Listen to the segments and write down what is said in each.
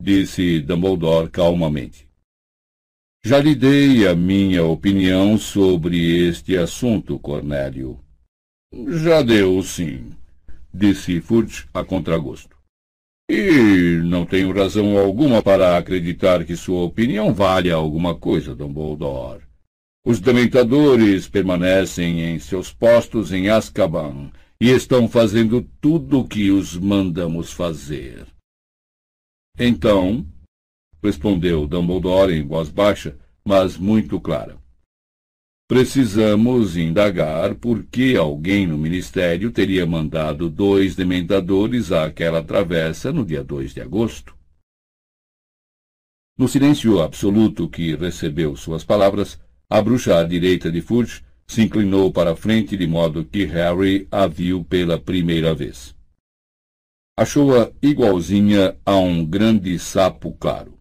disse Dumbledore calmamente. Já lhe dei a minha opinião sobre este assunto, Cornélio. Já deu, sim, disse Fudge a contragosto. E não tenho razão alguma para acreditar que sua opinião valha alguma coisa, Dumbledore. Os dementadores permanecem em seus postos em Azkaban e estão fazendo tudo o que os mandamos fazer. Então, respondeu Dumbledore em voz baixa, mas muito clara. Precisamos indagar por que alguém no Ministério teria mandado dois dementadores àquela travessa no dia 2 de agosto. No silêncio absoluto que recebeu suas palavras, a bruxa à direita de Fudge se inclinou para a frente de modo que Harry a viu pela primeira vez. Achou-a igualzinha a um grande sapo claro.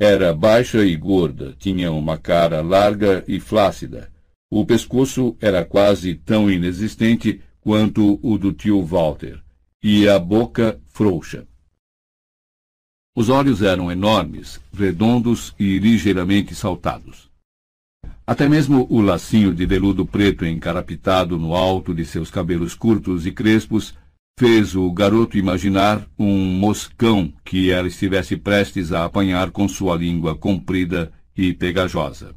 Era baixa e gorda, tinha uma cara larga e flácida. O pescoço era quase tão inexistente quanto o do tio Walter, e a boca frouxa. Os olhos eram enormes, redondos e ligeiramente saltados. Até mesmo o lacinho de veludo preto encarapitado no alto de seus cabelos curtos e crespos fez o garoto imaginar um moscão que ela estivesse prestes a apanhar com sua língua comprida e pegajosa.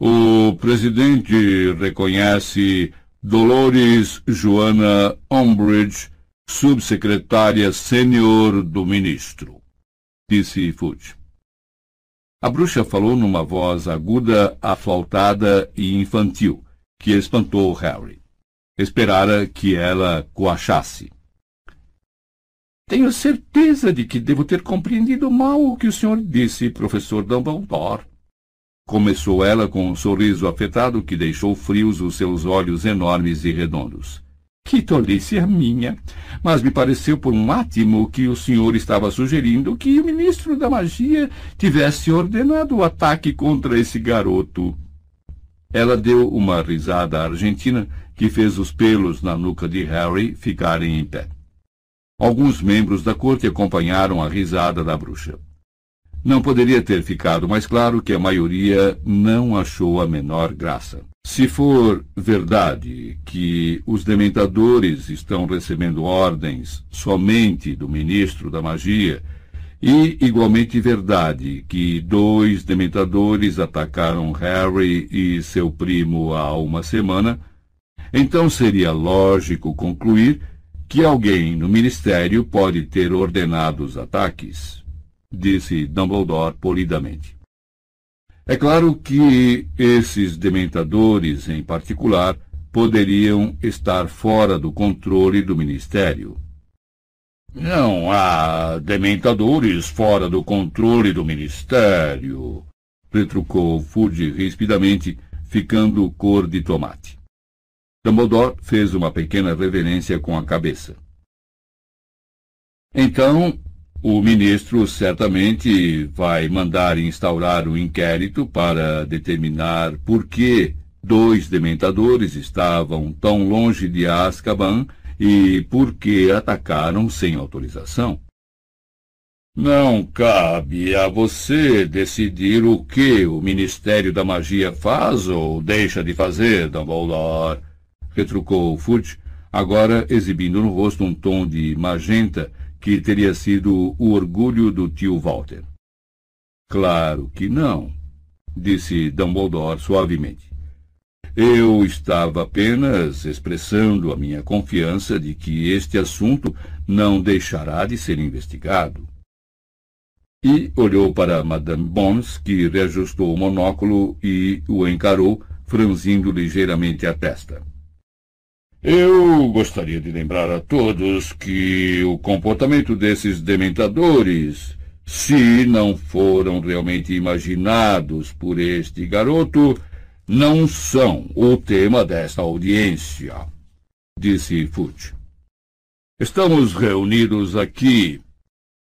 O presidente reconhece Dolores Joana Umbridge, subsecretária sênior do ministro, disse Fudge. A bruxa falou numa voz aguda, aflautada e infantil, que espantou Harry. Esperara que ela coachasse. Tenho certeza de que devo ter compreendido mal o que o senhor disse, professor Dumbledore. Começou ela com um sorriso afetado que deixou frios os seus olhos enormes e redondos. Que tolice a minha! Mas me pareceu por um átimo que o senhor estava sugerindo que o ministro da magia tivesse ordenado o ataque contra esse garoto. Ela deu uma risada argentina que fez os pelos na nuca de Harry ficarem em pé. Alguns membros da corte acompanharam a risada da bruxa. Não poderia ter ficado mais claro que a maioria não achou a menor graça. Se for verdade que os dementadores estão recebendo ordens somente do ministro da magia, e igualmente verdade que dois dementadores atacaram Harry e seu primo há uma semana, então seria lógico concluir que alguém no ministério pode ter ordenado os ataques, disse Dumbledore polidamente. É claro que esses dementadores, em particular, poderiam estar fora do controle do ministério. Não há dementadores fora do controle do ministério, retrucou Fudge rispidamente, ficando cor de tomate. Dumbledore fez uma pequena reverência com a cabeça. Então, o ministro certamente vai mandar instaurar um inquérito para determinar por que dois dementadores estavam tão longe de Azkaban e por que atacaram sem autorização. Não cabe a você decidir o que o Ministério da Magia faz ou deixa de fazer, Dumbledore retrucou Fudge, agora exibindo no rosto um tom de magenta que teria sido o orgulho do tio Walter. Claro que não, disse Dumbledore suavemente. Eu estava apenas expressando a minha confiança de que este assunto não deixará de ser investigado. E olhou para Madame Bones, que reajustou o monóculo e o encarou, franzindo ligeiramente a testa. Eu gostaria de lembrar a todos que o comportamento desses dementadores, se não foram realmente imaginados por este garoto, não são o tema desta audiência, disse Fudge. Estamos reunidos aqui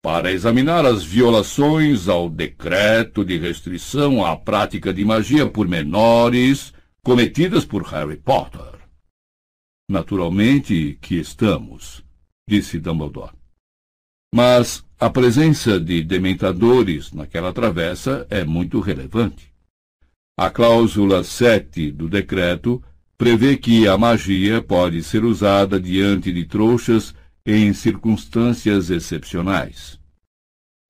para examinar as violações ao decreto de restrição à prática de magia por menores cometidas por Harry Potter. Naturalmente que estamos, disse Dumbledore. Mas a presença de dementadores naquela travessa é muito relevante. A cláusula 7 do decreto prevê que a magia pode ser usada diante de trouxas em circunstâncias excepcionais.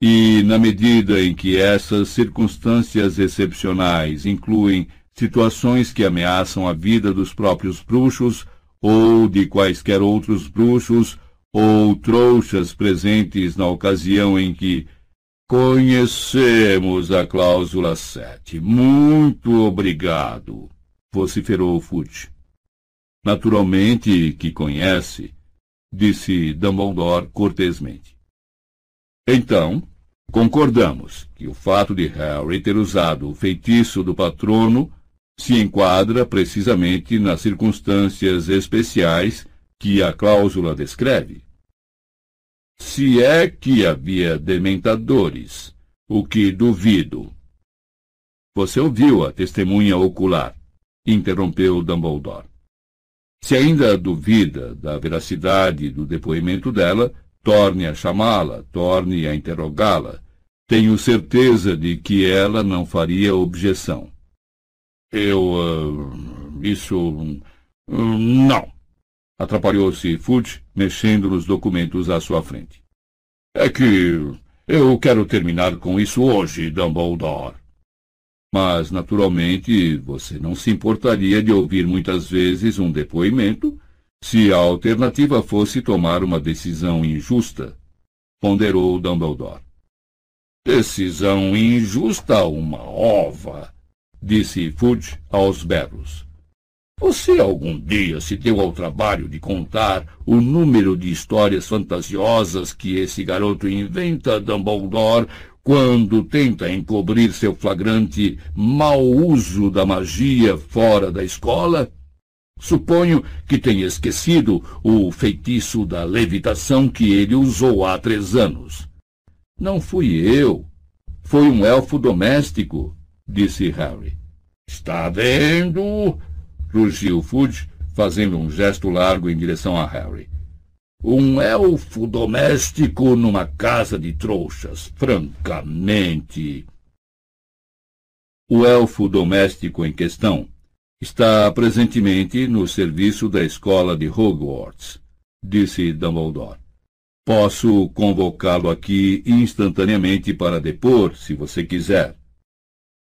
E, na medida em que essas circunstâncias excepcionais incluem situações que ameaçam a vida dos próprios bruxos ou de quaisquer outros bruxos ou trouxas presentes na ocasião em que conhecemos a cláusula 7. Muito obrigado, vociferou Fudge. Naturalmente que conhece, disse Dumbledore cortesmente. Então, concordamos que o fato de Harry ter usado o feitiço do patrono se enquadra precisamente nas circunstâncias especiais que a cláusula descreve. Se é que havia dementadores, o que duvido. Você ouviu a testemunha ocular, interrompeu Dumbledore. Se ainda duvida da veracidade do depoimento dela, torne a chamá-la, torne a interrogá-la. Tenho certeza de que ela não faria objeção. Eu. Uh, isso. Uh, não. Atrapalhou-se Fudge, mexendo nos documentos à sua frente. É que eu quero terminar com isso hoje, Dumbledore. Mas, naturalmente, você não se importaria de ouvir muitas vezes um depoimento se a alternativa fosse tomar uma decisão injusta, ponderou Dumbledore. Decisão injusta, uma ova, disse Fudge aos berros. Você algum dia se deu ao trabalho de contar o número de histórias fantasiosas que esse garoto inventa, Dumbledore, quando tenta encobrir seu flagrante mau uso da magia fora da escola? Suponho que tenha esquecido o feitiço da levitação que ele usou há três anos. Não fui eu. Foi um elfo doméstico, disse Harry. Está vendo? rugiu Fudge, fazendo um gesto largo em direção a Harry. Um elfo doméstico numa casa de trouxas, francamente. O elfo doméstico em questão está presentemente no serviço da escola de Hogwarts, disse Dumbledore. Posso convocá-lo aqui instantaneamente para depor, se você quiser.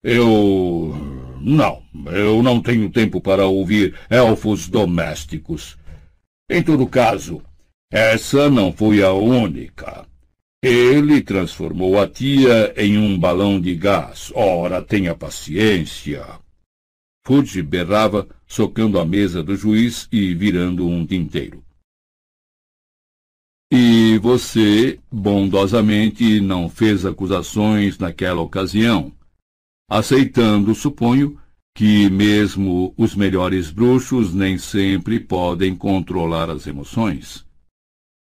Eu. Não, eu não tenho tempo para ouvir elfos domésticos. Em todo caso, essa não foi a única. Ele transformou a tia em um balão de gás. Ora, tenha paciência. Fudge berrava, socando a mesa do juiz e virando um tinteiro. E você, bondosamente, não fez acusações naquela ocasião, aceitando, suponho, que mesmo os melhores bruxos nem sempre podem controlar as emoções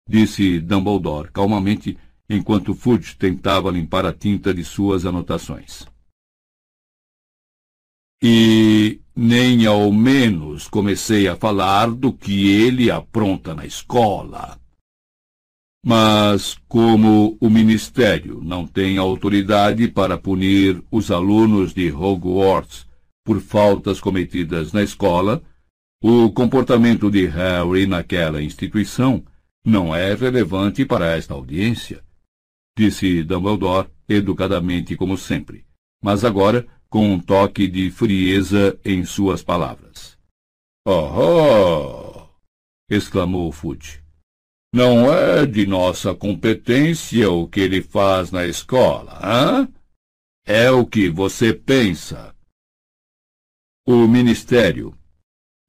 disse Dumbledore calmamente, enquanto Fudge tentava limpar a tinta de suas anotações. E nem ao menos comecei a falar do que ele apronta na escola. Mas, como o Ministério não tem autoridade para punir os alunos de Hogwarts por faltas cometidas na escola, o comportamento de Harry naquela instituição não é relevante para esta audiência, disse Dumbledore, educadamente como sempre, mas agora com um toque de frieza em suas palavras. Oh! exclamou Fudge. Não é de nossa competência o que ele faz na escola, hã? É o que você pensa. O Ministério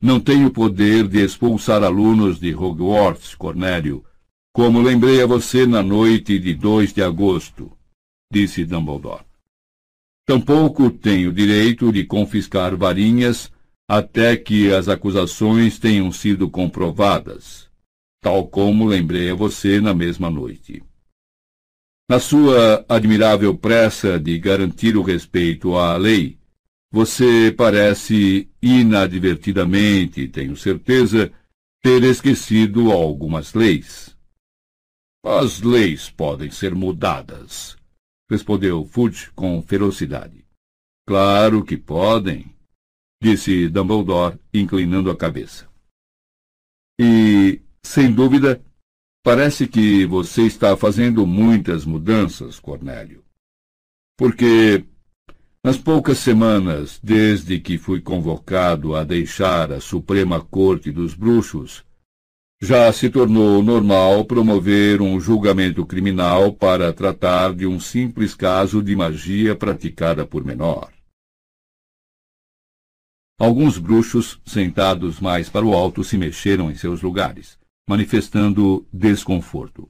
não tem o poder de expulsar alunos de Hogwarts, Cornélio, como lembrei a você na noite de 2 de agosto, disse Dumbledore. Tampouco tem o direito de confiscar varinhas até que as acusações tenham sido comprovadas, tal como lembrei a você na mesma noite. Na sua admirável pressa de garantir o respeito à lei, você parece inadvertidamente, tenho certeza, ter esquecido algumas leis. As leis podem ser mudadas, respondeu Fudge com ferocidade. Claro que podem, disse Dumbledore, inclinando a cabeça. E, sem dúvida, parece que você está fazendo muitas mudanças, Cornélio. Porque, nas poucas semanas desde que fui convocado a deixar a Suprema Corte dos Bruxos, já se tornou normal promover um julgamento criminal para tratar de um simples caso de magia praticada por menor. Alguns bruxos, sentados mais para o alto, se mexeram em seus lugares, manifestando desconforto.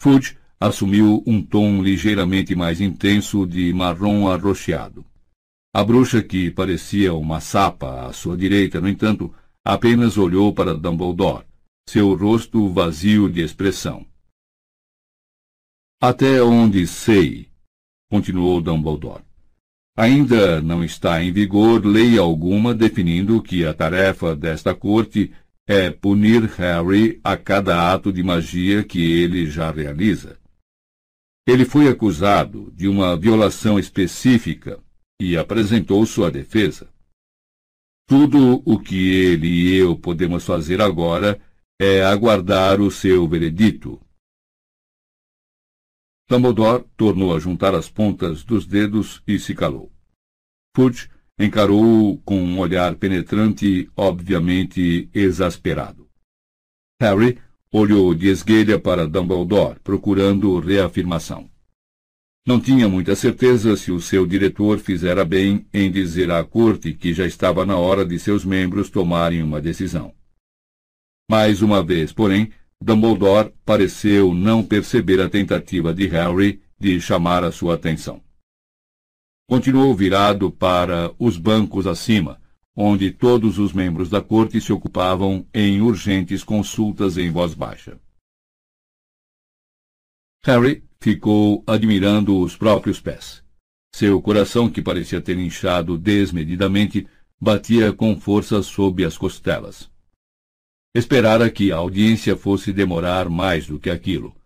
Fudge assumiu um tom ligeiramente mais intenso de marrom arroxeado. A bruxa, que parecia uma sapa à sua direita, no entanto, apenas olhou para Dumbledore, seu rosto vazio de expressão. Até onde sei, continuou Dumbledore. Ainda não está em vigor lei alguma definindo que a tarefa desta corte é punir Harry a cada ato de magia que ele já realiza. Ele foi acusado de uma violação específica e apresentou sua defesa. Tudo o que ele e eu podemos fazer agora é aguardar o seu veredito. Dumbledore tornou a juntar as pontas dos dedos e se calou. Fudge encarou-o com um olhar penetrante, obviamente exasperado. Harry olhou de esguelha para Dumbledore, procurando reafirmação. Não tinha muita certeza se o seu diretor fizera bem em dizer à corte que já estava na hora de seus membros tomarem uma decisão. Mais uma vez, porém, Dumbledore pareceu não perceber a tentativa de Harry de chamar a sua atenção. Continuou virado para os bancos acima, onde todos os membros da corte se ocupavam em urgentes consultas em voz baixa. Harry ficou admirando os próprios pés. Seu coração, que parecia ter inchado desmedidamente, batia com força sob as costelas. Esperara que a audiência fosse demorar mais do que aquilo.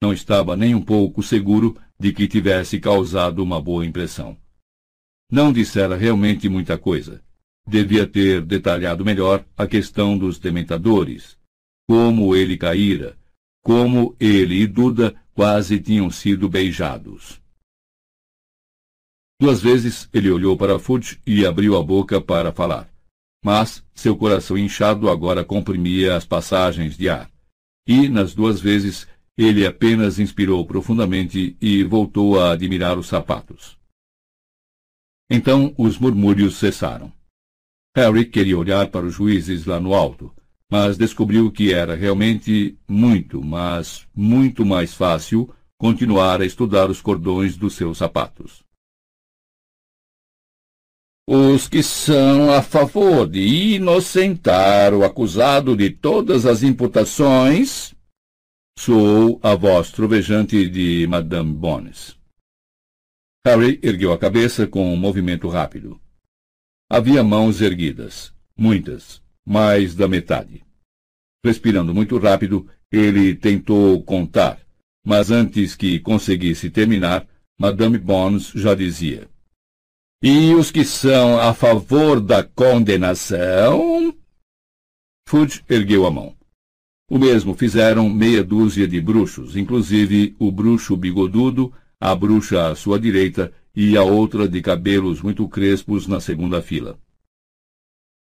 Não estava nem um pouco seguro de que tivesse causado uma boa impressão. Não dissera realmente muita coisa. Devia ter detalhado melhor a questão dos dementadores, como ele caíra, como ele e Duda quase tinham sido beijados. Duas vezes ele olhou para Fudge e abriu a boca para falar mas seu coração inchado agora comprimia as passagens de ar. E, nas duas vezes, ele apenas inspirou profundamente e voltou a admirar os sapatos. Então os murmúrios cessaram. Harry queria olhar para os juízes lá no alto, mas descobriu que era realmente muito, mas muito mais fácil continuar a estudar os cordões dos seus sapatos. Os que são a favor de inocentar o acusado de todas as imputações. Soou a voz trovejante de Madame Bones. Harry ergueu a cabeça com um movimento rápido. Havia mãos erguidas, muitas, mais da metade. Respirando muito rápido, ele tentou contar, mas antes que conseguisse terminar, Madame Bones já dizia: e os que são a favor da condenação? Fudge ergueu a mão. O mesmo fizeram meia dúzia de bruxos, inclusive o bruxo bigodudo, a bruxa à sua direita e a outra de cabelos muito crespos na segunda fila.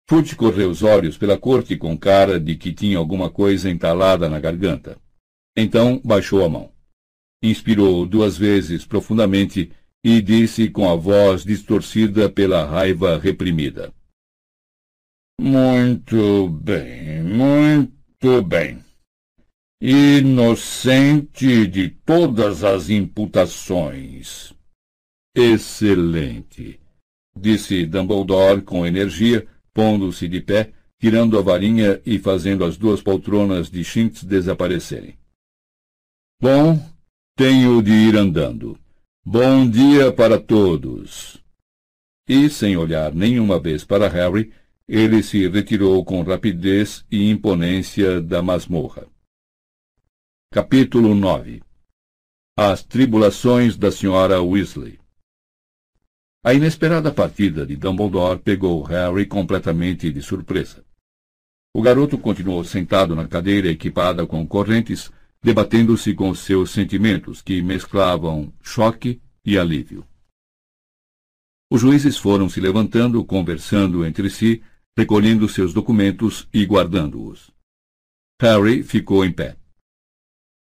Fudge correu os olhos pela corte com cara de que tinha alguma coisa entalada na garganta. Então baixou a mão. Inspirou duas vezes profundamente e disse com a voz distorcida pela raiva reprimida. Muito bem, muito bem. Inocente de todas as imputações. Excelente, disse Dumbledore com energia, pondo-se de pé, tirando a varinha e fazendo as duas poltronas de Shinx desaparecerem. Bom, tenho de ir andando. Bom dia para todos. E, sem olhar nenhuma vez para Harry, ele se retirou com rapidez e imponência da masmorra. Capítulo 9 As tribulações da Sra. Weasley A inesperada partida de Dumbledore pegou Harry completamente de surpresa. O garoto continuou sentado na cadeira equipada com correntes, debatendo-se com seus sentimentos, que mesclavam choque e alívio. Os juízes foram se levantando, conversando entre si, recolhendo seus documentos e guardando-os. Harry ficou em pé.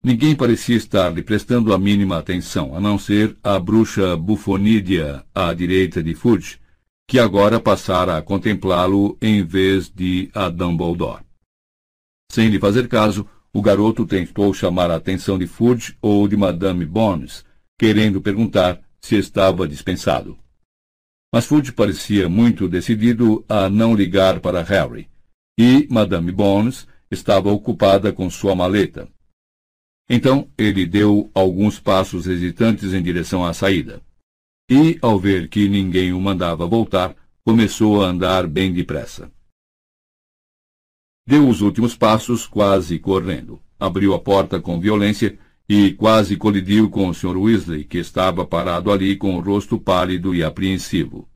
Ninguém parecia estar lhe prestando a mínima atenção, a não ser a bruxa bufonídea à direita de Fudge, que agora passara a contemplá-lo em vez de a Dumbledore. Sem lhe fazer caso, o garoto tentou chamar a atenção de Fudge ou de Madame Bones, querendo perguntar se estava dispensado. Mas Fudge parecia muito decidido a não ligar para Harry, e Madame Bones estava ocupada com sua maleta, então ele deu alguns passos hesitantes em direção à saída. E, ao ver que ninguém o mandava voltar, começou a andar bem depressa. Deu os últimos passos quase correndo. Abriu a porta com violência e quase colidiu com o Sr. Weasley, que estava parado ali com o rosto pálido e apreensivo.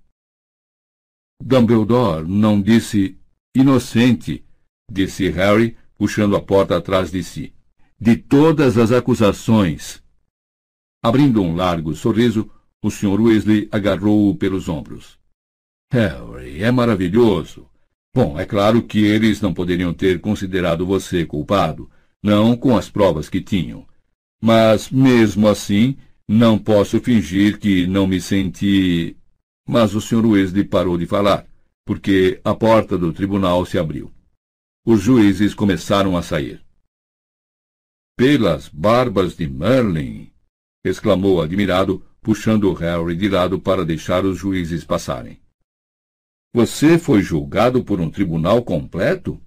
Dumbledore não disse inocente, disse Harry, puxando a porta atrás de si de todas as acusações. Abrindo um largo sorriso, o Sr. Weasley agarrou-o pelos ombros. Harry, é maravilhoso. Bom, é claro que eles não poderiam ter considerado você culpado, não com as provas que tinham. Mas, mesmo assim, não posso fingir que não me senti. Mas o Sr. Weasley parou de falar, porque a porta do tribunal se abriu. Os juízes começaram a sair. Pelas barbas de Merlin! exclamou admirado, puxando Harry de lado para deixar os juízes passarem. Você foi julgado por um tribunal completo?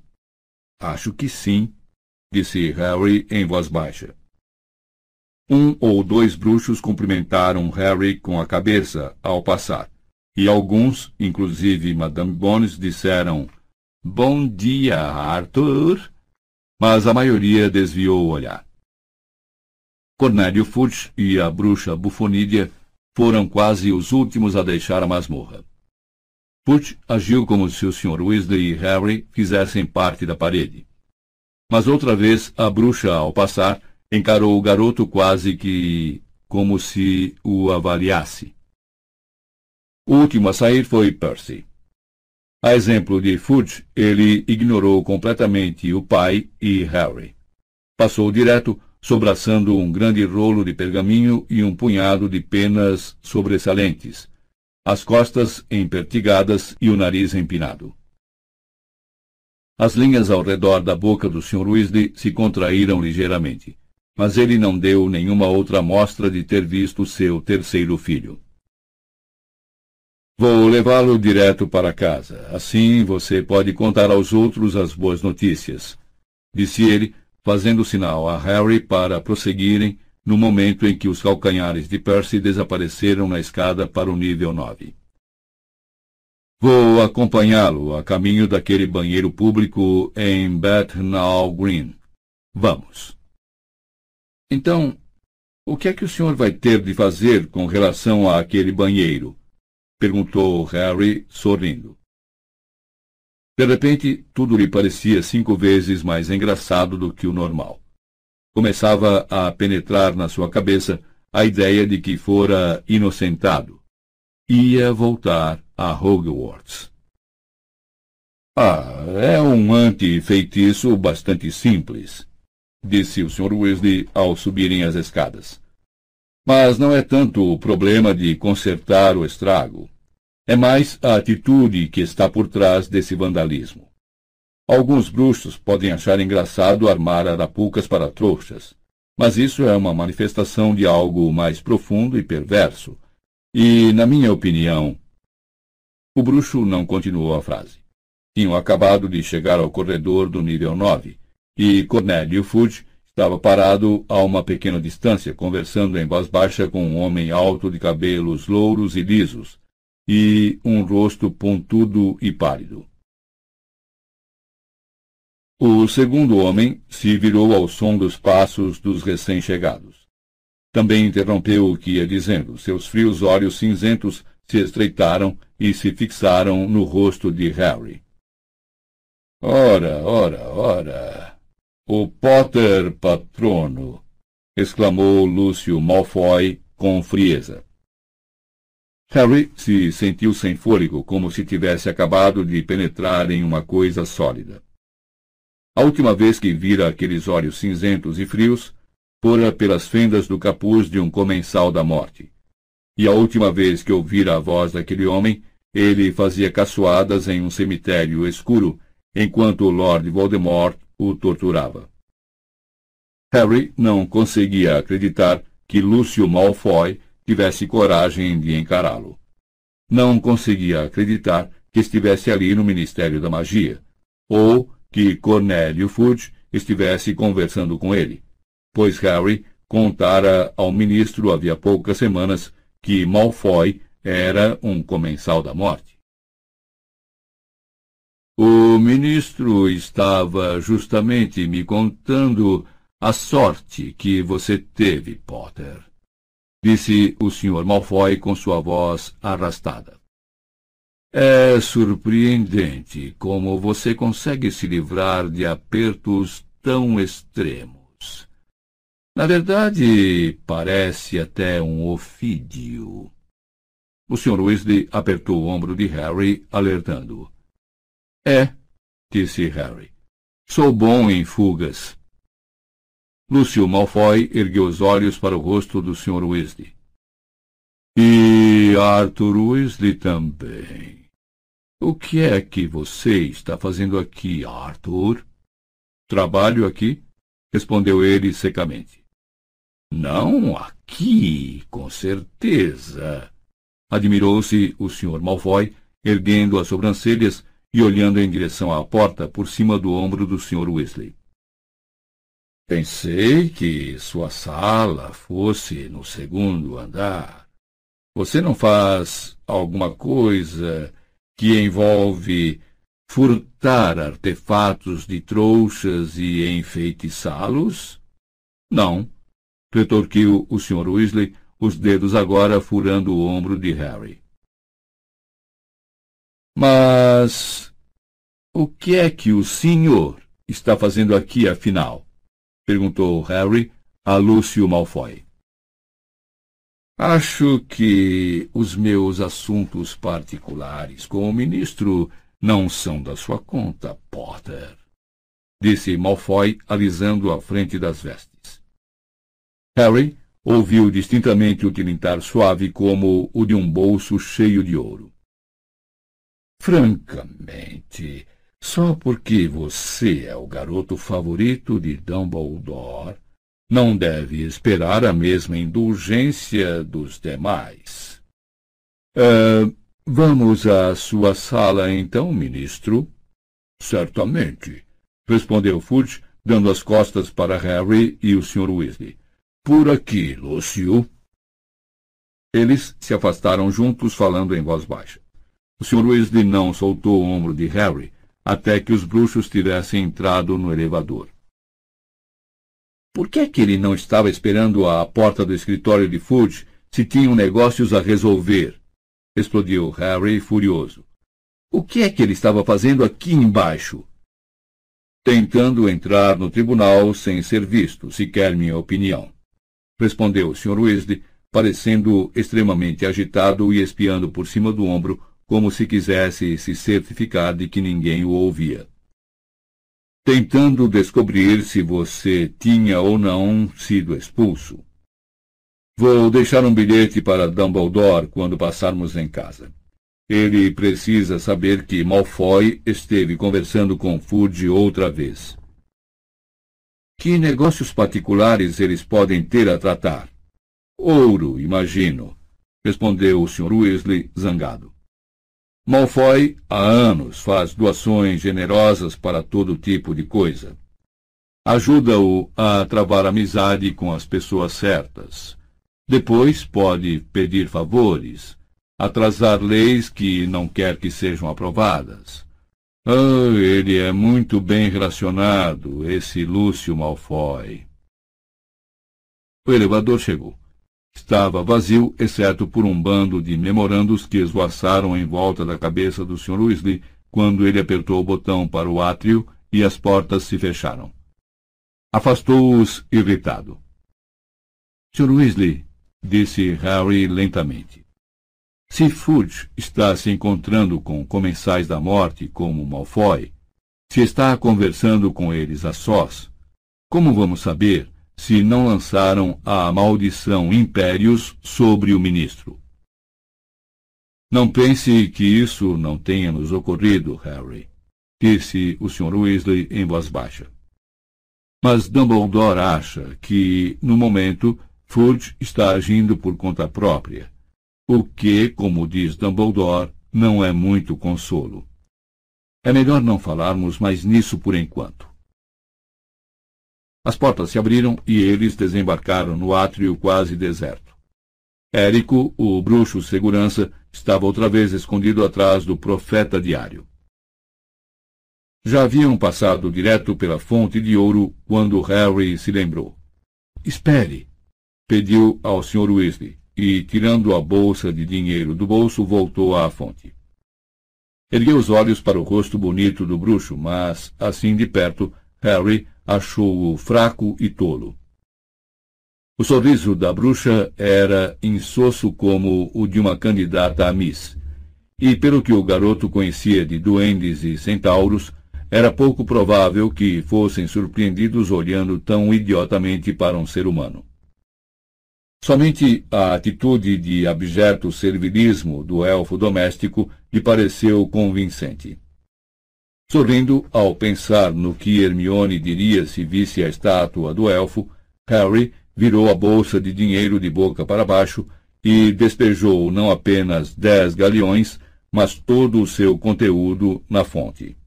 Acho que sim, disse Harry em voz baixa. Um ou dois bruxos cumprimentaram Harry com a cabeça ao passar, e alguns, inclusive Madame Bones, disseram Bom dia, Arthur mas a maioria desviou o olhar. Cornélio Fudge e a bruxa Bufonídia foram quase os últimos a deixar a masmorra. Fudge agiu como se o Sr. Weasley e Harry fizessem parte da parede. Mas outra vez a bruxa, ao passar, encarou o garoto quase que como se o avaliasse. O último a sair foi Percy. A exemplo de Fudge, ele ignorou completamente o pai e Harry. Passou direto, sobraçando um grande rolo de pergaminho e um punhado de penas sobressalentes, as costas empertigadas e o nariz empinado. As linhas ao redor da boca do Sr. Weasley se contraíram ligeiramente, mas ele não deu nenhuma outra mostra de ter visto seu terceiro filho. Vou levá-lo direto para casa. Assim você pode contar aos outros as boas notícias, disse ele, fazendo sinal a Harry para prosseguirem no momento em que os calcanhares de Percy desapareceram na escada para o nível 9. Vou acompanhá-lo a caminho daquele banheiro público em Bethnal Green. Vamos. Então, o que é que o senhor vai ter de fazer com relação àquele banheiro? Perguntou Harry, sorrindo. De repente, tudo lhe parecia cinco vezes mais engraçado do que o normal. Começava a penetrar na sua cabeça a ideia de que fora inocentado. Ia voltar a Hogwarts. Ah, é um anti-feitiço bastante simples, disse o Sr. Weasley ao subirem as escadas. Mas não é tanto o problema de consertar o estrago. É mais a atitude que está por trás desse vandalismo. Alguns bruxos podem achar engraçado armar arapucas para trouxas, mas isso é uma manifestação de algo mais profundo e perverso. E, na minha opinião. O bruxo não continuou a frase. Tinham acabado de chegar ao corredor do nível 9, e Cornélio Fudge Estava parado a uma pequena distância, conversando em voz baixa com um homem alto de cabelos louros e lisos, e um rosto pontudo e pálido. O segundo homem se virou ao som dos passos dos recém-chegados. Também interrompeu o que ia dizendo. Seus frios olhos cinzentos se estreitaram e se fixaram no rosto de Harry. Ora, ora, ora. O Potter patrono! exclamou Lúcio Malfoy com frieza. Harry se sentiu sem fôlego, como se tivesse acabado de penetrar em uma coisa sólida. A última vez que vira aqueles olhos cinzentos e frios fora pelas fendas do capuz de um comensal da morte. E a última vez que ouvira a voz daquele homem, ele fazia caçoadas em um cemitério escuro, enquanto o Lord Voldemort o torturava. Harry não conseguia acreditar que Lúcio Malfoy tivesse coragem de encará-lo. Não conseguia acreditar que estivesse ali no Ministério da Magia, ou que Cornélio Fudge estivesse conversando com ele, pois Harry contara ao ministro havia poucas semanas que Malfoy era um comensal da morte. O ministro estava justamente me contando a sorte que você teve, Potter, disse o Sr. Malfoy com sua voz arrastada. É surpreendente como você consegue se livrar de apertos tão extremos. Na verdade, parece até um ofídio. O Sr. Weasley apertou o ombro de Harry, alertando-o. É, disse Harry. Sou bom em fugas. Lúcio Malfoy ergueu os olhos para o rosto do Sr. Weasley. E Arthur Weasley também. O que é que você está fazendo aqui, Arthur? Trabalho aqui, respondeu ele secamente. Não aqui, com certeza. Admirou-se o Sr. Malfoy, erguendo as sobrancelhas e olhando em direção à porta por cima do ombro do Sr. Weasley. Pensei que sua sala fosse no segundo andar. Você não faz alguma coisa que envolve furtar artefatos de trouxas e enfeitiçá-los? Não, retorquiu o Sr. Weasley, os dedos agora furando o ombro de Harry. Mas o que é que o senhor está fazendo aqui, afinal? perguntou Harry a Lúcio Malfoy. Acho que os meus assuntos particulares com o ministro não são da sua conta, Potter, disse Malfoy, alisando a frente das vestes. Harry ouviu distintamente o tilintar suave como o de um bolso cheio de ouro. Francamente, só porque você é o garoto favorito de Dumbledore, não deve esperar a mesma indulgência dos demais. Uh, vamos à sua sala, então, ministro? Certamente, respondeu Fudge, dando as costas para Harry e o Sr. Weasley. Por aqui, Lúcio. Eles se afastaram juntos, falando em voz baixa. O Sr. Weasley não soltou o ombro de Harry, até que os bruxos tivessem entrado no elevador. Por que é que ele não estava esperando à porta do escritório de Fudge se tinham negócios a resolver? Explodiu Harry furioso. O que é que ele estava fazendo aqui embaixo? Tentando entrar no tribunal sem ser visto, se quer minha opinião. Respondeu o Sr. Weasley, parecendo extremamente agitado e espiando por cima do ombro como se quisesse se certificar de que ninguém o ouvia. Tentando descobrir se você tinha ou não sido expulso. Vou deixar um bilhete para Dumbledore quando passarmos em casa. Ele precisa saber que Malfoy esteve conversando com Fudge outra vez. Que negócios particulares eles podem ter a tratar? Ouro, imagino, respondeu o Sr. Weasley, zangado. Malfoy, há anos, faz doações generosas para todo tipo de coisa. Ajuda-o a travar amizade com as pessoas certas. Depois pode pedir favores, atrasar leis que não quer que sejam aprovadas. Ah, ele é muito bem relacionado, esse Lúcio Malfoy. O elevador chegou. Estava vazio, exceto por um bando de memorandos que esvoaçaram em volta da cabeça do Sr. Weasley quando ele apertou o botão para o átrio e as portas se fecharam. Afastou-os irritado. Sr. Weasley, disse Harry lentamente, se Fudge está se encontrando com comensais da morte como Malfoy, se está conversando com eles a sós, como vamos saber se não lançaram a maldição impérios sobre o ministro? Não pense que isso não tenha nos ocorrido, Harry, disse o Sr. Weasley em voz baixa. Mas Dumbledore acha que, no momento, Fudge está agindo por conta própria, o que, como diz Dumbledore, não é muito consolo. É melhor não falarmos mais nisso por enquanto. As portas se abriram e eles desembarcaram no átrio quase deserto. Érico, o bruxo segurança, estava outra vez escondido atrás do profeta diário. Já haviam passado direto pela fonte de ouro quando Harry se lembrou. Espere! pediu ao Sr. Weasley e, tirando a bolsa de dinheiro do bolso, voltou à fonte. Ergueu os olhos para o rosto bonito do bruxo, mas, assim de perto, Harry achou-o fraco e tolo. O sorriso da bruxa era insosso como o de uma candidata a Miss, e pelo que o garoto conhecia de duendes e centauros, era pouco provável que fossem surpreendidos olhando tão idiotamente para um ser humano. Somente a atitude de abjeto servilismo do elfo doméstico lhe pareceu convincente. Sorrindo ao pensar no que Hermione diria se visse a estátua do elfo, Harry virou a bolsa de dinheiro de boca para baixo e despejou não apenas dez galeões, mas todo o seu conteúdo na fonte.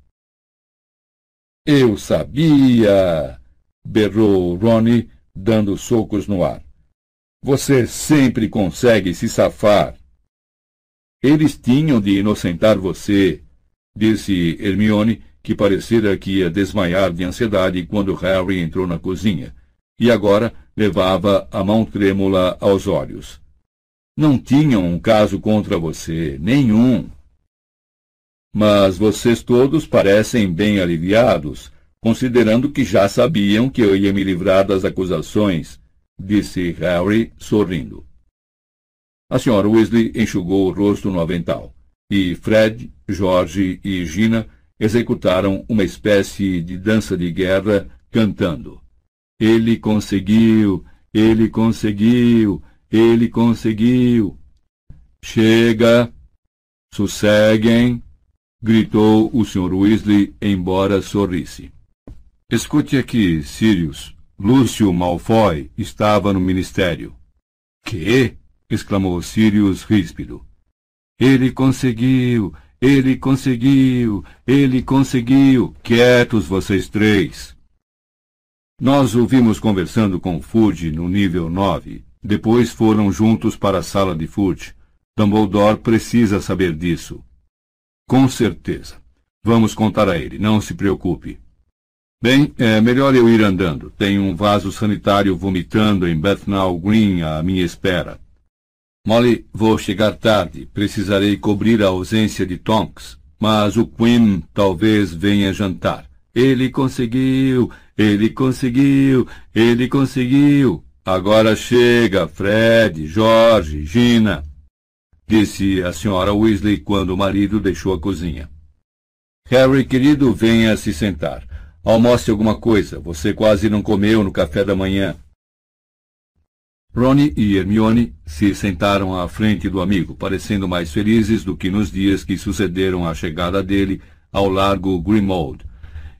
Eu sabia! berrou Ronnie, dando socos no ar. Você sempre consegue se safar. Eles tinham de inocentar você, disse Hermione, que parecera que ia desmaiar de ansiedade quando Harry entrou na cozinha, e agora levava a mão trêmula aos olhos. Não tinham um caso contra você, nenhum. Mas vocês todos parecem bem aliviados, considerando que já sabiam que eu ia me livrar das acusações, disse Harry, sorrindo. A senhora Weasley enxugou o rosto no avental, e Fred, George e Gina executaram uma espécie de dança de guerra, cantando. Ele conseguiu, ele conseguiu, ele conseguiu. Chega, sosseguem, gritou o Sr. Weasley, embora sorrisse. Escute aqui, Sirius. Lúcio Malfoy estava no ministério. Que? exclamou Sirius ríspido. Ele conseguiu, ele conseguiu, ele conseguiu. Quietos vocês três. Nós o vimos conversando com Fudge no nível 9. Depois foram juntos para a sala de Fudge. Dumbledore precisa saber disso. Com certeza. Vamos contar a ele, não se preocupe. Bem, é melhor eu ir andando. Tenho um vaso sanitário vomitando em Bethnal Green à minha espera. Molly, vou chegar tarde. Precisarei cobrir a ausência de Tonks. Mas o Quinn talvez venha jantar. Ele conseguiu! Ele conseguiu! Ele conseguiu! Agora chega, Fred, Jorge, Gina, disse a senhora Weasley quando o marido deixou a cozinha. Harry, querido, venha se sentar. Almoce alguma coisa. Você quase não comeu no café da manhã. Ronnie e Hermione se sentaram à frente do amigo, parecendo mais felizes do que nos dias que sucederam à chegada dele ao largo Grimmauld,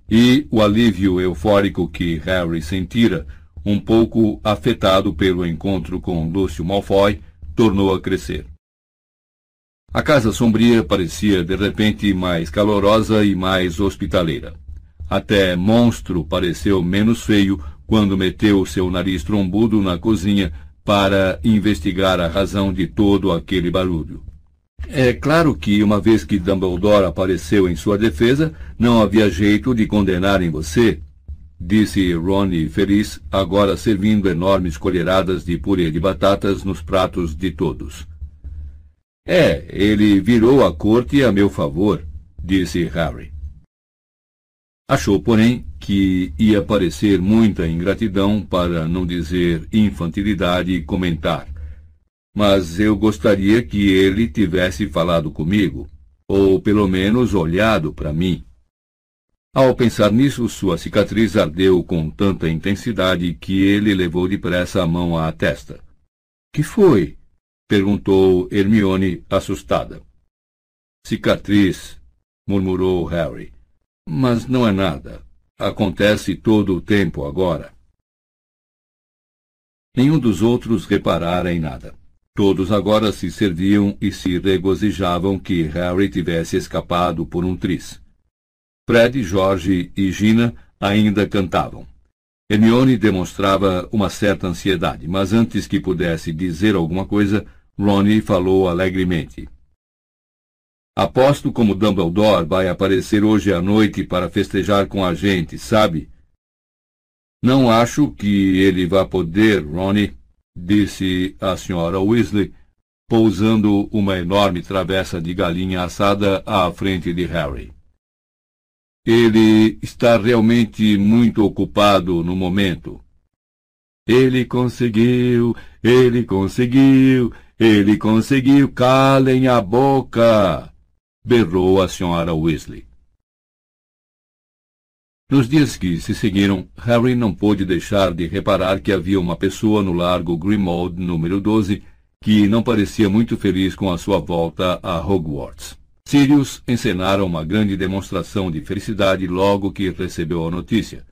e o alívio eufórico que Harry sentira, um pouco afetado pelo encontro com Lúcio Malfoy, tornou a crescer. A casa sombria parecia de repente mais calorosa e mais hospitaleira. Até Monstro pareceu menos feio quando meteu seu nariz trombudo na cozinha para investigar a razão de todo aquele barulho. É claro que, uma vez que Dumbledore apareceu em sua defesa, não havia jeito de condenarem você, disse Ronnie feliz, agora servindo enormes colheradas de purê de batatas nos pratos de todos. É, ele virou a corte a meu favor, disse Harry. Achou, porém, que ia parecer muita ingratidão, para não dizer infantilidade, comentar. Mas eu gostaria que ele tivesse falado comigo, ou pelo menos olhado para mim. Ao pensar nisso, sua cicatriz ardeu com tanta intensidade que ele levou depressa a mão à testa. Que foi? perguntou Hermione, assustada. Cicatriz, murmurou Harry. Mas não é nada. Acontece todo o tempo agora. Nenhum dos outros reparara em nada. Todos agora se serviam e se regozijavam que Harry tivesse escapado por um tris. Fred, Jorge e Gina ainda cantavam. Hermione demonstrava uma certa ansiedade, mas antes que pudesse dizer alguma coisa, Ronnie falou alegremente. Aposto como Dumbledore vai aparecer hoje à noite para festejar com a gente, sabe? Não acho que ele vá poder, Ronnie, disse a senhora Weasley, pousando uma enorme travessa de galinha assada à frente de Harry. Ele está realmente muito ocupado no momento. Ele conseguiu, ele conseguiu, ele conseguiu, calem a boca! Berrou a senhora Weasley. Nos dias que se seguiram, Harry não pôde deixar de reparar que havia uma pessoa no largo Grimmauld número 12 que não parecia muito feliz com a sua volta a Hogwarts. Sirius encenara uma grande demonstração de felicidade logo que recebeu a notícia.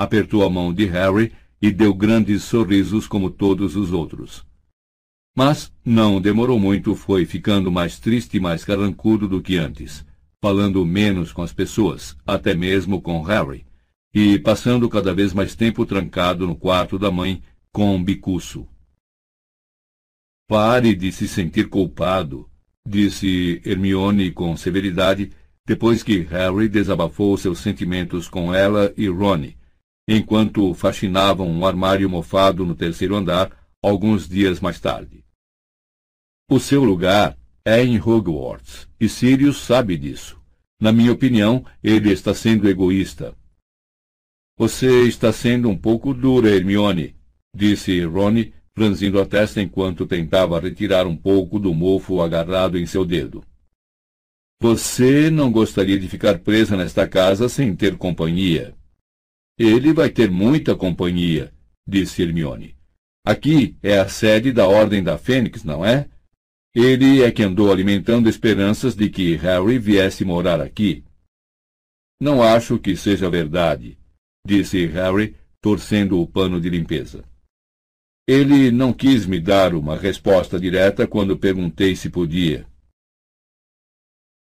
Apertou a mão de Harry e deu grandes sorrisos como todos os outros. Mas não demorou muito, foi ficando mais triste e mais carrancudo do que antes, falando menos com as pessoas, até mesmo com Harry, e passando cada vez mais tempo trancado no quarto da mãe com um bicuço. Pare de se sentir culpado, disse Hermione com severidade, depois que Harry desabafou seus sentimentos com ela e Ronnie, enquanto fascinavam um armário mofado no terceiro andar alguns dias mais tarde. O seu lugar é em Hogwarts, e Sirius sabe disso. Na minha opinião, ele está sendo egoísta. Você está sendo um pouco dura, Hermione, disse Ronnie, franzindo a testa enquanto tentava retirar um pouco do mofo agarrado em seu dedo. Você não gostaria de ficar presa nesta casa sem ter companhia. Ele vai ter muita companhia, disse Hermione. Aqui é a sede da Ordem da Fênix, não é? Ele é que andou alimentando esperanças de que Harry viesse morar aqui. Não acho que seja verdade, disse Harry, torcendo o pano de limpeza. Ele não quis me dar uma resposta direta quando perguntei se podia.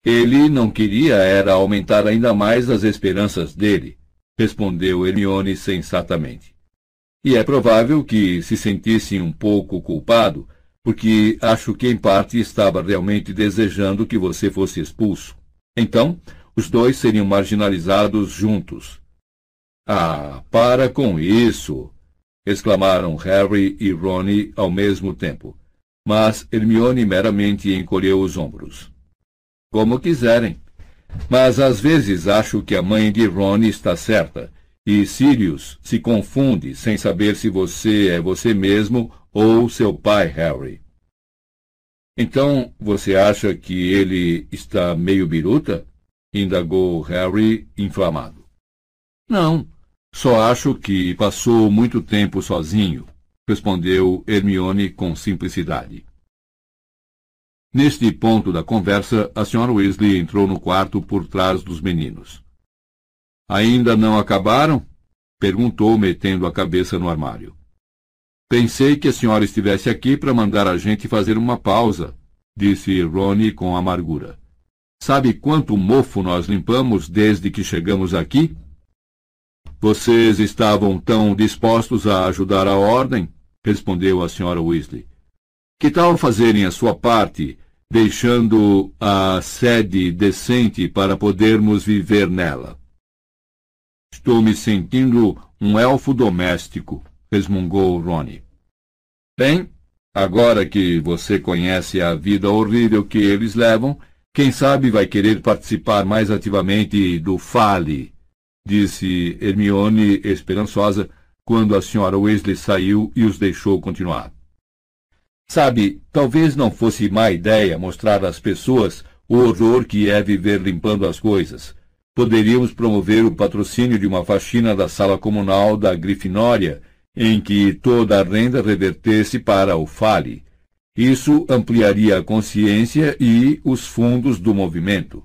Ele não queria era aumentar ainda mais as esperanças dele, respondeu Hermione sensatamente. E é provável que se sentisse um pouco culpado porque acho que em parte estava realmente desejando que você fosse expulso. Então, os dois seriam marginalizados juntos. Ah, para com isso! exclamaram Harry e Ronnie ao mesmo tempo. Mas Hermione meramente encolheu os ombros. Como quiserem. Mas às vezes acho que a mãe de Ronnie está certa, e Sirius se confunde sem saber se você é você mesmo ou seu pai, Harry. Então, você acha que ele está meio biruta? indagou Harry, inflamado. Não, só acho que passou muito tempo sozinho, respondeu Hermione com simplicidade. Neste ponto da conversa, a senhora Weasley entrou no quarto por trás dos meninos. Ainda não acabaram? perguntou, metendo a cabeça no armário. Pensei que a senhora estivesse aqui para mandar a gente fazer uma pausa, disse Ronnie com amargura. Sabe quanto mofo nós limpamos desde que chegamos aqui? Vocês estavam tão dispostos a ajudar a ordem? respondeu a senhora Weasley. Que tal fazerem a sua parte, deixando a sede decente para podermos viver nela. Estou me sentindo um elfo doméstico, resmungou Ronnie. Bem, agora que você conhece a vida horrível que eles levam, quem sabe vai querer participar mais ativamente do Fale, disse Hermione esperançosa quando a senhora Weasley saiu e os deixou continuar. Sabe, talvez não fosse má ideia mostrar às pessoas o horror que é viver limpando as coisas, poderíamos promover o patrocínio de uma faxina da sala comunal da Grifinória, em que toda a renda revertesse para o Fale. Isso ampliaria a consciência e os fundos do movimento.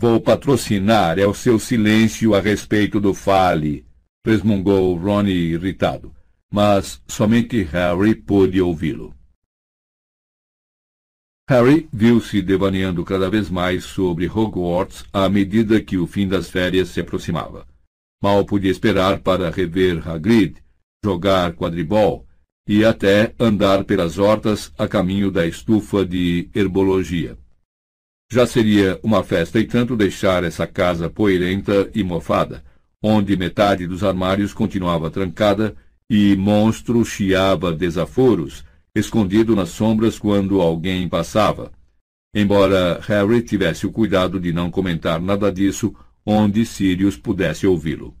Vou patrocinar é o seu silêncio a respeito do Fale, resmungou Ronnie irritado, mas somente Harry pôde ouvi-lo. Harry viu-se devaneando cada vez mais sobre Hogwarts à medida que o fim das férias se aproximava. Mal podia esperar para rever Hagrid, jogar quadribol e até andar pelas hortas a caminho da estufa de herbologia. Já seria uma festa e tanto deixar essa casa poeirenta e mofada, onde metade dos armários continuava trancada e monstro chiava desaforos, escondido nas sombras quando alguém passava. Embora Harry tivesse o cuidado de não comentar nada disso onde Sirius pudesse ouvi-lo.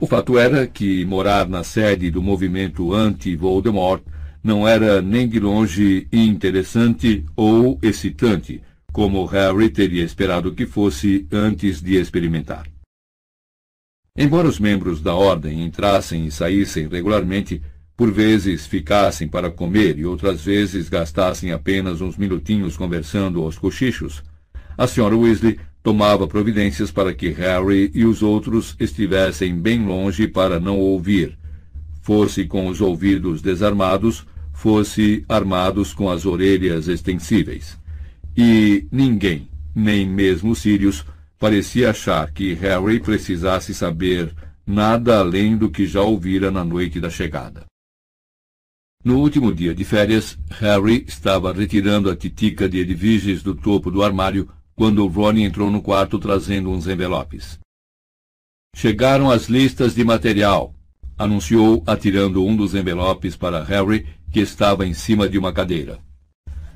O fato era que morar na sede do movimento anti-Voldemort não era nem de longe interessante ou excitante, como Harry teria esperado que fosse antes de experimentar. Embora os membros da ordem entrassem e saíssem regularmente, por vezes ficassem para comer e outras vezes gastassem apenas uns minutinhos conversando aos cochichos, a senhora Weasley tomava providências para que Harry e os outros estivessem bem longe para não ouvir, fosse com os ouvidos desarmados, fosse armados com as orelhas extensíveis. E ninguém, nem mesmo Sirius, parecia achar que Harry precisasse saber nada além do que já ouvira na noite da chegada. No último dia de férias, Harry estava retirando a titica de Edviges do topo do armário quando Ron entrou no quarto trazendo uns envelopes. Chegaram as listas de material, anunciou atirando um dos envelopes para Harry, que estava em cima de uma cadeira.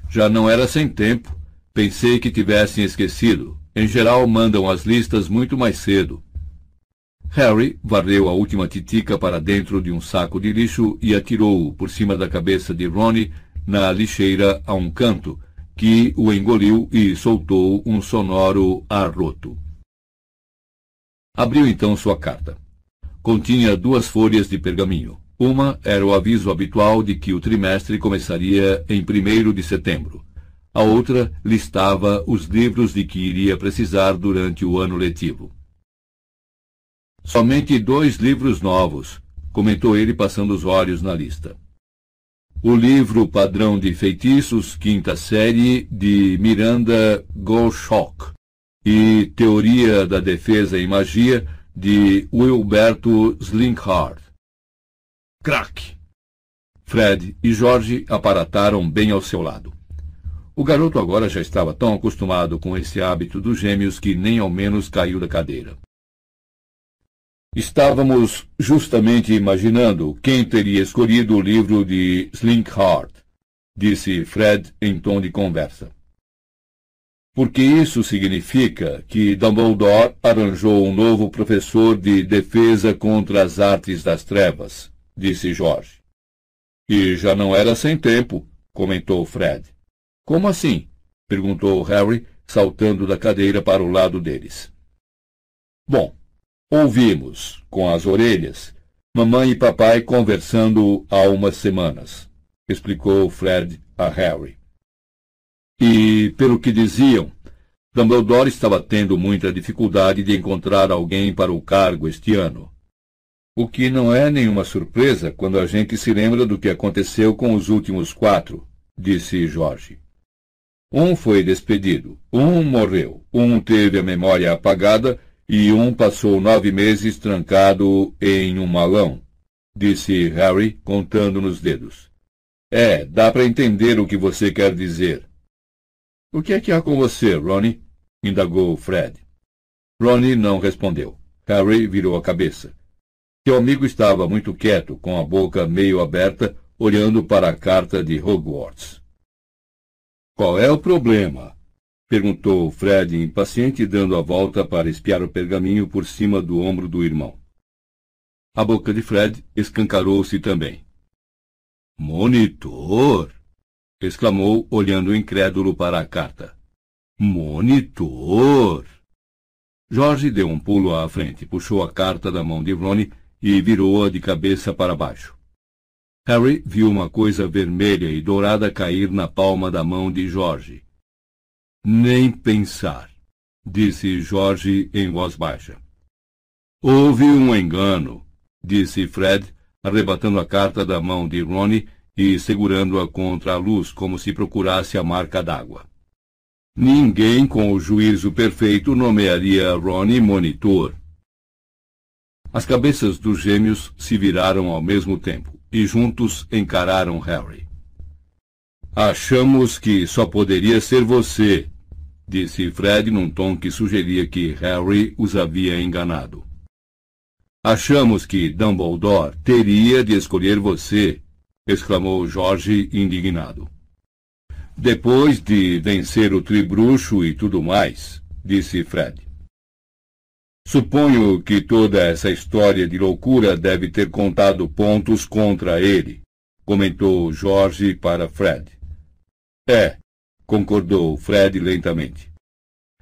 Já não era sem tempo. Pensei que tivessem esquecido. Em geral, mandam as listas muito mais cedo. Harry varreu a última titica para dentro de um saco de lixo e atirou-o por cima da cabeça de Ronnie na lixeira a um canto, que o engoliu e soltou um sonoro arroto. Abriu então sua carta. Continha duas folhas de pergaminho. Uma era o aviso habitual de que o trimestre começaria em 1 de setembro. A outra listava os livros de que iria precisar durante o ano letivo. Somente dois livros novos, comentou ele passando os olhos na lista. O livro Padrão de Feitiços, quinta série, de Miranda Goshawk, e Teoria da Defesa em Magia, de Wilberto Slinkhard. Crack! Fred e Jorge aparataram bem ao seu lado. O garoto agora já estava tão acostumado com esse hábito dos gêmeos que nem ao menos caiu da cadeira. Estávamos justamente imaginando quem teria escolhido o livro de Slinkhart, disse Fred em tom de conversa. Porque isso significa que Dumbledore arranjou um novo professor de defesa contra as artes das trevas, disse George. E já não era sem tempo, comentou Fred. Como assim? perguntou Harry, saltando da cadeira para o lado deles. Bom, Ouvimos, com as orelhas, mamãe e papai conversando há umas semanas, explicou Fred a Harry. E, pelo que diziam, Dumbledore estava tendo muita dificuldade de encontrar alguém para o cargo este ano. O que não é nenhuma surpresa quando a gente se lembra do que aconteceu com os últimos quatro, disse Jorge. Um foi despedido, um morreu, um teve a memória apagada e um passou nove meses trancado em um malão, disse Harry, contando nos dedos. É, dá para entender o que você quer dizer. O que é que há com você, Ronnie? indagou Fred. Ronnie não respondeu. Harry virou a cabeça. Seu amigo estava muito quieto, com a boca meio aberta, olhando para a carta de Hogwarts. Qual é o problema? Perguntou Fred impaciente, dando a volta para espiar o pergaminho por cima do ombro do irmão. A boca de Fred escancarou-se também. Monitor! exclamou, olhando incrédulo para a carta. Monitor! Jorge deu um pulo à frente, puxou a carta da mão de Ronnie e virou-a de cabeça para baixo. Harry viu uma coisa vermelha e dourada cair na palma da mão de Jorge. Nem pensar, disse Jorge em voz baixa. Houve um engano, disse Fred, arrebatando a carta da mão de Ronnie e segurando-a contra a luz como se procurasse a marca d'água. Ninguém com o juízo perfeito nomearia Ronnie monitor. As cabeças dos gêmeos se viraram ao mesmo tempo e juntos encararam Harry. Achamos que só poderia ser você, disse Fred num tom que sugeria que Harry os havia enganado. Achamos que Dumbledore teria de escolher você, exclamou Jorge indignado. Depois de vencer o tribruxo e tudo mais, disse Fred. Suponho que toda essa história de loucura deve ter contado pontos contra ele, comentou Jorge para Fred. É, concordou Fred lentamente.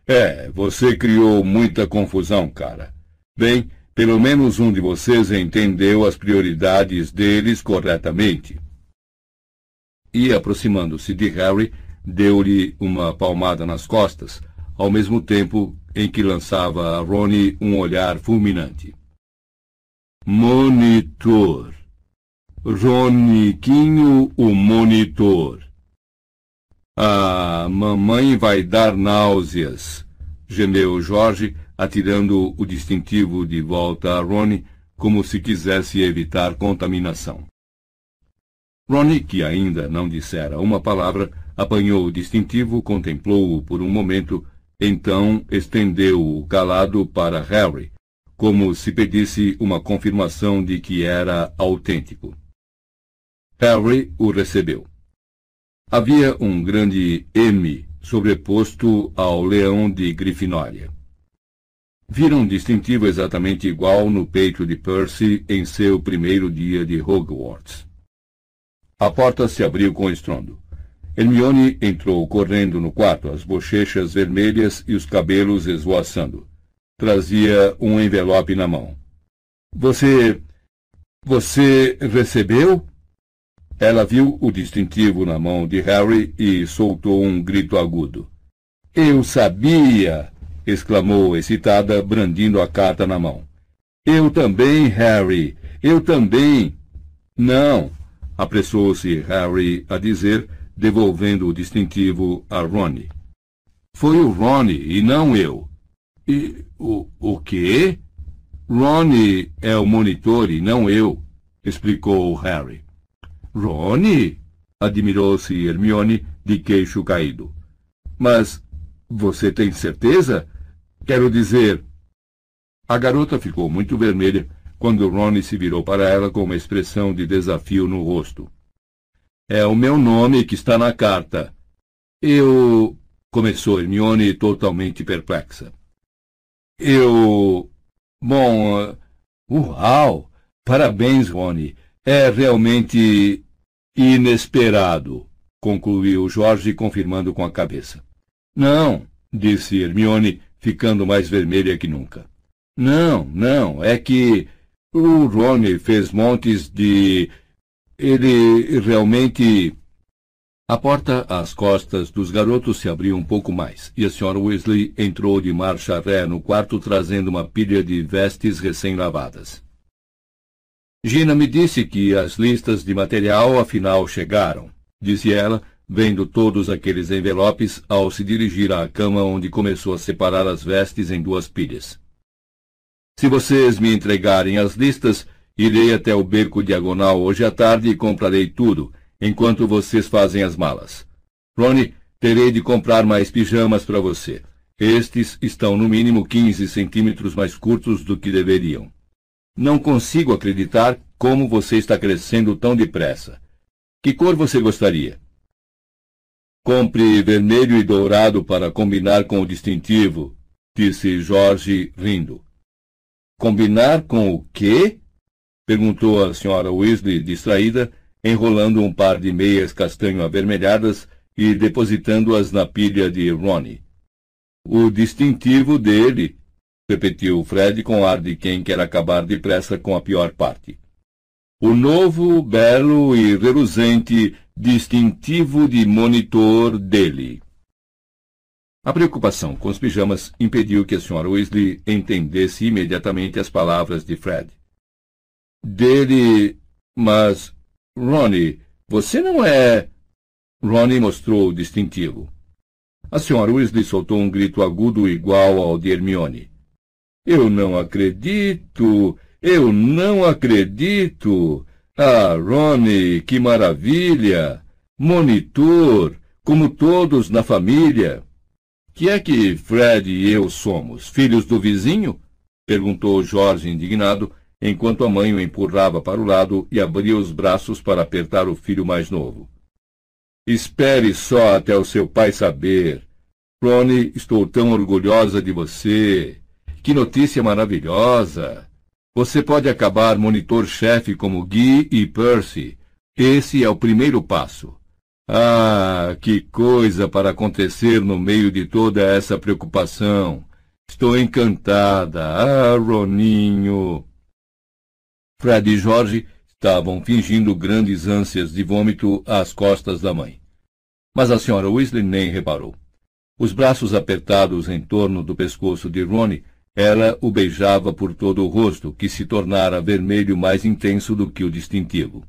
É, você criou muita confusão, cara. Bem, pelo menos um de vocês entendeu as prioridades deles corretamente e, aproximando-se de Harry, deu-lhe uma palmada nas costas, ao mesmo tempo em que lançava a Rony um olhar fulminante. Monitor. Roniquinho, o monitor. Ah, mamãe vai dar náuseas, gemeu Jorge, atirando o distintivo de volta a Rony, como se quisesse evitar contaminação. Ronnie, que ainda não dissera uma palavra, apanhou o distintivo, contemplou-o por um momento, então estendeu-o calado para Harry, como se pedisse uma confirmação de que era autêntico. Harry o recebeu. Havia um grande M sobreposto ao leão de Grifinória. Viram um distintivo exatamente igual no peito de Percy em seu primeiro dia de Hogwarts. A porta se abriu com estrondo. Hermione entrou correndo no quarto, as bochechas vermelhas e os cabelos esvoaçando. Trazia um envelope na mão. Você. Você recebeu? Ela viu o distintivo na mão de Harry e soltou um grito agudo. Eu sabia! exclamou excitada, brandindo a carta na mão. Eu também, Harry! Eu também! Não! apressou-se Harry a dizer, devolvendo o distintivo a Ronnie. Foi o Ronnie e não eu. E o, o quê? Ronnie é o monitor e não eu, explicou Harry. Ronnie? admirou-se Hermione, de queixo caído. Mas você tem certeza? Quero dizer. A garota ficou muito vermelha quando Ronnie se virou para ela com uma expressão de desafio no rosto. É o meu nome que está na carta. Eu. começou Hermione totalmente perplexa. Eu. Bom. Uau! Parabéns, Rony. É realmente inesperado, concluiu Jorge, confirmando com a cabeça. Não, disse Hermione, ficando mais vermelha que nunca. Não, não, é que o Ronnie fez montes de. Ele realmente. A porta às costas dos garotos se abriu um pouco mais, e a senhora Weasley entrou de marcha ré no quarto trazendo uma pilha de vestes recém-lavadas. Gina me disse que as listas de material afinal chegaram, disse ela, vendo todos aqueles envelopes ao se dirigir à cama onde começou a separar as vestes em duas pilhas. Se vocês me entregarem as listas, irei até o beco diagonal hoje à tarde e comprarei tudo, enquanto vocês fazem as malas. Ronnie, terei de comprar mais pijamas para você. Estes estão no mínimo 15 centímetros mais curtos do que deveriam. Não consigo acreditar como você está crescendo tão depressa. Que cor você gostaria? Compre vermelho e dourado para combinar com o distintivo, disse Jorge, rindo. Combinar com o quê? perguntou a senhora Weasley, distraída, enrolando um par de meias castanho avermelhadas e depositando-as na pilha de Ronnie. O distintivo dele, repetiu Fred com ar de quem quer acabar depressa com a pior parte. O novo, belo e reluzente distintivo de monitor dele. A preocupação com os pijamas impediu que a Sra. Weasley entendesse imediatamente as palavras de Fred. Dele. Mas. Ronnie, você não é. Ronnie mostrou o distintivo. A senhora Weasley soltou um grito agudo igual ao de Hermione. Eu não acredito! Eu não acredito! Ah, Ronnie, que maravilha! Monitor, como todos na família. Que é que Fred e eu somos? Filhos do vizinho? Perguntou Jorge indignado, enquanto a mãe o empurrava para o lado e abria os braços para apertar o filho mais novo. Espere só até o seu pai saber. Ronnie, estou tão orgulhosa de você. Que notícia maravilhosa! Você pode acabar monitor-chefe como Guy e Percy. Esse é o primeiro passo. Ah, que coisa para acontecer no meio de toda essa preocupação. Estou encantada. Ah, Roninho. Fred e Jorge estavam fingindo grandes ânsias de vômito às costas da mãe. Mas a senhora Weasley nem reparou. Os braços apertados em torno do pescoço de Ronnie, ela o beijava por todo o rosto, que se tornara vermelho mais intenso do que o distintivo.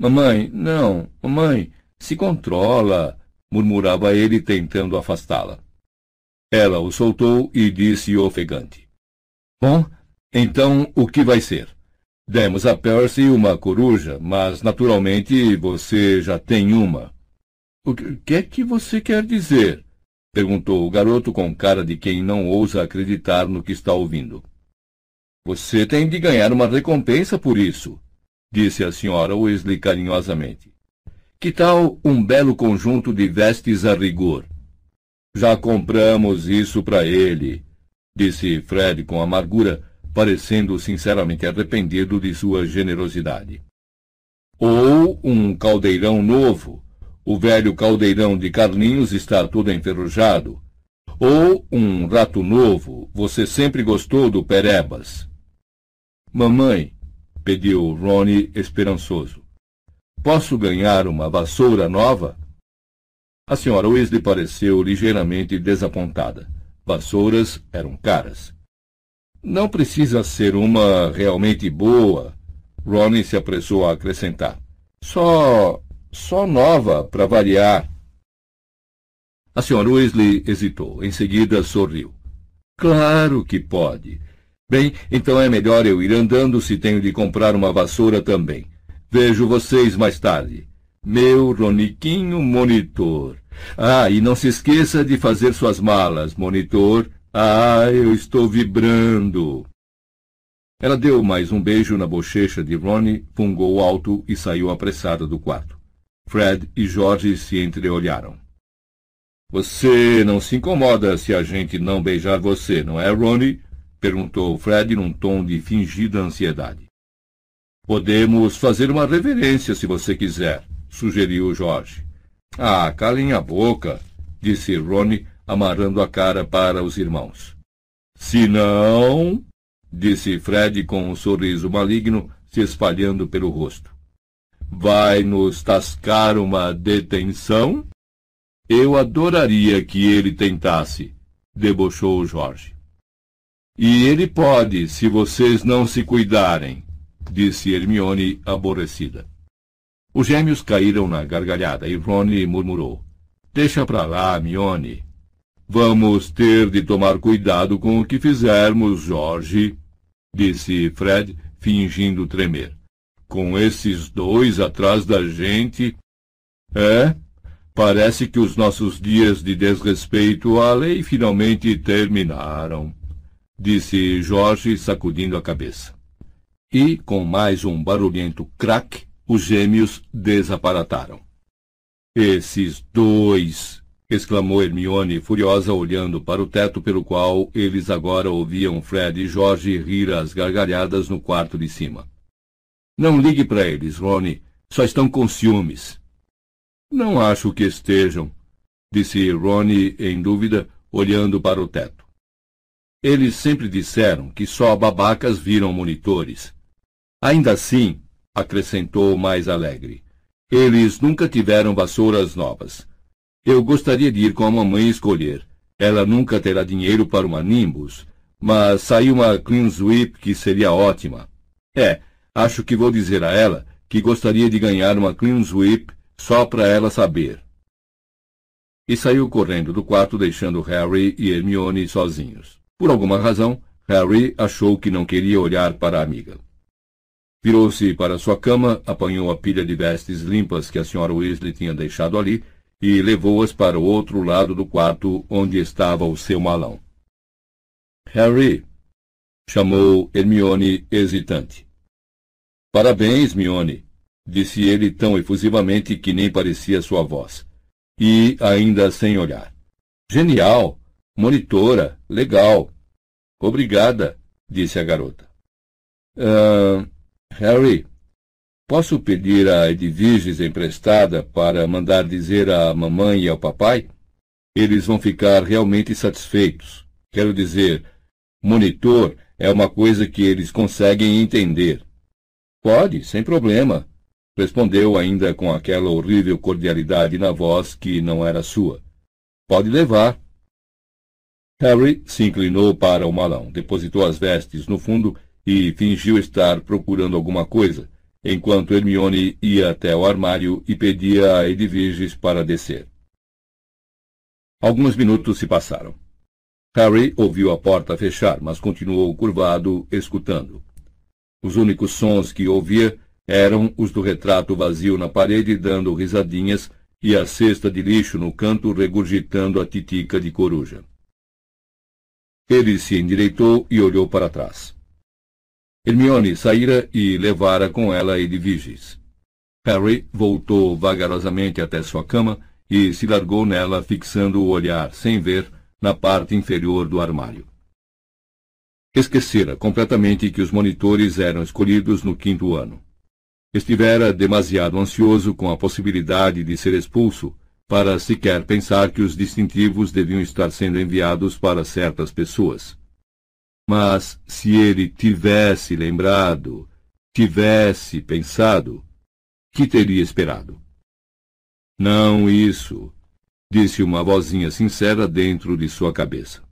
Mamãe, não, mamãe, se controla, murmurava ele tentando afastá-la. Ela o soltou e disse ofegante. Bom, então o que vai ser? Demos a Percy uma coruja, mas naturalmente você já tem uma. O que é que você quer dizer? Perguntou o garoto com cara de quem não ousa acreditar no que está ouvindo. Você tem de ganhar uma recompensa por isso, disse a senhora Weasley carinhosamente. Que tal um belo conjunto de vestes a rigor? Já compramos isso para ele, disse Fred com amargura, parecendo sinceramente arrependido de sua generosidade. Ou um caldeirão novo. O velho caldeirão de Carlinhos está todo enferrujado. Ou um rato novo. Você sempre gostou do Perebas. Mamãe, pediu Ronnie esperançoso. Posso ganhar uma vassoura nova? A senhora Weasley pareceu ligeiramente desapontada. Vassouras eram caras. Não precisa ser uma realmente boa, Ronnie se apressou a acrescentar. Só. Só nova, para variar. A senhora Weasley hesitou. Em seguida sorriu. Claro que pode. Bem, então é melhor eu ir andando se tenho de comprar uma vassoura também. Vejo vocês mais tarde. Meu Roniquinho Monitor. Ah, e não se esqueça de fazer suas malas, Monitor, ah, eu estou vibrando. Ela deu mais um beijo na bochecha de Ronnie, fungou alto e saiu apressada do quarto. Fred e George se entreolharam. Você não se incomoda se a gente não beijar você, não é, Ronnie? perguntou Fred num tom de fingida ansiedade. Podemos fazer uma reverência se você quiser, sugeriu George. Ah, calem a boca, disse Ronnie, amarrando a cara para os irmãos. Se não, disse Fred com um sorriso maligno se espalhando pelo rosto. Vai nos tascar uma detenção? Eu adoraria que ele tentasse, debochou Jorge. E ele pode, se vocês não se cuidarem, disse Hermione aborrecida. Os gêmeos caíram na gargalhada e Rony murmurou. Deixa pra lá, Mione. Vamos ter de tomar cuidado com o que fizermos, Jorge, disse Fred, fingindo tremer. Com esses dois atrás da gente. É, parece que os nossos dias de desrespeito à lei finalmente terminaram, disse Jorge, sacudindo a cabeça. E, com mais um barulhento crack, os gêmeos desaparataram. Esses dois! exclamou Hermione, furiosa, olhando para o teto pelo qual eles agora ouviam Fred e Jorge rir às gargalhadas no quarto de cima. Não ligue para eles, Rony. Só estão com ciúmes. Não acho que estejam, disse Rony em dúvida, olhando para o teto. Eles sempre disseram que só babacas viram monitores. Ainda assim, acrescentou mais alegre, eles nunca tiveram vassouras novas. Eu gostaria de ir com a mamãe escolher. Ela nunca terá dinheiro para uma Nimbus, mas saiu uma Clean Sweep que seria ótima. É, acho que vou dizer a ela que gostaria de ganhar uma Clean Sweep só para ela saber. E saiu correndo do quarto, deixando Harry e Hermione sozinhos. Por alguma razão, Harry achou que não queria olhar para a amiga. Virou-se para sua cama, apanhou a pilha de vestes limpas que a senhora Weasley tinha deixado ali e levou-as para o outro lado do quarto onde estava o seu malão. Harry! chamou Hermione hesitante. Parabéns, Mione, disse ele tão efusivamente que nem parecia sua voz. E ainda sem olhar. Genial! Monitora! Legal! Obrigada, disse a garota. Ah, Harry, posso pedir a Edviges emprestada para mandar dizer à mamãe e ao papai? Eles vão ficar realmente satisfeitos. Quero dizer, monitor é uma coisa que eles conseguem entender. Pode, sem problema, respondeu ainda com aquela horrível cordialidade na voz que não era sua. Pode levar. Harry se inclinou para o malão, depositou as vestes no fundo e fingiu estar procurando alguma coisa, enquanto Hermione ia até o armário e pedia a Edviges para descer. Alguns minutos se passaram. Harry ouviu a porta fechar, mas continuou curvado, escutando. Os únicos sons que ouvia eram os do retrato vazio na parede dando risadinhas e a cesta de lixo no canto regurgitando a titica de coruja. Ele se endireitou e olhou para trás. Hermione saíra e levara com ela Edviges. Harry voltou vagarosamente até sua cama e se largou nela, fixando o olhar, sem ver, na parte inferior do armário. Esquecera completamente que os monitores eram escolhidos no quinto ano. Estivera demasiado ansioso com a possibilidade de ser expulso para sequer pensar que os distintivos deviam estar sendo enviados para certas pessoas. Mas se ele tivesse lembrado, tivesse pensado, que teria esperado? Não isso, disse uma vozinha sincera dentro de sua cabeça.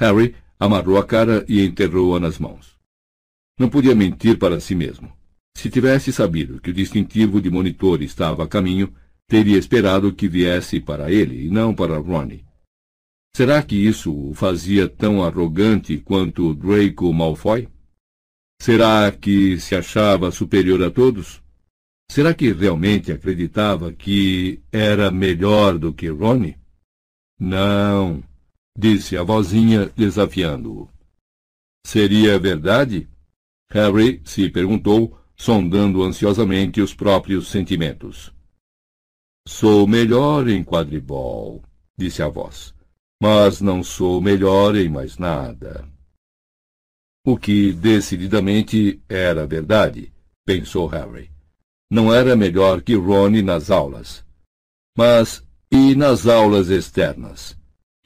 Harry amarrou a cara e enterrou-a nas mãos. Não podia mentir para si mesmo. Se tivesse sabido que o distintivo de monitor estava a caminho, teria esperado que viesse para ele e não para Ronnie. Será que isso o fazia tão arrogante quanto Draco Malfoy? Será que se achava superior a todos? Será que realmente acreditava que era melhor do que Ronnie? Não, disse a vozinha desafiando-o. Seria verdade? Harry se perguntou, sondando ansiosamente os próprios sentimentos. Sou melhor em quadribol, disse a voz mas não sou melhor em mais nada. O que decididamente era verdade, pensou Harry. Não era melhor que Ron nas aulas. Mas e nas aulas externas?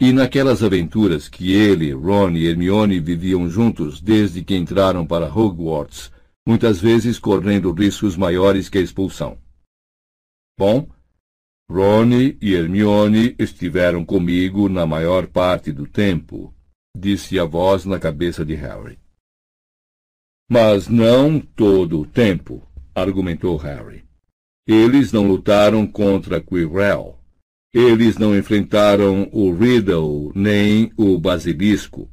E naquelas aventuras que ele, Ron e Hermione viviam juntos desde que entraram para Hogwarts, muitas vezes correndo riscos maiores que a expulsão. Bom, Rony e Hermione estiveram comigo na maior parte do tempo, disse a voz na cabeça de Harry. Mas não todo o tempo, argumentou Harry. Eles não lutaram contra Quirrell. Eles não enfrentaram o Riddle nem o Basilisco.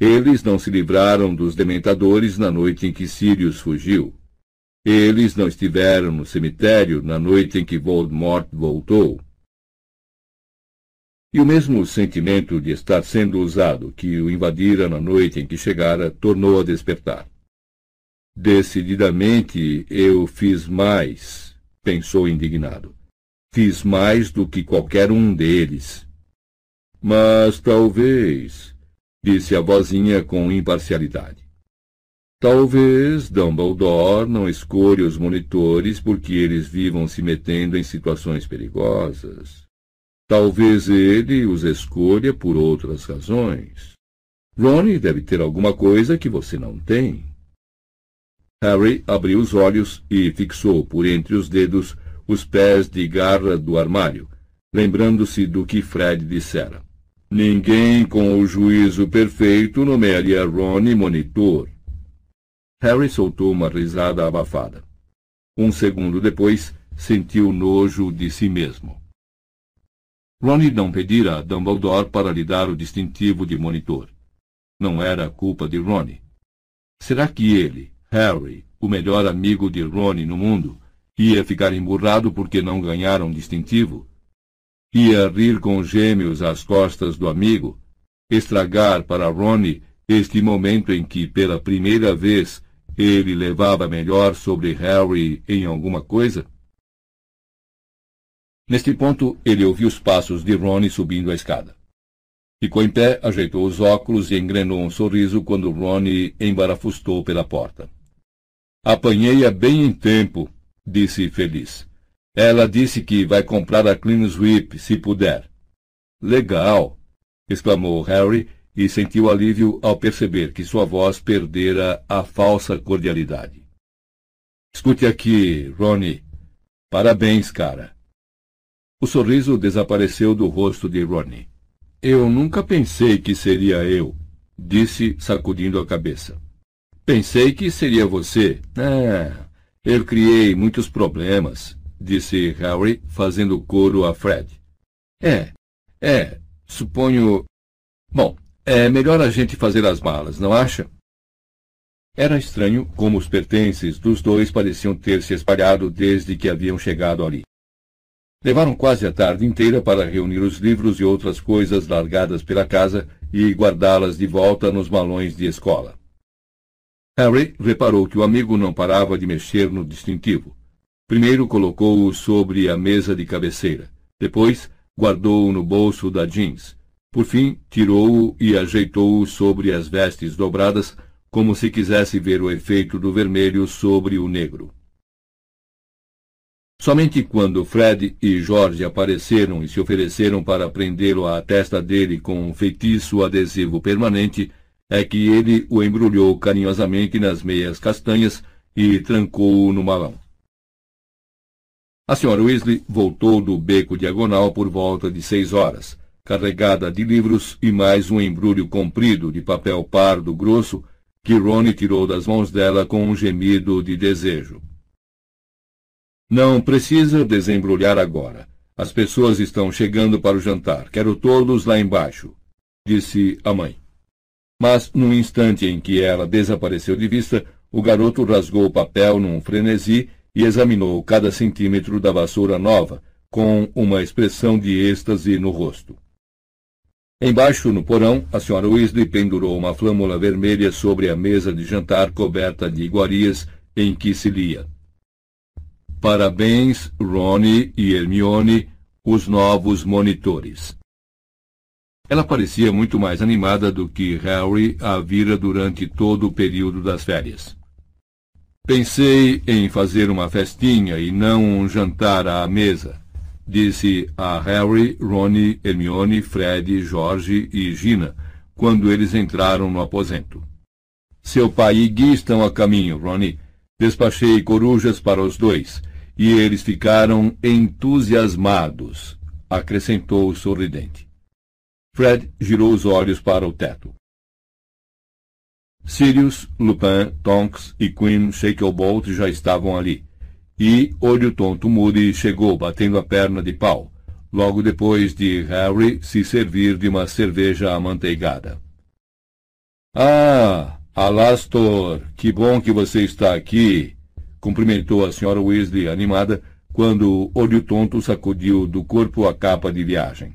Eles não se livraram dos Dementadores na noite em que Sirius fugiu. Eles não estiveram no cemitério na noite em que Voldemort voltou. E o mesmo sentimento de estar sendo usado que o invadira na noite em que chegara tornou a despertar. Decididamente eu fiz mais, pensou indignado. Fiz mais do que qualquer um deles. Mas talvez, disse a vozinha com imparcialidade. Talvez Dumbledore não escolha os monitores porque eles vivam se metendo em situações perigosas. Talvez ele os escolha por outras razões. Ronnie deve ter alguma coisa que você não tem. Harry abriu os olhos e fixou por entre os dedos os pés de garra do armário, lembrando-se do que Fred dissera. Ninguém com o juízo perfeito nomearia Ronnie monitor. Harry soltou uma risada abafada. Um segundo depois, sentiu nojo de si mesmo. Ronnie não pedira a Dumbledore para lhe dar o distintivo de monitor. Não era culpa de Ronnie. Será que ele, Harry, o melhor amigo de Ronnie no mundo, ia ficar emburrado porque não ganharam distintivo? Ia rir com os gêmeos às costas do amigo, estragar para Ronnie este momento em que, pela primeira vez, ele levava melhor sobre Harry em alguma coisa? Neste ponto, ele ouviu os passos de Ronnie subindo a escada. Ficou em pé, ajeitou os óculos e engrenou um sorriso quando Ronnie embarafustou pela porta. Apanhei-a bem em tempo, disse feliz. Ela disse que vai comprar a Clean Sweep, se puder. Legal! exclamou Harry e sentiu alívio ao perceber que sua voz perdera a falsa cordialidade. Escute aqui, Ronnie. Parabéns, cara. O sorriso desapareceu do rosto de Ronnie. Eu nunca pensei que seria eu, disse, sacudindo a cabeça. Pensei que seria você. Ah, eu criei muitos problemas, disse Harry, fazendo coro a Fred. É, é, suponho. Bom, é melhor a gente fazer as malas, não acha? Era estranho como os pertences dos dois pareciam ter se espalhado desde que haviam chegado ali. Levaram quase a tarde inteira para reunir os livros e outras coisas largadas pela casa e guardá-las de volta nos malões de escola. Harry reparou que o amigo não parava de mexer no distintivo. Primeiro colocou-o sobre a mesa de cabeceira. Depois, guardou-o no bolso da jeans. Por fim, tirou-o e ajeitou-o sobre as vestes dobradas, como se quisesse ver o efeito do vermelho sobre o negro. Somente quando Fred e George apareceram e se ofereceram para prendê-lo à testa dele com um feitiço adesivo permanente, é que ele o embrulhou carinhosamente nas meias castanhas e trancou-o no malão. A senhora Weasley voltou do beco diagonal por volta de seis horas, carregada de livros e mais um embrulho comprido de papel pardo grosso que Rony tirou das mãos dela com um gemido de desejo. Não precisa desembrulhar agora. As pessoas estão chegando para o jantar. Quero todos lá embaixo, disse a mãe. Mas, no instante em que ela desapareceu de vista, o garoto rasgou o papel num frenesi e examinou cada centímetro da vassoura nova, com uma expressão de êxtase no rosto. Embaixo, no porão, a senhora Weasley pendurou uma flâmula vermelha sobre a mesa de jantar coberta de iguarias em que se lia. Parabéns, Ronnie e Hermione, os novos monitores. Ela parecia muito mais animada do que Harry a vira durante todo o período das férias. Pensei em fazer uma festinha e não um jantar à mesa, disse a Harry, Ronnie, Hermione, Fred, George e Gina, quando eles entraram no aposento. Seu pai e Guy estão a caminho, Ronnie. Despachei corujas para os dois, e eles ficaram entusiasmados, acrescentou sorridente. Fred girou os olhos para o teto. Sirius, Lupin, Tonks e Queen Shacklebolt já estavam ali, e Olho Tonto Moody chegou batendo a perna de pau, logo depois de Harry se servir de uma cerveja amanteigada. Ah, Alastor, que bom que você está aqui, cumprimentou a Sra. Weasley animada quando Olho Tonto sacudiu do corpo a capa de viagem.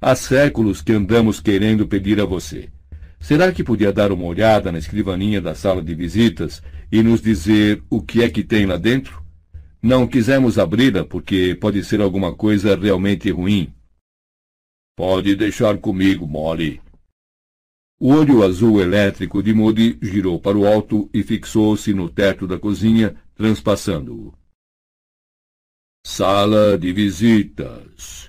Há séculos que andamos querendo pedir a você. Será que podia dar uma olhada na escrivaninha da sala de visitas e nos dizer o que é que tem lá dentro? Não quisemos abri-la porque pode ser alguma coisa realmente ruim. Pode deixar comigo, Molly. O olho azul elétrico de Moody girou para o alto e fixou-se no teto da cozinha, transpassando-o. Sala de visitas.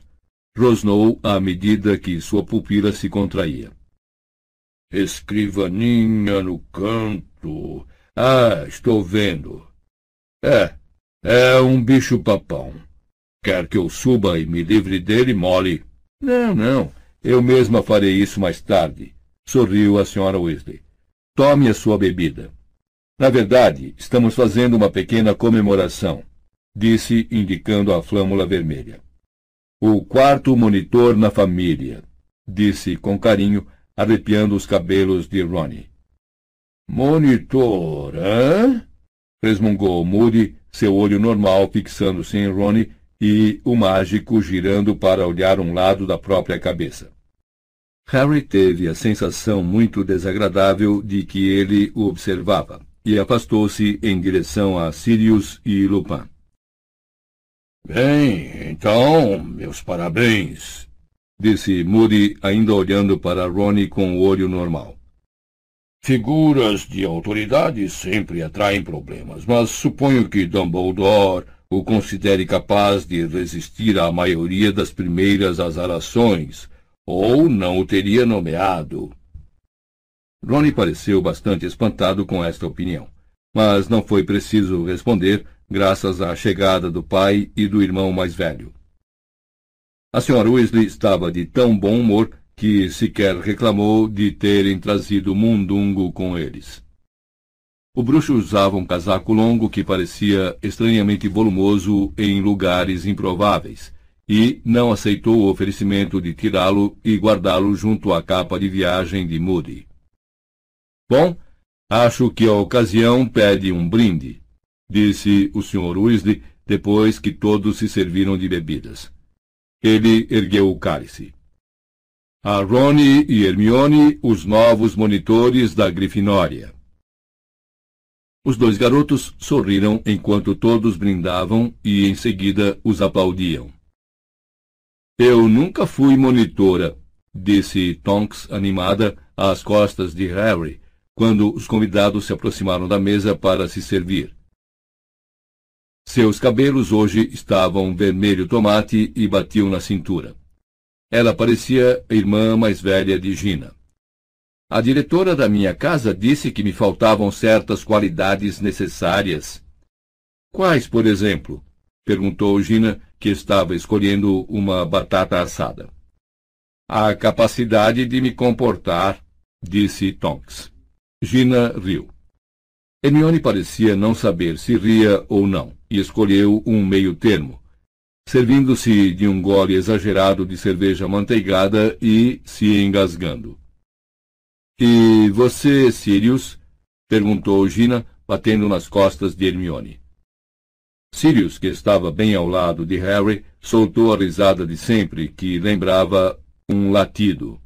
Rosnou à medida que sua pupila se contraía. Escrivaninha no canto. Ah, estou vendo. É, é um bicho-papão. Quer que eu suba e me livre dele, Molly? Não, não. Eu mesma farei isso mais tarde. Sorriu a senhora Weasley. Tome a sua bebida. Na verdade, estamos fazendo uma pequena comemoração, disse, indicando a flâmula vermelha. O quarto monitor na família, disse com carinho, arrepiando os cabelos de Ronnie. Monitor, hã? resmungou Moody, seu olho normal fixando-se em Ronnie e o mágico girando para olhar um lado da própria cabeça. Harry teve a sensação muito desagradável de que ele o observava e afastou-se em direção a Sirius e Lupin. Bem, então, meus parabéns, disse Moody, ainda olhando para Ronnie com o olho normal. Figuras de autoridade sempre atraem problemas, mas suponho que Dumbledore o considere capaz de resistir à maioria das primeiras azarações, ou não o teria nomeado. Ronnie pareceu bastante espantado com esta opinião, mas não foi preciso responder, graças à chegada do pai e do irmão mais velho. A senhora Weasley estava de tão bom humor que sequer reclamou de terem trazido Mundungo com eles. O bruxo usava um casaco longo que parecia estranhamente volumoso em lugares improváveis, e não aceitou o oferecimento de tirá-lo e guardá-lo junto à capa de viagem de Moody. Bom, acho que a ocasião pede um brinde, disse o Sr. Weasley depois que todos se serviram de bebidas. Ele ergueu o cálice. A Rony e Hermione, os novos monitores da Grifinória. Os dois garotos sorriram enquanto todos brindavam e em seguida os aplaudiam. Eu nunca fui monitora, disse Tonks animada às costas de Harry, quando os convidados se aproximaram da mesa para se servir. Seus cabelos hoje estavam vermelho tomate e batiam na cintura. Ela parecia a irmã mais velha de Gina. A diretora da minha casa disse que me faltavam certas qualidades necessárias. Quais, por exemplo? perguntou Gina, que estava escolhendo uma batata assada. A capacidade de me comportar, disse Tonks. Gina riu. Hermione parecia não saber se ria ou não, e escolheu um meio termo, servindo-se de um gole exagerado de cerveja manteigada e se engasgando. E você, Sirius? perguntou Gina, batendo nas costas de Hermione. Sirius, que estava bem ao lado de Harry, soltou a risada de sempre, que lembrava um latido.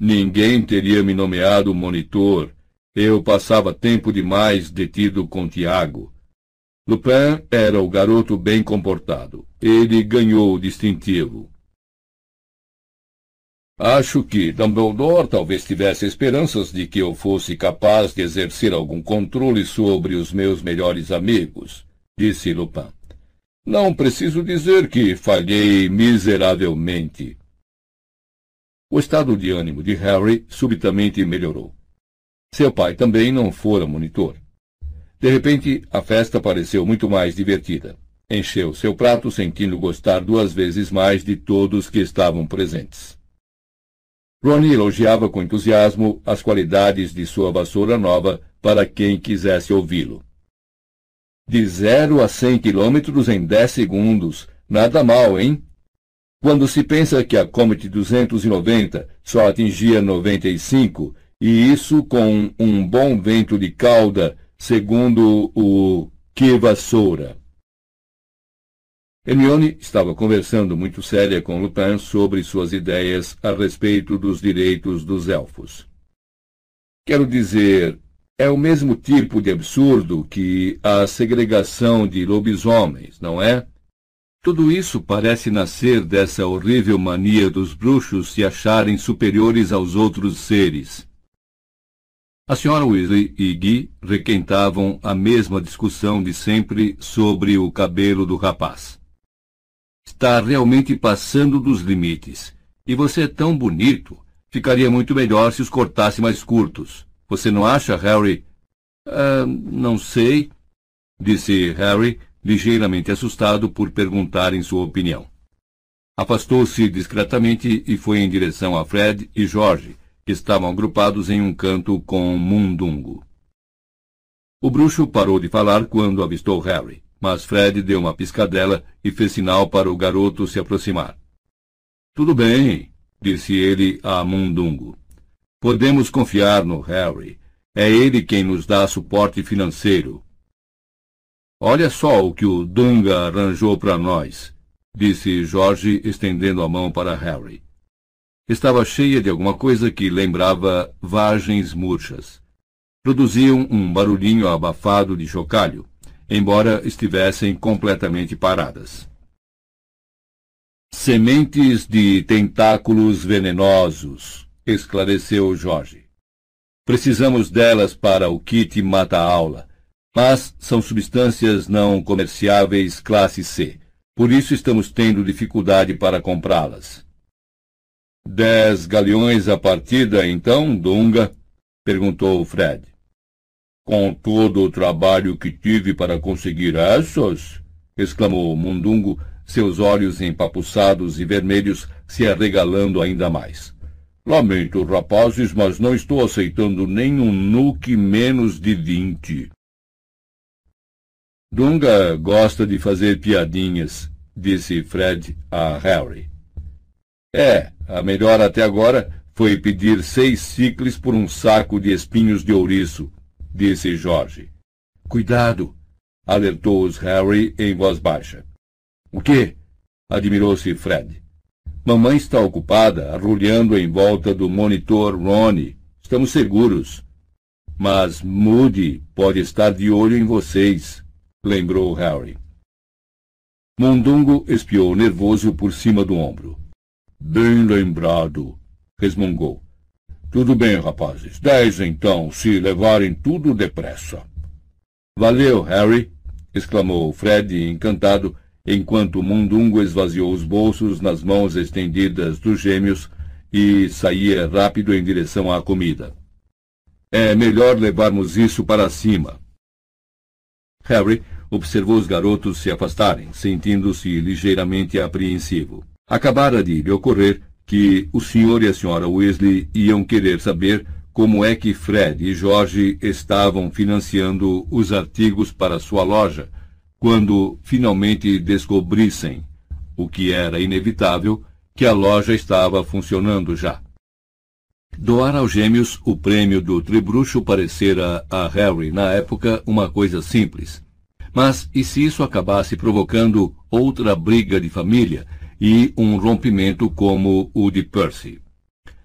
Ninguém teria me nomeado monitor, eu passava tempo demais detido com Tiago. Lupin era o garoto bem comportado. Ele ganhou o distintivo. Acho que Dumbledore talvez tivesse esperanças de que eu fosse capaz de exercer algum controle sobre os meus melhores amigos, disse Lupin. Não preciso dizer que falhei miseravelmente. O estado de ânimo de Harry subitamente melhorou. Seu pai também não fora monitor. De repente, a festa pareceu muito mais divertida. Encheu seu prato, sentindo gostar duas vezes mais de todos que estavam presentes. Ronnie elogiava com entusiasmo as qualidades de sua vassoura nova para quem quisesse ouvi-lo. De zero a cem quilômetros em dez segundos. Nada mal, hein? Quando se pensa que a Comet 290 só atingia 95 e isso com um bom vento de cauda segundo o que vassoura. Hermione estava conversando muito séria com Lupin sobre suas ideias a respeito dos direitos dos elfos. Quero dizer, é o mesmo tipo de absurdo que a segregação de lobisomens, não é? Tudo isso parece nascer dessa horrível mania dos bruxos se acharem superiores aos outros seres. A senhora Weasley e Guy requentavam a mesma discussão de sempre sobre o cabelo do rapaz. Está realmente passando dos limites. E você é tão bonito. Ficaria muito melhor se os cortasse mais curtos. Você não acha, Harry? Ah, não sei, disse Harry, ligeiramente assustado por perguntarem sua opinião. Afastou-se discretamente e foi em direção a Fred e que estavam agrupados em um canto com Mundungo. O bruxo parou de falar quando avistou Harry mas Fred deu uma piscadela e fez sinal para o garoto se aproximar. Tudo bem, disse ele a Mundungo. Podemos confiar no Harry. É ele quem nos dá suporte financeiro. Olha só o que o Dunga arranjou para nós, disse Jorge, estendendo a mão para Harry. Estava cheia de alguma coisa que lembrava vagens murchas. Produziam um barulhinho abafado de chocalho embora estivessem completamente paradas. Sementes de tentáculos venenosos, esclareceu Jorge. Precisamos delas para o kit mata-aula, mas são substâncias não comerciáveis classe C. Por isso estamos tendo dificuldade para comprá-las. Dez galeões a partida, então, Dunga? perguntou Fred. Com todo o trabalho que tive para conseguir essas? exclamou Mundungo, seus olhos empapuçados e vermelhos se arregalando ainda mais. Lamento, rapazes, mas não estou aceitando nenhum nuke menos de vinte. Dunga gosta de fazer piadinhas, disse Fred a Harry. É, a melhor até agora foi pedir seis ciclos por um saco de espinhos de ouriço, disse Jorge. Cuidado! alertou-os Harry em voz baixa. O quê? admirou-se Fred. Mamãe está ocupada arrulhando em volta do monitor Ronnie. Estamos seguros. Mas Moody pode estar de olho em vocês, lembrou Harry. Mundungo espiou nervoso por cima do ombro. Bem lembrado, resmungou. Tudo bem, rapazes. Dez, então, se levarem tudo depressa. Valeu, Harry! exclamou Fred, encantado, enquanto Mundungo esvaziou os bolsos nas mãos estendidas dos gêmeos e saía rápido em direção à comida. É melhor levarmos isso para cima. Harry observou os garotos se afastarem, sentindo-se ligeiramente apreensivo. Acabara de lhe ocorrer que o senhor e a senhora Weasley iam querer saber como é que Fred e George estavam financiando os artigos para sua loja, quando finalmente descobrissem, o que era inevitável, que a loja estava funcionando já. Doar aos gêmeos o prêmio do tribruxo parecera a Harry, na época, uma coisa simples. Mas e se isso acabasse provocando outra briga de família e um rompimento como o de Percy.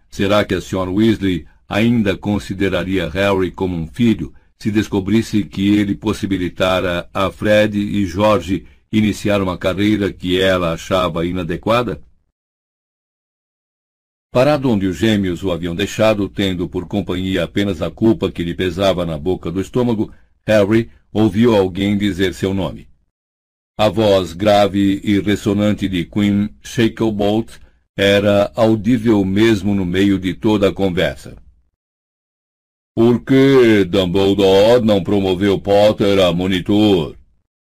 Será que a Sra. Weasley ainda consideraria Harry como um filho se descobrisse que ele possibilitara a Fred e George iniciar uma carreira que ela achava inadequada? Parado onde os gêmeos o haviam deixado, tendo por companhia apenas a culpa que lhe pesava na boca do estômago, Harry ouviu alguém dizer seu nome. A voz grave e ressonante de Queen Shacklebolt era audível mesmo no meio de toda a conversa. Por que Dumbledore não promoveu Potter a monitor?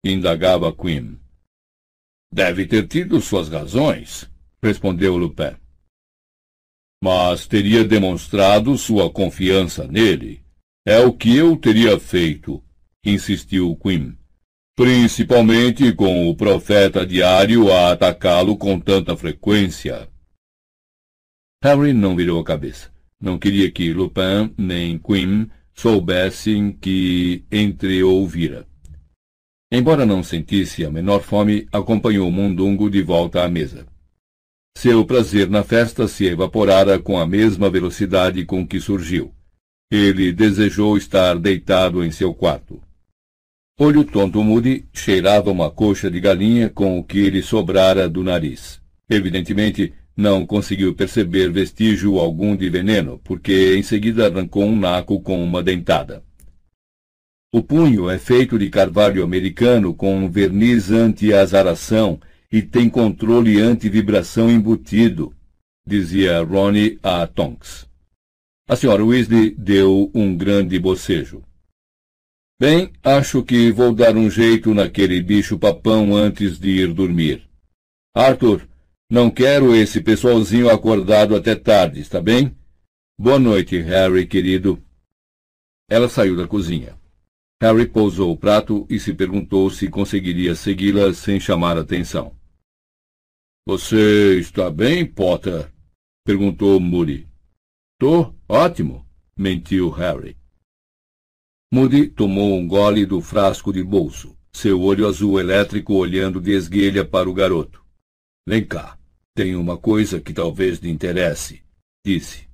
indagava Queen. Deve ter tido suas razões, respondeu Lupin. Mas teria demonstrado sua confiança nele. É o que eu teria feito, insistiu Queen principalmente com o profeta diário a atacá-lo com tanta frequência. Harry não virou a cabeça. Não queria que Lupin nem Quim soubessem que entreouvira. Embora não sentisse a menor fome, acompanhou Mundungo de volta à mesa. Seu prazer na festa se evaporara com a mesma velocidade com que surgiu. Ele desejou estar deitado em seu quarto. Olho tonto Moody cheirava uma coxa de galinha com o que lhe sobrara do nariz. Evidentemente, não conseguiu perceber vestígio algum de veneno, porque em seguida arrancou um naco com uma dentada. O punho é feito de carvalho americano com verniz anti-azaração e tem controle anti-vibração embutido, dizia Ronnie a Tonks. A senhora Weasley deu um grande bocejo. Bem, acho que vou dar um jeito naquele bicho papão antes de ir dormir. Arthur, não quero esse pessoalzinho acordado até tarde, está bem? Boa noite, Harry, querido. Ela saiu da cozinha. Harry pousou o prato e se perguntou se conseguiria segui-la sem chamar atenção. Você está bem, Potter? perguntou Moody. Tô ótimo, mentiu Harry. Moody tomou um gole do frasco de bolso, seu olho azul elétrico olhando de esguelha para o garoto. Vem cá, tenho uma coisa que talvez lhe interesse, disse.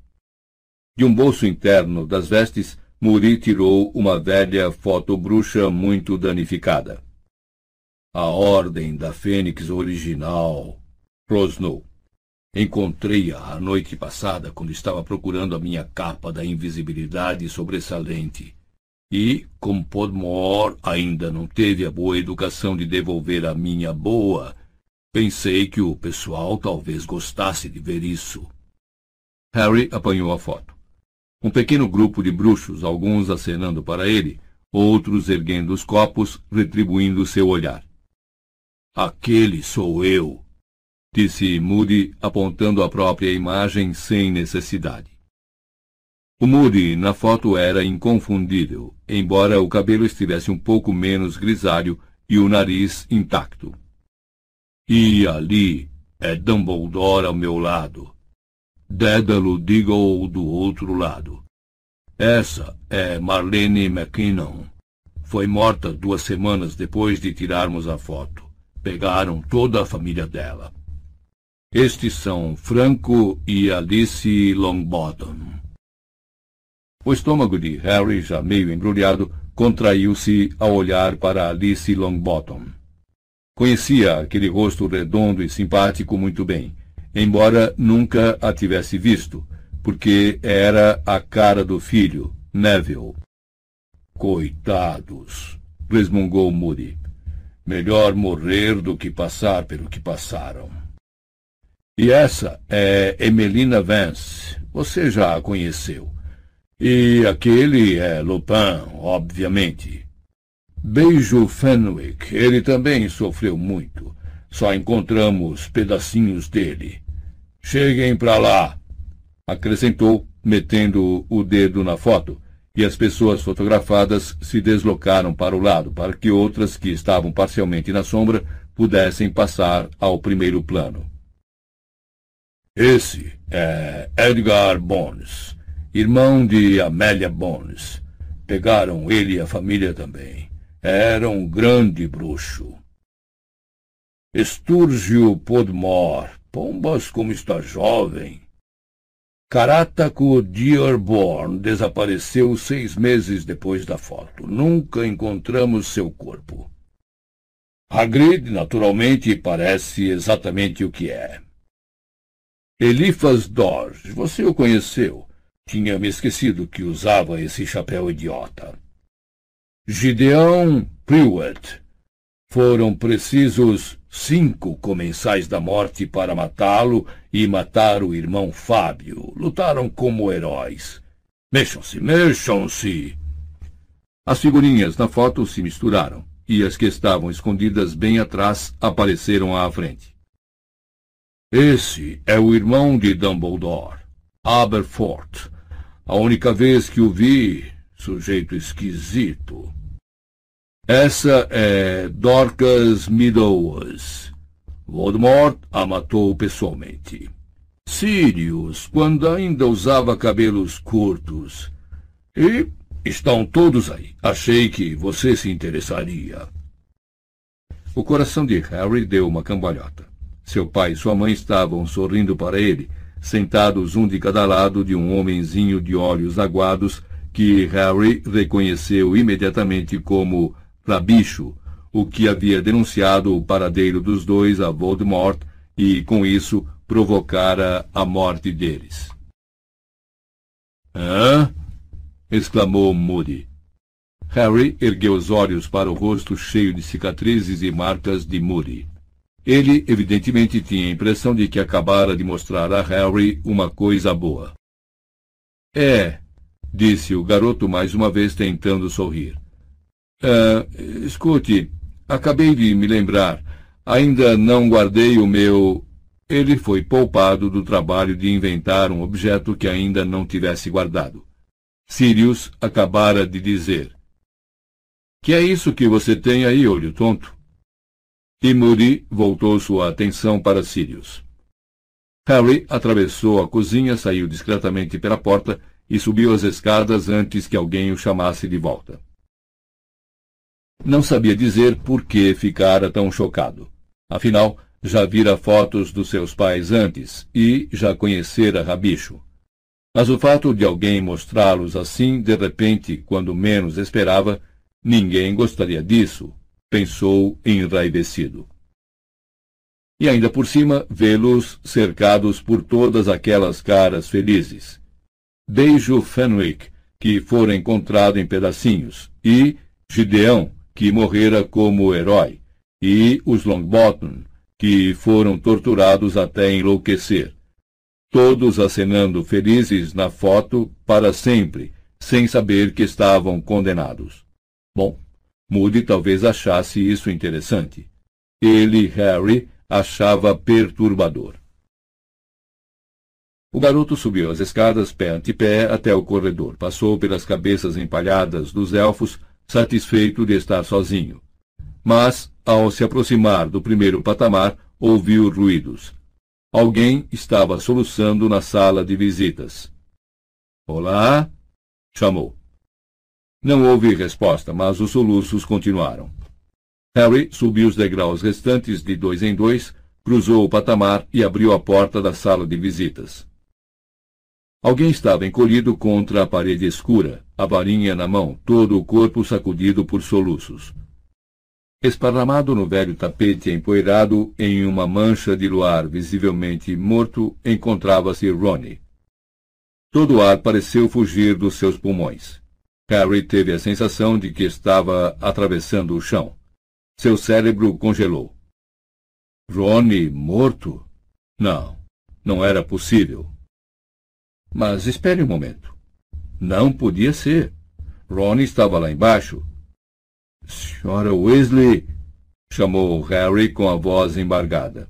De um bolso interno das vestes, Muri tirou uma velha fotobruxa muito danificada. A Ordem da Fênix original, rosnou. Encontrei-a a noite passada quando estava procurando a minha capa da invisibilidade sobressalente. E, como Podmore ainda não teve a boa educação de devolver a minha boa, pensei que o pessoal talvez gostasse de ver isso. Harry apanhou a foto. Um pequeno grupo de bruxos, alguns acenando para ele, outros erguendo os copos, retribuindo seu olhar. Aquele sou eu, disse Moody, apontando a própria imagem sem necessidade. O Moody na foto era inconfundível, embora o cabelo estivesse um pouco menos grisalho e o nariz intacto. E ali é Dumbledore ao meu lado, Dédalo Diggle do outro lado. Essa é Marlene McKinnon. Foi morta duas semanas depois de tirarmos a foto. Pegaram toda a família dela. Estes são Franco e Alice Longbottom. O estômago de Harry, já meio embrulhado, contraiu-se ao olhar para Alice Longbottom. Conhecia aquele rosto redondo e simpático muito bem, embora nunca a tivesse visto, porque era a cara do filho, Neville. Coitados, resmungou Moody. Melhor morrer do que passar pelo que passaram. E essa é Emelina Vance. Você já a conheceu. E aquele é Lupin, obviamente. Beijo Fenwick. Ele também sofreu muito. Só encontramos pedacinhos dele. Cheguem para lá, acrescentou, metendo o dedo na foto, e as pessoas fotografadas se deslocaram para o lado, para que outras que estavam parcialmente na sombra pudessem passar ao primeiro plano. Esse é Edgar Bones, irmão de Amélia Bones. Pegaram ele e a família também. Era um grande bruxo. Estúrgio Podmore. Pombas, como está jovem. Carátaco Dearborn desapareceu seis meses depois da foto. Nunca encontramos seu corpo. Hagrid, naturalmente, parece exatamente o que é. Eliphas Dodge, você o conheceu. Tinha me esquecido que usava esse chapéu idiota. Gideon Pruitt, foram precisos cinco comensais da morte para matá-lo e matar o irmão Fábio. Lutaram como heróis. Mexam-se, mexam-se! As figurinhas na foto se misturaram e as que estavam escondidas bem atrás apareceram à frente. Esse é o irmão de Dumbledore, Aberforth. A única vez que o vi, sujeito esquisito. Essa é Dorcas Meadows. Voldemort a matou pessoalmente. Sirius, quando ainda usava cabelos curtos. E Estão todos aí. Achei que você se interessaria. O coração de Harry deu uma cambalhota. Seu pai e sua mãe estavam sorrindo para ele, sentados um de cada lado de um homenzinho de olhos aguados que Harry reconheceu imediatamente como Rabicho, o que havia denunciado o paradeiro dos dois a Voldemort e, com isso, provocara a morte deles. Hã? exclamou Moody. Harry ergueu os olhos para o rosto cheio de cicatrizes e marcas de Moody. Ele, evidentemente, tinha a impressão de que acabara de mostrar a Harry uma coisa boa. É, disse o garoto mais uma vez tentando sorrir. Uh, escute, acabei de me lembrar. Ainda não guardei o meu. Ele foi poupado do trabalho de inventar um objeto que ainda não tivesse guardado. Sirius acabara de dizer: Que é isso que você tem aí, olho tonto? E Moody voltou sua atenção para Sirius. Harry atravessou a cozinha, saiu discretamente pela porta e subiu as escadas antes que alguém o chamasse de volta. Não sabia dizer por que ficara tão chocado. Afinal, já vira fotos dos seus pais antes e já conhecera Rabicho. Mas o fato de alguém mostrá-los assim, de repente, quando menos esperava, ninguém gostaria disso, pensou enraivecido. E ainda por cima, vê-los cercados por todas aquelas caras felizes. Beijo Fenwick, que fora encontrado em pedacinhos, e Gideão, que morrera como herói, e os Longbottom, que foram torturados até enlouquecer todos acenando felizes na foto para sempre, sem saber que estavam condenados. Bom, Moody talvez achasse isso interessante. Ele, Harry, achava perturbador. O garoto subiu as escadas pé ante pé até o corredor. Passou pelas cabeças empalhadas dos elfos, satisfeito de estar sozinho. Mas, ao se aproximar do primeiro patamar, ouviu ruídos. Alguém estava soluçando na sala de visitas. Olá? chamou. Não houve resposta, mas os soluços continuaram. Harry subiu os degraus restantes de dois em dois, cruzou o patamar e abriu a porta da sala de visitas. Alguém estava encolhido contra a parede escura, a varinha na mão, todo o corpo sacudido por soluços. Esparramado no velho tapete empoeirado, em uma mancha de luar visivelmente morto, encontrava-se Ronnie. Todo o ar pareceu fugir dos seus pulmões. Harry teve a sensação de que estava atravessando o chão. Seu cérebro congelou. Ronnie morto? Não, não era possível. Mas espere um momento. Não podia ser. Ronnie estava lá embaixo, Senhora Weasley, chamou Harry com a voz embargada.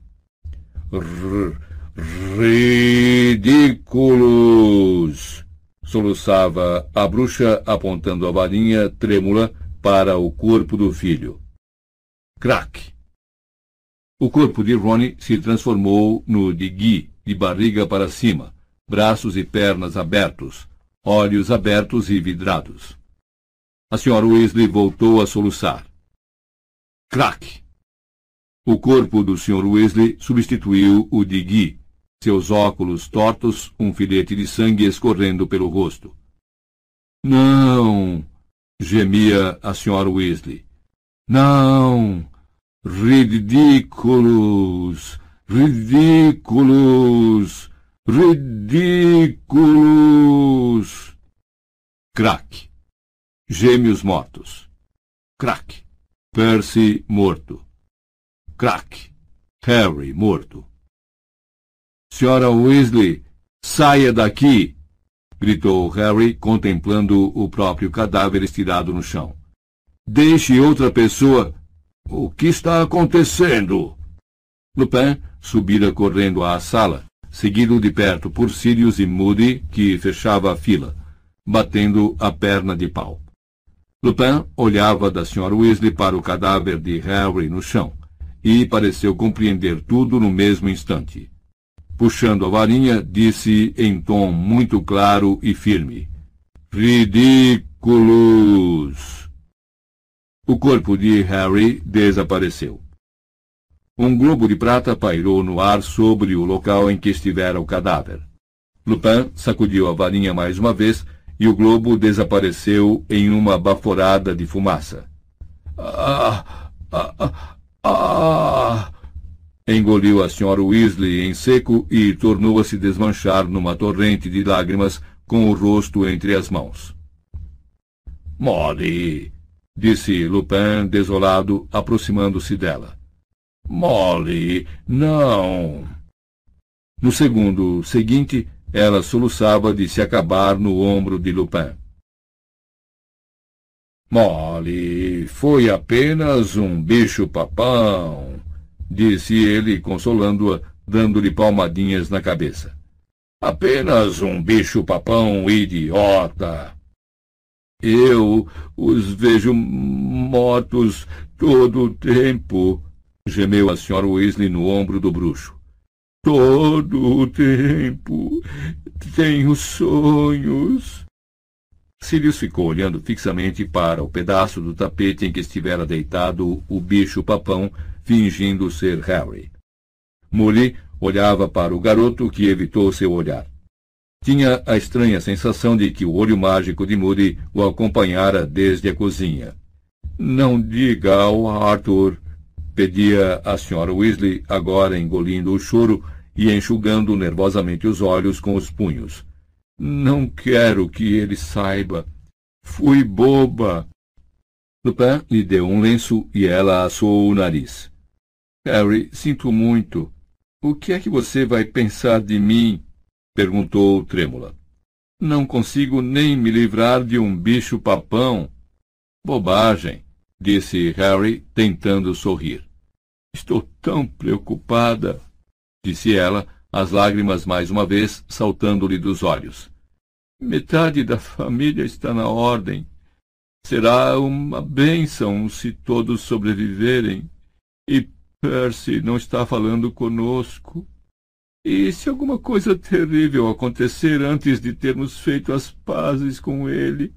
Ridículos! Soluçava a bruxa apontando a varinha trêmula para o corpo do filho. Crack! O corpo de Ronnie se transformou no de Guy, de barriga para cima, braços e pernas abertos, olhos abertos e vidrados. A senhora Weasley voltou a soluçar. Crack! O corpo do Sr. Weasley substituiu o de Guy, seus óculos tortos, um filete de sangue escorrendo pelo rosto. Não! gemia a senhora Weasley. Não! Ridículos! Ridículos! Ridículos! Crack! Gêmeos mortos. Crack. Percy morto. Crack. Harry morto. Senhora Weasley, saia daqui! gritou Harry, contemplando o próprio cadáver estirado no chão. Deixe outra pessoa. O que está acontecendo? Lupin subira correndo à sala, seguido de perto por Sirius e Moody, que fechava a fila, batendo a perna de pau. Lupin olhava da Sra. Weasley para o cadáver de Harry no chão e pareceu compreender tudo no mesmo instante. Puxando a varinha, disse em tom muito claro e firme: Ridículo! Miraculous! O corpo de Harry desapareceu. Um globo de prata pairou no ar sobre o local em que estivera o cadáver. Lupin sacudiu a varinha mais uma vez e o globo desapareceu em uma baforada de fumaça. Ah, ah, ah, ah! Engoliu a senhora Weasley em seco e tornou a se desmanchar numa torrente de lágrimas com o rosto entre as mãos. Molly, disse Lupin desolado, aproximando-se dela. Molly, não. No segundo seguinte, ela soluçava de se acabar no ombro de Lupin. Molly, foi apenas um bicho-papão, disse ele, consolando-a, dando-lhe palmadinhas na cabeça. Apenas um bicho-papão idiota. Eu os vejo mortos todo o tempo, gemeu a senhora Weasley no ombro do bruxo. Todo o tempo tenho sonhos. Sirius ficou olhando fixamente para o pedaço do tapete em que estivera deitado o bicho-papão, fingindo ser Harry. Molly olhava para o garoto, que evitou seu olhar. Tinha a estranha sensação de que o olho mágico de Moody o acompanhara desde a cozinha. Não diga ao Arthur, pedia a senhora Weasley, agora engolindo o choro e enxugando nervosamente os olhos com os punhos. Não quero que ele saiba. Fui boba. Lupin lhe deu um lenço e ela assou o nariz. Harry, sinto muito. O que é que você vai pensar de mim? perguntou trêmula. Não consigo nem me livrar de um bicho-papão. Bobagem, disse Harry, tentando sorrir. Estou tão preocupada, disse ela, as lágrimas mais uma vez saltando-lhe dos olhos. Metade da família está na ordem. Será uma bênção se todos sobreviverem. E Percy não está falando conosco. E se alguma coisa terrível acontecer antes de termos feito as pazes com ele?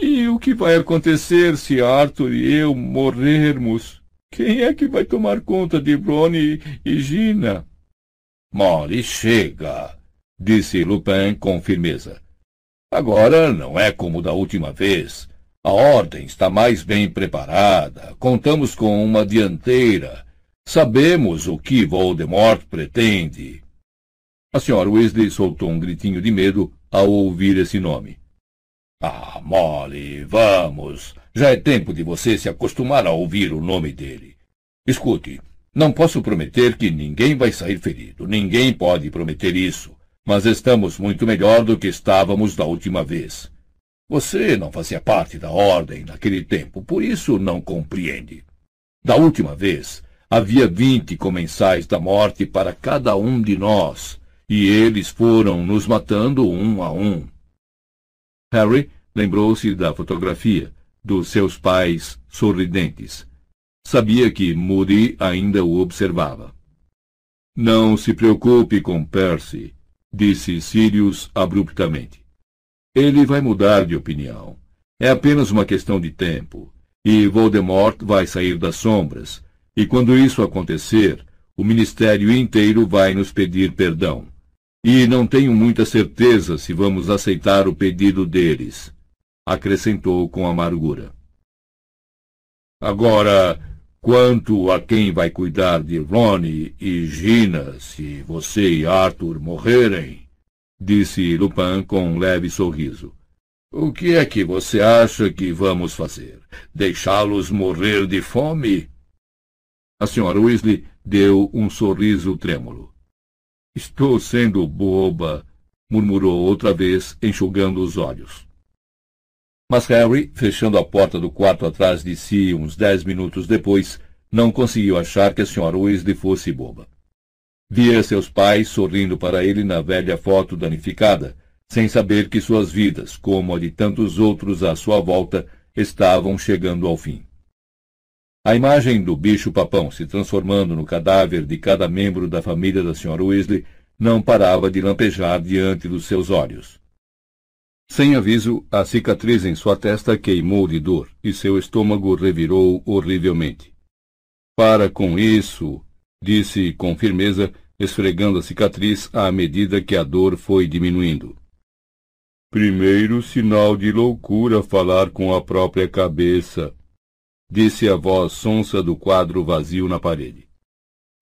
E o que vai acontecer se Arthur e eu morrermos? Quem é que vai tomar conta de Ron e Gina? Molly, chega, disse Lupin com firmeza. Agora não é como da última vez. A ordem está mais bem preparada. Contamos com uma dianteira. Sabemos o que Voldemort pretende. A senhora Weasley soltou um gritinho de medo ao ouvir esse nome. Ah, Molly, vamos. Já é tempo de você se acostumar a ouvir o nome dele. Escute, não posso prometer que ninguém vai sair ferido. Ninguém pode prometer isso. Mas estamos muito melhor do que estávamos da última vez. Você não fazia parte da ordem naquele tempo, por isso não compreende. Da última vez, havia vinte comensais da morte para cada um de nós, e eles foram nos matando um a um. Harry lembrou-se da fotografia dos seus pais sorridentes. Sabia que Moody ainda o observava. Não se preocupe com Percy, disse Sirius abruptamente. Ele vai mudar de opinião. É apenas uma questão de tempo. E Voldemort vai sair das sombras. E quando isso acontecer, o ministério inteiro vai nos pedir perdão. E não tenho muita certeza se vamos aceitar o pedido deles, acrescentou com amargura. Agora, quanto a quem vai cuidar de Ronnie e Gina se você e Arthur morrerem, disse Lupin com um leve sorriso. O que é que você acha que vamos fazer? Deixá-los morrer de fome? A senhora Weasley deu um sorriso trêmulo. Estou sendo boba, murmurou outra vez, enxugando os olhos. Mas Harry, fechando a porta do quarto atrás de si uns dez minutos depois, não conseguiu achar que a senhora Weasley fosse boba. Via seus pais sorrindo para ele na velha foto danificada, sem saber que suas vidas, como a de tantos outros à sua volta, estavam chegando ao fim. A imagem do bicho-papão se transformando no cadáver de cada membro da família da Sra. Weasley não parava de lampejar diante dos seus olhos. Sem aviso, a cicatriz em sua testa queimou de dor e seu estômago revirou horrivelmente. Para com isso, disse com firmeza, esfregando a cicatriz à medida que a dor foi diminuindo. Primeiro sinal de loucura falar com a própria cabeça, disse a voz sonsa do quadro vazio na parede.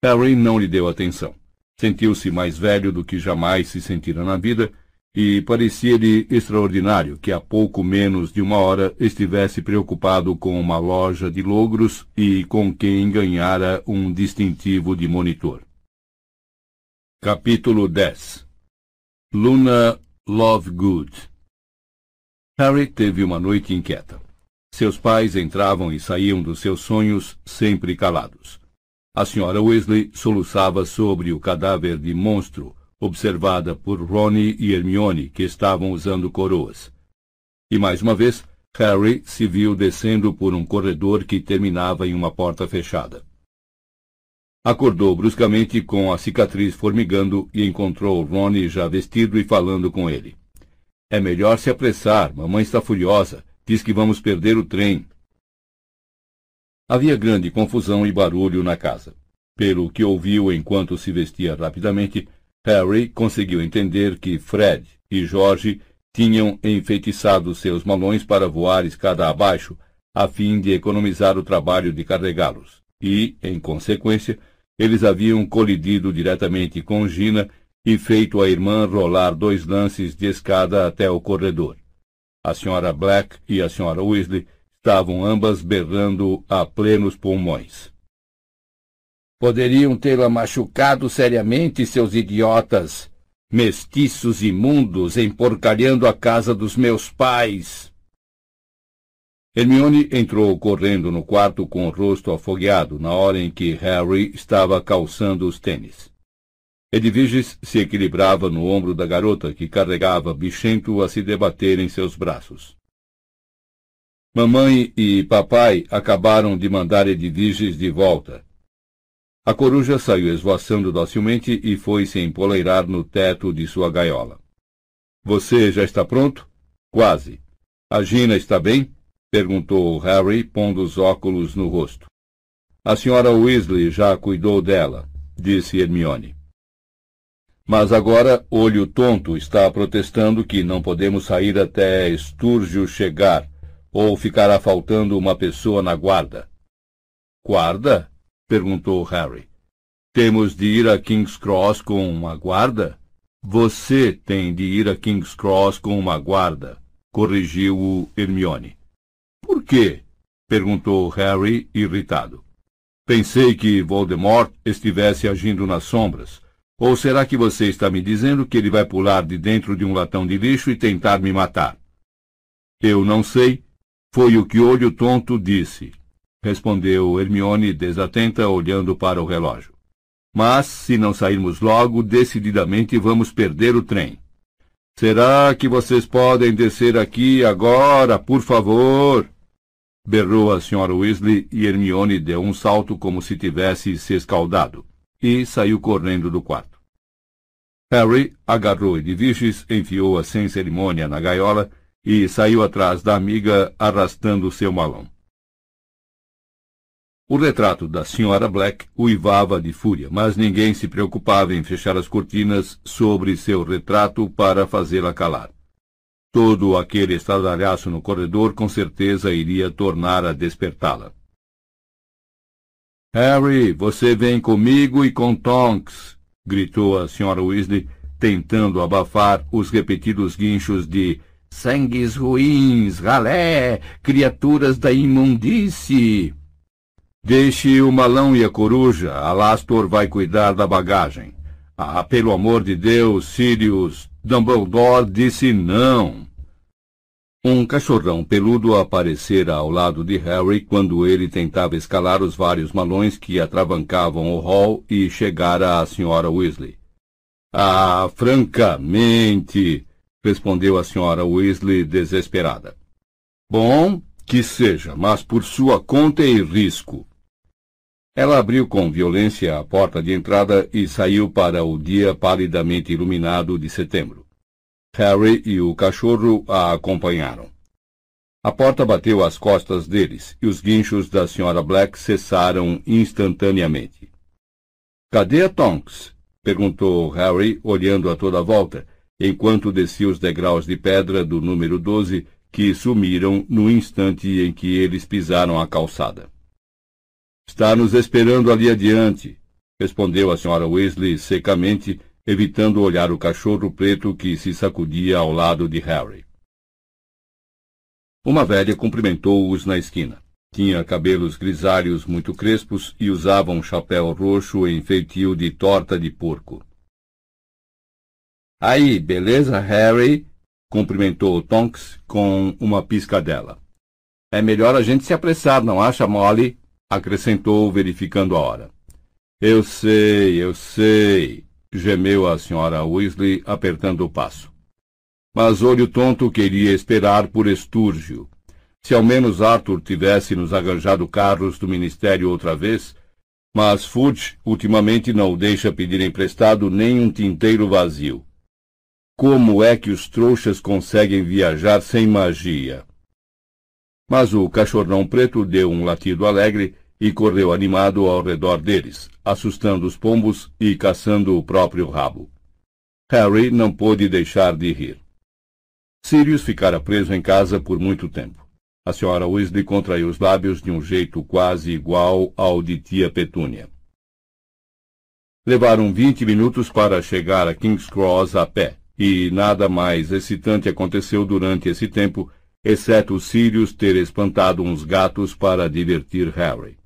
Harry não lhe deu atenção. Sentiu-se mais velho do que jamais se sentira na vida e parecia-lhe extraordinário que há pouco menos de uma hora estivesse preocupado com uma loja de logros e com quem ganhara um distintivo de monitor. Capítulo 10 Luna Lovegood Harry teve uma noite inquieta. Seus pais entravam e saíam dos seus sonhos sempre calados. A senhora Weasley soluçava sobre o cadáver de monstro, observada por Ronnie e Hermione, que estavam usando coroas. E mais uma vez, Harry se viu descendo por um corredor que terminava em uma porta fechada. Acordou bruscamente com a cicatriz formigando e encontrou Ronnie já vestido e falando com ele. É melhor se apressar, mamãe está furiosa. Diz que vamos perder o trem. Havia grande confusão e barulho na casa. Pelo que ouviu enquanto se vestia rapidamente, Harry conseguiu entender que Fred e George tinham enfeitiçado seus malões para voar escada abaixo, a fim de economizar o trabalho de carregá-los, e, em consequência, eles haviam colidido diretamente com Gina e feito a irmã rolar dois lances de escada até o corredor. A senhora Black e a senhora Weasley estavam ambas berrando a plenos pulmões. Poderiam tê-la machucado seriamente, seus idiotas, mestiços imundos, emporcalhando a casa dos meus pais. Hermione entrou correndo no quarto com o rosto afogueado na hora em que Harry estava calçando os tênis. Edviges se equilibrava no ombro da garota, que carregava bichento a se debater em seus braços. Mamãe e papai acabaram de mandar Edviges de volta. A coruja saiu esvoaçando docilmente e foi se empoleirar no teto de sua gaiola. Você já está pronto? Quase. A Gina está bem? Perguntou Harry, pondo os óculos no rosto. A senhora Weasley já cuidou dela, disse Hermione. Mas agora Olho Tonto está protestando que não podemos sair até Estúrgio chegar, ou ficará faltando uma pessoa na guarda. Guarda? perguntou Harry. Temos de ir a King's Cross com uma guarda? Você tem de ir a King's Cross com uma guarda, corrigiu-o Hermione. Quê? perguntou Harry, irritado. Pensei que Voldemort estivesse agindo nas sombras ou será que você está me dizendo que ele vai pular de dentro de um latão de lixo e tentar me matar? Eu não sei. Foi o que Olho Tonto disse, respondeu Hermione desatenta, olhando para o relógio. Mas, se não sairmos logo, decididamente vamos perder o trem. Será que vocês podem descer aqui agora, por favor? Berrou a senhora Weasley e Hermione deu um salto como se tivesse se escaldado e saiu correndo do quarto. Harry agarrou Edviges, enfiou-a sem cerimônia na gaiola e saiu atrás da amiga arrastando seu malão. O retrato da Sra. Black uivava de fúria, mas ninguém se preocupava em fechar as cortinas sobre seu retrato para fazê-la calar. Todo aquele estardalhaço no corredor com certeza iria tornar a despertá-la. Harry, você vem comigo e com Tonks, gritou a senhora Weasley, tentando abafar os repetidos guinchos de sangues ruins, ralé, criaturas da imundície. Deixe o malão e a coruja, Alastor vai cuidar da bagagem. Ah, pelo amor de Deus, Sirius, Dumbledore disse não. Um cachorrão peludo aparecera ao lado de Harry quando ele tentava escalar os vários malões que atravancavam o hall e chegara à senhora Weasley. Ah, francamente, respondeu a senhora Weasley desesperada. Bom, que seja, mas por sua conta e risco. Ela abriu com violência a porta de entrada e saiu para o dia palidamente iluminado de setembro. Harry e o cachorro a acompanharam. A porta bateu às costas deles e os guinchos da Sra. Black cessaram instantaneamente. Cadê a Tonks? perguntou Harry, olhando a toda a volta, enquanto descia os degraus de pedra do número 12, que sumiram no instante em que eles pisaram a calçada. Está nos esperando ali adiante, respondeu a Sra. Weasley secamente, evitando olhar o cachorro preto que se sacudia ao lado de Harry. Uma velha cumprimentou-os na esquina. Tinha cabelos grisalhos muito crespos e usava um chapéu roxo em feitio de torta de porco. Aí, beleza, Harry? cumprimentou Tonks com uma piscadela. É melhor a gente se apressar, não acha, Molly? Acrescentou, verificando a hora. Eu sei, eu sei, gemeu a senhora Weasley, apertando o passo. Mas olho tonto queria esperar por Estúrgio. Se ao menos Arthur tivesse nos arranjado carros do ministério outra vez, mas Fudge ultimamente não deixa pedir emprestado nem um tinteiro vazio. Como é que os trouxas conseguem viajar sem magia? Mas o cachorrão preto deu um latido alegre e correu animado ao redor deles, assustando os pombos e caçando o próprio rabo. Harry não pôde deixar de rir. Sirius ficara preso em casa por muito tempo. A senhora Weasley contraiu os lábios de um jeito quase igual ao de tia Petúnia. Levaram vinte minutos para chegar a King's Cross a pé, e nada mais excitante aconteceu durante esse tempo, exceto Sirius ter espantado uns gatos para divertir Harry.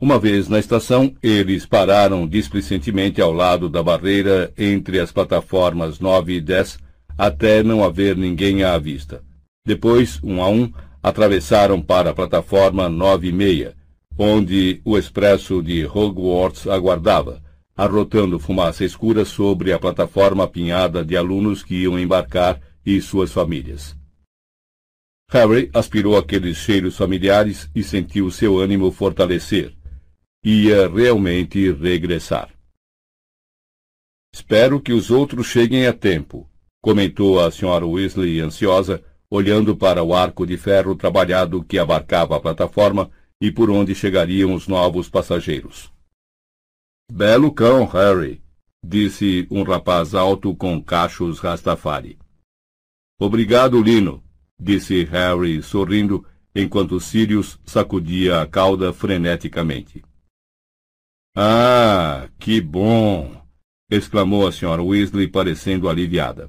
Uma vez na estação, eles pararam displicentemente ao lado da barreira entre as plataformas 9 e 10, até não haver ninguém à vista. Depois, um a um, atravessaram para a plataforma 9 e meia, onde o expresso de Hogwarts aguardava, arrotando fumaça escura sobre a plataforma apinhada de alunos que iam embarcar e suas famílias. Harry aspirou aqueles cheiros familiares e sentiu seu ânimo fortalecer. Ia realmente regressar. Espero que os outros cheguem a tempo, comentou a senhora Weasley ansiosa, olhando para o arco de ferro trabalhado que abarcava a plataforma e por onde chegariam os novos passageiros. Belo cão, Harry, disse um rapaz alto com cachos Rastafari. Obrigado, Lino, disse Harry sorrindo, enquanto Sirius sacudia a cauda freneticamente. Ah, que bom! exclamou a senhora Weasley, parecendo aliviada.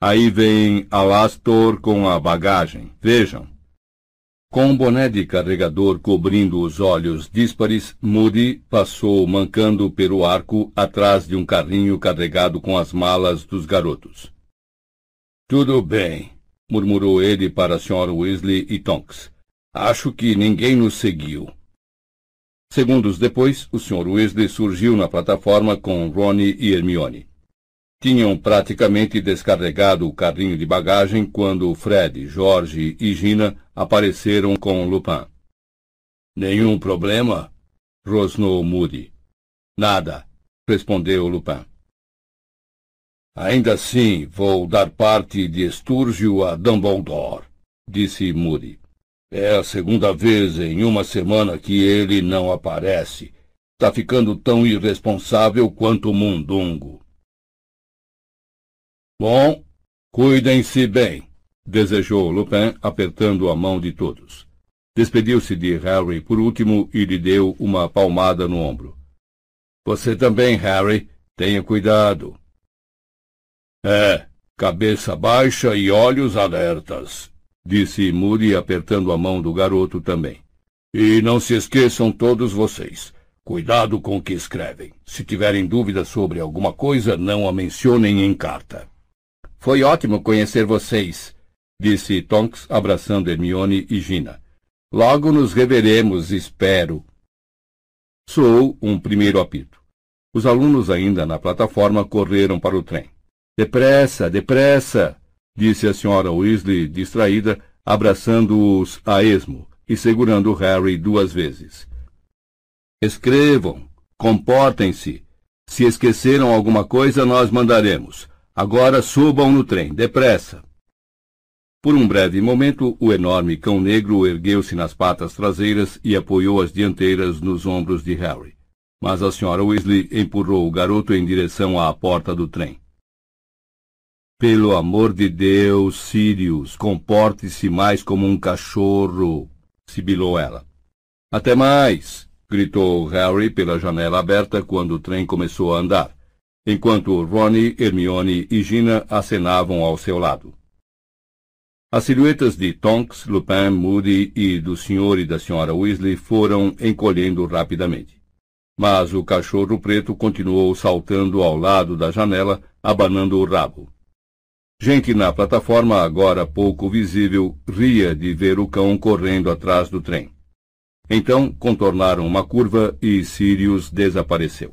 Aí vem Alastor com a bagagem. Vejam. Com um boné de carregador cobrindo os olhos díspares, Moody passou mancando pelo arco atrás de um carrinho carregado com as malas dos garotos. Tudo bem, murmurou ele para a Sra. Weasley e Tonks. Acho que ninguém nos seguiu. Segundos depois, o Sr. Weasley surgiu na plataforma com Ronnie e Hermione. Tinham praticamente descarregado o carrinho de bagagem quando Fred, Jorge e Gina apareceram com Lupin. Nenhum problema? rosnou Moody. Nada, respondeu Lupin. Ainda assim, vou dar parte de Estúrgio a Dumbledore, disse Moody. É a segunda vez em uma semana que ele não aparece. Está ficando tão irresponsável quanto o mundungo. Bom, cuidem-se bem, desejou Lupin, apertando a mão de todos. Despediu-se de Harry por último e lhe deu uma palmada no ombro. Você também, Harry. Tenha cuidado. É, cabeça baixa e olhos alertas, disse Moody, apertando a mão do garoto também. E não se esqueçam todos vocês. Cuidado com o que escrevem. Se tiverem dúvidas sobre alguma coisa, não a mencionem em carta. Foi ótimo conhecer vocês, disse Tonks, abraçando Hermione e Gina. Logo nos reveremos, espero. Soou um primeiro apito. Os alunos ainda na plataforma correram para o trem. Depressa, depressa! Disse a senhora Weasley, distraída, abraçando-os a esmo e segurando Harry duas vezes. Escrevam, comportem-se. Se esqueceram alguma coisa, nós mandaremos. Agora subam no trem, depressa. Por um breve momento, o enorme cão negro ergueu-se nas patas traseiras e apoiou as dianteiras nos ombros de Harry. Mas a senhora Weasley empurrou o garoto em direção à porta do trem. Pelo amor de Deus, Sirius, comporte-se mais como um cachorro, sibilou ela. Até mais! gritou Harry pela janela aberta quando o trem começou a andar, enquanto Ronnie, Hermione e Gina acenavam ao seu lado. As silhuetas de Tonks, Lupin, Moody e do senhor e da senhora Weasley foram encolhendo rapidamente. Mas o cachorro preto continuou saltando ao lado da janela, abanando o rabo. Gente na plataforma, agora pouco visível, ria de ver o cão correndo atrás do trem. Então contornaram uma curva e Sirius desapareceu.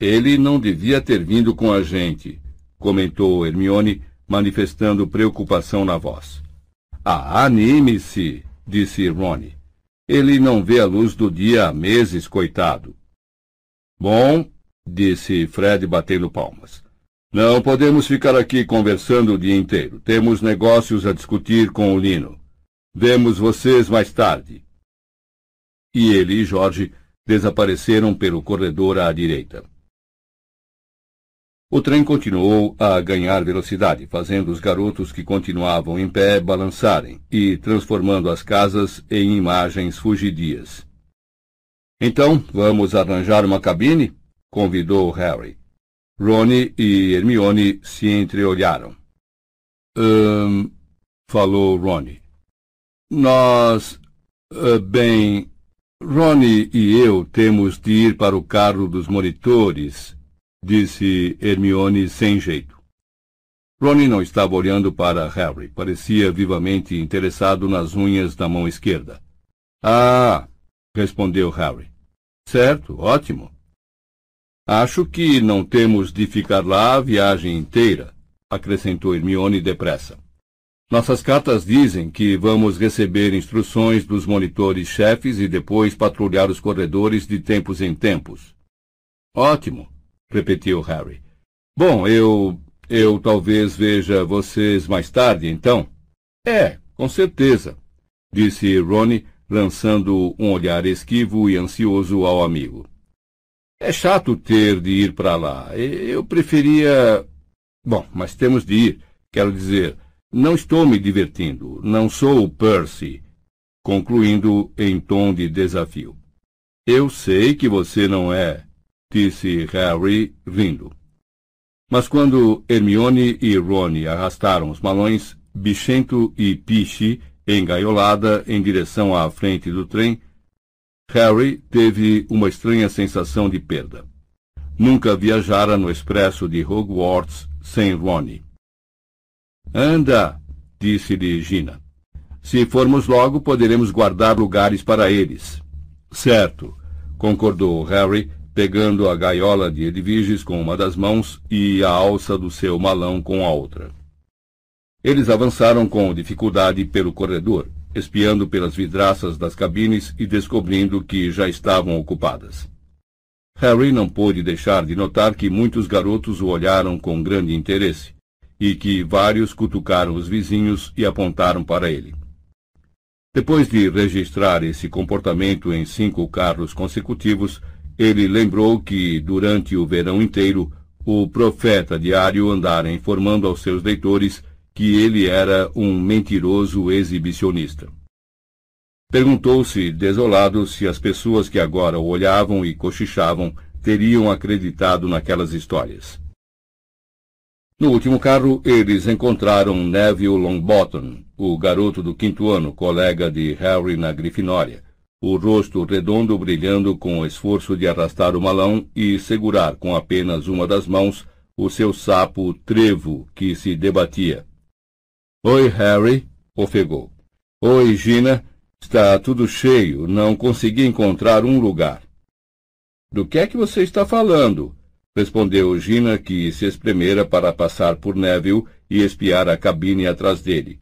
Ele não devia ter vindo com a gente, comentou Hermione, manifestando preocupação na voz. Ah, anime-se, disse Ronnie. Ele não vê a luz do dia há meses, coitado. Bom, disse Fred batendo palmas. Não podemos ficar aqui conversando o dia inteiro. Temos negócios a discutir com o Lino. Vemos vocês mais tarde. E ele e Jorge desapareceram pelo corredor à direita. O trem continuou a ganhar velocidade, fazendo os garotos que continuavam em pé balançarem e transformando as casas em imagens fugidias. Então, vamos arranjar uma cabine? convidou Harry. Rony e Hermione se entreolharam. Hum, falou Rony. Nós. Uh, bem. Rony e eu temos de ir para o carro dos monitores disse Hermione sem jeito. Ronnie não estava olhando para Harry. Parecia vivamente interessado nas unhas da mão esquerda. Ah, respondeu Harry. Certo, ótimo. Acho que não temos de ficar lá a viagem inteira, acrescentou Hermione depressa. Nossas cartas dizem que vamos receber instruções dos monitores chefes e depois patrulhar os corredores de tempos em tempos. Ótimo, repetiu Harry. Bom, eu. eu talvez veja vocês mais tarde, então? É, com certeza, disse Ronnie, lançando um olhar esquivo e ansioso ao amigo. É chato ter de ir para lá. Eu preferia. Bom, mas temos de ir. Quero dizer, não estou me divertindo. Não sou o Percy. Concluindo em tom de desafio. Eu sei que você não é, disse Harry, rindo. Mas quando Hermione e Rony arrastaram os malões, Bichento e Piche, engaiolada em direção à frente do trem, Harry teve uma estranha sensação de perda. Nunca viajara no expresso de Hogwarts sem Rony. Anda, disse-lhe Gina. Se formos logo, poderemos guardar lugares para eles. Certo, concordou Harry, pegando a gaiola de Edviges com uma das mãos e a alça do seu malão com a outra. Eles avançaram com dificuldade pelo corredor, espiando pelas vidraças das cabines e descobrindo que já estavam ocupadas. Harry não pôde deixar de notar que muitos garotos o olharam com grande interesse e que vários cutucaram os vizinhos e apontaram para ele. Depois de registrar esse comportamento em cinco carros consecutivos, ele lembrou que, durante o verão inteiro, o profeta diário andara informando aos seus leitores que ele era um mentiroso exibicionista. Perguntou-se, desolado, se as pessoas que agora o olhavam e cochichavam teriam acreditado naquelas histórias. No último carro, eles encontraram Neville Longbottom, o garoto do quinto ano, colega de Harry na Grifinória, o rosto redondo brilhando com o esforço de arrastar o malão e segurar com apenas uma das mãos o seu sapo trevo que se debatia. Oi, Harry, ofegou. Oi, Gina. Está tudo cheio, não consegui encontrar um lugar. Do que é que você está falando? respondeu Gina, que se espremera para passar por Neville e espiar a cabine atrás dele.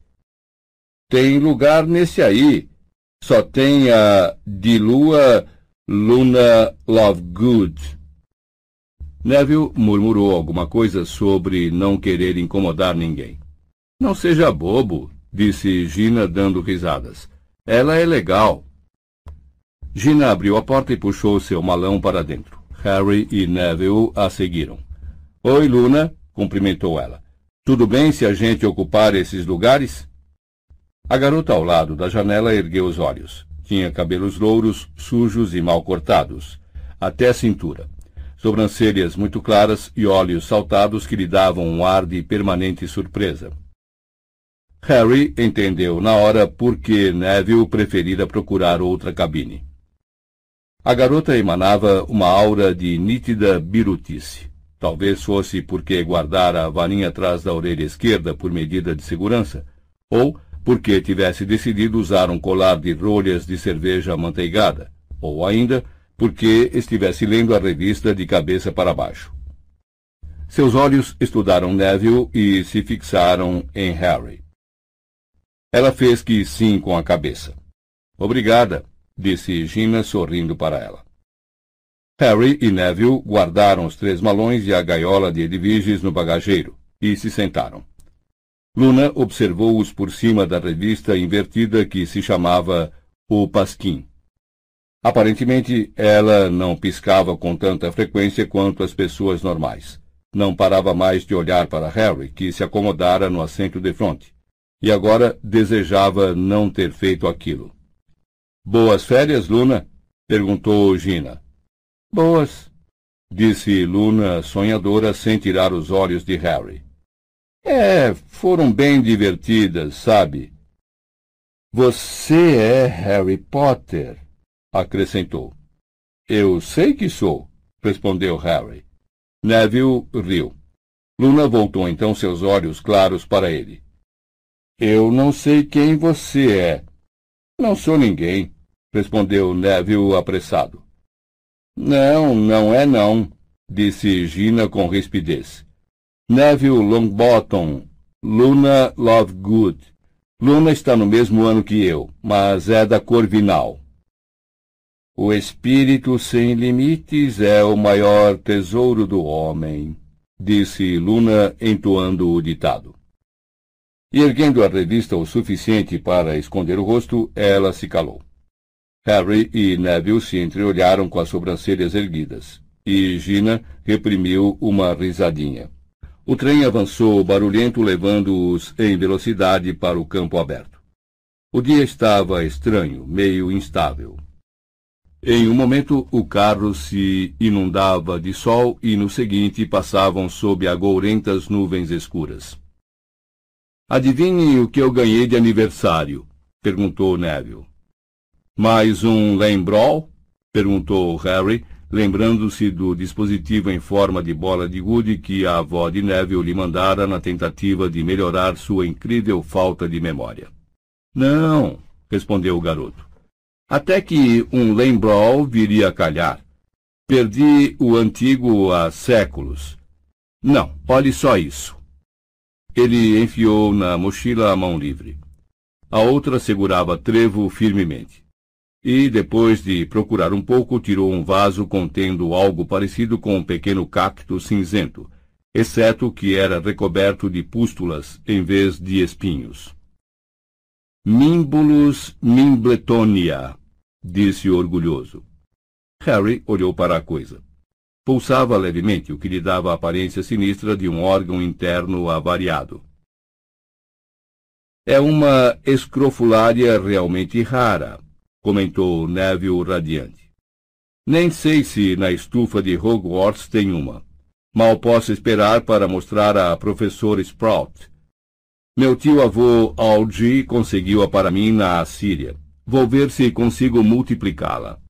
Tem lugar nesse aí, só tem a de Lua Luna Lovegood. Neville murmurou alguma coisa sobre não querer incomodar ninguém. Não seja bobo, disse Gina dando risadas. Ela é legal. Gina abriu a porta e puxou seu malão para dentro. Harry e Neville a seguiram. Oi, Luna, cumprimentou ela. Tudo bem se a gente ocupar esses lugares? A garota ao lado da janela ergueu os olhos. Tinha cabelos louros, sujos e mal cortados, até a cintura. Sobrancelhas muito claras e olhos saltados que lhe davam um ar de permanente surpresa. Harry entendeu na hora por que Neville preferira procurar outra cabine. A garota emanava uma aura de nítida birutice. Talvez fosse porque guardara a varinha atrás da orelha esquerda por medida de segurança, ou porque tivesse decidido usar um colar de rolhas de cerveja amanteigada, ou ainda porque estivesse lendo a revista de cabeça para baixo. Seus olhos estudaram Neville e se fixaram em Harry. Ela fez que sim com a cabeça. Obrigada, disse Gina sorrindo para ela. Harry e Neville guardaram os três malões e a gaiola de Edviges no bagageiro e se sentaram. Luna observou-os por cima da revista invertida que se chamava O Pasquim. Aparentemente, ela não piscava com tanta frequência quanto as pessoas normais. Não parava mais de olhar para Harry, que se acomodara no assento de frente, e agora desejava não ter feito aquilo. Boas férias, Luna? perguntou Gina. Boas, disse Luna, sonhadora, sem tirar os olhos de Harry. É, foram bem divertidas, sabe? Você é Harry Potter, acrescentou. Eu sei que sou, respondeu Harry. Neville riu. Luna voltou então seus olhos claros para ele. Eu não sei quem você é, não sou ninguém, respondeu Neville apressado. Não, não é não, disse Gina com rispidez. Neville Longbottom, Luna Lovegood. Luna está no mesmo ano que eu, mas é da Corvinal. O espírito sem limites é o maior tesouro do homem, disse Luna, entoando o ditado. E erguendo a revista o suficiente para esconder o rosto, ela se calou. Harry e Neville se entreolharam com as sobrancelhas erguidas, e Gina reprimiu uma risadinha. O trem avançou barulhento, levando-os em velocidade para o campo aberto. O dia estava estranho, meio instável. Em um momento, o carro se inundava de sol e no seguinte passavam sob agourentas nuvens escuras. Adivinhe o que eu ganhei de aniversário? perguntou Neville. Mais um Lembrol? perguntou Harry, lembrando-se do dispositivo em forma de bola de gude que a avó de Neville lhe mandara na tentativa de melhorar sua incrível falta de memória. Não, respondeu o garoto. Até que um Lembrol viria a calhar. Perdi o antigo há séculos. Não, olhe só isso. Ele enfiou na mochila a mão livre. A outra segurava trevo firmemente. E, depois de procurar um pouco, tirou um vaso contendo algo parecido com um pequeno cacto cinzento, exceto que era recoberto de pústulas em vez de espinhos. Mimbulus Mimbletonia, disse orgulhoso. Harry olhou para a coisa. Pulsava levemente, o que lhe dava a aparência sinistra de um órgão interno avariado. É uma escrofulária realmente rara, comentou Neville radiante. Nem sei se na estufa de Hogwarts tem uma. Mal posso esperar para mostrar à professora Sprout. Meu tio-avô Algie conseguiu-a para mim na Assíria. Vou ver se consigo multiplicá-la.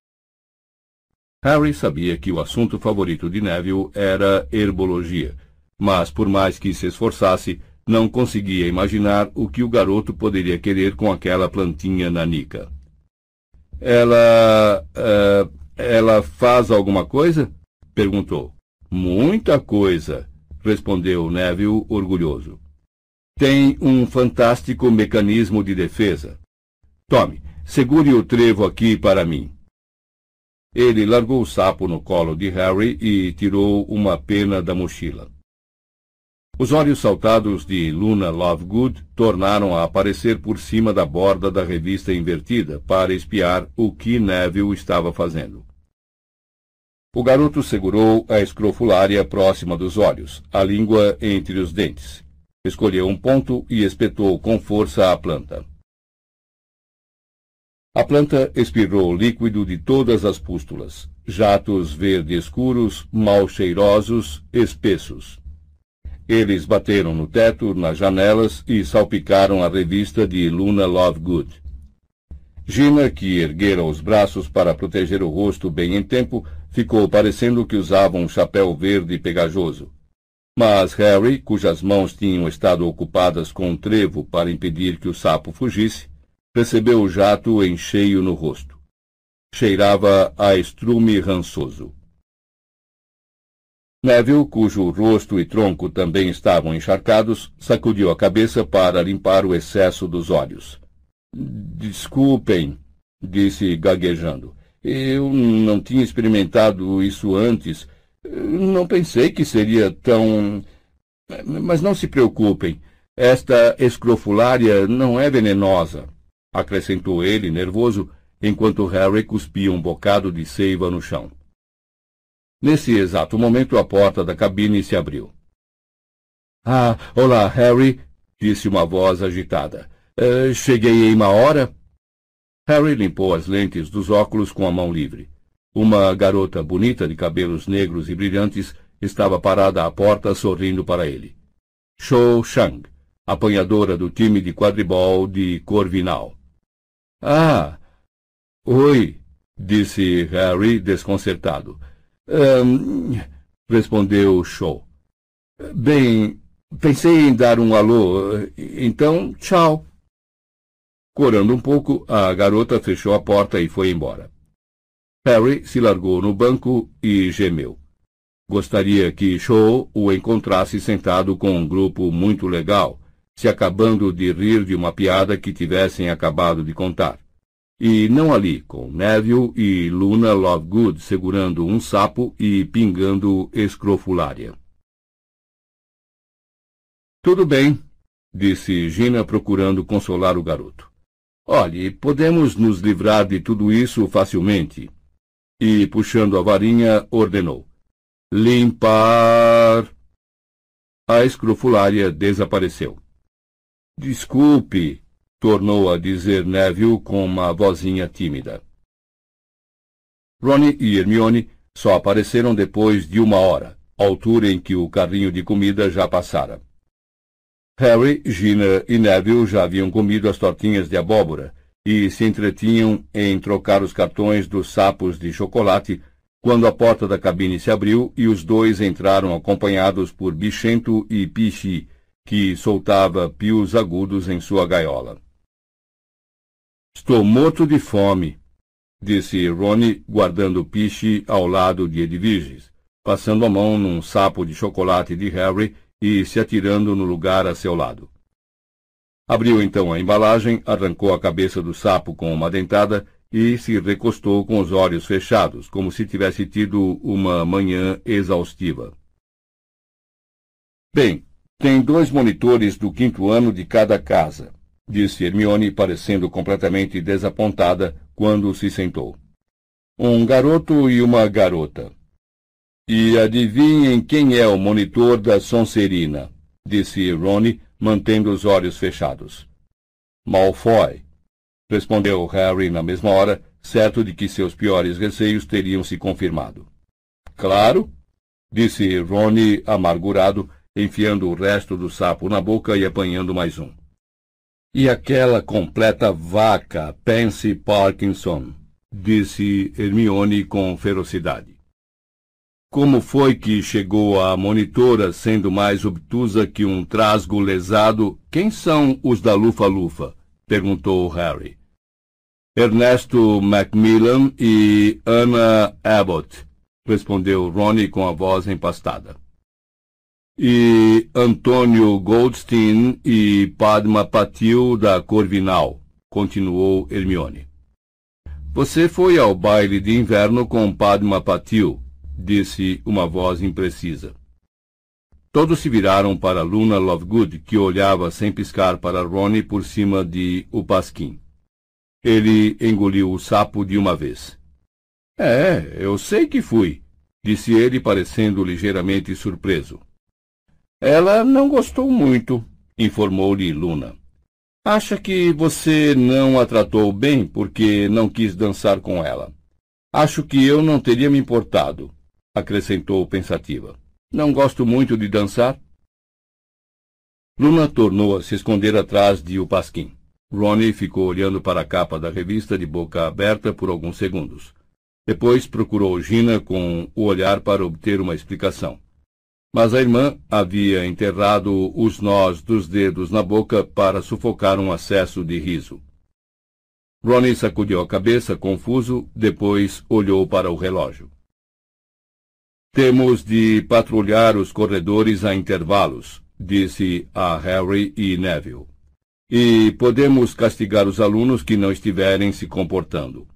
Harry sabia que o assunto favorito de Neville era herbologia, mas por mais que se esforçasse, não conseguia imaginar o que o garoto poderia querer com aquela plantinha nanica. Ela. Uh, ela faz alguma coisa? perguntou. Muita coisa, respondeu Neville orgulhoso. Tem um fantástico mecanismo de defesa. Tome, segure o trevo aqui para mim. Ele largou o sapo no colo de Harry e tirou uma pena da mochila. Os olhos saltados de Luna Lovegood tornaram a aparecer por cima da borda da revista invertida para espiar o que Neville estava fazendo. O garoto segurou a escrofulária próxima dos olhos, a língua entre os dentes. Escolheu um ponto e espetou com força a planta. A planta expirou líquido de todas as pústulas, jatos verde escuros, mal cheirosos, espessos. Eles bateram no teto, nas janelas e salpicaram a revista de Luna Lovegood. Gina, que erguera os braços para proteger o rosto bem em tempo, ficou parecendo que usava um chapéu verde pegajoso. Mas Harry, cujas mãos tinham estado ocupadas com um trevo para impedir que o sapo fugisse, percebeu o jato em cheio no rosto. Cheirava a estrume rançoso. Neville, cujo rosto e tronco também estavam encharcados, sacudiu a cabeça para limpar o excesso dos olhos. Desculpem, disse gaguejando. Eu não tinha experimentado isso antes. Não pensei que seria tão. Mas não se preocupem. Esta escrofulária não é venenosa acrescentou ele, nervoso, enquanto Harry cuspia um bocado de seiva no chão. Nesse exato momento, a porta da cabine se abriu. Ah, olá, Harry, disse uma voz agitada. Uh, cheguei em uma hora? Harry limpou as lentes dos óculos com a mão livre. Uma garota bonita de cabelos negros e brilhantes estava parada à porta sorrindo para ele. Shou Shang, apanhadora do time de quadribol de Corvinal. Ah! Oi! disse Harry, desconcertado. Um, respondeu Shaw. Bem, pensei em dar um alô, então tchau. Corando um pouco, a garota fechou a porta e foi embora. Harry se largou no banco e gemeu. Gostaria que Shaw o encontrasse sentado com um grupo muito legal, se acabando de rir de uma piada que tivessem acabado de contar. E não ali, com Neville e Luna Lovegood segurando um sapo e pingando escrofulária. Tudo bem, disse Gina procurando consolar o garoto. Olhe, podemos nos livrar de tudo isso facilmente. E, puxando a varinha, ordenou. Limpar. A escrofulária desapareceu. Desculpe, tornou a dizer Neville com uma vozinha tímida. Ronnie e Hermione só apareceram depois de uma hora, altura em que o carrinho de comida já passara. Harry, Gina e Neville já haviam comido as tortinhas de abóbora e se entretinham em trocar os cartões dos sapos de chocolate quando a porta da cabine se abriu e os dois entraram acompanhados por Bichento e Pichi, que soltava pios agudos em sua gaiola. Estou morto de fome, disse Ronnie, guardando Piche ao lado de Edviges, passando a mão num sapo de chocolate de Harry e se atirando no lugar a seu lado. Abriu então a embalagem, arrancou a cabeça do sapo com uma dentada e se recostou com os olhos fechados, como se tivesse tido uma manhã exaustiva. Bem, tem dois monitores do quinto ano de cada casa, disse Hermione, parecendo completamente desapontada quando se sentou. Um garoto e uma garota. E adivinhem quem é o monitor da Sonserina, disse Rony, mantendo os olhos fechados. Malfoy, respondeu Harry na mesma hora, certo de que seus piores receios teriam se confirmado. Claro, disse Rony, amargurado, enfiando o resto do sapo na boca e apanhando mais um. E aquela completa vaca, Pansy Parkinson, disse Hermione com ferocidade. Como foi que chegou a monitora sendo mais obtusa que um trasgo lesado? Quem são os da Lufa-Lufa? perguntou Harry. Ernesto Macmillan e Anna Abbott, respondeu Ronnie com a voz empastada e Antônio Goldstein e Padma Patil da Corvinal, continuou Hermione. Você foi ao baile de inverno com Padma Patil, disse uma voz imprecisa. Todos se viraram para Luna Lovegood, que olhava sem piscar para Ronnie por cima de o pasquim. Ele engoliu o sapo de uma vez. É, eu sei que fui, disse ele, parecendo ligeiramente surpreso. Ela não gostou muito, informou-lhe Luna. Acha que você não a tratou bem porque não quis dançar com ela. Acho que eu não teria me importado, acrescentou pensativa. Não gosto muito de dançar. Luna tornou a se esconder atrás de o pasquim. Ronnie ficou olhando para a capa da revista de boca aberta por alguns segundos. Depois procurou Gina com o olhar para obter uma explicação. Mas a irmã havia enterrado os nós dos dedos na boca para sufocar um acesso de riso. Ronnie sacudiu a cabeça, confuso, depois olhou para o relógio. Temos de patrulhar os corredores a intervalos, disse a Harry e Neville. E podemos castigar os alunos que não estiverem se comportando.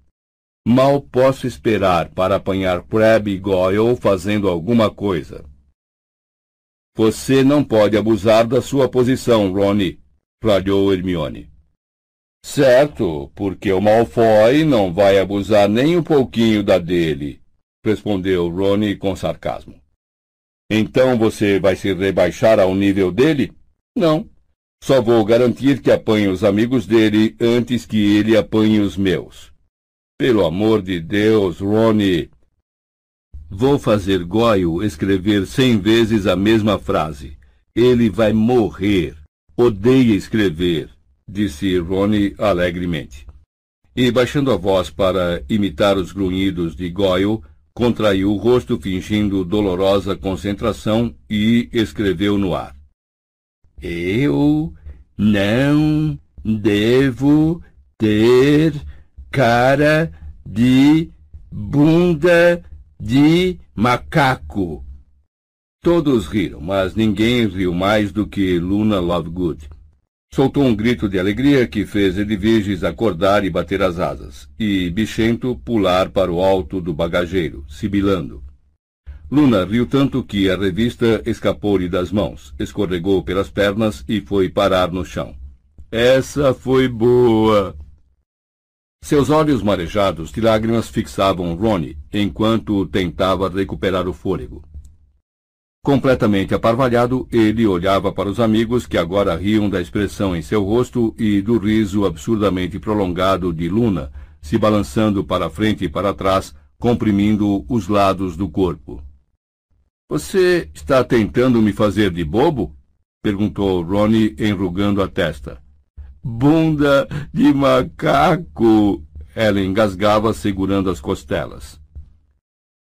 Mal posso esperar para apanhar Crabbe e Goyle fazendo alguma coisa. Você não pode abusar da sua posição, Ronnie, ralhou Hermione. Certo, porque o Malfoy não vai abusar nem um pouquinho da dele, respondeu Ronnie com sarcasmo. Então você vai se rebaixar ao nível dele? Não. Só vou garantir que apanhe os amigos dele antes que ele apanhe os meus. Pelo amor de Deus, Ronnie. Vou fazer Goyle escrever cem vezes a mesma frase. Ele vai morrer. Odeia escrever, disse Ronnie alegremente. E, baixando a voz para imitar os grunhidos de Goyle, contraiu o rosto fingindo dolorosa concentração e escreveu no ar. Eu não devo ter cara de bunda de macaco. Todos riram, mas ninguém riu mais do que Luna Lovegood. Soltou um grito de alegria que fez Edviges acordar e bater as asas, e Bichento pular para o alto do bagageiro, sibilando. Luna riu tanto que a revista escapou-lhe das mãos, escorregou pelas pernas e foi parar no chão. Essa foi boa! Seus olhos marejados de lágrimas fixavam Ronnie enquanto tentava recuperar o fôlego. Completamente aparvalhado, ele olhava para os amigos que agora riam da expressão em seu rosto e do riso absurdamente prolongado de Luna, se balançando para frente e para trás, comprimindo os lados do corpo. Você está tentando me fazer de bobo? perguntou Ronnie, enrugando a testa. Bunda de macaco! Ela engasgava, segurando as costelas.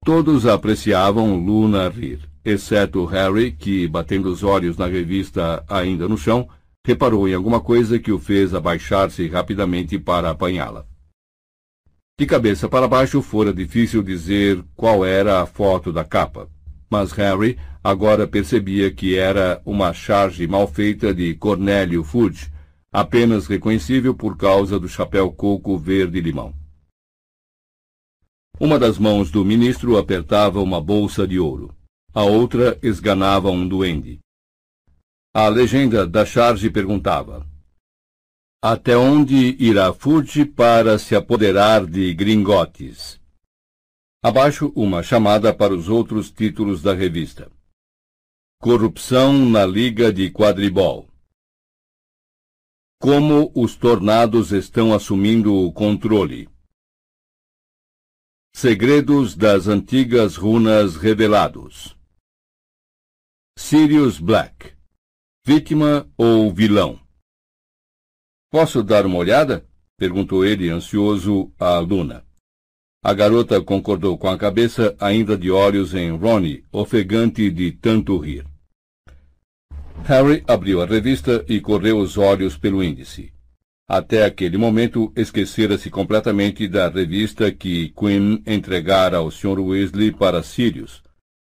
Todos apreciavam Luna rir, exceto Harry, que, batendo os olhos na revista ainda no chão, reparou em alguma coisa que o fez abaixar-se rapidamente para apanhá-la. De cabeça para baixo fora difícil dizer qual era a foto da capa, mas Harry agora percebia que era uma charge mal feita de Cornélio Fudge, apenas reconhecível por causa do chapéu coco verde-limão. Uma das mãos do ministro apertava uma bolsa de ouro. A outra esganava um duende. A legenda da charge perguntava: Até onde irá Furge para se apoderar de Gringotes? Abaixo, uma chamada para os outros títulos da revista. Corrupção na Liga de Quadribol. Como os tornados estão assumindo o controle. Segredos das antigas runas revelados. Sirius Black. Vítima ou vilão? Posso dar uma olhada? perguntou ele ansioso à Luna. A garota concordou com a cabeça, ainda de olhos em Ronnie, ofegante de tanto rir. Harry abriu a revista e correu os olhos pelo índice. Até aquele momento, esquecera-se completamente da revista que Quinn entregara ao Sr. Weasley para Sirius,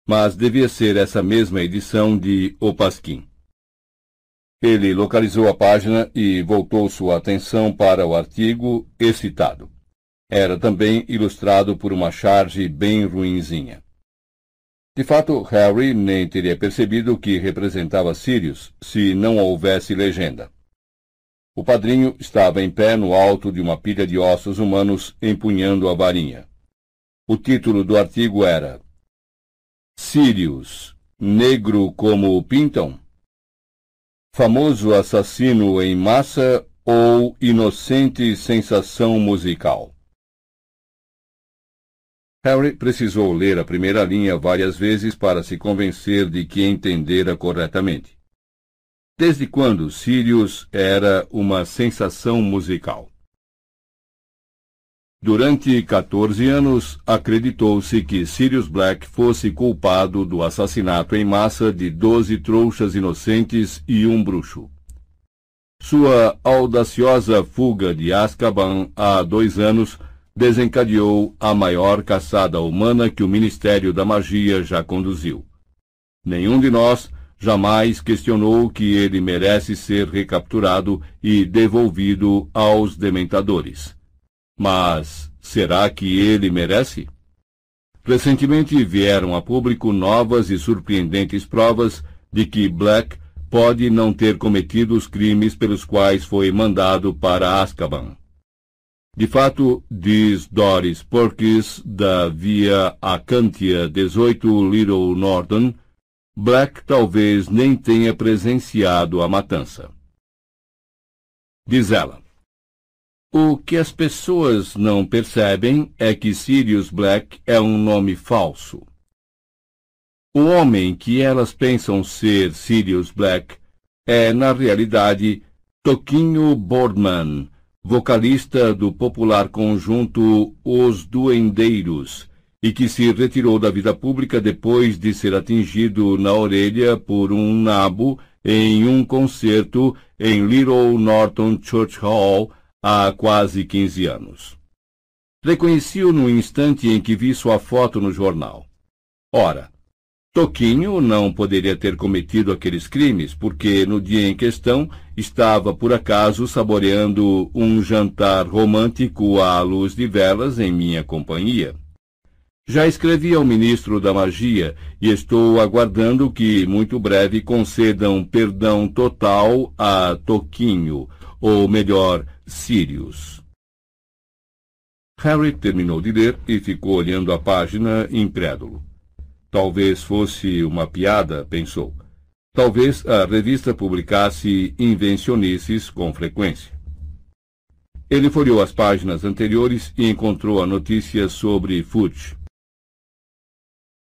mas devia ser essa mesma edição de O Pasquim. Ele localizou a página e voltou sua atenção para o artigo, excitado. Era também ilustrado por uma charge bem ruinzinha. De fato, Harry nem teria percebido que representava Sirius se não houvesse legenda. O padrinho estava em pé no alto de uma pilha de ossos humanos, empunhando a varinha. O título do artigo era Sirius, negro como o pintam? Famoso assassino em massa ou inocente sensação musical? Harry precisou ler a primeira linha várias vezes para se convencer de que entendera corretamente. Desde quando Sirius era uma sensação musical? Durante 14 anos, acreditou-se que Sirius Black fosse culpado do assassinato em massa de 12 trouxas inocentes e um bruxo. Sua audaciosa fuga de Azkaban há dois anos desencadeou a maior caçada humana que o Ministério da Magia já conduziu. Nenhum de nós jamais questionou que ele merece ser recapturado e devolvido aos dementadores. Mas será que ele merece? Recentemente vieram a público novas e surpreendentes provas de que Black pode não ter cometido os crimes pelos quais foi mandado para Azkaban. De fato, diz Doris Perkins, da Via Acantia 18 Little Norton, Black talvez nem tenha presenciado a matança. Diz ela. O que as pessoas não percebem é que Sirius Black é um nome falso. O homem que elas pensam ser Sirius Black é, na realidade, Toquinho Boardman, vocalista do popular conjunto Os Duendeiros, e que se retirou da vida pública depois de ser atingido na orelha por um nabo em um concerto em Little Norton Church Hall, há quase 15 anos. Reconheci-o no instante em que vi sua foto no jornal. Ora, Toquinho não poderia ter cometido aqueles crimes, porque no dia em questão estava por acaso saboreando um jantar romântico à luz de velas em minha companhia. Já escrevi ao ministro da Magia e estou aguardando que muito breve concedam perdão total a Toquinho, ou melhor, Sirius. Harry terminou de ler e ficou olhando a página incrédulo. Talvez fosse uma piada, pensou. Talvez a revista publicasse invencionices com frequência. Ele folheou as páginas anteriores e encontrou a notícia sobre Fudge.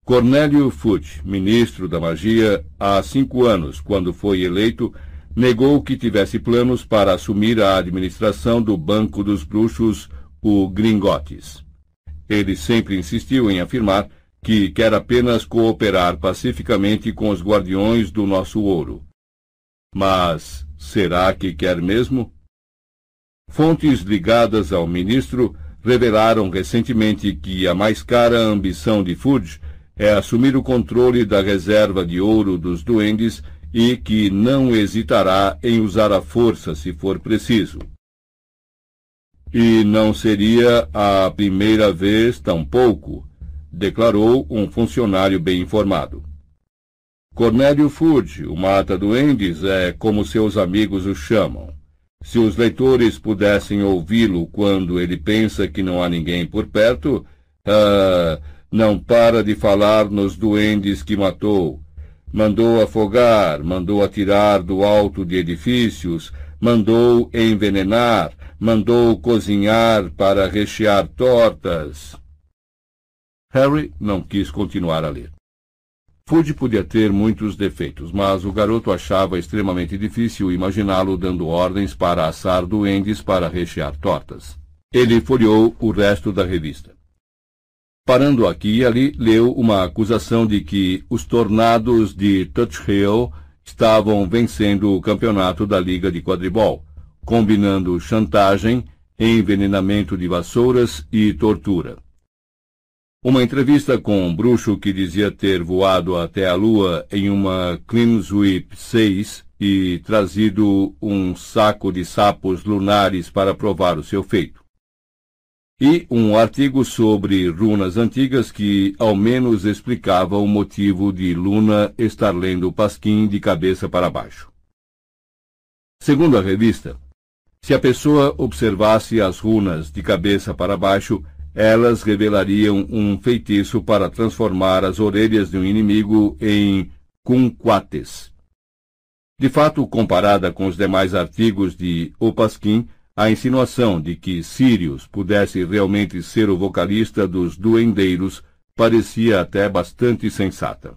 Cornélio Fudge, ministro da magia, há cinco anos, quando foi eleito, negou que tivesse planos para assumir a administração do Banco dos Bruxos, o Gringotes. Ele sempre insistiu em afirmar que quer apenas cooperar pacificamente com os guardiões do nosso ouro. Mas será que quer mesmo? Fontes ligadas ao ministro revelaram recentemente que a mais cara ambição de Fudge é assumir o controle da reserva de ouro dos duendes e que não hesitará em usar a força se for preciso. E não seria a primeira vez tampouco, declarou um funcionário bem informado. Cornélio Fudge, o mata-duendes, é como seus amigos o chamam. Se os leitores pudessem ouvi-lo quando ele pensa que não há ninguém por perto, ah, não para de falar nos duendes que matou, mandou afogar, mandou atirar do alto de edifícios, mandou envenenar, mandou cozinhar para rechear tortas. Harry não quis continuar a ler. Fudge podia ter muitos defeitos, mas o garoto achava extremamente difícil imaginá-lo dando ordens para assar duendes para rechear tortas. Ele folheou o resto da revista. Parando aqui e ali, leu uma acusação de que os tornados de Touch Hill estavam vencendo o campeonato da Liga de Quadribol, combinando chantagem, envenenamento de vassouras e tortura. Uma entrevista com um bruxo que dizia ter voado até a Lua em uma Clean Sweep 6 e trazido um saco de sapos lunares para provar o seu feito. e um artigo sobre runas antigas que ao menos explicava o motivo de Luna estar lendo o Pasquim de cabeça para baixo. Segundo a revista, se a pessoa observasse as runas de cabeça para baixo, elas revelariam um feitiço para transformar as orelhas de um inimigo em kumquates. De fato, comparada com os demais artigos de Opaskin, a insinuação de que Sirius pudesse realmente ser o vocalista dos Duendeiros parecia até bastante sensata.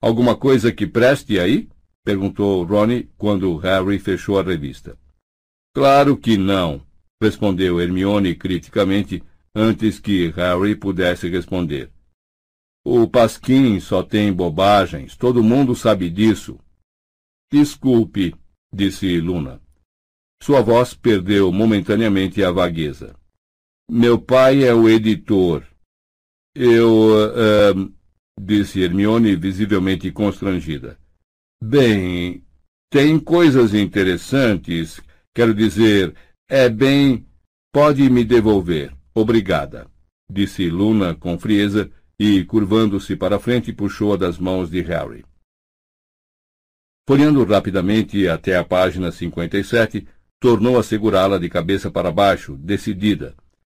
Alguma coisa que preste aí? perguntou Ronnie quando Harry fechou a revista. Claro que não, respondeu Hermione criticamente antes que Harry pudesse responder. O Pasquim só tem bobagens, todo mundo sabe disso. Desculpe, disse Luna. Sua voz perdeu momentaneamente a vagueza. Meu pai é o editor. Eu. Uh, disse Hermione, visivelmente constrangida. Bem, tem coisas interessantes. Quero dizer, é bem. Pode me devolver. Obrigada, disse Luna com frieza e, curvando-se para frente, puxou-a das mãos de Harry. Folhando rapidamente até a página 57, tornou a segurá-la de cabeça para baixo, decidida,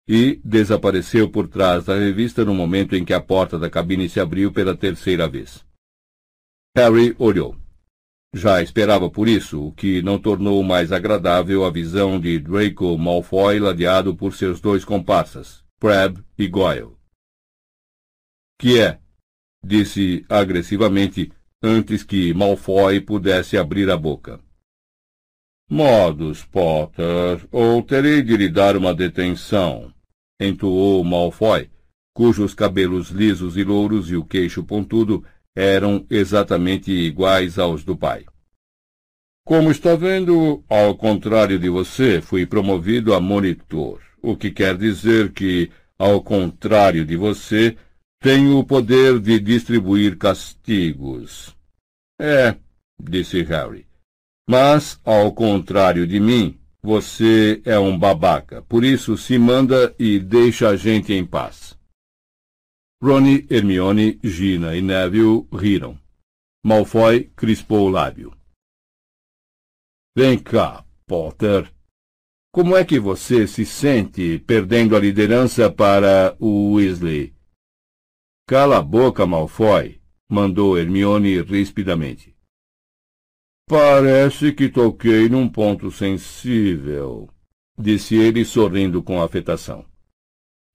e desapareceu por trás da revista no momento em que a porta da cabine se abriu pela terceira vez. Harry olhou. Já esperava por isso, o que não tornou mais agradável a visão de Draco Malfoy ladeado por seus dois comparsas, Crabbe e Goyle. Que é? disse agressivamente antes que Malfoy pudesse abrir a boca. Modos, Potter, ou terei de lhe dar uma detenção, entoou Malfoy, cujos cabelos lisos e louros e o queixo pontudo eram exatamente iguais aos do pai. Como está vendo, ao contrário de você, fui promovido a monitor, o que quer dizer que, ao contrário de você, tenho o poder de distribuir castigos. É, disse Harry. Mas, ao contrário de mim, você é um babaca. Por isso, se manda e deixa a gente em paz. Ronnie, Hermione, Gina e Neville riram. Malfoy crispou o lábio. Vem cá, Potter. Como é que você se sente perdendo a liderança para o Weasley? Cala a boca, Malfoy, mandou Hermione rispidamente. Parece que toquei num ponto sensível, disse ele sorrindo com afetação.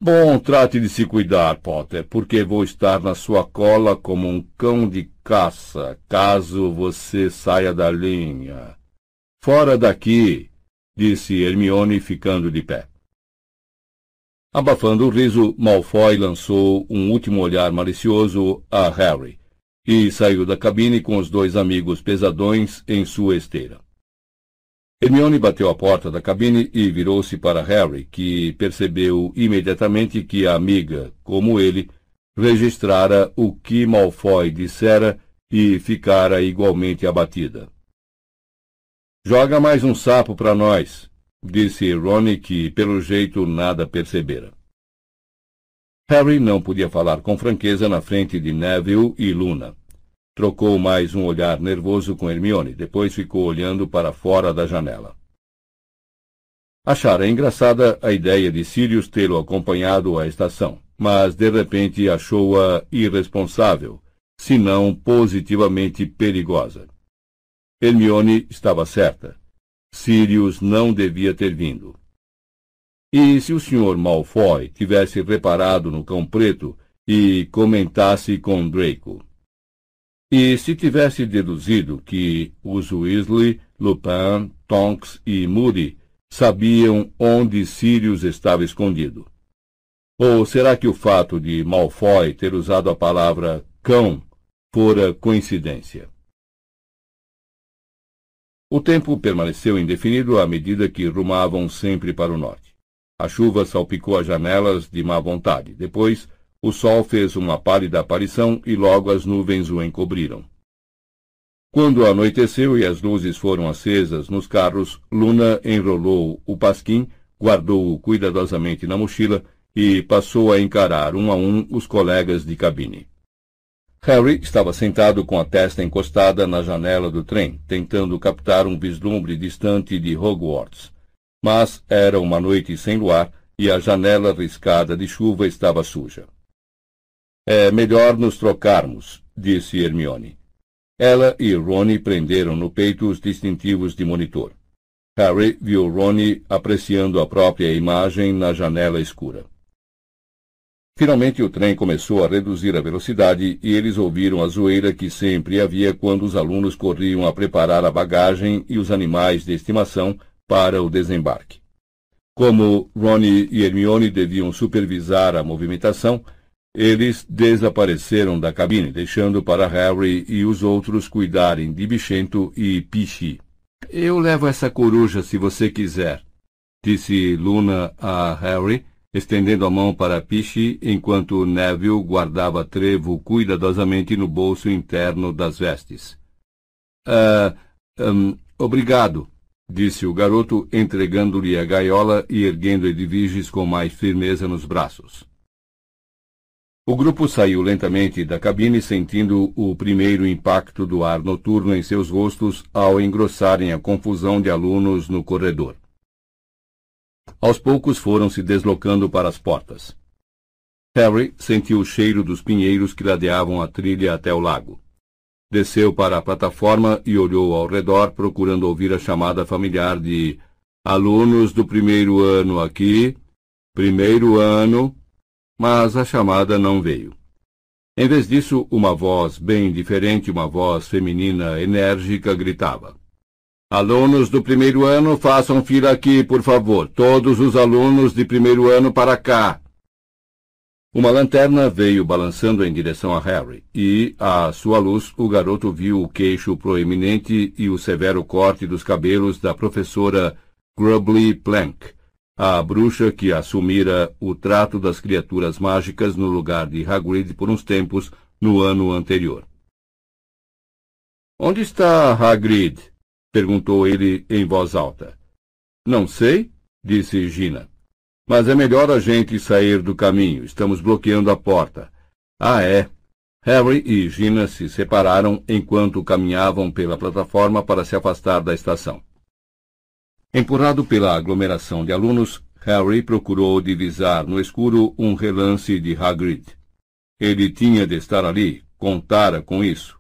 Bom, trate de se cuidar, Potter, porque vou estar na sua cola como um cão de caça, caso você saia da linha. Fora daqui, disse Hermione, ficando de pé. Abafando o riso, Malfoy lançou um último olhar malicioso a Harry, e saiu da cabine com os dois amigos pesadões em sua esteira. Hermione bateu a porta da cabine e virou-se para Harry, que percebeu imediatamente que a amiga, como ele, registrara o que Malfoy dissera e ficara igualmente abatida. Joga mais um sapo para nós, disse Ronnie, que pelo jeito nada percebera. Harry não podia falar com franqueza na frente de Neville e Luna. Trocou mais um olhar nervoso com Hermione, depois ficou olhando para fora da janela. Achara engraçada a ideia de Sirius tê-lo acompanhado à estação, mas de repente achou-a irresponsável, se não positivamente perigosa. Hermione estava certa. Sirius não devia ter vindo. E se o Sr. Malfoy tivesse reparado no cão preto e comentasse com Draco? E se tivesse deduzido que os Weasley, Lupin, Tonks e Moody sabiam onde Sirius estava escondido? Ou será que o fato de Malfoy ter usado a palavra cão fora coincidência? O tempo permaneceu indefinido à medida que rumavam sempre para o norte. A chuva salpicou as janelas de má vontade. Depois, o sol fez uma pálida aparição e logo as nuvens o encobriram. Quando anoiteceu e as luzes foram acesas nos carros, Luna enrolou o pasquim, guardou-o cuidadosamente na mochila e passou a encarar um a um os colegas de cabine. Harry estava sentado com a testa encostada na janela do trem, tentando captar um vislumbre distante de Hogwarts. Mas era uma noite sem luar e a janela riscada de chuva estava suja. É melhor nos trocarmos, disse Hermione. Ela e Rony prenderam no peito os distintivos de monitor. Harry viu Rony apreciando a própria imagem na janela escura. Finalmente o trem começou a reduzir a velocidade e eles ouviram a zoeira que sempre havia quando os alunos corriam a preparar a bagagem e os animais de estimação para o desembarque. Como Ronnie e Hermione deviam supervisar a movimentação, eles desapareceram da cabine, deixando para Harry e os outros cuidarem de Bichento e Pichi. Eu levo essa coruja se você quiser, disse Luna a Harry, estendendo a mão para Pichi, enquanto Neville guardava Trevo cuidadosamente no bolso interno das vestes. Ah, um, obrigado, disse o garoto, entregando-lhe a gaiola e erguendo Edviges com mais firmeza nos braços. O grupo saiu lentamente da cabine, sentindo o primeiro impacto do ar noturno em seus rostos ao engrossarem a confusão de alunos no corredor. Aos poucos foram se deslocando para as portas. Harry sentiu o cheiro dos pinheiros que ladeavam a trilha até o lago. Desceu para a plataforma e olhou ao redor, procurando ouvir a chamada familiar de alunos do primeiro ano aqui, primeiro ano, mas a chamada não veio. Em vez disso, uma voz bem diferente, uma voz feminina enérgica, gritava. Alunos do primeiro ano, façam fila aqui, por favor. Todos os alunos de primeiro ano para cá. Uma lanterna veio balançando em direção a Harry, e, à sua luz, o garoto viu o queixo proeminente e o severo corte dos cabelos da professora Grubbly Plank, a bruxa que assumira o trato das criaturas mágicas no lugar de Hagrid por uns tempos no ano anterior. Onde está Hagrid? perguntou ele em voz alta. Não sei, disse Gina. Mas é melhor a gente sair do caminho. Estamos bloqueando a porta. Ah, é. Harry e Gina se separaram enquanto caminhavam pela plataforma para se afastar da estação. Empurrado pela aglomeração de alunos, Harry procurou divisar no escuro um relance de Hagrid. Ele tinha de estar ali, contara com isso.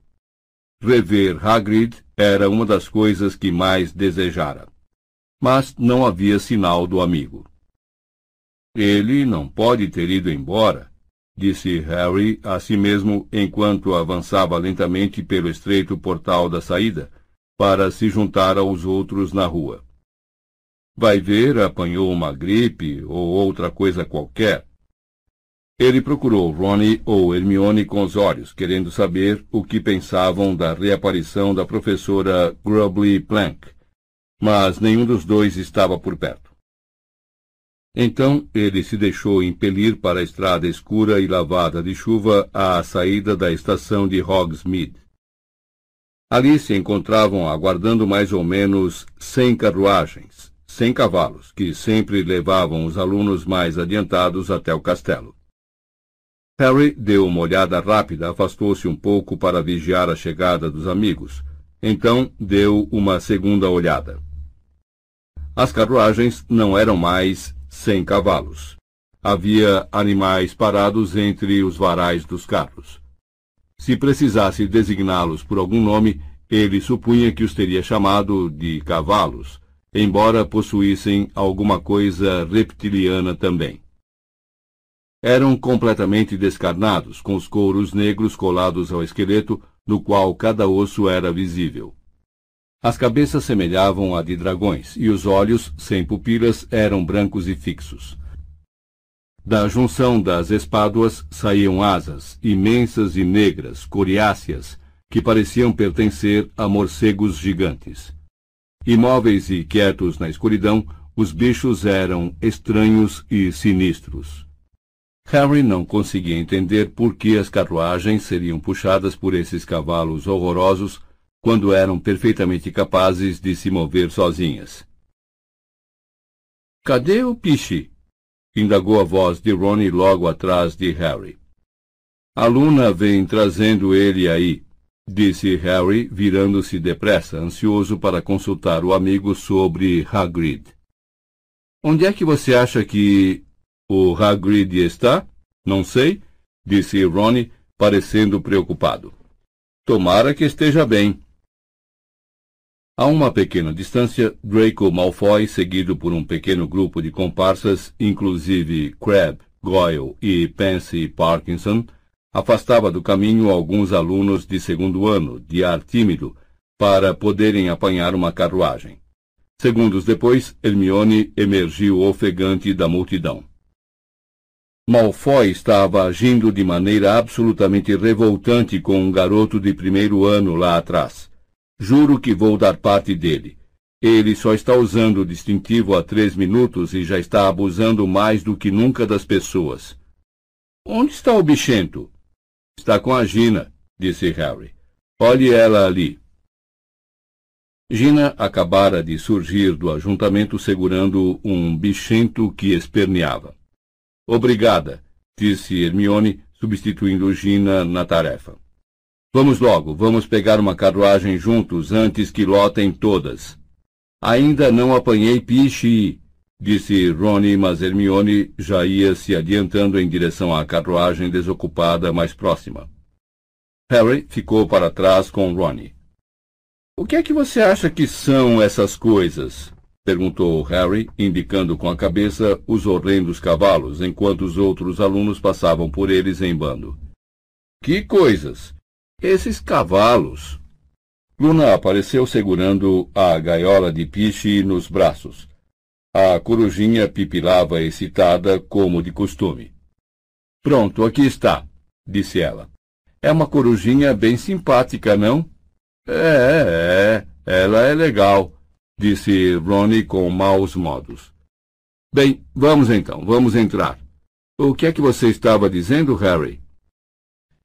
Rever Hagrid era uma das coisas que mais desejara. Mas não havia sinal do amigo. Ele não pode ter ido embora, disse Harry a si mesmo enquanto avançava lentamente pelo estreito portal da saída, para se juntar aos outros na rua. Vai ver, apanhou uma gripe ou outra coisa qualquer. Ele procurou Ronnie ou Hermione com os olhos, querendo saber o que pensavam da reaparição da professora Grubbly Plank, mas nenhum dos dois estava por perto. Então ele se deixou impelir para a estrada escura e lavada de chuva à saída da estação de Hogsmeade. Ali se encontravam aguardando mais ou menos cem carruagens, cem cavalos, que sempre levavam os alunos mais adiantados até o castelo. Harry deu uma olhada rápida, afastou-se um pouco para vigiar a chegada dos amigos. Então deu uma segunda olhada. As carruagens não eram mais cem cavalos. Havia animais parados entre os varais dos carros. Se precisasse designá-los por algum nome, ele supunha que os teria chamado de cavalos, embora possuíssem alguma coisa reptiliana também eram completamente descarnados, com os couros negros colados ao esqueleto, no qual cada osso era visível. As cabeças semelhavam a de dragões, e os olhos, sem pupilas, eram brancos e fixos. Da junção das espáduas saíam asas, imensas e negras, coriáceas, que pareciam pertencer a morcegos gigantes. Imóveis e quietos na escuridão, os bichos eram estranhos e sinistros. Harry não conseguia entender por que as carruagens seriam puxadas por esses cavalos horrorosos quando eram perfeitamente capazes de se mover sozinhas. Cadê o Piche? indagou a voz de Ronnie logo atrás de Harry. A Luna vem trazendo ele aí, disse Harry, virando-se depressa, ansioso para consultar o amigo sobre Hagrid. Onde é que você acha que o Hagrid está? Não sei, disse Ronnie, parecendo preocupado. Tomara que esteja bem. A uma pequena distância, Draco Malfoy, seguido por um pequeno grupo de comparsas, inclusive Crabbe, Goyle e Pansy Parkinson, afastava do caminho alguns alunos de segundo ano, de ar tímido, para poderem apanhar uma carruagem. Segundos depois, Hermione emergiu ofegante da multidão. Malfoy estava agindo de maneira absolutamente revoltante com um garoto de primeiro ano lá atrás. Juro que vou dar parte dele. Ele só está usando o distintivo há três minutos e já está abusando mais do que nunca das pessoas. Onde está o bichento? Está com a Gina, disse Harry. Olhe ela ali. Gina acabara de surgir do ajuntamento segurando um bichento que esperneava. Obrigada, disse Hermione, substituindo Gina na tarefa. Vamos logo, vamos pegar uma carruagem juntos antes que lotem todas. Ainda não apanhei piche, disse Rony, mas Hermione já ia se adiantando em direção à carruagem desocupada mais próxima. Harry ficou para trás com Ronnie. O que é que você acha que são essas coisas? perguntou Harry, indicando com a cabeça os horrendos cavalos, enquanto os outros alunos passavam por eles em bando. Que coisas? Esses cavalos. Luna apareceu segurando a gaiola de piche nos braços. A corujinha pipilava excitada, como de costume. Pronto, aqui está, disse ela. É uma corujinha bem simpática, não? É, é, ela é legal, disse Ronnie com maus modos. Bem, vamos então, vamos entrar. O que é que você estava dizendo, Harry?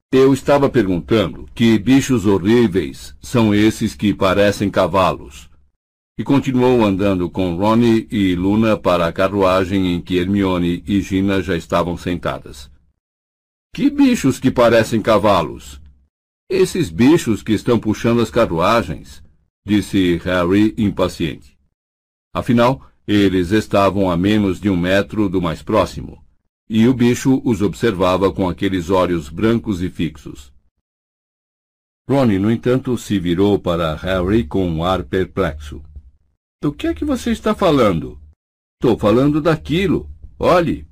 Eu estava perguntando que bichos horríveis são esses que parecem cavalos. E continuou andando com Ronnie e Luna para a carruagem em que Hermione e Gina já estavam sentadas. Que bichos que parecem cavalos? Esses bichos que estão puxando as carruagens, disse Harry impaciente. Afinal, eles estavam a menos de um metro do mais próximo e o bicho os observava com aqueles olhos brancos e fixos. Ronnie, no entanto, se virou para Harry com um ar perplexo. Do que é que você está falando? Estou falando daquilo. Olhe.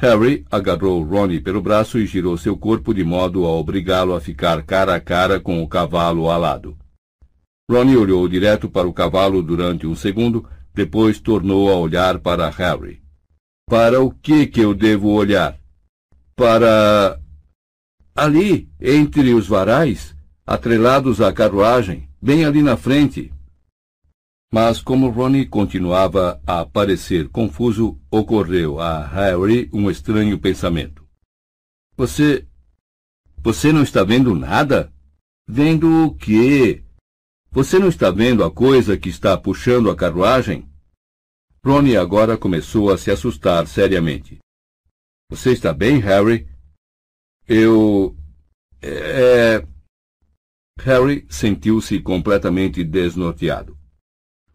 Harry agarrou Ronnie pelo braço e girou seu corpo de modo a obrigá-lo a ficar cara a cara com o cavalo alado. Ronnie olhou direto para o cavalo durante um segundo, depois tornou a olhar para Harry. Para o que que eu devo olhar? Para. Ali, entre os varais, atrelados à carruagem, bem ali na frente. Mas como Ronnie continuava a parecer confuso, ocorreu a Harry um estranho pensamento. Você. Você não está vendo nada? Vendo o quê? Você não está vendo a coisa que está puxando a carruagem? Ronnie agora começou a se assustar seriamente. Você está bem, Harry? Eu. É. Harry sentiu-se completamente desnorteado.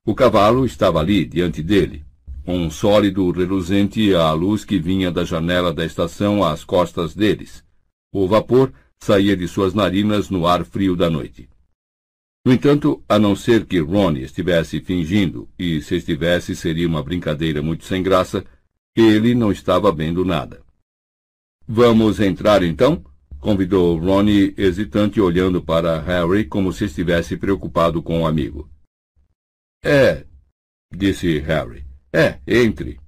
O cavalo estava ali, diante dele, um sólido reluzente à luz que vinha da janela da estação às costas deles. O vapor saía de suas narinas no ar frio da noite. No entanto, a não ser que Ronnie estivesse fingindo, e se estivesse seria uma brincadeira muito sem graça, ele não estava vendo nada. Vamos entrar então? convidou Ronnie, hesitante, olhando para Harry como se estivesse preocupado com o amigo. É, disse Harry. É, entre.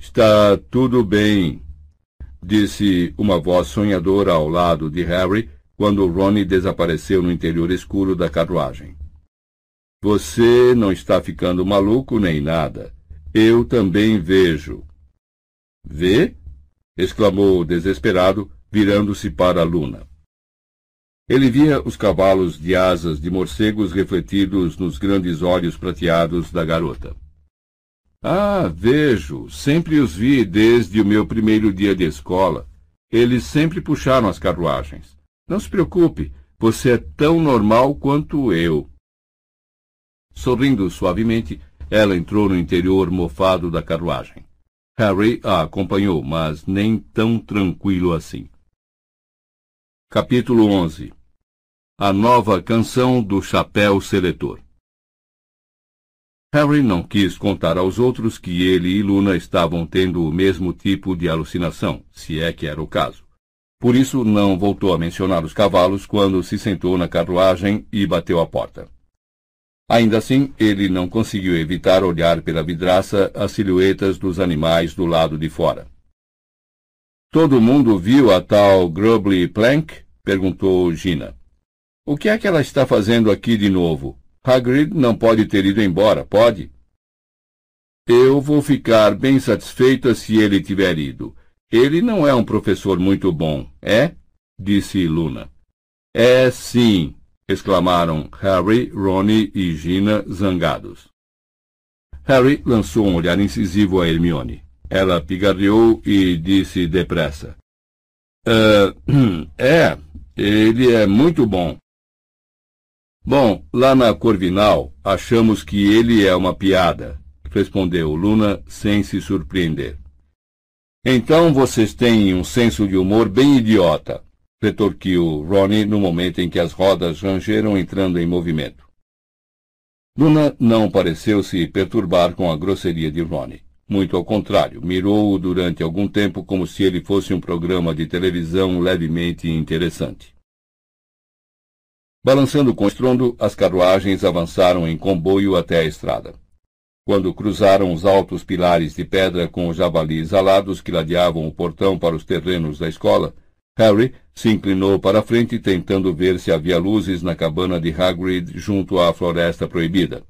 Está tudo bem, disse uma voz sonhadora ao lado de Harry, quando Ronnie desapareceu no interior escuro da carruagem. Você não está ficando maluco nem nada. Eu também vejo. Vê? exclamou desesperado, virando-se para Luna. Ele via os cavalos de asas de morcegos refletidos nos grandes olhos prateados da garota. Ah, vejo. Sempre os vi desde o meu primeiro dia de escola. Eles sempre puxaram as carruagens. Não se preocupe, você é tão normal quanto eu. Sorrindo suavemente, ela entrou no interior mofado da carruagem. Harry a acompanhou, mas nem tão tranquilo assim. Capítulo 11 A nova canção do chapéu seletor Harry não quis contar aos outros que ele e Luna estavam tendo o mesmo tipo de alucinação, se é que era o caso. Por isso, não voltou a mencionar os cavalos quando se sentou na carruagem e bateu a porta. Ainda assim, ele não conseguiu evitar olhar pela vidraça as silhuetas dos animais do lado de fora. Todo mundo viu a tal Grubbly Plank? perguntou Gina. O que é que ela está fazendo aqui de novo? Hagrid não pode ter ido embora, pode? Eu vou ficar bem satisfeita se ele tiver ido. Ele não é um professor muito bom, é? disse Luna. É sim, exclamaram Harry, Ronnie e Gina zangados. Harry lançou um olhar incisivo a Hermione. Ela pigarreou e disse depressa. Uh, é, ele é muito bom. Bom, lá na Corvinal, achamos que ele é uma piada, respondeu Luna sem se surpreender. Então vocês têm um senso de humor bem idiota, retorquiu Ronnie no momento em que as rodas rangeram entrando em movimento. Luna não pareceu se perturbar com a grosseria de Ronnie. Muito ao contrário, mirou-o durante algum tempo como se ele fosse um programa de televisão levemente interessante. Balançando com estrondo, as carruagens avançaram em comboio até a estrada. Quando cruzaram os altos pilares de pedra com os javalis alados que ladeavam o portão para os terrenos da escola, Harry se inclinou para a frente tentando ver se havia luzes na cabana de Hagrid junto à floresta proibida.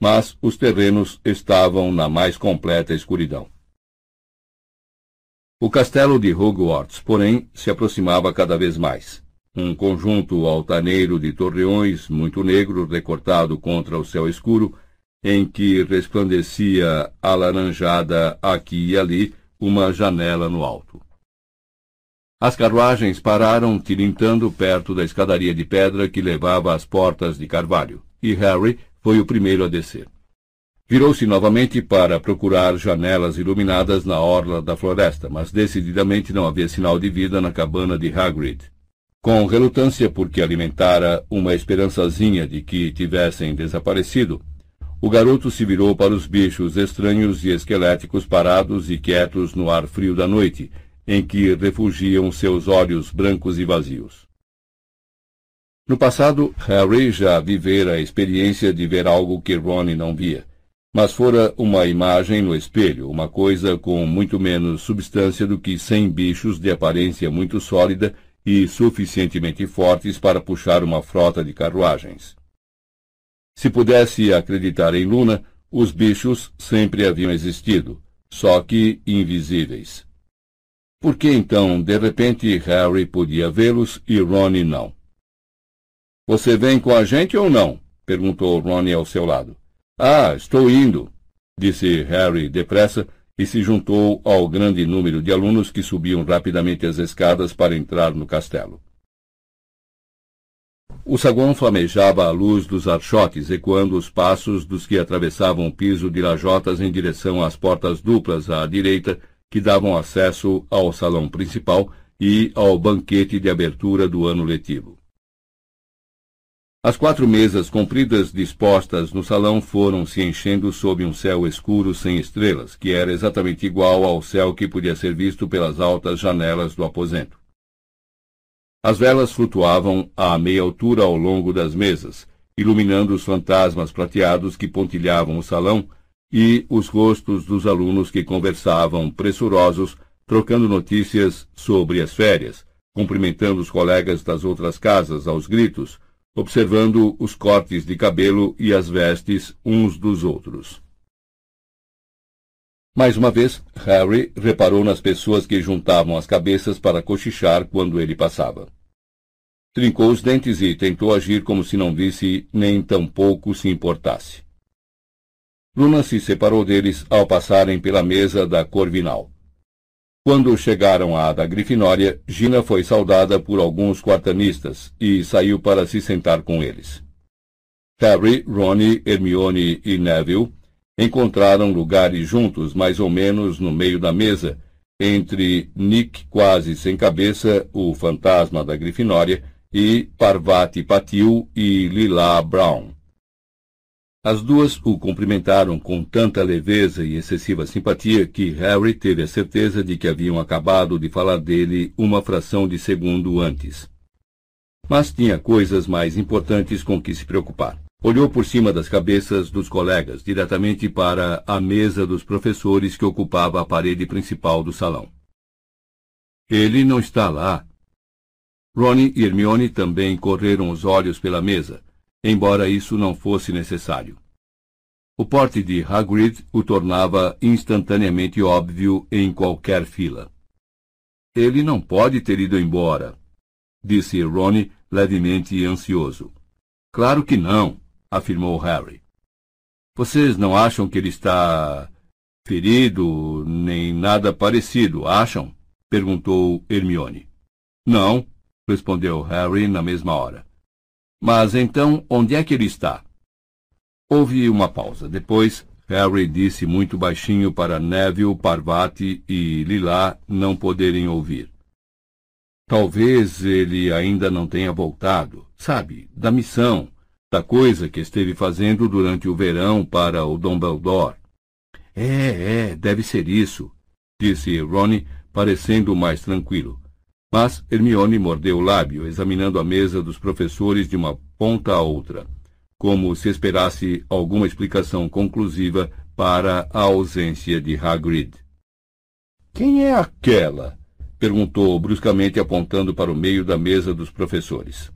Mas os terrenos estavam na mais completa escuridão. O castelo de Hogwarts, porém, se aproximava cada vez mais um conjunto altaneiro de torreões muito negro recortado contra o céu escuro, em que resplandecia alaranjada aqui e ali uma janela no alto. As carruagens pararam tilintando perto da escadaria de pedra que levava às portas de carvalho, e Harry foi o primeiro a descer. Virou-se novamente para procurar janelas iluminadas na orla da floresta, mas decididamente não havia sinal de vida na cabana de Hagrid. Com relutância porque alimentara uma esperançazinha de que tivessem desaparecido, o garoto se virou para os bichos estranhos e esqueléticos parados e quietos no ar frio da noite, em que refugiam seus olhos brancos e vazios. No passado, Harry já vivera a experiência de ver algo que Ron não via, mas fora uma imagem no espelho, uma coisa com muito menos substância do que cem bichos de aparência muito sólida e suficientemente fortes para puxar uma frota de carruagens. Se pudesse acreditar em Luna, os bichos sempre haviam existido, só que invisíveis. Por que então, de repente, Harry podia vê-los e Ronnie não? Você vem com a gente ou não? perguntou Ronnie ao seu lado. Ah, estou indo, disse Harry depressa, e se juntou ao grande número de alunos que subiam rapidamente as escadas para entrar no castelo. O saguão flamejava à luz dos archotes, ecoando os passos dos que atravessavam o piso de lajotas em direção às portas duplas à direita que davam acesso ao salão principal e ao banquete de abertura do ano letivo. As quatro mesas compridas dispostas no salão foram se enchendo sob um céu escuro sem estrelas, que era exatamente igual ao céu que podia ser visto pelas altas janelas do aposento. As velas flutuavam à meia altura ao longo das mesas, iluminando os fantasmas prateados que pontilhavam o salão e os rostos dos alunos que conversavam pressurosos, trocando notícias sobre as férias, cumprimentando os colegas das outras casas aos gritos, observando os cortes de cabelo e as vestes uns dos outros. Mais uma vez, Harry reparou nas pessoas que juntavam as cabeças para cochichar quando ele passava. Trincou os dentes e tentou agir como se não visse nem tampouco se importasse. Luna se separou deles ao passarem pela mesa da Corvinal. Quando chegaram à da Grifinória, Gina foi saudada por alguns quartanistas e saiu para se sentar com eles. Harry, Ron, Hermione e Neville encontraram lugares juntos, mais ou menos no meio da mesa, entre Nick quase sem cabeça, o fantasma da Grifinória, e Parvati Patil e Lila Brown. As duas o cumprimentaram com tanta leveza e excessiva simpatia que Harry teve a certeza de que haviam acabado de falar dele uma fração de segundo antes. Mas tinha coisas mais importantes com que se preocupar. Olhou por cima das cabeças dos colegas, diretamente para a mesa dos professores que ocupava a parede principal do salão. Ele não está lá. Ronnie e Hermione também correram os olhos pela mesa embora isso não fosse necessário. O porte de Hagrid o tornava instantaneamente óbvio em qualquer fila. Ele não pode ter ido embora, disse Ron levemente ansioso. Claro que não, afirmou Harry. Vocês não acham que ele está ferido, nem nada parecido, acham? perguntou Hermione. Não, respondeu Harry na mesma hora. Mas então, onde é que ele está? Houve uma pausa. Depois, Harry disse muito baixinho para Neville, Parvati e Lila não poderem ouvir. Talvez ele ainda não tenha voltado, sabe, da missão, da coisa que esteve fazendo durante o verão para o Dumbledore. É, é, deve ser isso, disse Ronnie, parecendo mais tranquilo. Mas Hermione mordeu o lábio, examinando a mesa dos professores de uma ponta a outra, como se esperasse alguma explicação conclusiva para a ausência de Hagrid. Quem é aquela? perguntou bruscamente apontando para o meio da mesa dos professores.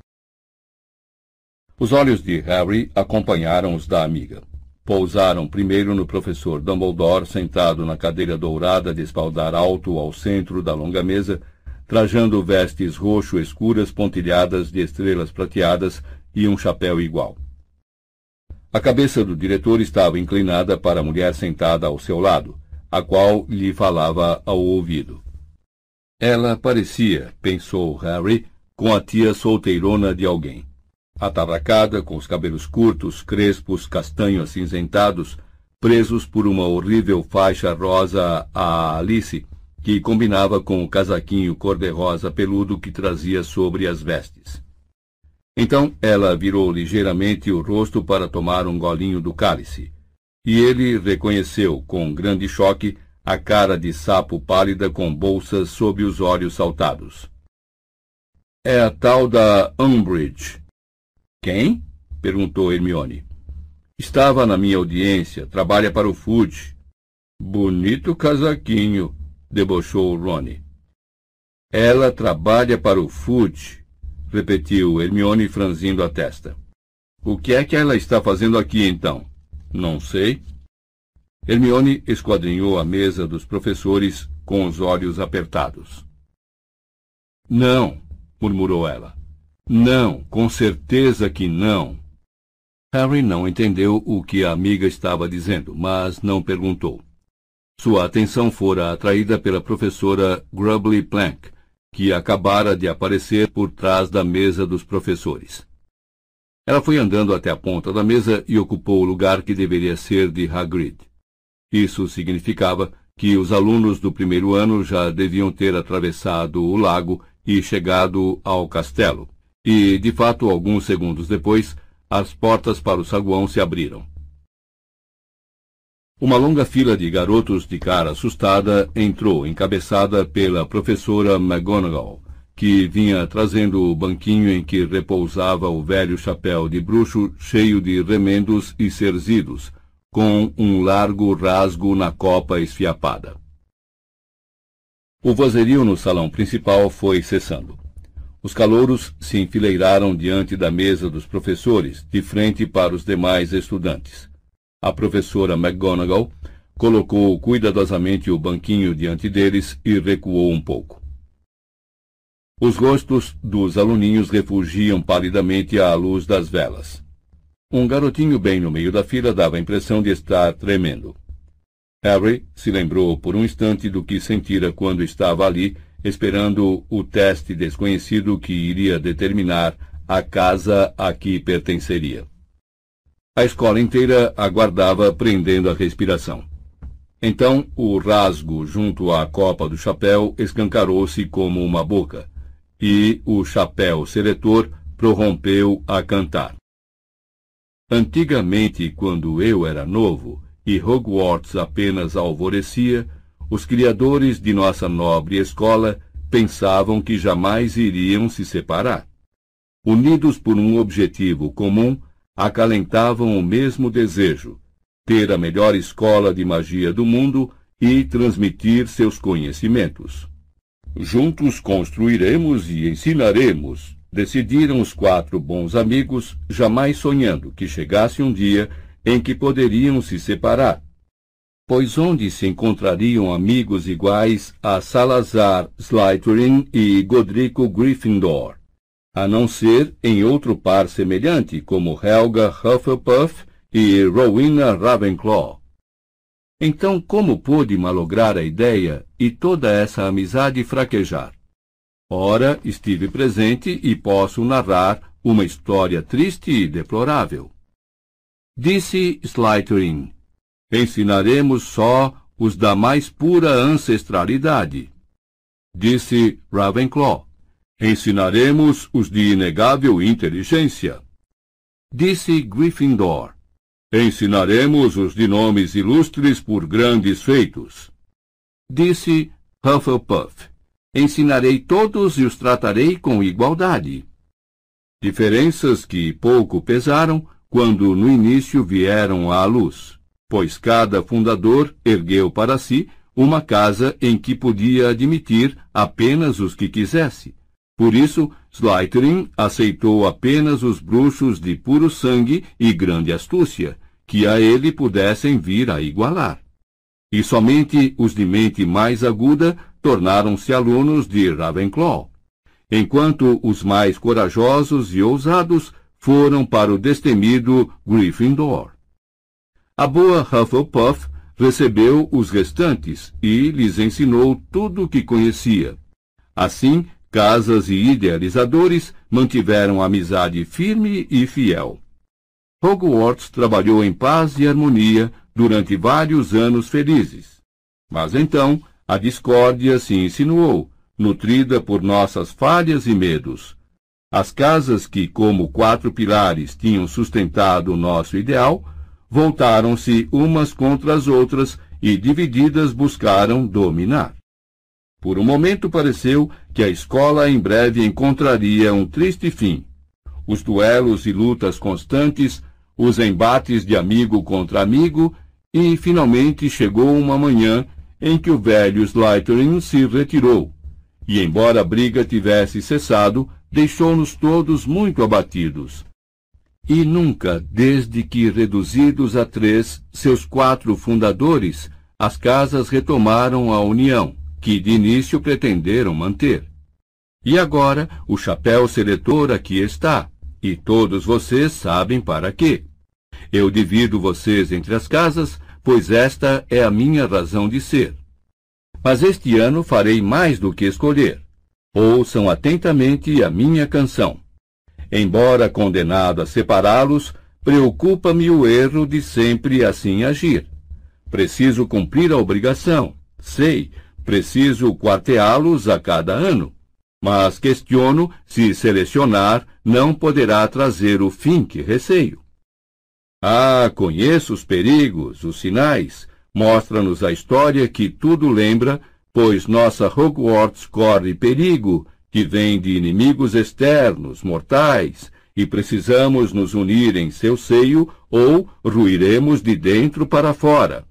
Os olhos de Harry acompanharam os da amiga. Pousaram primeiro no professor Dumbledore, sentado na cadeira dourada de espaldar alto ao centro da longa mesa, trajando vestes roxo escuras pontilhadas de estrelas prateadas e um chapéu igual. A cabeça do diretor estava inclinada para a mulher sentada ao seu lado, a qual lhe falava ao ouvido. Ela parecia, pensou Harry, com a tia solteirona de alguém. Atarracada, com os cabelos curtos, crespos, castanho acinzentados, presos por uma horrível faixa rosa a Alice, que combinava com o casaquinho cor-de-rosa peludo que trazia sobre as vestes. Então ela virou ligeiramente o rosto para tomar um golinho do cálice, e ele reconheceu, com grande choque, a cara de sapo pálida com bolsas sob os olhos saltados. É a tal da Umbridge. Quem? perguntou Hermione. Estava na minha audiência, trabalha para o Food. Bonito casaquinho, debochou Ronnie. Ela trabalha para o Food, repetiu Hermione franzindo a testa. O que é que ela está fazendo aqui então? Não sei. Hermione esquadrinhou a mesa dos professores com os olhos apertados. Não, murmurou ela. Não, com certeza que não. Harry não entendeu o que a amiga estava dizendo, mas não perguntou. Sua atenção fora atraída pela professora Grubbly Plank, que acabara de aparecer por trás da mesa dos professores. Ela foi andando até a ponta da mesa e ocupou o lugar que deveria ser de Hagrid. Isso significava que os alunos do primeiro ano já deviam ter atravessado o lago e chegado ao castelo. E, de fato, alguns segundos depois, as portas para o saguão se abriram. Uma longa fila de garotos de cara assustada entrou, encabeçada pela professora McGonagall, que vinha trazendo o banquinho em que repousava o velho chapéu de bruxo cheio de remendos e cerzidos, com um largo rasgo na copa esfiapada. O vozerio no salão principal foi cessando. Os calouros se enfileiraram diante da mesa dos professores, de frente para os demais estudantes. A professora McGonagall colocou cuidadosamente o banquinho diante deles e recuou um pouco. Os rostos dos aluninhos refugiam palidamente à luz das velas. Um garotinho bem no meio da fila dava a impressão de estar tremendo. Harry se lembrou por um instante do que sentira quando estava ali, esperando o teste desconhecido que iria determinar a casa a que pertenceria. A escola inteira aguardava prendendo a respiração. Então o rasgo junto à copa do chapéu escancarou-se como uma boca, e o chapéu seletor prorrompeu a cantar. Antigamente, quando eu era novo e Hogwarts apenas alvorecia, os criadores de nossa nobre escola pensavam que jamais iriam se separar. Unidos por um objetivo comum, acalentavam o mesmo desejo, ter a melhor escola de magia do mundo e transmitir seus conhecimentos. Juntos construiremos e ensinaremos, decidiram os quatro bons amigos, jamais sonhando que chegasse um dia em que poderiam se separar. Pois onde se encontrariam amigos iguais a Salazar Slytherin e Godrico Gryffindor? A não ser em outro par semelhante, como Helga Hufflepuff e Rowena Ravenclaw. Então, como pôde malograr a ideia e toda essa amizade fraquejar? Ora, estive presente e posso narrar uma história triste e deplorável. Disse Slytherin, ensinaremos só os da mais pura ancestralidade. Disse Ravenclaw, Ensinaremos os de inegável inteligência. Disse Gryffindor. Ensinaremos os de nomes ilustres por grandes feitos. Disse Hufflepuff. Ensinarei todos e os tratarei com igualdade. Diferenças que pouco pesaram quando no início vieram à luz, pois cada fundador ergueu para si uma casa em que podia admitir apenas os que quisesse por isso, Slytherin aceitou apenas os bruxos de puro sangue e grande astúcia, que a ele pudessem vir a igualar. E somente os de mente mais aguda tornaram-se alunos de Ravenclaw, enquanto os mais corajosos e ousados foram para o destemido Gryffindor. A boa Hufflepuff recebeu os restantes e lhes ensinou tudo o que conhecia. Assim, Casas e idealizadores mantiveram amizade firme e fiel. Hogwarts trabalhou em paz e harmonia durante vários anos felizes. Mas então a discórdia se insinuou, nutrida por nossas falhas e medos. As casas que, como quatro pilares, tinham sustentado o nosso ideal, voltaram-se umas contra as outras e divididas buscaram dominar. Por um momento pareceu que a escola em breve encontraria um triste fim. Os duelos e lutas constantes, os embates de amigo contra amigo, e finalmente chegou uma manhã em que o velho Slytherin se retirou. E embora a briga tivesse cessado, deixou-nos todos muito abatidos. E nunca, desde que reduzidos a três, seus quatro fundadores, as casas retomaram a união que de início pretenderam manter. E agora o chapéu seletor aqui está, e todos vocês sabem para quê. Eu divido vocês entre as casas, pois esta é a minha razão de ser. Mas este ano farei mais do que escolher. Ouçam atentamente a minha canção. Embora condenado a separá-los, preocupa-me o erro de sempre assim agir. Preciso cumprir a obrigação. Sei, preciso quarteá-los a cada ano. Mas questiono se selecionar não poderá trazer o fim que receio. Ah, conheço os perigos, os sinais. Mostra-nos a história que tudo lembra, pois nossa Hogwarts corre perigo, que vem de inimigos externos, mortais, e precisamos nos unir em seu seio ou ruiremos de dentro para fora.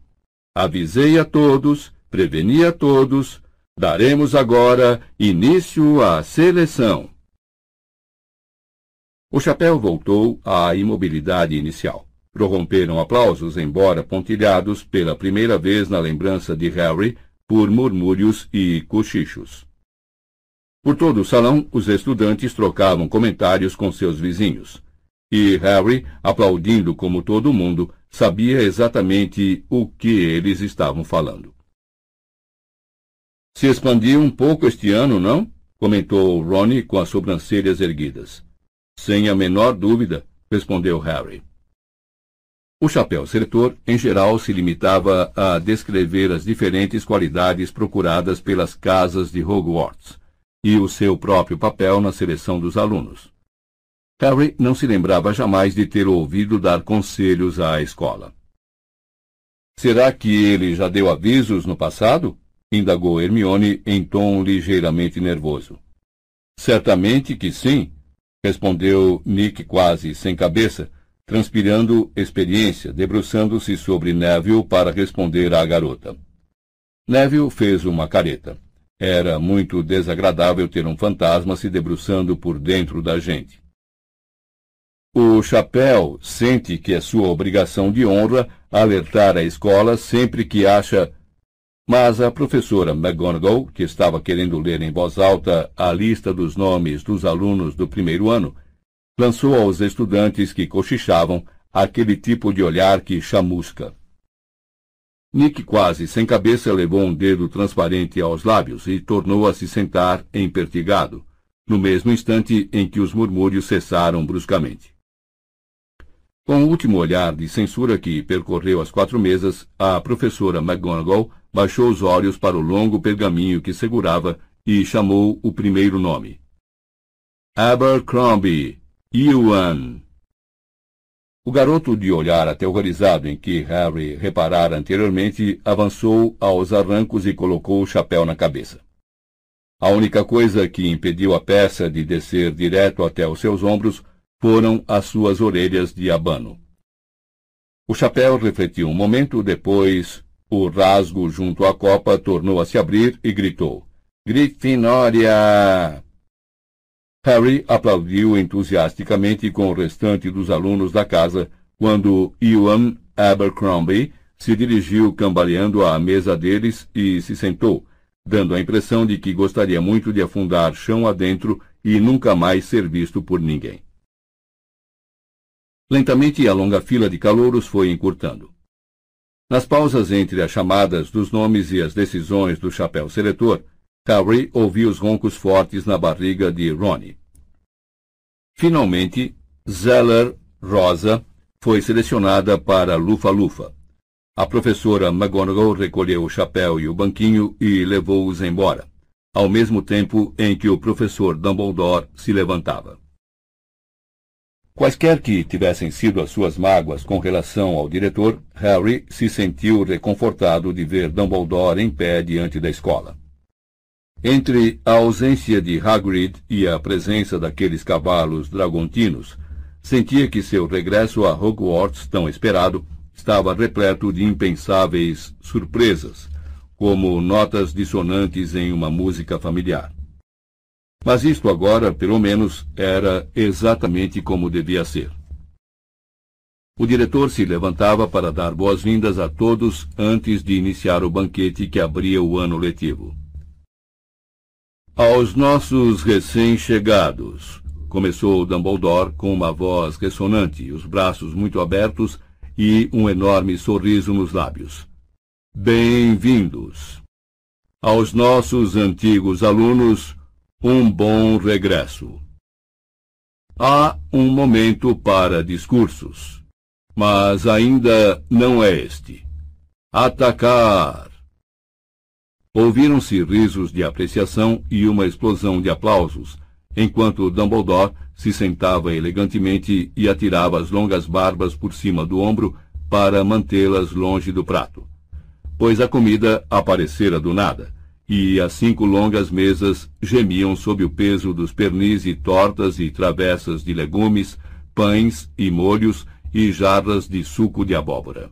Avisei a todos, preveni a todos, daremos agora início à seleção. O chapéu voltou à imobilidade inicial. Prorromperam aplausos, embora pontilhados pela primeira vez na lembrança de Harry por murmúrios e cochichos. Por todo o salão, os estudantes trocavam comentários com seus vizinhos. E Harry, aplaudindo como todo mundo, sabia exatamente o que eles estavam falando. Se expandiu um pouco este ano, não? comentou Ronnie com as sobrancelhas erguidas. Sem a menor dúvida, respondeu Harry. O chapéu seletor, em geral, se limitava a descrever as diferentes qualidades procuradas pelas casas de Hogwarts e o seu próprio papel na seleção dos alunos. Harry não se lembrava jamais de ter ouvido dar conselhos à escola. Será que ele já deu avisos no passado? Indagou Hermione em tom ligeiramente nervoso. Certamente que sim, respondeu Nick quase sem cabeça, transpirando experiência, debruçando-se sobre Neville para responder à garota. Neville fez uma careta. Era muito desagradável ter um fantasma se debruçando por dentro da gente. O chapéu sente que é sua obrigação de honra alertar a escola sempre que acha. Mas a professora McGonagall, que estava querendo ler em voz alta a lista dos nomes dos alunos do primeiro ano, lançou aos estudantes que cochichavam aquele tipo de olhar que chamusca. Nick, quase sem cabeça, levou um dedo transparente aos lábios e tornou a se sentar empertigado, no mesmo instante em que os murmúrios cessaram bruscamente. Com o último olhar de censura que percorreu as quatro mesas, a professora McGonagall baixou os olhos para o longo pergaminho que segurava e chamou o primeiro nome. Abercrombie, Yuan. O garoto de olhar aterrorizado em que Harry reparara anteriormente avançou aos arrancos e colocou o chapéu na cabeça. A única coisa que impediu a peça de descer direto até os seus ombros foram as suas orelhas de abano. O chapéu refletiu um momento, depois o rasgo junto à copa tornou a se abrir e gritou: Grifinória! Harry aplaudiu entusiasticamente com o restante dos alunos da casa quando Ewan Abercrombie se dirigiu cambaleando à mesa deles e se sentou, dando a impressão de que gostaria muito de afundar chão adentro e nunca mais ser visto por ninguém. Lentamente a longa fila de calouros foi encurtando. Nas pausas entre as chamadas dos nomes e as decisões do chapéu seletor, Harry ouviu os roncos fortes na barriga de Ronnie. Finalmente, Zeller Rosa foi selecionada para Lufa-Lufa. A professora McGonagall recolheu o chapéu e o banquinho e levou-os embora, ao mesmo tempo em que o professor Dumbledore se levantava. Quaisquer que tivessem sido as suas mágoas com relação ao diretor, Harry se sentiu reconfortado de ver Dumbledore em pé diante da escola. Entre a ausência de Hagrid e a presença daqueles cavalos dragontinos, sentia que seu regresso a Hogwarts, tão esperado, estava repleto de impensáveis surpresas, como notas dissonantes em uma música familiar. Mas isto agora, pelo menos, era exatamente como devia ser. O diretor se levantava para dar boas-vindas a todos antes de iniciar o banquete que abria o ano letivo. Aos nossos recém-chegados, começou Dumbledore com uma voz ressonante, os braços muito abertos e um enorme sorriso nos lábios. Bem-vindos. Aos nossos antigos alunos, um bom regresso. Há um momento para discursos, mas ainda não é este. Atacar! Ouviram-se risos de apreciação e uma explosão de aplausos, enquanto Dumbledore se sentava elegantemente e atirava as longas barbas por cima do ombro para mantê-las longe do prato. Pois a comida aparecera do nada, e as cinco longas mesas gemiam sob o peso dos pernis e tortas e travessas de legumes, pães e molhos e jarras de suco de abóbora.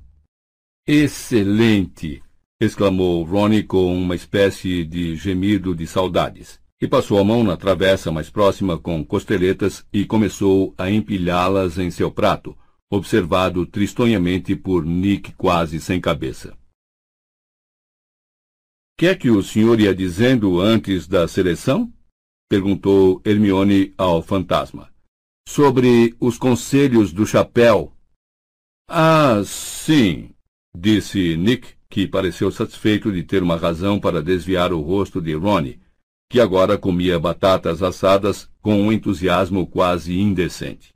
Excelente! exclamou Ronnie com uma espécie de gemido de saudades, e passou a mão na travessa mais próxima com costeletas e começou a empilhá-las em seu prato, observado tristonhamente por Nick quase sem cabeça. Que é que o senhor ia dizendo antes da seleção? perguntou Hermione ao fantasma. Sobre os conselhos do chapéu. Ah, sim, disse Nick, que pareceu satisfeito de ter uma razão para desviar o rosto de Ronnie, que agora comia batatas assadas com um entusiasmo quase indecente.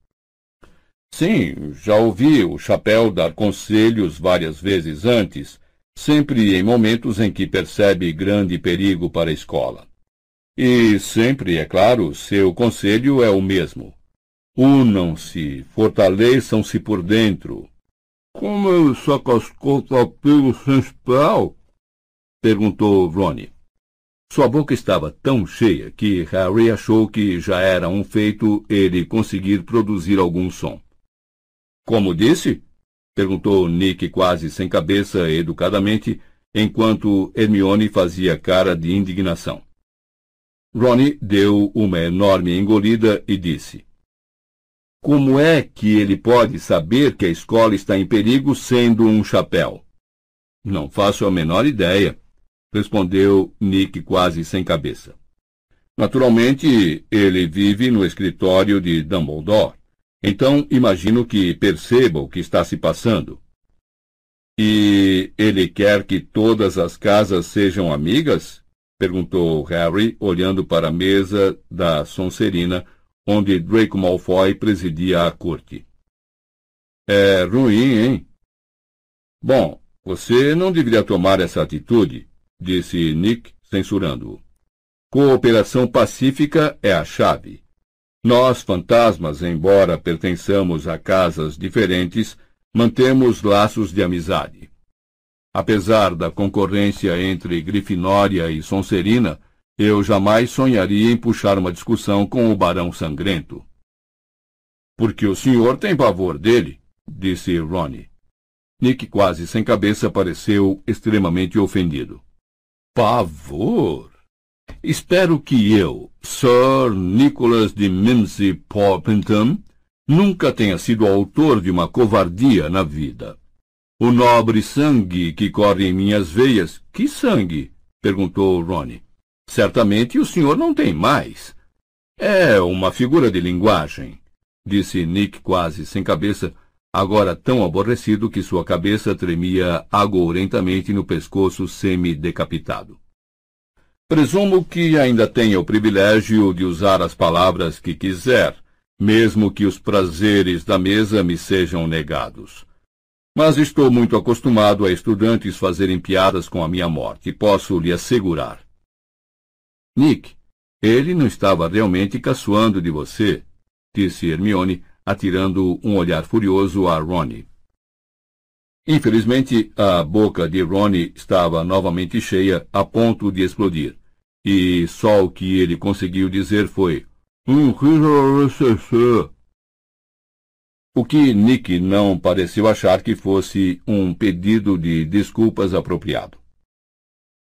Sim, já ouvi o chapéu dar conselhos várias vezes antes, sempre em momentos em que percebe grande perigo para a escola. E sempre, é claro, seu conselho é o mesmo. Unam-se, fortaleçam-se por dentro. Como eu saco as contas pelo sem spell? perguntou Ronnie. Sua boca estava tão cheia que Harry achou que já era um feito ele conseguir produzir algum som. Como disse? Perguntou Nick quase sem cabeça, educadamente, enquanto Hermione fazia cara de indignação. Ronnie deu uma enorme engolida e disse: Como é que ele pode saber que a escola está em perigo sendo um chapéu? Não faço a menor ideia, respondeu Nick quase sem cabeça. Naturalmente, ele vive no escritório de Dumbledore. Então, imagino que perceba o que está se passando. E ele quer que todas as casas sejam amigas? perguntou Harry, olhando para a mesa da Sonserina, onde Draco Malfoy presidia a corte. É ruim, hein? Bom, você não deveria tomar essa atitude, disse Nick, censurando-o. Cooperação pacífica é a chave. Nós, fantasmas, embora pertençamos a casas diferentes, mantemos laços de amizade. Apesar da concorrência entre Grifinória e Sonserina, eu jamais sonharia em puxar uma discussão com o Barão Sangrento. Porque o senhor tem pavor dele, disse Ronnie. Nick, quase sem cabeça, pareceu extremamente ofendido. Pavor? Espero que eu, Sir Nicholas de Mimsy Poppington, nunca tenha sido autor de uma covardia na vida. O nobre sangue que corre em minhas veias. Que sangue? perguntou Ronnie. Certamente o senhor não tem mais. É uma figura de linguagem, disse Nick quase sem cabeça, agora tão aborrecido que sua cabeça tremia agourentamente no pescoço semi-decapitado. Presumo que ainda tenha o privilégio de usar as palavras que quiser, mesmo que os prazeres da mesa me sejam negados. Mas estou muito acostumado a estudantes fazerem piadas com a minha morte, posso lhe assegurar. Nick, ele não estava realmente caçoando de você, disse Hermione, atirando um olhar furioso a Ronnie. Infelizmente, a boca de Ronnie estava novamente cheia a ponto de explodir, e só o que ele conseguiu dizer foi o que Nick não pareceu achar que fosse um pedido de desculpas apropriado.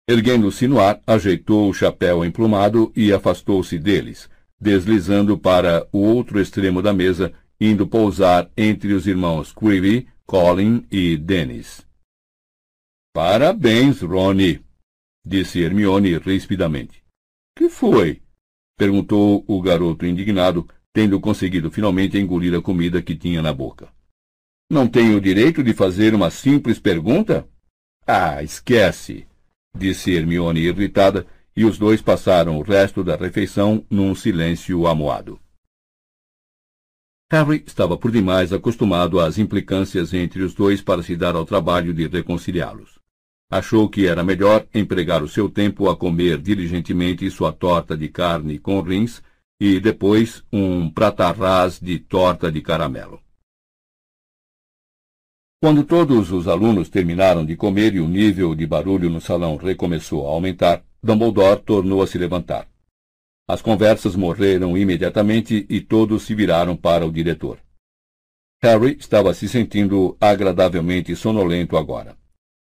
Erguendo-se no ar, ajeitou o chapéu emplumado e afastou-se deles, deslizando para o outro extremo da mesa, indo pousar entre os irmãos Creevy, Colin e Dennis. Parabéns, Ronnie, disse Hermione rispidamente. Que foi? perguntou o garoto indignado, tendo conseguido finalmente engolir a comida que tinha na boca. Não tenho o direito de fazer uma simples pergunta? Ah, esquece, disse Hermione irritada, e os dois passaram o resto da refeição num silêncio amuado. Harry estava por demais acostumado às implicâncias entre os dois para se dar ao trabalho de reconciliá-los. Achou que era melhor empregar o seu tempo a comer diligentemente sua torta de carne com rins e depois um pratarrás de torta de caramelo. Quando todos os alunos terminaram de comer e o nível de barulho no salão recomeçou a aumentar, Dumbledore tornou a se levantar. As conversas morreram imediatamente e todos se viraram para o diretor. Harry estava se sentindo agradavelmente sonolento agora.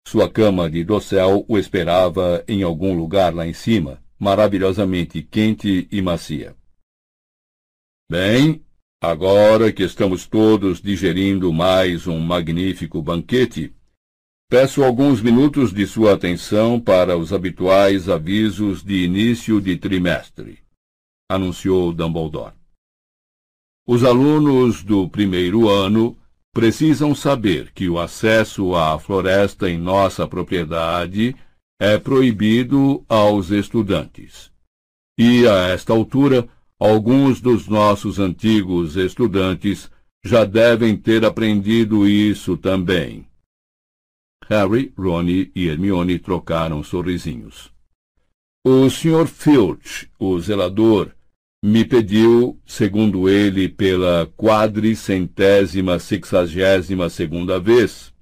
Sua cama de dossel o esperava em algum lugar lá em cima, maravilhosamente quente e macia. Bem, agora que estamos todos digerindo mais um magnífico banquete, peço alguns minutos de sua atenção para os habituais avisos de início de trimestre, anunciou Dumbledore. Os alunos do primeiro ano precisam saber que o acesso à floresta em nossa propriedade é proibido aos estudantes. E a esta altura, alguns dos nossos antigos estudantes já devem ter aprendido isso também. Harry, Ron e Hermione trocaram sorrisinhos. O Sr. Filch, o zelador, me pediu, segundo ele, pela quadricentésima sexagésima segunda vez,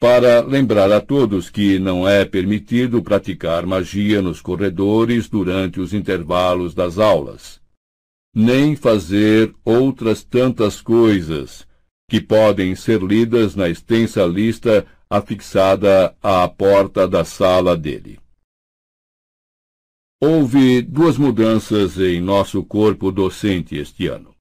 para lembrar a todos que não é permitido praticar magia nos corredores durante os intervalos das aulas, nem fazer outras tantas coisas que podem ser lidas na extensa lista afixada à porta da sala dele. Houve duas mudanças em nosso corpo docente este ano.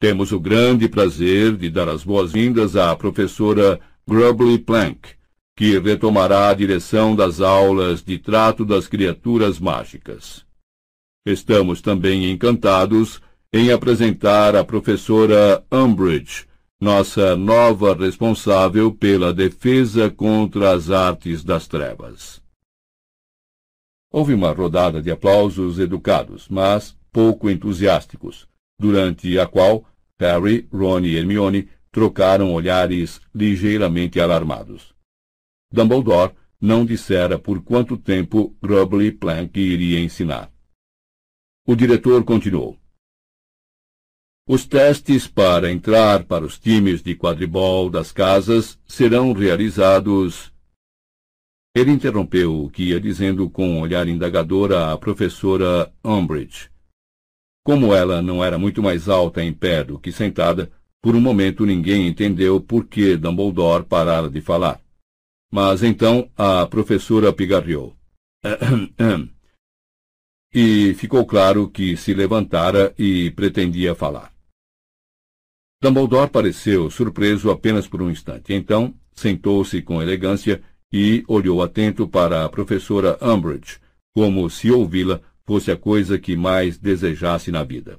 Temos o grande prazer de dar as boas-vindas à professora Grubbly Plank, que retomará a direção das aulas de trato das criaturas mágicas. Estamos também encantados em apresentar a professora Umbridge, nossa nova responsável pela defesa contra as artes das trevas. Houve uma rodada de aplausos educados, mas pouco entusiásticos, durante a qual Harry, Ron e Hermione trocaram olhares ligeiramente alarmados. Dumbledore não dissera por quanto tempo Grubbly Plank iria ensinar. O diretor continuou. Os testes para entrar para os times de quadribol das casas serão realizados ele interrompeu o que ia dizendo com um olhar indagador à professora Umbridge. Como ela não era muito mais alta em pé do que sentada, por um momento ninguém entendeu por que Dumbledore parara de falar. Mas então a professora pigarreou. e ficou claro que se levantara e pretendia falar. Dumbledore pareceu surpreso apenas por um instante. Então, sentou-se com elegância e olhou atento para a professora Umbridge, como se ouvi-la fosse a coisa que mais desejasse na vida.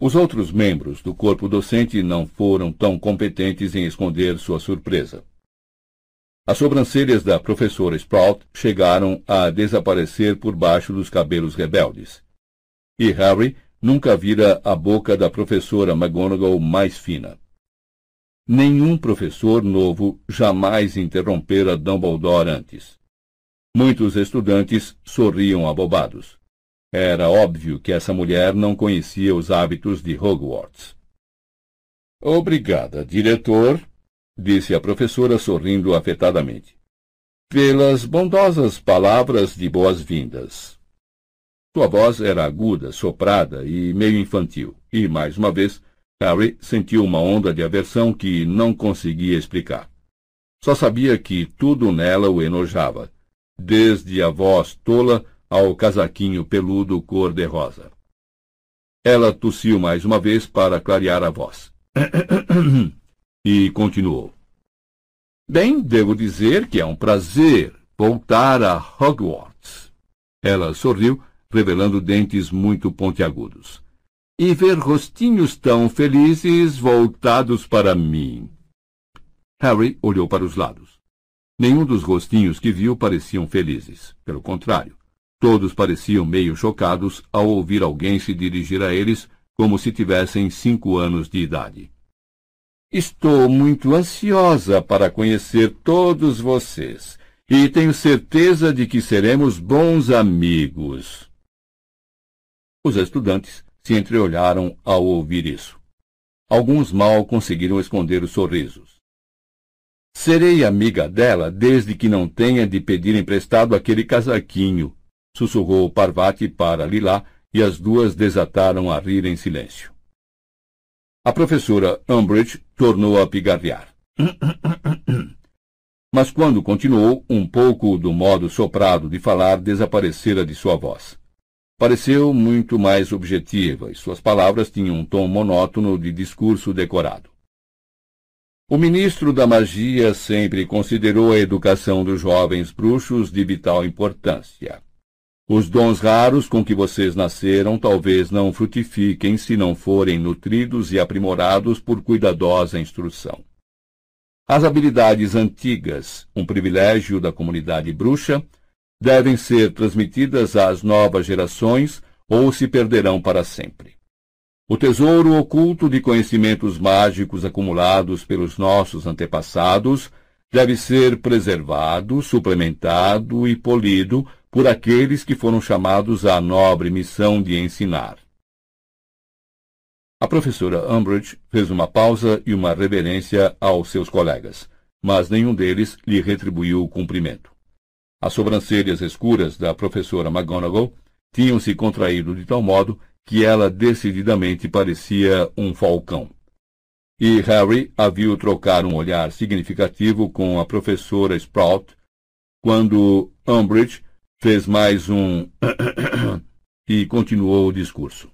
Os outros membros do corpo docente não foram tão competentes em esconder sua surpresa. As sobrancelhas da professora Sprout chegaram a desaparecer por baixo dos cabelos rebeldes. E Harry nunca vira a boca da professora McGonagall mais fina. Nenhum professor novo jamais interrompera Dumbledore antes. Muitos estudantes sorriam abobados. Era óbvio que essa mulher não conhecia os hábitos de Hogwarts. Obrigada, diretor, disse a professora sorrindo afetadamente, pelas bondosas palavras de boas-vindas. Sua voz era aguda, soprada e meio infantil, e, mais uma vez, Harry sentiu uma onda de aversão que não conseguia explicar. Só sabia que tudo nela o enojava, desde a voz tola ao casaquinho peludo cor-de-rosa. Ela tossiu mais uma vez para clarear a voz. e continuou. Bem, devo dizer que é um prazer voltar a Hogwarts. Ela sorriu, revelando dentes muito pontiagudos e ver rostinhos tão felizes voltados para mim. Harry olhou para os lados. Nenhum dos rostinhos que viu pareciam felizes. Pelo contrário, todos pareciam meio chocados ao ouvir alguém se dirigir a eles como se tivessem cinco anos de idade. Estou muito ansiosa para conhecer todos vocês e tenho certeza de que seremos bons amigos. Os estudantes se entreolharam ao ouvir isso. Alguns mal conseguiram esconder os sorrisos. Serei amiga dela desde que não tenha de pedir emprestado aquele casaquinho, sussurrou Parvati para Lilá, e as duas desataram a rir em silêncio. A professora Umbridge tornou a pigarrear. Mas quando continuou, um pouco do modo soprado de falar desaparecera de sua voz pareceu muito mais objetiva e suas palavras tinham um tom monótono de discurso decorado. O ministro da Magia sempre considerou a educação dos jovens bruxos de vital importância. Os dons raros com que vocês nasceram talvez não frutifiquem se não forem nutridos e aprimorados por cuidadosa instrução. As habilidades antigas, um privilégio da comunidade bruxa, devem ser transmitidas às novas gerações ou se perderão para sempre. O tesouro oculto de conhecimentos mágicos acumulados pelos nossos antepassados deve ser preservado, suplementado e polido por aqueles que foram chamados à nobre missão de ensinar. A professora Umbridge fez uma pausa e uma reverência aos seus colegas, mas nenhum deles lhe retribuiu o cumprimento. As sobrancelhas escuras da professora McGonagall tinham se contraído de tal modo que ela decididamente parecia um falcão. E Harry a viu trocar um olhar significativo com a professora Sprout quando Umbridge fez mais um e continuou o discurso.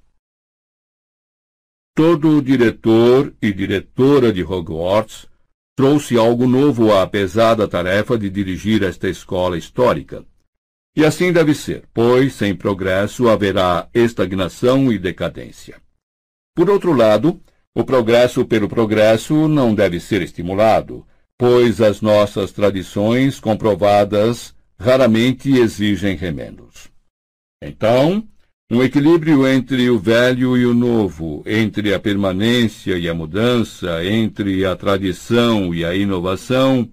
Todo diretor e diretora de Hogwarts trouxe algo novo à pesada tarefa de dirigir esta escola histórica. E assim deve ser, pois sem progresso haverá estagnação e decadência. Por outro lado, o progresso pelo progresso não deve ser estimulado, pois as nossas tradições comprovadas raramente exigem remendos. Então, um equilíbrio entre o velho e o novo, entre a permanência e a mudança, entre a tradição e a inovação.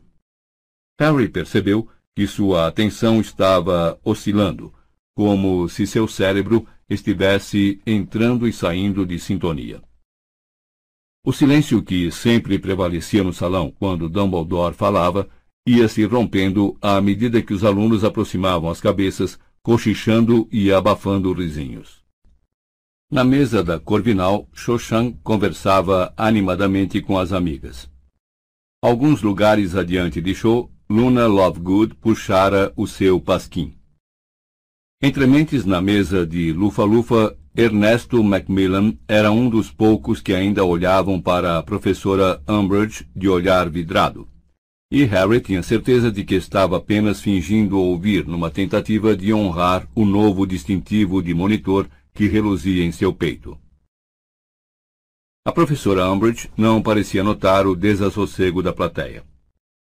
Harry percebeu que sua atenção estava oscilando, como se seu cérebro estivesse entrando e saindo de sintonia. O silêncio que sempre prevalecia no salão quando Dumbledore falava ia se rompendo à medida que os alunos aproximavam as cabeças, cochichando e abafando risinhos. Na mesa da Corvinal, Shoshan conversava animadamente com as amigas. Alguns lugares adiante de Cho, Luna Lovegood puxara o seu pasquim. Entre mentes na mesa de Lufa-Lufa, Ernesto Macmillan era um dos poucos que ainda olhavam para a professora Umbridge de olhar vidrado. E Harry tinha certeza de que estava apenas fingindo ouvir numa tentativa de honrar o novo distintivo de monitor que reluzia em seu peito. A professora Umbridge não parecia notar o desassossego da plateia.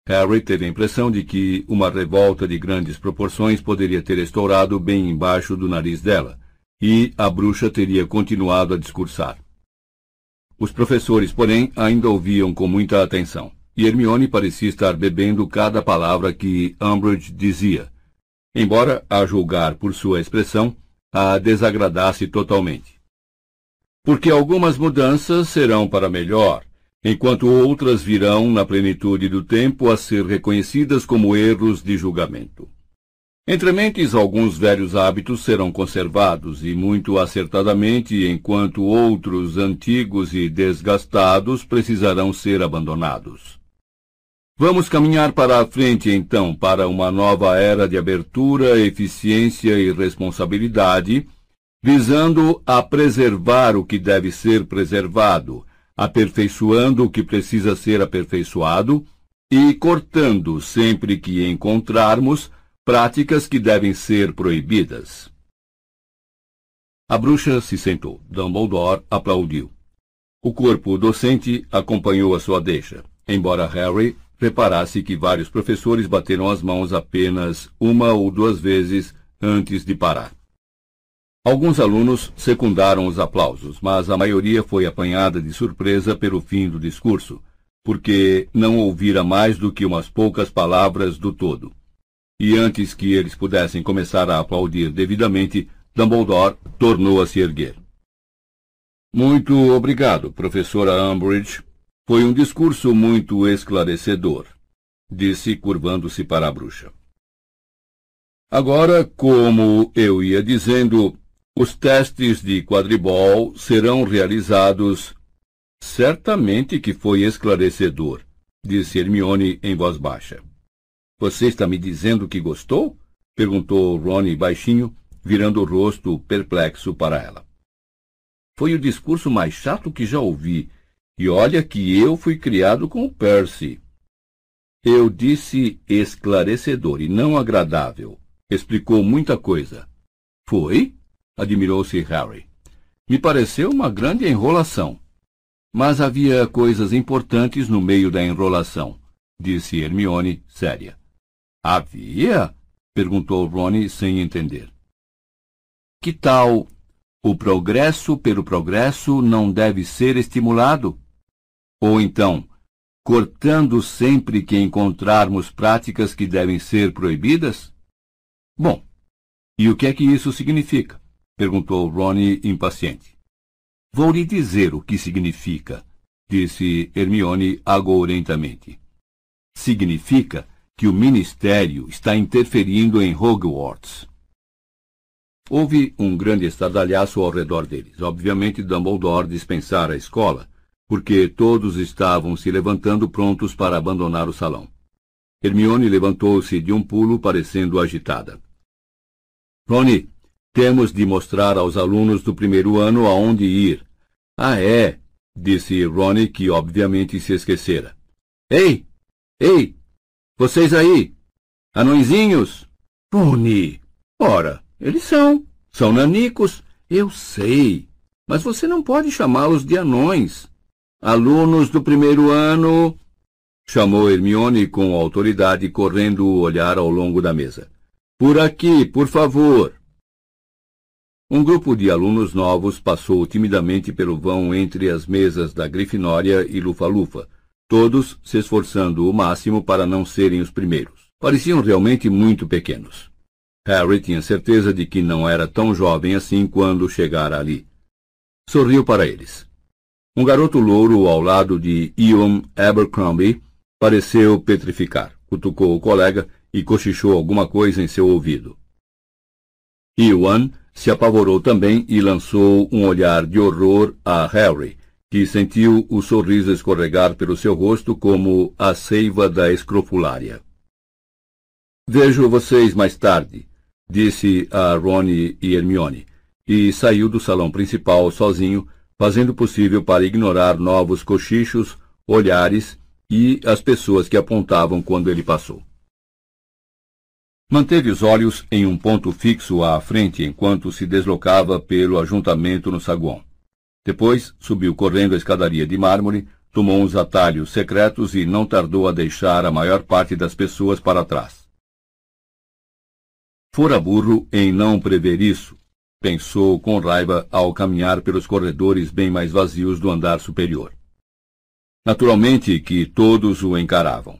Harry teve a impressão de que uma revolta de grandes proporções poderia ter estourado bem embaixo do nariz dela, e a bruxa teria continuado a discursar. Os professores, porém, ainda ouviam com muita atenção e Hermione parecia estar bebendo cada palavra que Umbridge dizia, embora, a julgar por sua expressão, a desagradasse totalmente. Porque algumas mudanças serão para melhor, enquanto outras virão na plenitude do tempo a ser reconhecidas como erros de julgamento. Entre mentes, alguns velhos hábitos serão conservados, e muito acertadamente, enquanto outros antigos e desgastados precisarão ser abandonados. Vamos caminhar para a frente, então, para uma nova era de abertura, eficiência e responsabilidade, visando a preservar o que deve ser preservado, aperfeiçoando o que precisa ser aperfeiçoado e cortando, sempre que encontrarmos, práticas que devem ser proibidas. A bruxa se sentou. Dumbledore aplaudiu. O corpo docente acompanhou a sua deixa, embora Harry reparasse que vários professores bateram as mãos apenas uma ou duas vezes antes de parar. Alguns alunos secundaram os aplausos, mas a maioria foi apanhada de surpresa pelo fim do discurso, porque não ouvira mais do que umas poucas palavras do todo. E antes que eles pudessem começar a aplaudir devidamente, Dumbledore tornou a se erguer. Muito obrigado, professora Umbridge, foi um discurso muito esclarecedor, disse curvando-se para a bruxa. Agora, como eu ia dizendo, os testes de quadribol serão realizados. Certamente que foi esclarecedor, disse Hermione em voz baixa. Você está me dizendo que gostou? perguntou Rony baixinho, virando o rosto perplexo para ela. Foi o discurso mais chato que já ouvi, e olha que eu fui criado com o Percy. Eu disse esclarecedor e não agradável. Explicou muita coisa. Foi? admirou-se Harry. Me pareceu uma grande enrolação. Mas havia coisas importantes no meio da enrolação, disse Hermione, séria. Havia? perguntou Rony sem entender. Que tal o progresso pelo progresso não deve ser estimulado? Ou então, cortando sempre que encontrarmos práticas que devem ser proibidas? Bom, e o que é que isso significa? perguntou Ronnie impaciente. Vou lhe dizer o que significa, disse Hermione agourentamente. Significa que o ministério está interferindo em Hogwarts. Houve um grande estardalhaço ao redor deles. Obviamente, Dumbledore dispensara a escola, porque todos estavam se levantando prontos para abandonar o salão. Hermione levantou-se de um pulo, parecendo agitada. Rony, temos de mostrar aos alunos do primeiro ano aonde ir. Ah, é, disse Rony, que obviamente se esquecera. Ei! Ei! Vocês aí! Anõezinhos! Rony! Ora, eles são. São nanicos. Eu sei. Mas você não pode chamá-los de anões. Alunos do primeiro ano. Chamou Hermione com autoridade, correndo o olhar ao longo da mesa. Por aqui, por favor. Um grupo de alunos novos passou timidamente pelo vão entre as mesas da Grifinória e Lufa-Lufa, todos se esforçando o máximo para não serem os primeiros. Pareciam realmente muito pequenos. Harry tinha certeza de que não era tão jovem assim quando chegara ali. Sorriu para eles. Um garoto louro ao lado de Ian Abercrombie pareceu petrificar. Cutucou o colega e cochichou alguma coisa em seu ouvido. Iwan se apavorou também e lançou um olhar de horror a Harry, que sentiu o sorriso escorregar pelo seu rosto como a seiva da escrofulária. Vejo vocês mais tarde, disse a Rony e Hermione, e saiu do salão principal sozinho, fazendo possível para ignorar novos cochichos, olhares e as pessoas que apontavam quando ele passou. Manteve os olhos em um ponto fixo à frente enquanto se deslocava pelo ajuntamento no saguão. Depois subiu correndo a escadaria de mármore, tomou uns atalhos secretos e não tardou a deixar a maior parte das pessoas para trás. Fora burro em não prever isso, pensou com raiva ao caminhar pelos corredores bem mais vazios do andar superior. Naturalmente que todos o encaravam.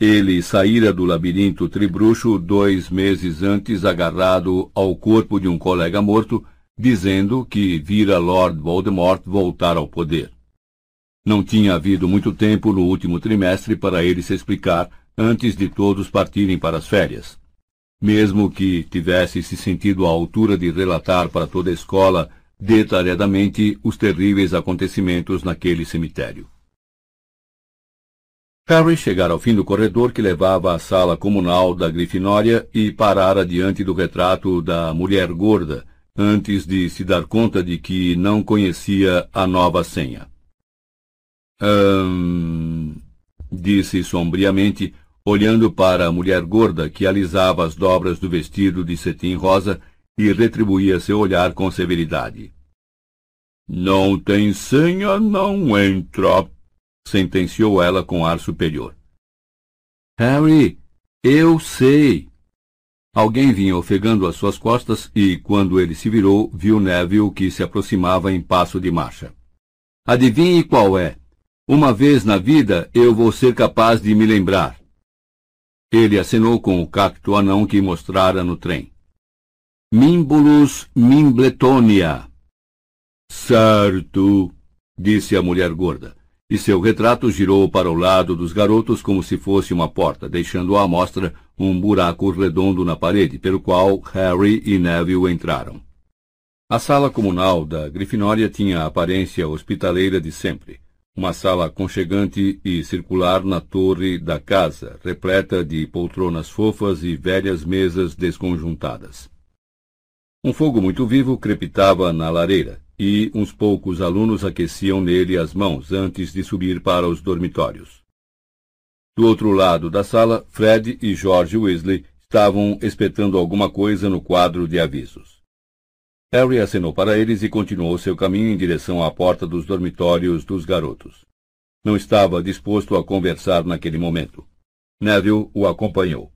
Ele saíra do labirinto tribruxo dois meses antes agarrado ao corpo de um colega morto, dizendo que vira Lord Voldemort voltar ao poder. Não tinha havido muito tempo no último trimestre para ele se explicar antes de todos partirem para as férias. Mesmo que tivesse se sentido à altura de relatar para toda a escola detalhadamente os terríveis acontecimentos naquele cemitério. Harry chegara ao fim do corredor que levava à sala comunal da Grifinória e parara diante do retrato da mulher gorda, antes de se dar conta de que não conhecia a nova senha. Hum, disse sombriamente, olhando para a mulher gorda que alisava as dobras do vestido de cetim rosa e retribuía seu olhar com severidade. Não tem senha, não entra sentenciou ela com ar superior. Harry, eu sei. Alguém vinha ofegando às suas costas e, quando ele se virou, viu Neville que se aproximava em passo de marcha. Adivinhe qual é. Uma vez na vida eu vou ser capaz de me lembrar. Ele acenou com o cacto anão que mostrara no trem. Mimbulus Mimbletonia. Certo, disse a mulher gorda e seu retrato girou para o lado dos garotos como se fosse uma porta, deixando à mostra um buraco redondo na parede, pelo qual Harry e Neville entraram. A sala comunal da Grifinória tinha a aparência hospitaleira de sempre. Uma sala aconchegante e circular na torre da casa, repleta de poltronas fofas e velhas mesas desconjuntadas. Um fogo muito vivo crepitava na lareira, e uns poucos alunos aqueciam nele as mãos antes de subir para os dormitórios. Do outro lado da sala, Fred e George Weasley estavam espetando alguma coisa no quadro de avisos. Harry acenou para eles e continuou seu caminho em direção à porta dos dormitórios dos garotos. Não estava disposto a conversar naquele momento. Neville o acompanhou.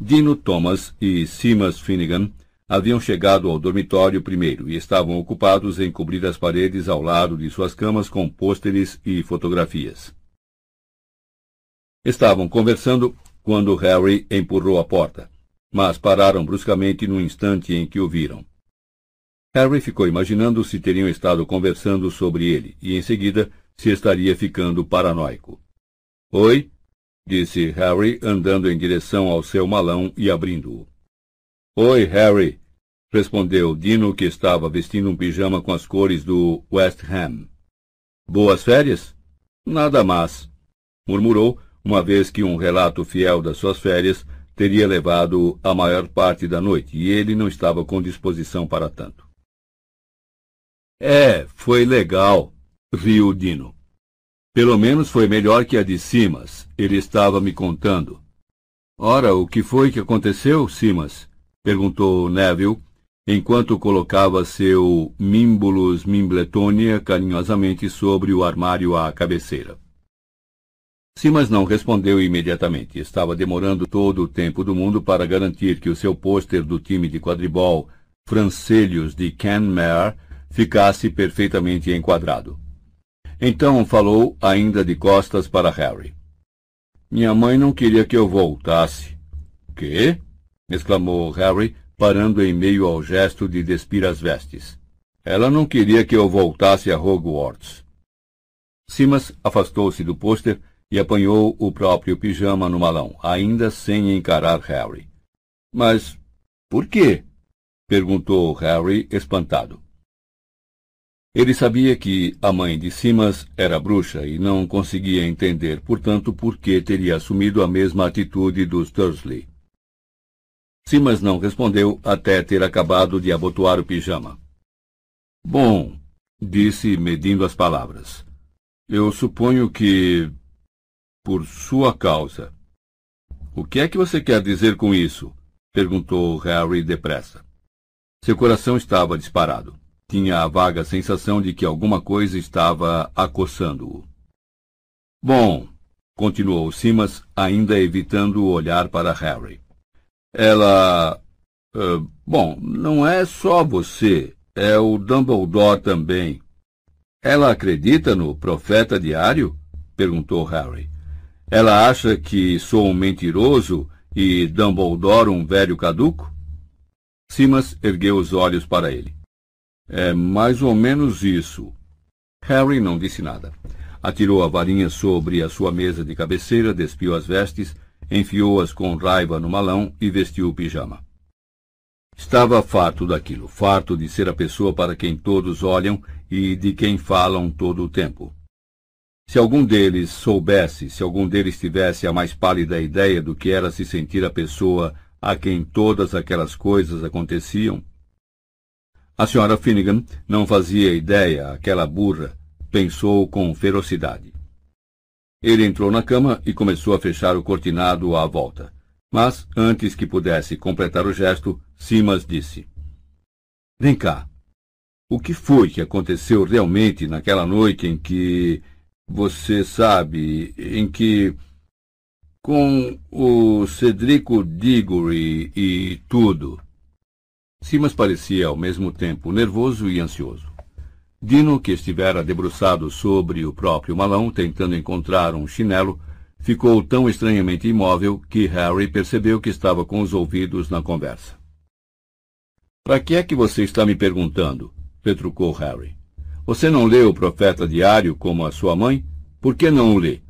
Dino Thomas e Simas Finnegan haviam chegado ao dormitório primeiro e estavam ocupados em cobrir as paredes ao lado de suas camas com pôsteres e fotografias. Estavam conversando quando Harry empurrou a porta, mas pararam bruscamente no instante em que o viram. Harry ficou imaginando se teriam estado conversando sobre ele e, em seguida, se estaria ficando paranoico. Oi? disse Harry, andando em direção ao seu malão e abrindo-o. Oi, Harry, respondeu Dino, que estava vestindo um pijama com as cores do West Ham. Boas férias? Nada mais, murmurou, uma vez que um relato fiel das suas férias teria levado a maior parte da noite e ele não estava com disposição para tanto. É, foi legal, riu Dino. Pelo menos foi melhor que a de Simas, ele estava me contando. Ora, o que foi que aconteceu, Simas? perguntou Neville, enquanto colocava seu Mimbulus Mimbletonia carinhosamente sobre o armário à cabeceira. Simas não respondeu imediatamente. Estava demorando todo o tempo do mundo para garantir que o seu pôster do time de quadribol Francelhos de Canmare ficasse perfeitamente enquadrado. Então falou, ainda de costas para Harry. Minha mãe não queria que eu voltasse. Quê? exclamou Harry, parando em meio ao gesto de despir as vestes. Ela não queria que eu voltasse a Hogwarts. Simas afastou-se do pôster e apanhou o próprio pijama no malão, ainda sem encarar Harry. Mas por quê? perguntou Harry, espantado. Ele sabia que a mãe de Simas era bruxa e não conseguia entender, portanto, por que teria assumido a mesma atitude dos Dursley. Simas não respondeu até ter acabado de abotoar o pijama. Bom, disse, medindo as palavras. Eu suponho que. Por sua causa. O que é que você quer dizer com isso? perguntou Harry depressa. Seu coração estava disparado. Tinha a vaga sensação de que alguma coisa estava acossando-o. Bom, continuou Simas, ainda evitando olhar para Harry. Ela. Uh, bom, não é só você, é o Dumbledore também. Ela acredita no profeta diário? perguntou Harry. Ela acha que sou um mentiroso e Dumbledore um velho caduco? Simas ergueu os olhos para ele. É mais ou menos isso. Harry não disse nada. Atirou a varinha sobre a sua mesa de cabeceira, despiu as vestes enfiou-as com raiva no malão e vestiu o pijama. Estava farto daquilo, farto de ser a pessoa para quem todos olham e de quem falam todo o tempo. Se algum deles soubesse, se algum deles tivesse a mais pálida ideia do que era se sentir a pessoa a quem todas aquelas coisas aconteciam. A senhora Finnegan não fazia ideia, aquela burra, pensou com ferocidade. Ele entrou na cama e começou a fechar o cortinado à volta. Mas, antes que pudesse completar o gesto, Simas disse: Vem cá. O que foi que aconteceu realmente naquela noite em que. Você sabe, em que. Com o Cedrico Diggory e tudo. Simas parecia ao mesmo tempo nervoso e ansioso. Dino, que estivera debruçado sobre o próprio malão, tentando encontrar um chinelo, ficou tão estranhamente imóvel que Harry percebeu que estava com os ouvidos na conversa. Para que é que você está me perguntando? retrucou Harry. Você não lê o Profeta Diário como a sua mãe? Por que não o lê?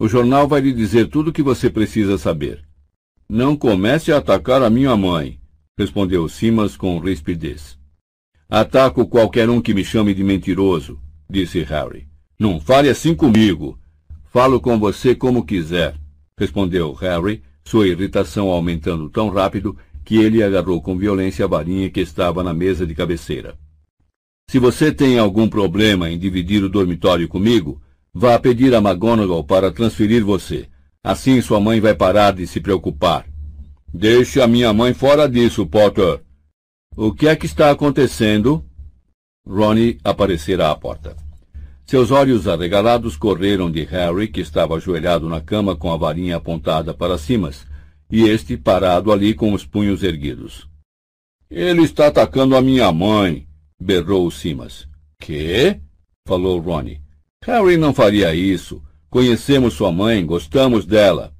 O jornal vai lhe dizer tudo o que você precisa saber. Não comece a atacar a minha mãe, respondeu Simas com rispidez. Ataco qualquer um que me chame de mentiroso, disse Harry. Não fale assim comigo. Falo com você como quiser, respondeu Harry, sua irritação aumentando tão rápido que ele agarrou com violência a varinha que estava na mesa de cabeceira. Se você tem algum problema em dividir o dormitório comigo, vá pedir a McGonagall para transferir você. Assim sua mãe vai parar de se preocupar. Deixe a minha mãe fora disso, Potter. O que é que está acontecendo? Ronnie aparecera à porta. Seus olhos arregalados correram de Harry, que estava ajoelhado na cama com a varinha apontada para cima, e este parado ali com os punhos erguidos. Ele está atacando a minha mãe, berrou Simas. Que? falou Ronnie. Harry não faria isso. Conhecemos sua mãe, gostamos dela.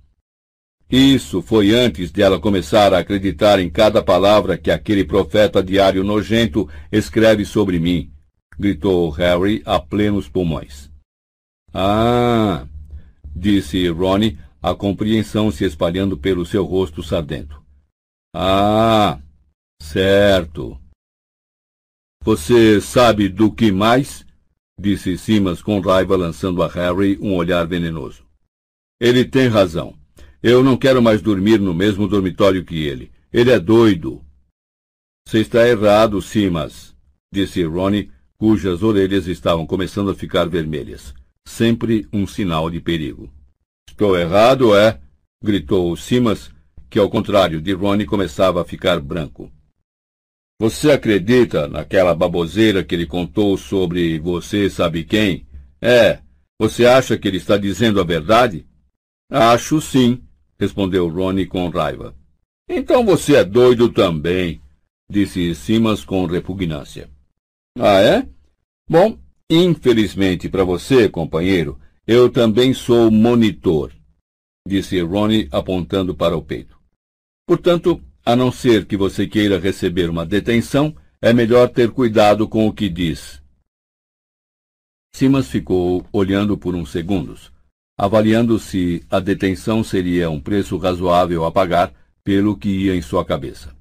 Isso foi antes de ela começar a acreditar em cada palavra que aquele profeta diário nojento escreve sobre mim, gritou Harry a plenos pulmões. Ah! disse Ronnie, a compreensão se espalhando pelo seu rosto sardento. Ah! Certo. Você sabe do que mais? disse Simas com raiva, lançando a Harry um olhar venenoso. Ele tem razão. Eu não quero mais dormir no mesmo dormitório que ele. Ele é doido. Você está errado, Simas, disse Ronnie, cujas orelhas estavam começando a ficar vermelhas. Sempre um sinal de perigo. Estou errado, é? gritou Simas, que ao contrário de Ronnie começava a ficar branco. Você acredita naquela baboseira que ele contou sobre você sabe quem? É. Você acha que ele está dizendo a verdade? Acho sim, respondeu Ronnie com raiva. Então você é doido também, disse Simas com repugnância. Ah, é? Bom, infelizmente para você, companheiro, eu também sou monitor, disse Ronnie apontando para o peito. Portanto, a não ser que você queira receber uma detenção, é melhor ter cuidado com o que diz. Simas ficou olhando por uns segundos, avaliando se a detenção seria um preço razoável a pagar pelo que ia em sua cabeça.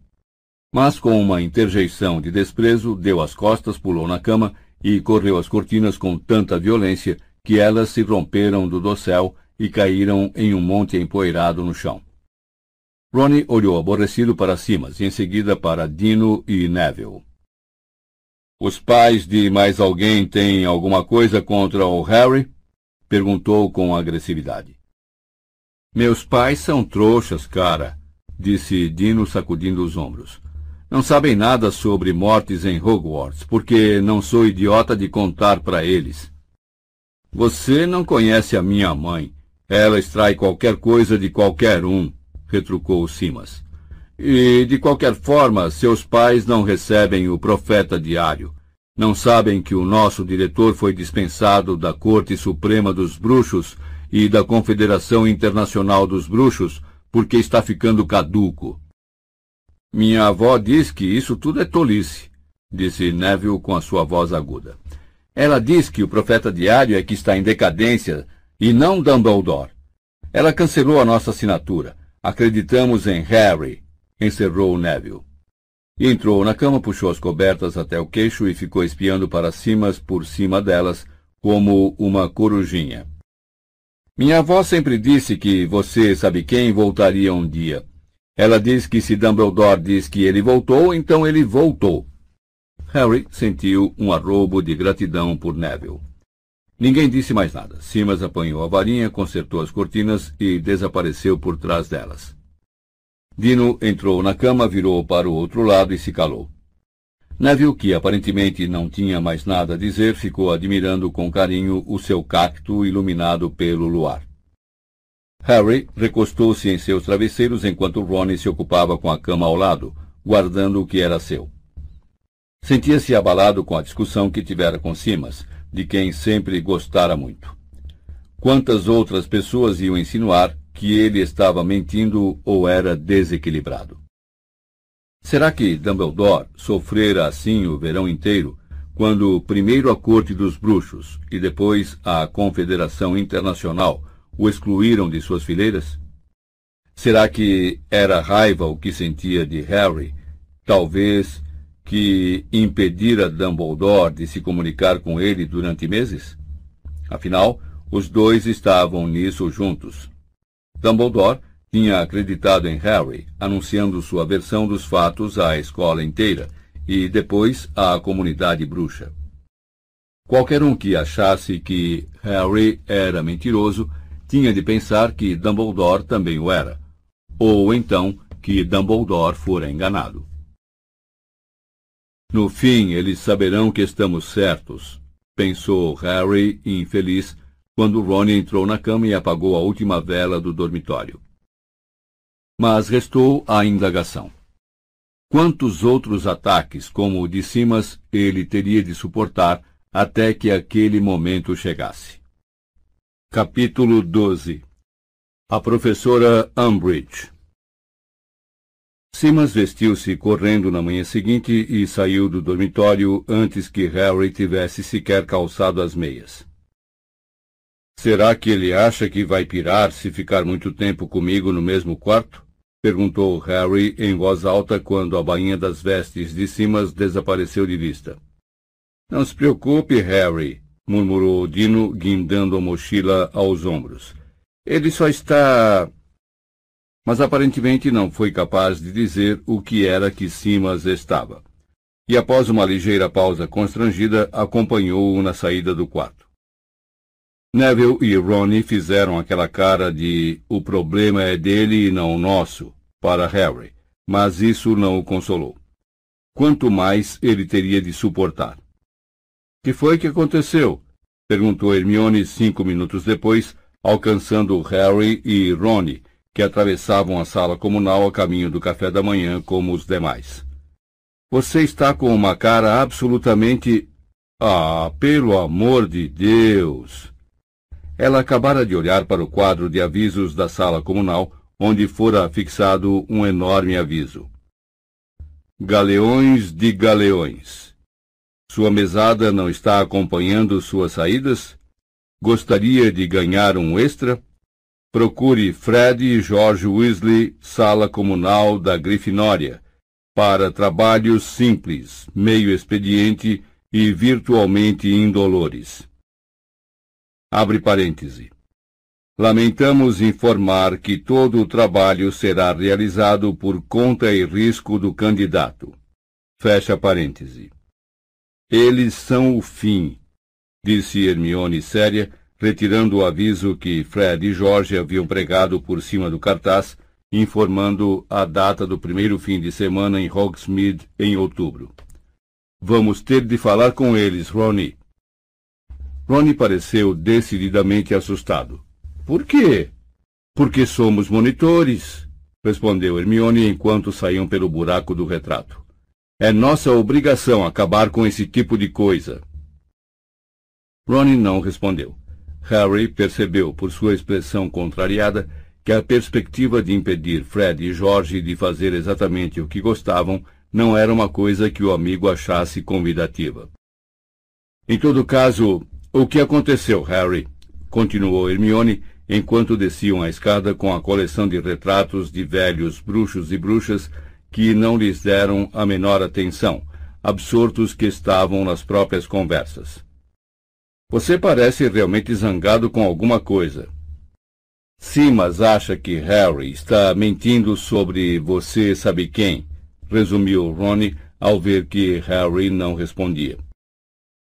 Mas com uma interjeição de desprezo, deu as costas, pulou na cama e correu as cortinas com tanta violência que elas se romperam do dossel e caíram em um monte empoeirado no chão. Ronnie olhou aborrecido para Simas e em seguida para Dino e Neville. Os pais de mais alguém têm alguma coisa contra o Harry? Perguntou com agressividade. Meus pais são trouxas, cara, disse Dino sacudindo os ombros. Não sabem nada sobre mortes em Hogwarts, porque não sou idiota de contar para eles. Você não conhece a minha mãe. Ela extrai qualquer coisa de qualquer um, retrucou Simas. E, de qualquer forma, seus pais não recebem o profeta diário. Não sabem que o nosso diretor foi dispensado da Corte Suprema dos Bruxos e da Confederação Internacional dos Bruxos porque está ficando caduco. Minha avó diz que isso tudo é tolice, disse Neville com a sua voz aguda. Ela diz que o profeta diário é que está em decadência e não Dumbledore. Ela cancelou a nossa assinatura. Acreditamos em Harry, encerrou Neville. Entrou na cama, puxou as cobertas até o queixo e ficou espiando para cima por cima delas, como uma corujinha. Minha avó sempre disse que você sabe quem voltaria um dia. Ela diz que se Dumbledore diz que ele voltou, então ele voltou. Harry sentiu um arrobo de gratidão por Neville. Ninguém disse mais nada. Simas apanhou a varinha, consertou as cortinas e desapareceu por trás delas. Dino entrou na cama, virou para o outro lado e se calou. Neville, que aparentemente não tinha mais nada a dizer, ficou admirando com carinho o seu cacto iluminado pelo luar. Harry recostou-se em seus travesseiros enquanto Ron se ocupava com a cama ao lado, guardando o que era seu. Sentia-se abalado com a discussão que tivera com Simas, de quem sempre gostara muito. Quantas outras pessoas iam insinuar que ele estava mentindo ou era desequilibrado? Será que Dumbledore sofrera assim o verão inteiro, quando primeiro a Corte dos Bruxos e depois a Confederação Internacional o excluíram de suas fileiras? Será que era raiva o que sentia de Harry, talvez que impedira Dumbledore de se comunicar com ele durante meses? Afinal, os dois estavam nisso juntos. Dumbledore tinha acreditado em Harry, anunciando sua versão dos fatos à escola inteira e depois à comunidade bruxa. Qualquer um que achasse que Harry era mentiroso tinha de pensar que Dumbledore também o era, ou então que Dumbledore fora enganado. No fim, eles saberão que estamos certos, pensou Harry, infeliz, quando Ron entrou na cama e apagou a última vela do dormitório. Mas restou a indagação. Quantos outros ataques, como o de Simas, ele teria de suportar até que aquele momento chegasse? Capítulo 12 A professora Umbridge Simas vestiu-se correndo na manhã seguinte e saiu do dormitório antes que Harry tivesse sequer calçado as meias. Será que ele acha que vai pirar se ficar muito tempo comigo no mesmo quarto? Perguntou Harry em voz alta quando a bainha das vestes de Simas desapareceu de vista. Não se preocupe, Harry, murmurou Dino, guindando a mochila aos ombros. Ele só está. Mas aparentemente não foi capaz de dizer o que era que Simas estava. E após uma ligeira pausa constrangida, acompanhou-o na saída do quarto. Neville e Ronnie fizeram aquela cara de o problema é dele e não nosso, para Harry, mas isso não o consolou. Quanto mais ele teria de suportar. Que foi que aconteceu? perguntou Hermione cinco minutos depois, alcançando Harry e Ronnie, que atravessavam a sala comunal a caminho do café da manhã como os demais. Você está com uma cara absolutamente. Ah, pelo amor de Deus! Ela acabara de olhar para o quadro de avisos da sala comunal, onde fora fixado um enorme aviso. Galeões de Galeões. Sua mesada não está acompanhando suas saídas? Gostaria de ganhar um extra? Procure Fred e George Weasley, sala comunal da Grifinória, para trabalhos simples, meio expediente e virtualmente indolores. Abre parêntese. Lamentamos informar que todo o trabalho será realizado por conta e risco do candidato. Fecha parêntese. Eles são o fim, disse Hermione séria, retirando o aviso que Fred e Jorge haviam pregado por cima do cartaz, informando a data do primeiro fim de semana em Hogsmeade em outubro. Vamos ter de falar com eles, Ronnie. Ronnie pareceu decididamente assustado. Por quê? Porque somos monitores, respondeu Hermione enquanto saíam pelo buraco do retrato. É nossa obrigação acabar com esse tipo de coisa. Ronnie não respondeu. Harry percebeu, por sua expressão contrariada, que a perspectiva de impedir Fred e George de fazer exatamente o que gostavam não era uma coisa que o amigo achasse convidativa. Em todo caso, o que aconteceu, Harry? continuou Hermione, enquanto desciam a escada com a coleção de retratos de velhos bruxos e bruxas que não lhes deram a menor atenção, absortos que estavam nas próprias conversas. Você parece realmente zangado com alguma coisa. Sim, mas acha que Harry está mentindo sobre você sabe quem, resumiu Ronnie ao ver que Harry não respondia.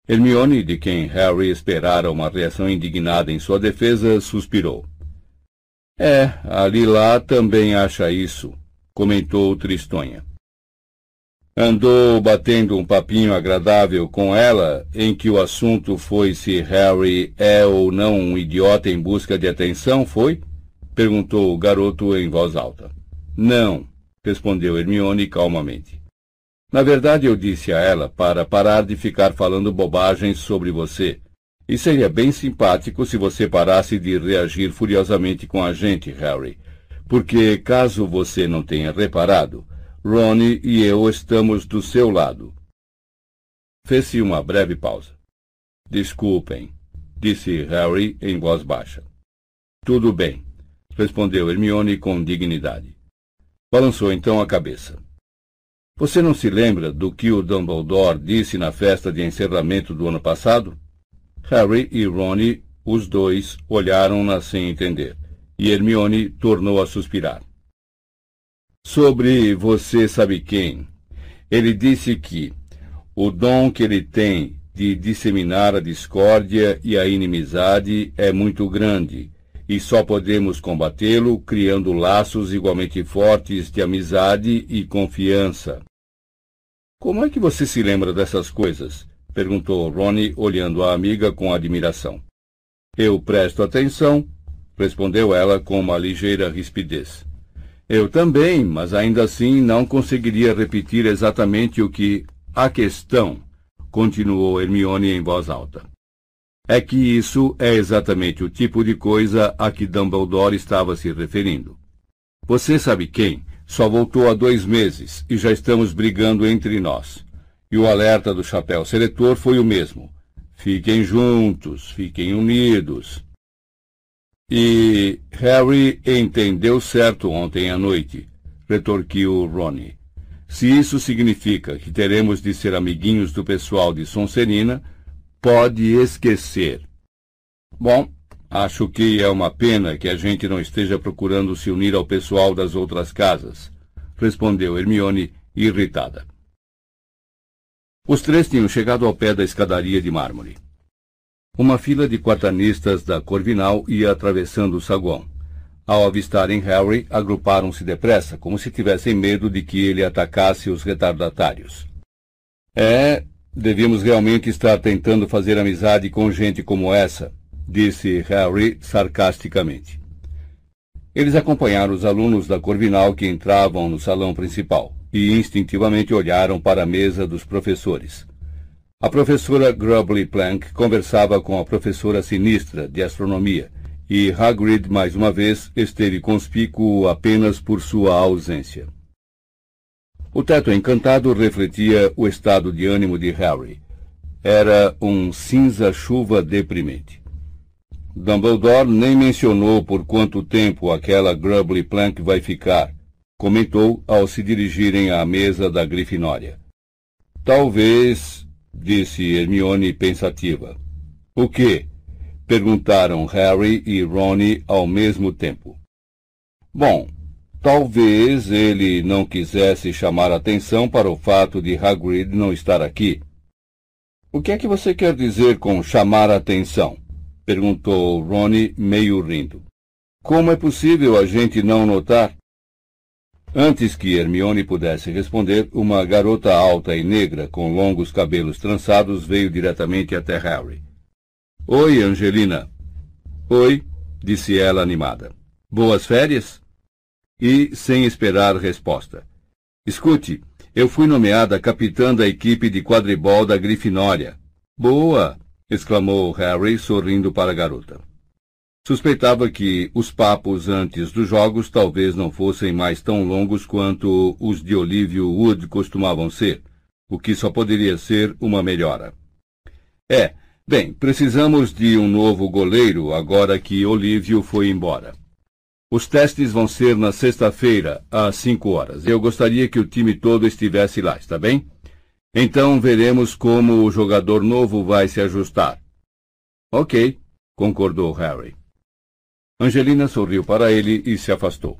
Hermione, de quem Harry esperara uma reação indignada em sua defesa, suspirou. É, a Lila também acha isso, comentou Tristonha. Andou batendo um papinho agradável com ela, em que o assunto foi se Harry é ou não um idiota em busca de atenção, foi? perguntou o garoto em voz alta. Não, respondeu Hermione calmamente. Na verdade, eu disse a ela para parar de ficar falando bobagens sobre você. E seria bem simpático se você parasse de reagir furiosamente com a gente, Harry. Porque, caso você não tenha reparado, Ronnie e eu estamos do seu lado. Fez-se uma breve pausa. Desculpem, disse Harry em voz baixa. Tudo bem, respondeu Hermione com dignidade. Balançou então a cabeça. Você não se lembra do que o Dumbledore disse na festa de encerramento do ano passado? Harry e Ronnie, os dois, olharam-na sem entender, e Hermione tornou a suspirar. Sobre você sabe quem? Ele disse que o dom que ele tem de disseminar a discórdia e a inimizade é muito grande, e só podemos combatê-lo criando laços igualmente fortes de amizade e confiança. Como é que você se lembra dessas coisas? perguntou Ronnie, olhando a amiga com admiração. Eu presto atenção, respondeu ela com uma ligeira rispidez. Eu também, mas ainda assim não conseguiria repetir exatamente o que a questão, continuou Hermione em voz alta. É que isso é exatamente o tipo de coisa a que Dumbledore estava se referindo. Você sabe quem? Só voltou há dois meses e já estamos brigando entre nós. E o alerta do chapéu seletor foi o mesmo. Fiquem juntos, fiquem unidos. E Harry entendeu certo ontem à noite, retorquiu Ronnie. Se isso significa que teremos de ser amiguinhos do pessoal de Sonserina, pode esquecer. Bom, acho que é uma pena que a gente não esteja procurando se unir ao pessoal das outras casas, respondeu Hermione, irritada. Os três tinham chegado ao pé da escadaria de mármore. Uma fila de quartanistas da Corvinal ia atravessando o saguão. Ao avistarem Harry, agruparam-se depressa, como se tivessem medo de que ele atacasse os retardatários. É, devíamos realmente estar tentando fazer amizade com gente como essa, disse Harry sarcasticamente. Eles acompanharam os alunos da Corvinal que entravam no salão principal e instintivamente olharam para a mesa dos professores. A professora Grubbly Plank conversava com a professora sinistra de astronomia, e Hagrid, mais uma vez, esteve conspícuo apenas por sua ausência. O teto encantado refletia o estado de ânimo de Harry. Era um cinza-chuva deprimente. Dumbledore nem mencionou por quanto tempo aquela Grubbly Plank vai ficar, comentou ao se dirigirem à mesa da Grifinória. Talvez, disse Hermione pensativa. O quê? perguntaram Harry e Ron ao mesmo tempo. Bom, talvez ele não quisesse chamar atenção para o fato de Hagrid não estar aqui. O que é que você quer dizer com chamar atenção? perguntou Ron meio rindo. Como é possível a gente não notar? Antes que Hermione pudesse responder, uma garota alta e negra, com longos cabelos trançados, veio diretamente até Harry. Oi, Angelina. Oi, disse ela animada. Boas férias? E, sem esperar resposta. Escute, eu fui nomeada capitã da equipe de quadribol da Grifinória. Boa! exclamou Harry, sorrindo para a garota. Suspeitava que os papos antes dos jogos talvez não fossem mais tão longos quanto os de Olívio Wood costumavam ser, o que só poderia ser uma melhora. É, bem, precisamos de um novo goleiro agora que Olívio foi embora. Os testes vão ser na sexta-feira, às cinco horas. Eu gostaria que o time todo estivesse lá, está bem? Então veremos como o jogador novo vai se ajustar. Ok, concordou Harry. Angelina sorriu para ele e se afastou.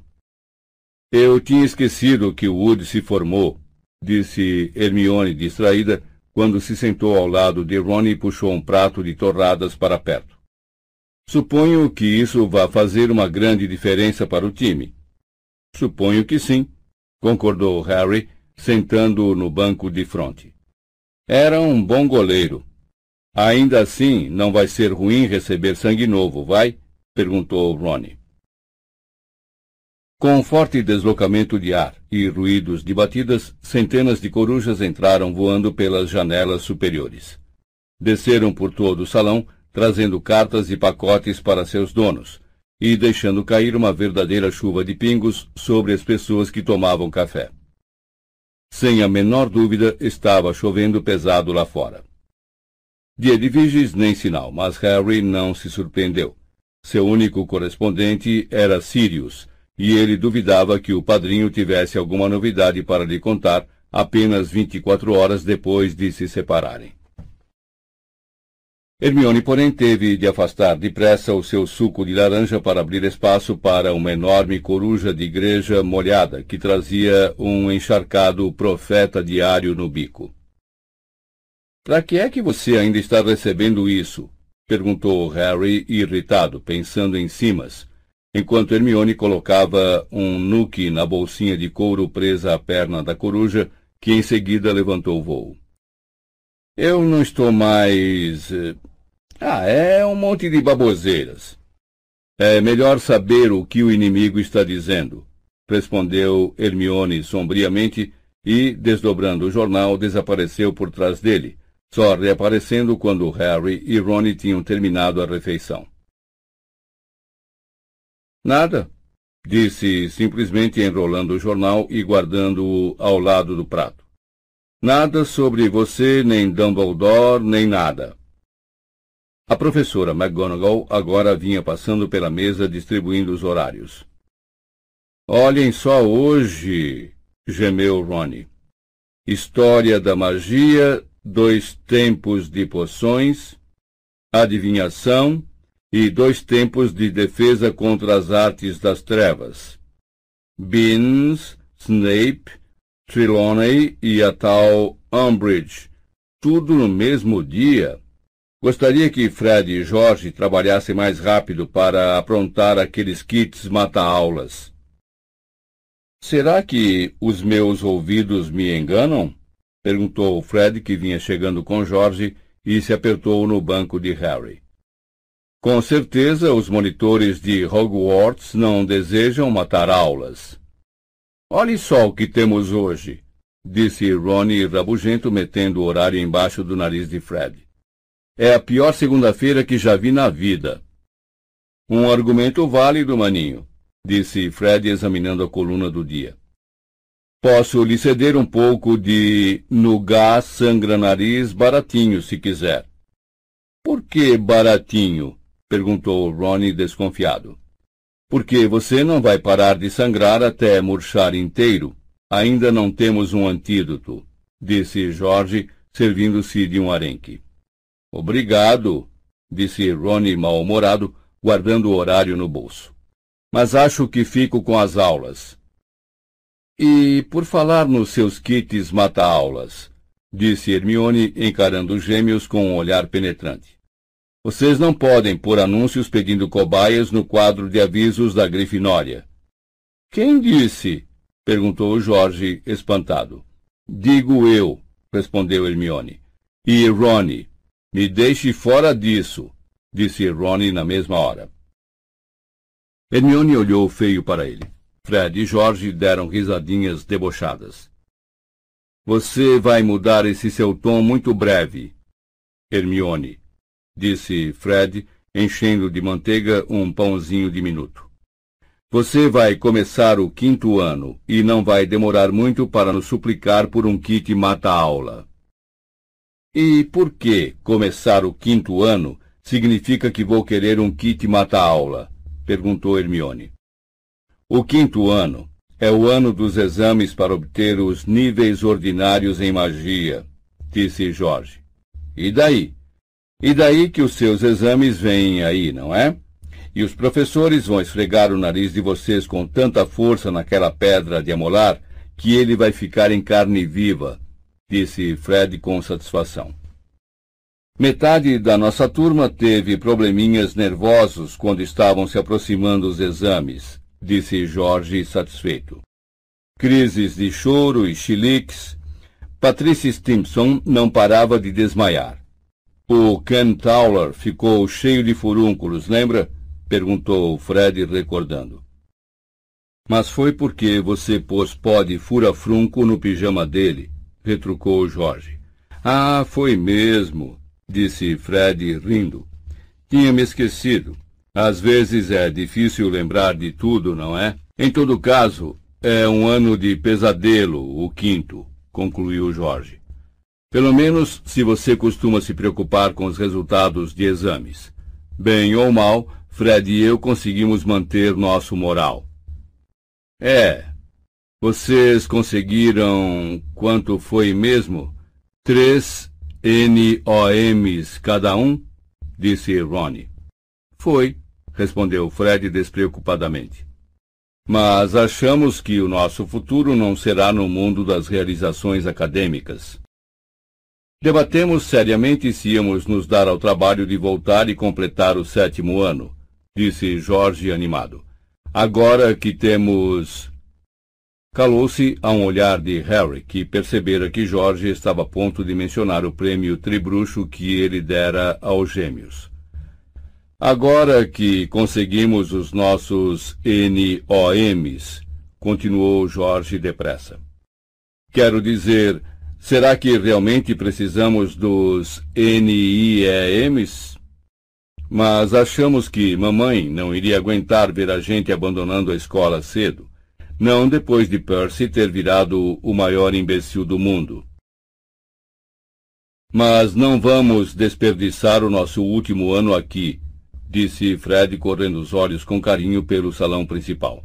Eu tinha esquecido que o Wood se formou, disse Hermione distraída, quando se sentou ao lado de Ron e puxou um prato de torradas para perto. Suponho que isso vá fazer uma grande diferença para o time. Suponho que sim, concordou Harry, sentando no banco de fronte. Era um bom goleiro. Ainda assim, não vai ser ruim receber sangue novo, vai? Perguntou Ronnie. Com um forte deslocamento de ar e ruídos de batidas, centenas de corujas entraram voando pelas janelas superiores. Desceram por todo o salão, trazendo cartas e pacotes para seus donos, e deixando cair uma verdadeira chuva de pingos sobre as pessoas que tomavam café. Sem a menor dúvida, estava chovendo pesado lá fora. De Edviges nem sinal, mas Harry não se surpreendeu. Seu único correspondente era Sirius, e ele duvidava que o padrinho tivesse alguma novidade para lhe contar apenas 24 horas depois de se separarem. Hermione, porém, teve de afastar depressa o seu suco de laranja para abrir espaço para uma enorme coruja de igreja molhada que trazia um encharcado profeta diário no bico. Para que é que você ainda está recebendo isso? Perguntou Harry, irritado, pensando em Simas, enquanto Hermione colocava um nuque na bolsinha de couro presa à perna da coruja, que em seguida levantou o voo. Eu não estou mais. Eh, ah, é um monte de baboseiras. É melhor saber o que o inimigo está dizendo, respondeu Hermione sombriamente e, desdobrando o jornal, desapareceu por trás dele, só reaparecendo quando Harry e Ron tinham terminado a refeição. Nada, disse simplesmente enrolando o jornal e guardando-o ao lado do prato. Nada sobre você, nem Dumbledore, nem nada. A professora McGonagall agora vinha passando pela mesa distribuindo os horários. Olhem só hoje, gemeu Ronnie. História da magia, dois tempos de poções, adivinhação e dois tempos de defesa contra as artes das trevas. Beans, Snape, Trelawney e a tal Umbridge, tudo no mesmo dia. Gostaria que Fred e Jorge trabalhassem mais rápido para aprontar aqueles kits mata-aulas. Será que os meus ouvidos me enganam? Perguntou Fred, que vinha chegando com Jorge e se apertou no banco de Harry. Com certeza, os monitores de Hogwarts não desejam matar aulas. Olhe só o que temos hoje, disse Ronnie rabugento, metendo o horário embaixo do nariz de Fred. É a pior segunda-feira que já vi na vida. Um argumento válido, maninho, disse Fred examinando a coluna do dia. Posso lhe ceder um pouco de nugá sangra-nariz baratinho, se quiser. Por que baratinho? perguntou Ronnie desconfiado. Porque você não vai parar de sangrar até murchar inteiro. Ainda não temos um antídoto, disse Jorge, servindo-se de um arenque. Obrigado, disse Ronnie mal-humorado, guardando o horário no bolso. Mas acho que fico com as aulas. E por falar nos seus kits mata-aulas, disse Hermione, encarando os gêmeos com um olhar penetrante. Vocês não podem pôr anúncios pedindo cobaias no quadro de avisos da Grifinória. Quem disse? perguntou Jorge, espantado. Digo eu, respondeu Hermione. E Ronnie, me deixe fora disso, disse Ronnie na mesma hora. Hermione olhou feio para ele. Fred e Jorge deram risadinhas debochadas. Você vai mudar esse seu tom muito breve. Hermione, disse Fred, enchendo de manteiga um pãozinho diminuto. Você vai começar o quinto ano e não vai demorar muito para nos suplicar por um kit mata-aula. E por que começar o quinto ano significa que vou querer um kit mata-aula? perguntou Hermione. O quinto ano é o ano dos exames para obter os níveis ordinários em magia, disse Jorge. E daí? E daí que os seus exames vêm aí, não é? E os professores vão esfregar o nariz de vocês com tanta força naquela pedra de amolar que ele vai ficar em carne viva, disse Fred com satisfação. Metade da nossa turma teve probleminhas nervosos quando estavam se aproximando os exames, disse Jorge satisfeito. Crises de choro e chiliques. Patricia Stimpson não parava de desmaiar. O Ken Towler ficou cheio de furúnculos, lembra? perguntou Fred recordando. Mas foi porque você pôs pó de fura-frunco no pijama dele, retrucou Jorge. Ah, foi mesmo, disse Fred rindo. Tinha me esquecido. Às vezes é difícil lembrar de tudo, não é? Em todo caso, é um ano de pesadelo, o quinto, concluiu Jorge. Pelo menos se você costuma se preocupar com os resultados de exames. Bem ou mal, Fred e eu conseguimos manter nosso moral. É. Vocês conseguiram quanto foi mesmo? Três NOMs cada um? Disse Ronnie. Foi, respondeu Fred despreocupadamente. Mas achamos que o nosso futuro não será no mundo das realizações acadêmicas. Debatemos seriamente se íamos nos dar ao trabalho de voltar e completar o sétimo ano, disse Jorge animado. Agora que temos. Calou-se a um olhar de Harry, que percebera que Jorge estava a ponto de mencionar o prêmio tribruxo que ele dera aos gêmeos. Agora que conseguimos os nossos NOMs, continuou Jorge depressa. Quero dizer, será que realmente precisamos dos NIEMs? Mas achamos que mamãe não iria aguentar ver a gente abandonando a escola cedo, não depois de Percy ter virado o maior imbecil do mundo. Mas não vamos desperdiçar o nosso último ano aqui, disse Fred correndo os olhos com carinho pelo salão principal.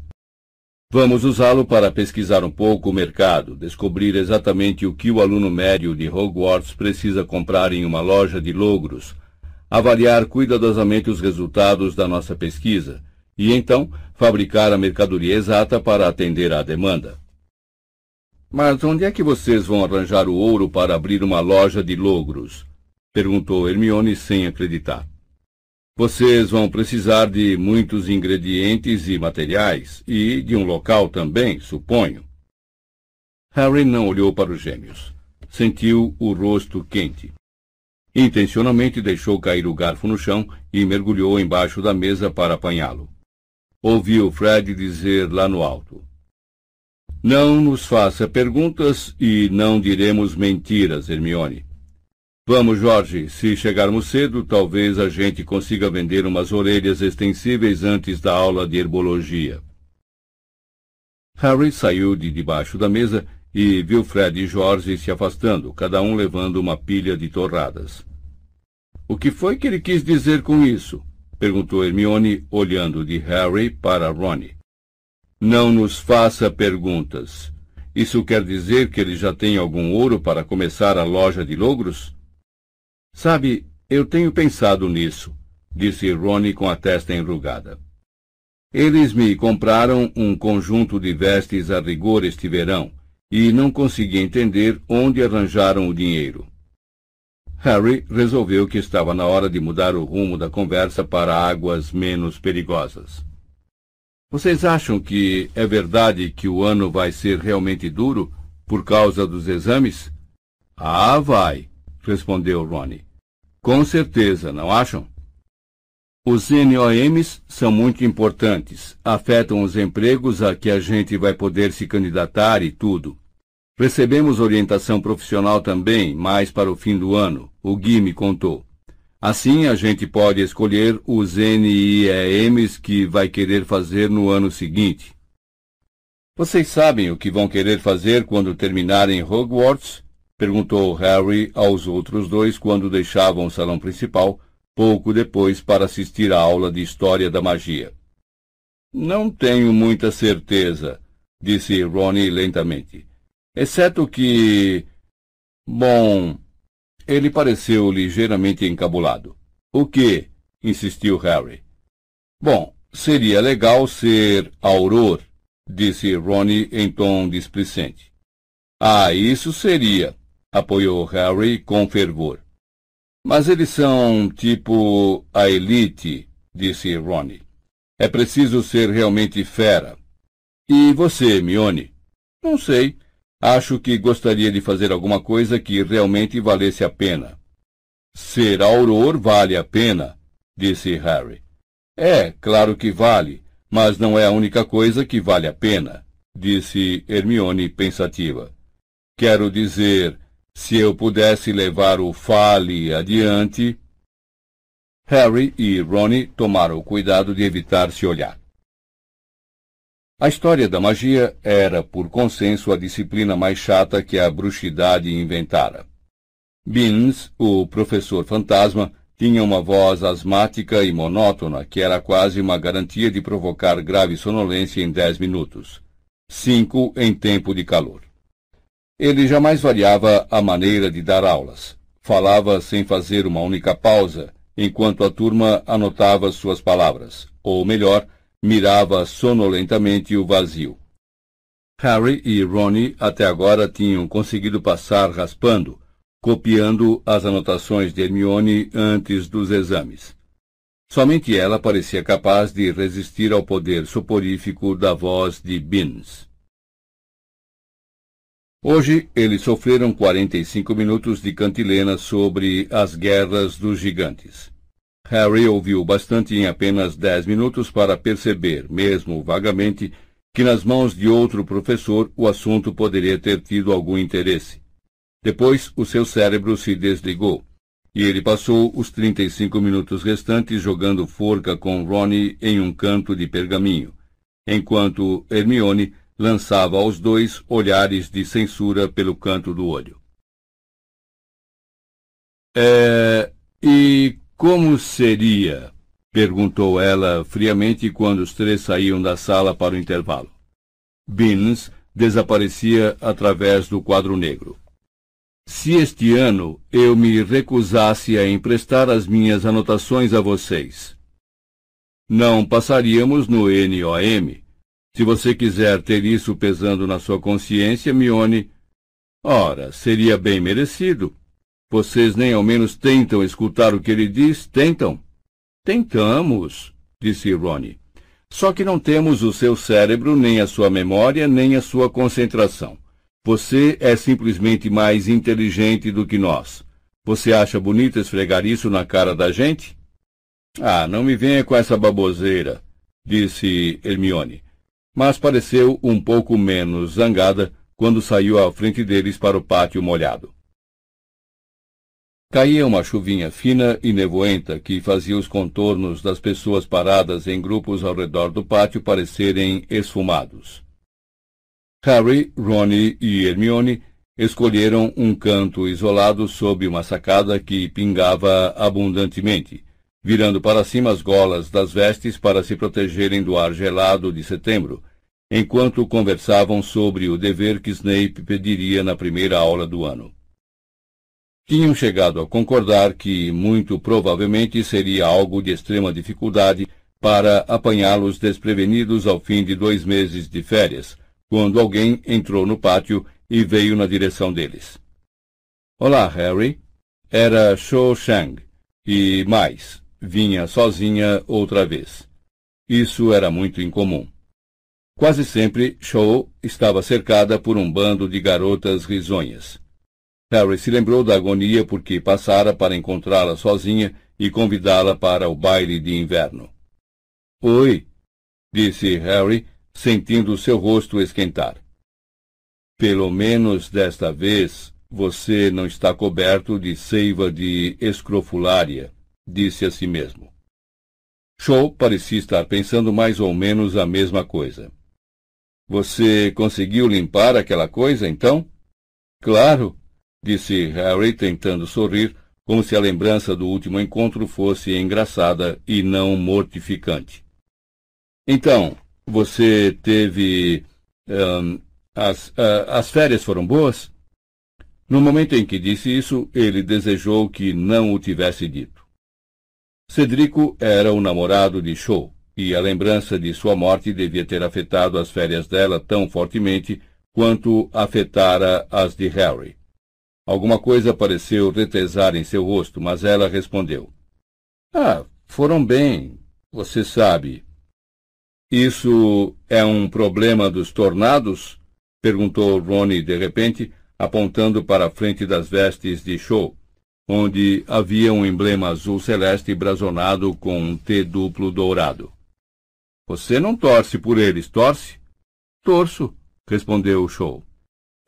Vamos usá-lo para pesquisar um pouco o mercado, descobrir exatamente o que o aluno médio de Hogwarts precisa comprar em uma loja de logros, avaliar cuidadosamente os resultados da nossa pesquisa e então fabricar a mercadoria exata para atender à demanda. Mas onde é que vocês vão arranjar o ouro para abrir uma loja de logros? perguntou Hermione sem acreditar. Vocês vão precisar de muitos ingredientes e materiais, e de um local também, suponho. Harry não olhou para os gêmeos. Sentiu o rosto quente. Intencionalmente deixou cair o garfo no chão e mergulhou embaixo da mesa para apanhá-lo. Ouviu Fred dizer lá no alto. Não nos faça perguntas e não diremos mentiras, Hermione. Vamos, Jorge. Se chegarmos cedo, talvez a gente consiga vender umas orelhas extensíveis antes da aula de herbologia. Harry saiu de debaixo da mesa e viu Fred e Jorge se afastando, cada um levando uma pilha de torradas. O que foi que ele quis dizer com isso? perguntou Hermione, olhando de Harry para Ron. Não nos faça perguntas. Isso quer dizer que ele já tem algum ouro para começar a loja de logros? Sabe, eu tenho pensado nisso, disse Ronnie com a testa enrugada. Eles me compraram um conjunto de vestes a rigor este verão e não consegui entender onde arranjaram o dinheiro. Harry resolveu que estava na hora de mudar o rumo da conversa para águas menos perigosas. Vocês acham que é verdade que o ano vai ser realmente duro por causa dos exames? Ah, vai, respondeu Ronnie. Com certeza, não acham? Os NOMs são muito importantes, afetam os empregos a que a gente vai poder se candidatar e tudo. Recebemos orientação profissional também, mais para o fim do ano, o Gui me contou. Assim, a gente pode escolher os NIEMs que vai querer fazer no ano seguinte. Vocês sabem o que vão querer fazer quando terminarem Hogwarts? Perguntou Harry aos outros dois quando deixavam o salão principal, pouco depois para assistir à aula de História da Magia. Não tenho muita certeza, disse Ronnie lentamente. Exceto que. Bom. Ele pareceu ligeiramente encabulado. O que? insistiu Harry. Bom, seria legal ser auror, disse Ronnie em tom displicente. Ah, isso seria, apoiou Harry com fervor. Mas eles são tipo a elite, disse Ronnie. É preciso ser realmente fera. E você, Mione? Não sei. Acho que gostaria de fazer alguma coisa que realmente valesse a pena. Ser auror vale a pena, disse Harry. É, claro que vale, mas não é a única coisa que vale a pena, disse Hermione pensativa. Quero dizer, se eu pudesse levar o Fale adiante. Harry e Ronnie tomaram o cuidado de evitar se olhar. A história da magia era, por consenso, a disciplina mais chata que a bruxidade inventara. Beans, o professor fantasma, tinha uma voz asmática e monótona que era quase uma garantia de provocar grave sonolência em dez minutos. Cinco em tempo de calor. Ele jamais variava a maneira de dar aulas. Falava sem fazer uma única pausa, enquanto a turma anotava suas palavras, ou melhor, mirava sonolentamente o vazio. Harry e Ronnie até agora tinham conseguido passar raspando, copiando as anotações de Hermione antes dos exames. Somente ela parecia capaz de resistir ao poder soporífico da voz de Beans. Hoje, eles sofreram 45 minutos de cantilena sobre as guerras dos gigantes. Harry ouviu bastante em apenas 10 minutos para perceber, mesmo vagamente, que nas mãos de outro professor o assunto poderia ter tido algum interesse. Depois, o seu cérebro se desligou, e ele passou os 35 minutos restantes jogando forca com Ronnie em um canto de pergaminho, enquanto Hermione lançava aos dois olhares de censura pelo canto do olho. É. E como seria? perguntou ela friamente quando os três saíam da sala para o intervalo. Beans desaparecia através do quadro negro. Se este ano eu me recusasse a emprestar as minhas anotações a vocês, não passaríamos no NOM, se você quiser ter isso pesando na sua consciência, Mione, ora, seria bem merecido. Vocês nem ao menos tentam escutar o que ele diz, tentam? Tentamos, disse Ronnie. Só que não temos o seu cérebro, nem a sua memória, nem a sua concentração. Você é simplesmente mais inteligente do que nós. Você acha bonito esfregar isso na cara da gente? Ah, não me venha com essa baboseira, disse Hermione mas pareceu um pouco menos zangada quando saiu à frente deles para o pátio molhado. Caía uma chuvinha fina e nevoenta que fazia os contornos das pessoas paradas em grupos ao redor do pátio parecerem esfumados. Harry, Ronnie e Hermione escolheram um canto isolado sob uma sacada que pingava abundantemente, virando para cima as golas das vestes para se protegerem do ar gelado de setembro, enquanto conversavam sobre o dever que Snape pediria na primeira aula do ano. Tinham chegado a concordar que, muito provavelmente, seria algo de extrema dificuldade para apanhá-los desprevenidos ao fim de dois meses de férias, quando alguém entrou no pátio e veio na direção deles. Olá, Harry. Era Shou Shang. E mais, vinha sozinha outra vez. Isso era muito incomum. Quase sempre, Shaw estava cercada por um bando de garotas risonhas. Harry se lembrou da agonia porque passara para encontrá-la sozinha e convidá-la para o baile de inverno. Oi, disse Harry, sentindo seu rosto esquentar. Pelo menos desta vez você não está coberto de seiva de escrofulária, disse a si mesmo. Shaw parecia estar pensando mais ou menos a mesma coisa. Você conseguiu limpar aquela coisa, então? Claro, disse Harry, tentando sorrir, como se a lembrança do último encontro fosse engraçada e não mortificante. Então, você teve. Um, as, uh, as férias foram boas? No momento em que disse isso, ele desejou que não o tivesse dito. Cedrico era o namorado de Shaw, e a lembrança de sua morte devia ter afetado as férias dela tão fortemente quanto afetara as de Harry. Alguma coisa pareceu retesar em seu rosto, mas ela respondeu. Ah, foram bem, você sabe. Isso é um problema dos tornados? perguntou Ronnie de repente, apontando para a frente das vestes de show, onde havia um emblema azul celeste brazonado com um T duplo dourado. Você não torce por eles, torce? Torço, respondeu o Show.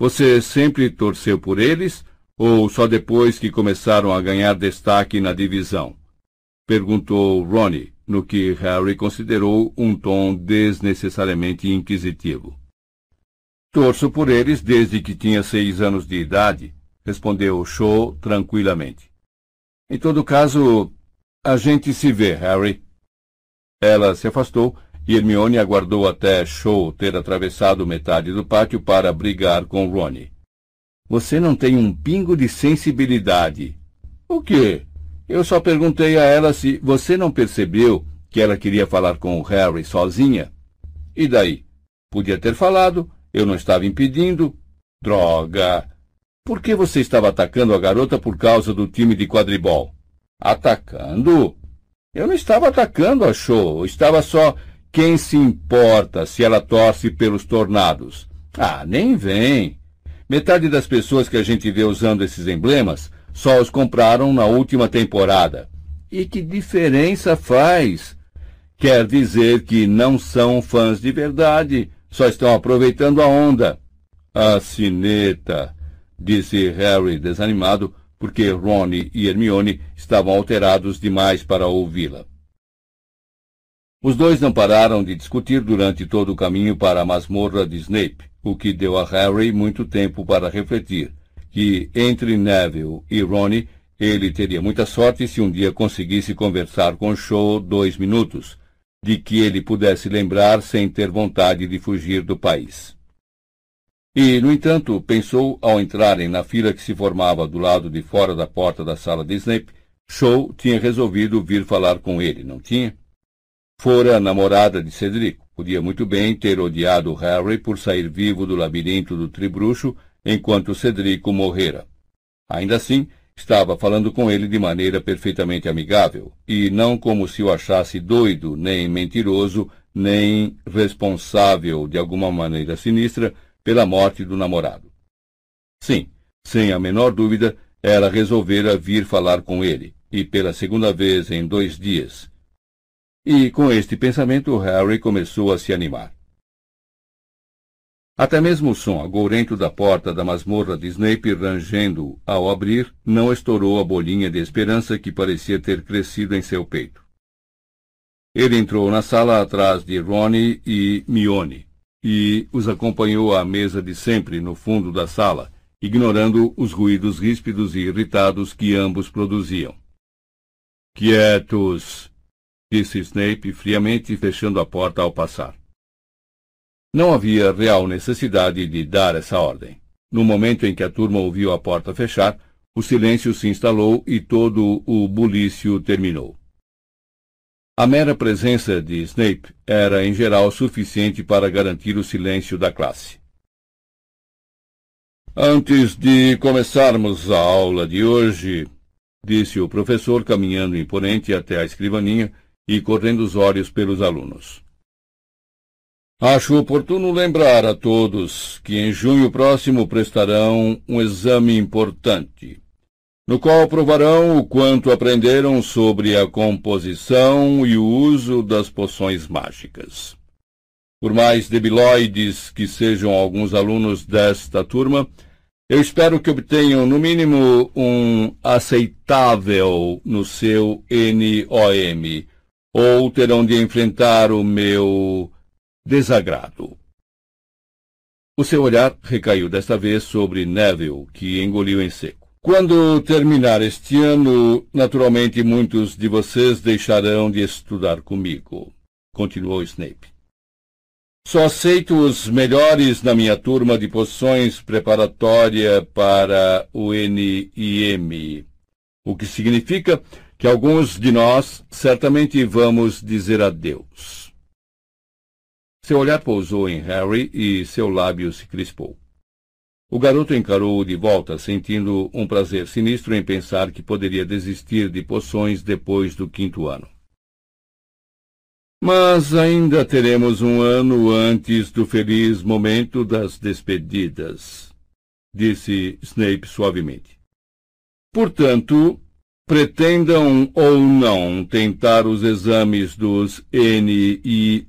Você sempre torceu por eles ou só depois que começaram a ganhar destaque na divisão? Perguntou Ronnie, no que Harry considerou um tom desnecessariamente inquisitivo. Torço por eles desde que tinha seis anos de idade, respondeu Shaw tranquilamente. Em todo caso, a gente se vê, Harry. Ela se afastou e Hermione aguardou até Shaw ter atravessado metade do pátio para brigar com Ronnie. Você não tem um pingo de sensibilidade. O quê? Eu só perguntei a ela se você não percebeu que ela queria falar com o Harry sozinha. E daí? Podia ter falado, eu não estava impedindo. Droga! Por que você estava atacando a garota por causa do time de quadribol? Atacando? Eu não estava atacando a show, estava só quem se importa se ela torce pelos tornados. Ah, nem vem. Metade das pessoas que a gente vê usando esses emblemas só os compraram na última temporada. E que diferença faz? Quer dizer que não são fãs de verdade, só estão aproveitando a onda. A sineta, disse Harry desanimado, porque Ron e Hermione estavam alterados demais para ouvi-la. Os dois não pararam de discutir durante todo o caminho para a masmorra de Snape, o que deu a Harry muito tempo para refletir, que entre Neville e Ron ele teria muita sorte se um dia conseguisse conversar com Shaw dois minutos, de que ele pudesse lembrar sem ter vontade de fugir do país. E, no entanto, pensou ao entrarem na fila que se formava do lado de fora da porta da sala de Snape, Shaw tinha resolvido vir falar com ele, não tinha? Fora a namorada de Cedrico. Podia muito bem ter odiado Harry por sair vivo do labirinto do tribruxo enquanto Cedrico morrera. Ainda assim, estava falando com ele de maneira perfeitamente amigável, e não como se o achasse doido, nem mentiroso, nem responsável de alguma maneira sinistra pela morte do namorado. Sim, sem a menor dúvida, ela resolvera vir falar com ele, e pela segunda vez em dois dias. E com este pensamento, Harry começou a se animar. Até mesmo o som agourento da porta da masmorra de Snape rangendo ao abrir não estourou a bolinha de esperança que parecia ter crescido em seu peito. Ele entrou na sala atrás de Ronnie e Mione, e os acompanhou à mesa de sempre no fundo da sala, ignorando os ruídos ríspidos e irritados que ambos produziam. Quietos! disse Snape friamente, fechando a porta ao passar. Não havia real necessidade de dar essa ordem. No momento em que a turma ouviu a porta fechar, o silêncio se instalou e todo o bulício terminou. A mera presença de Snape era, em geral, suficiente para garantir o silêncio da classe. Antes de começarmos a aula de hoje, disse o professor, caminhando imponente até a escrivaninha e correndo os olhos pelos alunos. Acho oportuno lembrar a todos que em junho próximo prestarão um exame importante no qual provarão o quanto aprenderam sobre a composição e o uso das poções mágicas. Por mais debilóides que sejam alguns alunos desta turma, eu espero que obtenham, no mínimo, um aceitável no seu NOM, ou terão de enfrentar o meu desagrado. O seu olhar recaiu desta vez sobre Neville, que engoliu em seco. Quando terminar este ano, naturalmente muitos de vocês deixarão de estudar comigo, continuou Snape. Só aceito os melhores na minha turma de poções preparatória para o NIM, o que significa que alguns de nós certamente vamos dizer adeus. Seu olhar pousou em Harry e seu lábio se crispou. O garoto encarou-o de volta, sentindo um prazer sinistro em pensar que poderia desistir de poções depois do quinto ano. Mas ainda teremos um ano antes do feliz momento das despedidas, disse Snape suavemente. Portanto, pretendam ou não tentar os exames dos NIEMs,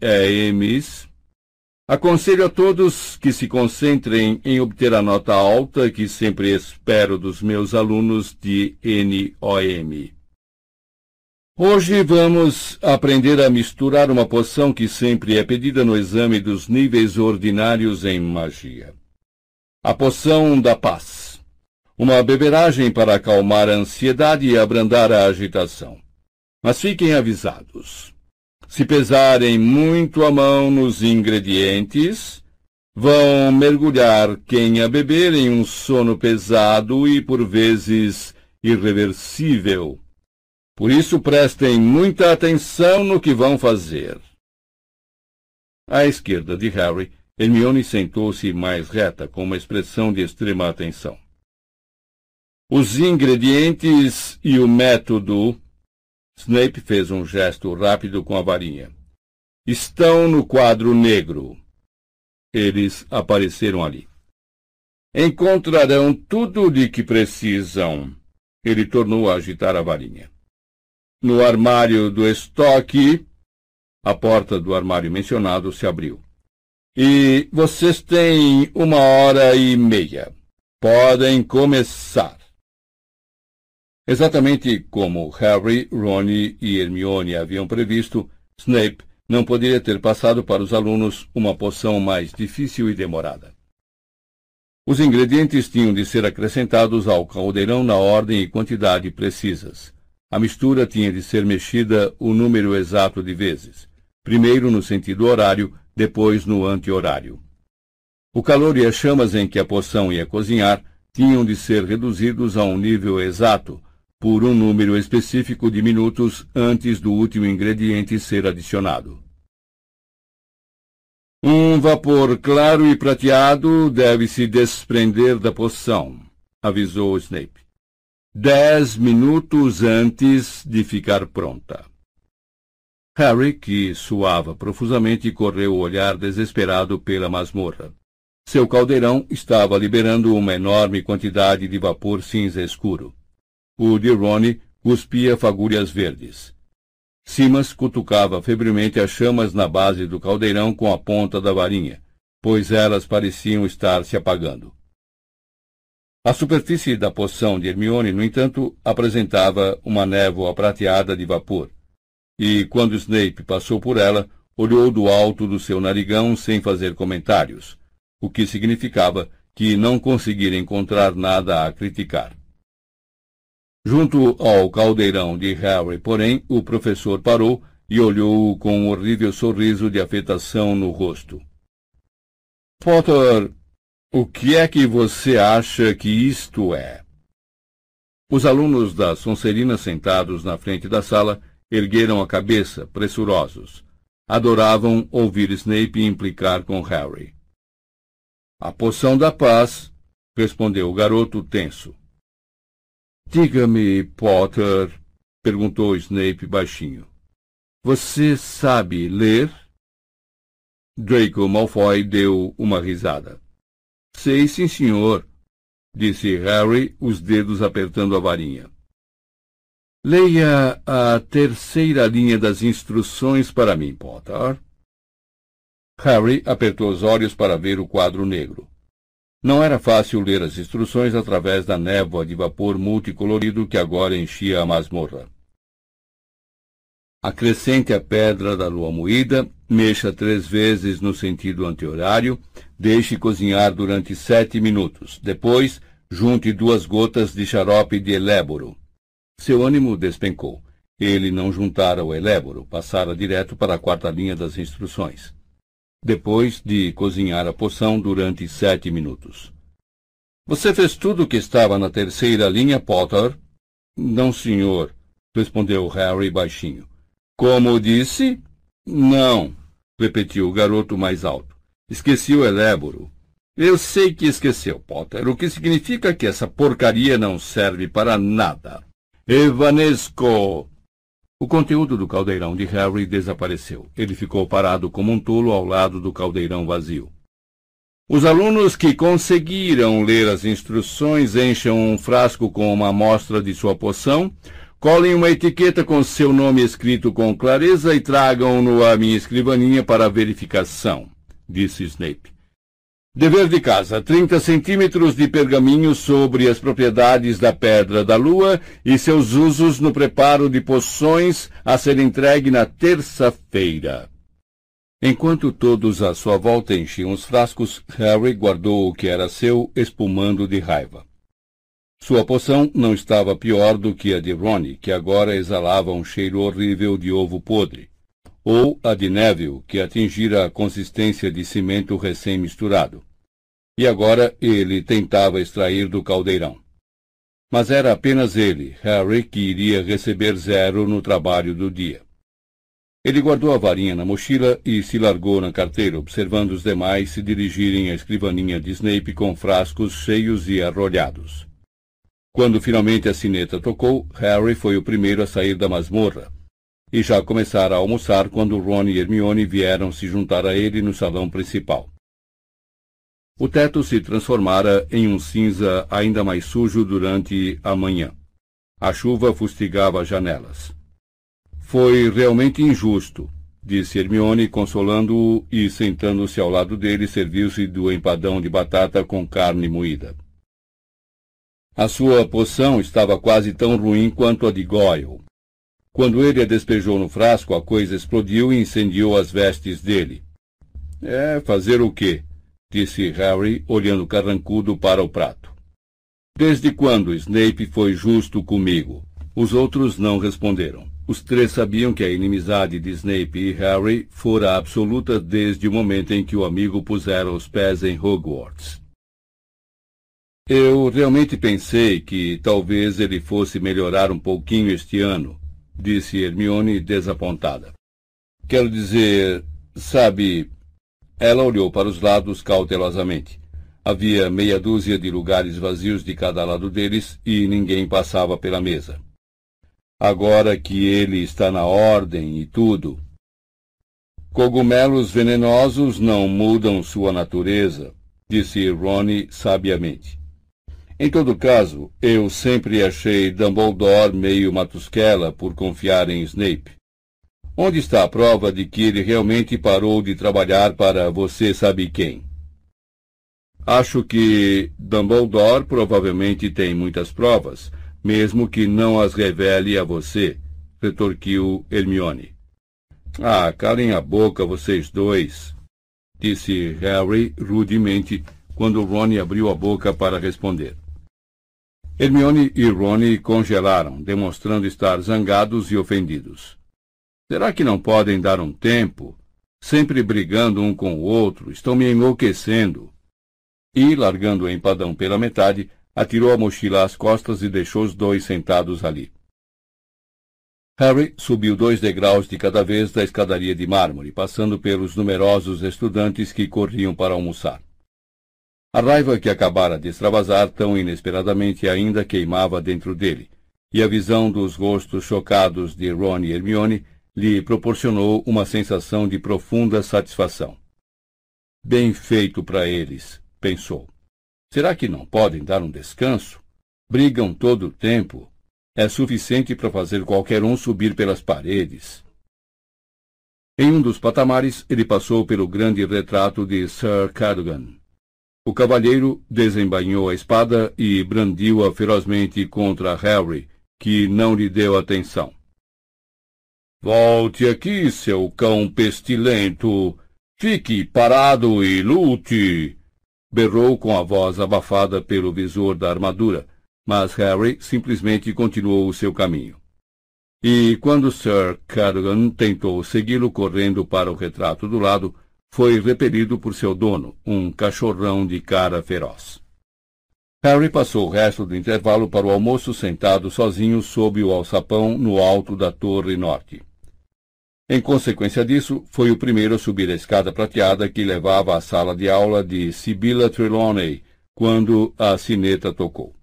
Aconselho a todos que se concentrem em obter a nota alta que sempre espero dos meus alunos de NOM. Hoje vamos aprender a misturar uma poção que sempre é pedida no exame dos níveis ordinários em magia. A poção da paz. Uma beberagem para acalmar a ansiedade e abrandar a agitação. Mas fiquem avisados. Se pesarem muito a mão nos ingredientes, vão mergulhar quem a beber em um sono pesado e, por vezes, irreversível. Por isso, prestem muita atenção no que vão fazer. À esquerda de Harry, Hermione sentou-se mais reta, com uma expressão de extrema atenção. Os ingredientes e o método. Snape fez um gesto rápido com a varinha. Estão no quadro negro. Eles apareceram ali. Encontrarão tudo de que precisam. Ele tornou a agitar a varinha. No armário do estoque, a porta do armário mencionado se abriu. E vocês têm uma hora e meia. Podem começar. Exatamente como Harry, Ron e Hermione haviam previsto, Snape não poderia ter passado para os alunos uma poção mais difícil e demorada. Os ingredientes tinham de ser acrescentados ao caldeirão na ordem e quantidade precisas. A mistura tinha de ser mexida o número exato de vezes, primeiro no sentido horário, depois no anti-horário. O calor e as chamas em que a poção ia cozinhar tinham de ser reduzidos a um nível exato, por um número específico de minutos antes do último ingrediente ser adicionado. Um vapor claro e prateado deve se desprender da poção, avisou Snape. Dez minutos antes de ficar pronta. Harry, que suava profusamente, correu o olhar desesperado pela masmorra. Seu caldeirão estava liberando uma enorme quantidade de vapor cinza escuro. O de Ronnie cuspia fagulhas verdes. Simas cutucava febrilmente as chamas na base do caldeirão com a ponta da varinha, pois elas pareciam estar se apagando. A superfície da poção de Hermione, no entanto, apresentava uma névoa prateada de vapor, e quando Snape passou por ela, olhou do alto do seu narigão sem fazer comentários, o que significava que não conseguira encontrar nada a criticar. Junto ao caldeirão de Harry, porém, o professor parou e olhou-o com um horrível sorriso de afetação no rosto. Potter, o que é que você acha que isto é? Os alunos da Sonserina sentados na frente da sala ergueram a cabeça, pressurosos. Adoravam ouvir Snape implicar com Harry. A poção da paz, respondeu o garoto tenso. Diga-me, Potter, perguntou Snape baixinho. Você sabe ler? Draco Malfoy deu uma risada. Sei, sim, senhor, disse Harry, os dedos apertando a varinha. Leia a terceira linha das instruções para mim, Potter. Harry apertou os olhos para ver o quadro negro. Não era fácil ler as instruções através da névoa de vapor multicolorido que agora enchia a masmorra. Acrescente a pedra da lua moída, mexa três vezes no sentido anti-horário, deixe cozinhar durante sete minutos. Depois, junte duas gotas de xarope de eléboro. Seu ânimo despencou. Ele não juntara o eléboro, passara direto para a quarta linha das instruções depois de cozinhar a poção durante sete minutos. Você fez tudo o que estava na terceira linha, Potter? Não, senhor, respondeu Harry baixinho. Como disse? Não, repetiu o garoto mais alto. Esqueci o eléboro. Eu sei que esqueceu, Potter, o que significa que essa porcaria não serve para nada. Evanesco! O conteúdo do caldeirão de Harry desapareceu. Ele ficou parado como um tolo ao lado do caldeirão vazio. Os alunos que conseguiram ler as instruções encham um frasco com uma amostra de sua poção, colhem uma etiqueta com seu nome escrito com clareza e tragam-no à minha escrivaninha para verificação, disse Snape. Dever de casa: 30 centímetros de pergaminho sobre as propriedades da pedra da lua e seus usos no preparo de poções a ser entregue na terça-feira. Enquanto todos à sua volta enchiam os frascos, Harry guardou o que era seu, espumando de raiva. Sua poção não estava pior do que a de Ronnie, que agora exalava um cheiro horrível de ovo podre, ou a de Neville, que atingira a consistência de cimento recém-misturado e agora ele tentava extrair do caldeirão. Mas era apenas ele, Harry, que iria receber zero no trabalho do dia. Ele guardou a varinha na mochila e se largou na carteira, observando os demais se dirigirem à escrivaninha de Snape com frascos cheios e arrolhados. Quando finalmente a sineta tocou, Harry foi o primeiro a sair da masmorra. E já começara a almoçar quando Ron e Hermione vieram se juntar a ele no salão principal. O teto se transformara em um cinza ainda mais sujo durante a manhã. A chuva fustigava as janelas. Foi realmente injusto, disse Hermione, consolando-o e, sentando-se ao lado dele, serviu-se do empadão de batata com carne moída. A sua poção estava quase tão ruim quanto a de Goyle. Quando ele a despejou no frasco, a coisa explodiu e incendiou as vestes dele. É, fazer o quê? Disse Harry, olhando carrancudo para o prato. Desde quando Snape foi justo comigo? Os outros não responderam. Os três sabiam que a inimizade de Snape e Harry fora absoluta desde o momento em que o amigo pusera os pés em Hogwarts. Eu realmente pensei que talvez ele fosse melhorar um pouquinho este ano, disse Hermione desapontada. Quero dizer, sabe, ela olhou para os lados cautelosamente. Havia meia dúzia de lugares vazios de cada lado deles e ninguém passava pela mesa. Agora que ele está na ordem e tudo. Cogumelos venenosos não mudam sua natureza, disse Ronnie sabiamente. Em todo caso, eu sempre achei Dumbledore meio matusquela por confiar em Snape. Onde está a prova de que ele realmente parou de trabalhar para você sabe quem? Acho que Dumbledore provavelmente tem muitas provas, mesmo que não as revele a você, retorquiu Hermione. Ah, calem a boca, vocês dois, disse Harry rudemente quando Ron abriu a boca para responder. Hermione e Ron congelaram, demonstrando estar zangados e ofendidos. Será que não podem dar um tempo? Sempre brigando um com o outro, estão me enlouquecendo. E, largando o empadão pela metade, atirou a mochila às costas e deixou os dois sentados ali. Harry subiu dois degraus de cada vez da escadaria de mármore, passando pelos numerosos estudantes que corriam para almoçar. A raiva que acabara de extravasar tão inesperadamente ainda queimava dentro dele, e a visão dos rostos chocados de Ron e Hermione lhe proporcionou uma sensação de profunda satisfação. Bem feito para eles, pensou. Será que não podem dar um descanso? Brigam todo o tempo. É suficiente para fazer qualquer um subir pelas paredes. Em um dos patamares, ele passou pelo grande retrato de Sir Cadogan. O cavalheiro desembainhou a espada e brandiu-a ferozmente contra Harry, que não lhe deu atenção. Volte aqui, seu cão pestilento. Fique parado e lute! Berrou com a voz abafada pelo visor da armadura, mas Harry simplesmente continuou o seu caminho. E quando Sir Cadogan tentou segui-lo correndo para o retrato do lado, foi repelido por seu dono, um cachorrão de cara feroz. Harry passou o resto do intervalo para o almoço sentado sozinho sob o alçapão no alto da torre norte. Em consequência disso, foi o primeiro a subir a escada prateada que levava à sala de aula de Sibylla Trelawney, quando a sineta tocou.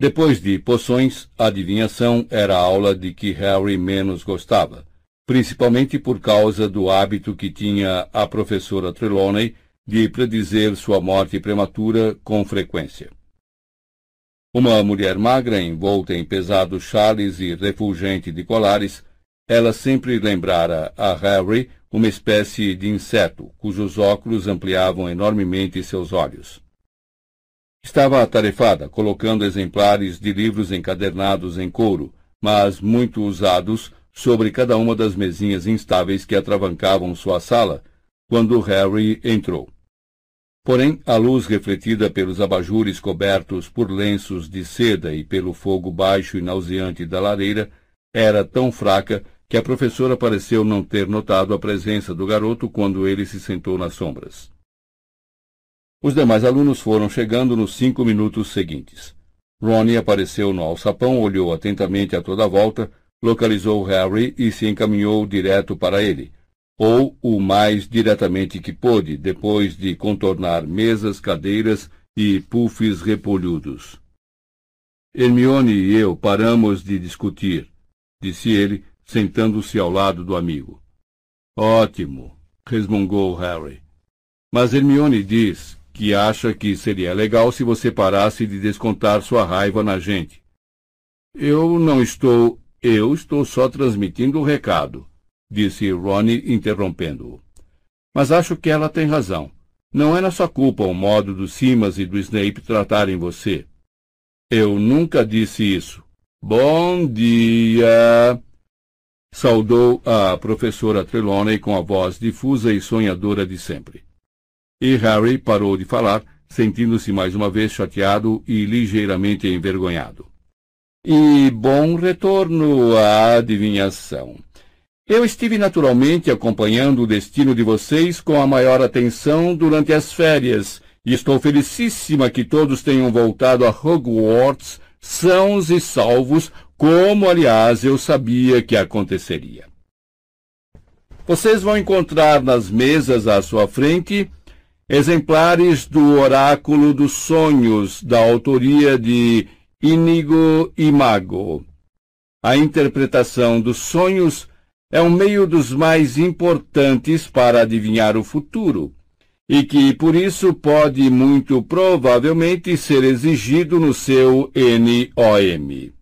Depois de poções, a adivinhação era a aula de que Harry menos gostava, principalmente por causa do hábito que tinha a professora Trelawney de predizer sua morte prematura com frequência. Uma mulher magra, envolta em pesados chales e refulgente de colares, ela sempre lembrara a Harry uma espécie de inseto, cujos óculos ampliavam enormemente seus olhos. Estava atarefada, colocando exemplares de livros encadernados em couro, mas muito usados, sobre cada uma das mesinhas instáveis que atravancavam sua sala, quando Harry entrou. Porém, a luz refletida pelos abajures cobertos por lenços de seda e pelo fogo baixo e nauseante da lareira era tão fraca que a professora pareceu não ter notado a presença do garoto quando ele se sentou nas sombras. Os demais alunos foram chegando nos cinco minutos seguintes. Ronnie apareceu no alçapão, olhou atentamente a toda a volta, localizou Harry e se encaminhou direto para ele, ou o mais diretamente que pôde, depois de contornar mesas, cadeiras e puffs repolhudos. Hermione e eu paramos de discutir, disse ele, sentando-se ao lado do amigo. Ótimo, resmungou Harry. Mas Hermione diz que acha que seria legal se você parasse de descontar sua raiva na gente. Eu não estou. Eu estou só transmitindo o recado, disse Ronnie, interrompendo-o. Mas acho que ela tem razão. Não é nossa culpa o modo do Simas e do Snape tratarem você. Eu nunca disse isso. Bom dia! Saudou a professora Trelawney com a voz difusa e sonhadora de sempre. E Harry parou de falar, sentindo-se mais uma vez chateado e ligeiramente envergonhado. E bom retorno à adivinhação. Eu estive naturalmente acompanhando o destino de vocês com a maior atenção durante as férias, e estou felicíssima que todos tenham voltado a Hogwarts sãos e salvos, como, aliás, eu sabia que aconteceria. Vocês vão encontrar nas mesas à sua frente exemplares do Oráculo dos Sonhos, da autoria de Inigo Imago. A interpretação dos sonhos é um meio dos mais importantes para adivinhar o futuro, e que, por isso, pode muito provavelmente ser exigido no seu NOM.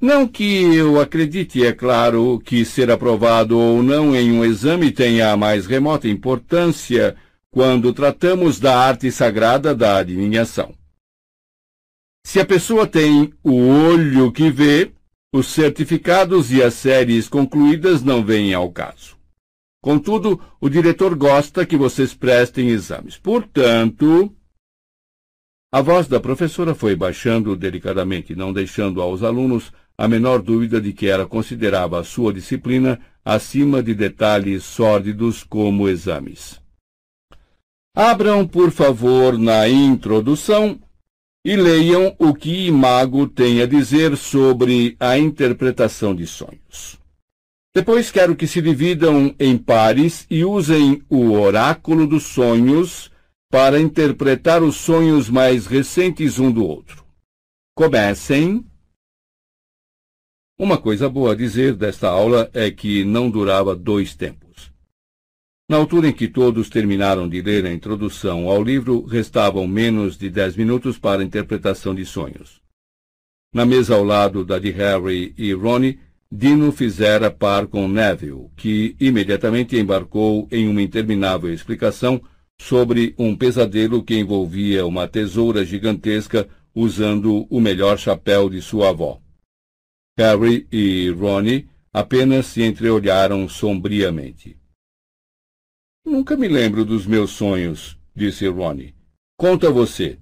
Não que eu acredite, é claro, que ser aprovado ou não em um exame tenha a mais remota importância quando tratamos da arte sagrada da adivinhação. Se a pessoa tem o olho que vê, os certificados e as séries concluídas não vêm ao caso. Contudo, o diretor gosta que vocês prestem exames. Portanto, a voz da professora foi baixando delicadamente, não deixando aos alunos a menor dúvida de que ela considerava a sua disciplina acima de detalhes sórdidos como exames. Abram, por favor, na introdução e leiam o que Imago tem a dizer sobre a interpretação de sonhos. Depois quero que se dividam em pares e usem o oráculo dos sonhos para interpretar os sonhos mais recentes um do outro. Comecem. Uma coisa boa a dizer desta aula é que não durava dois tempos. Na altura em que todos terminaram de ler a introdução ao livro, restavam menos de dez minutos para a interpretação de sonhos. Na mesa ao lado da de Harry e Ronnie, Dino fizera par com Neville, que imediatamente embarcou em uma interminável explicação sobre um pesadelo que envolvia uma tesoura gigantesca usando o melhor chapéu de sua avó. Harry e Ronnie apenas se entreolharam sombriamente. Nunca me lembro dos meus sonhos, disse Ronnie. Conta você.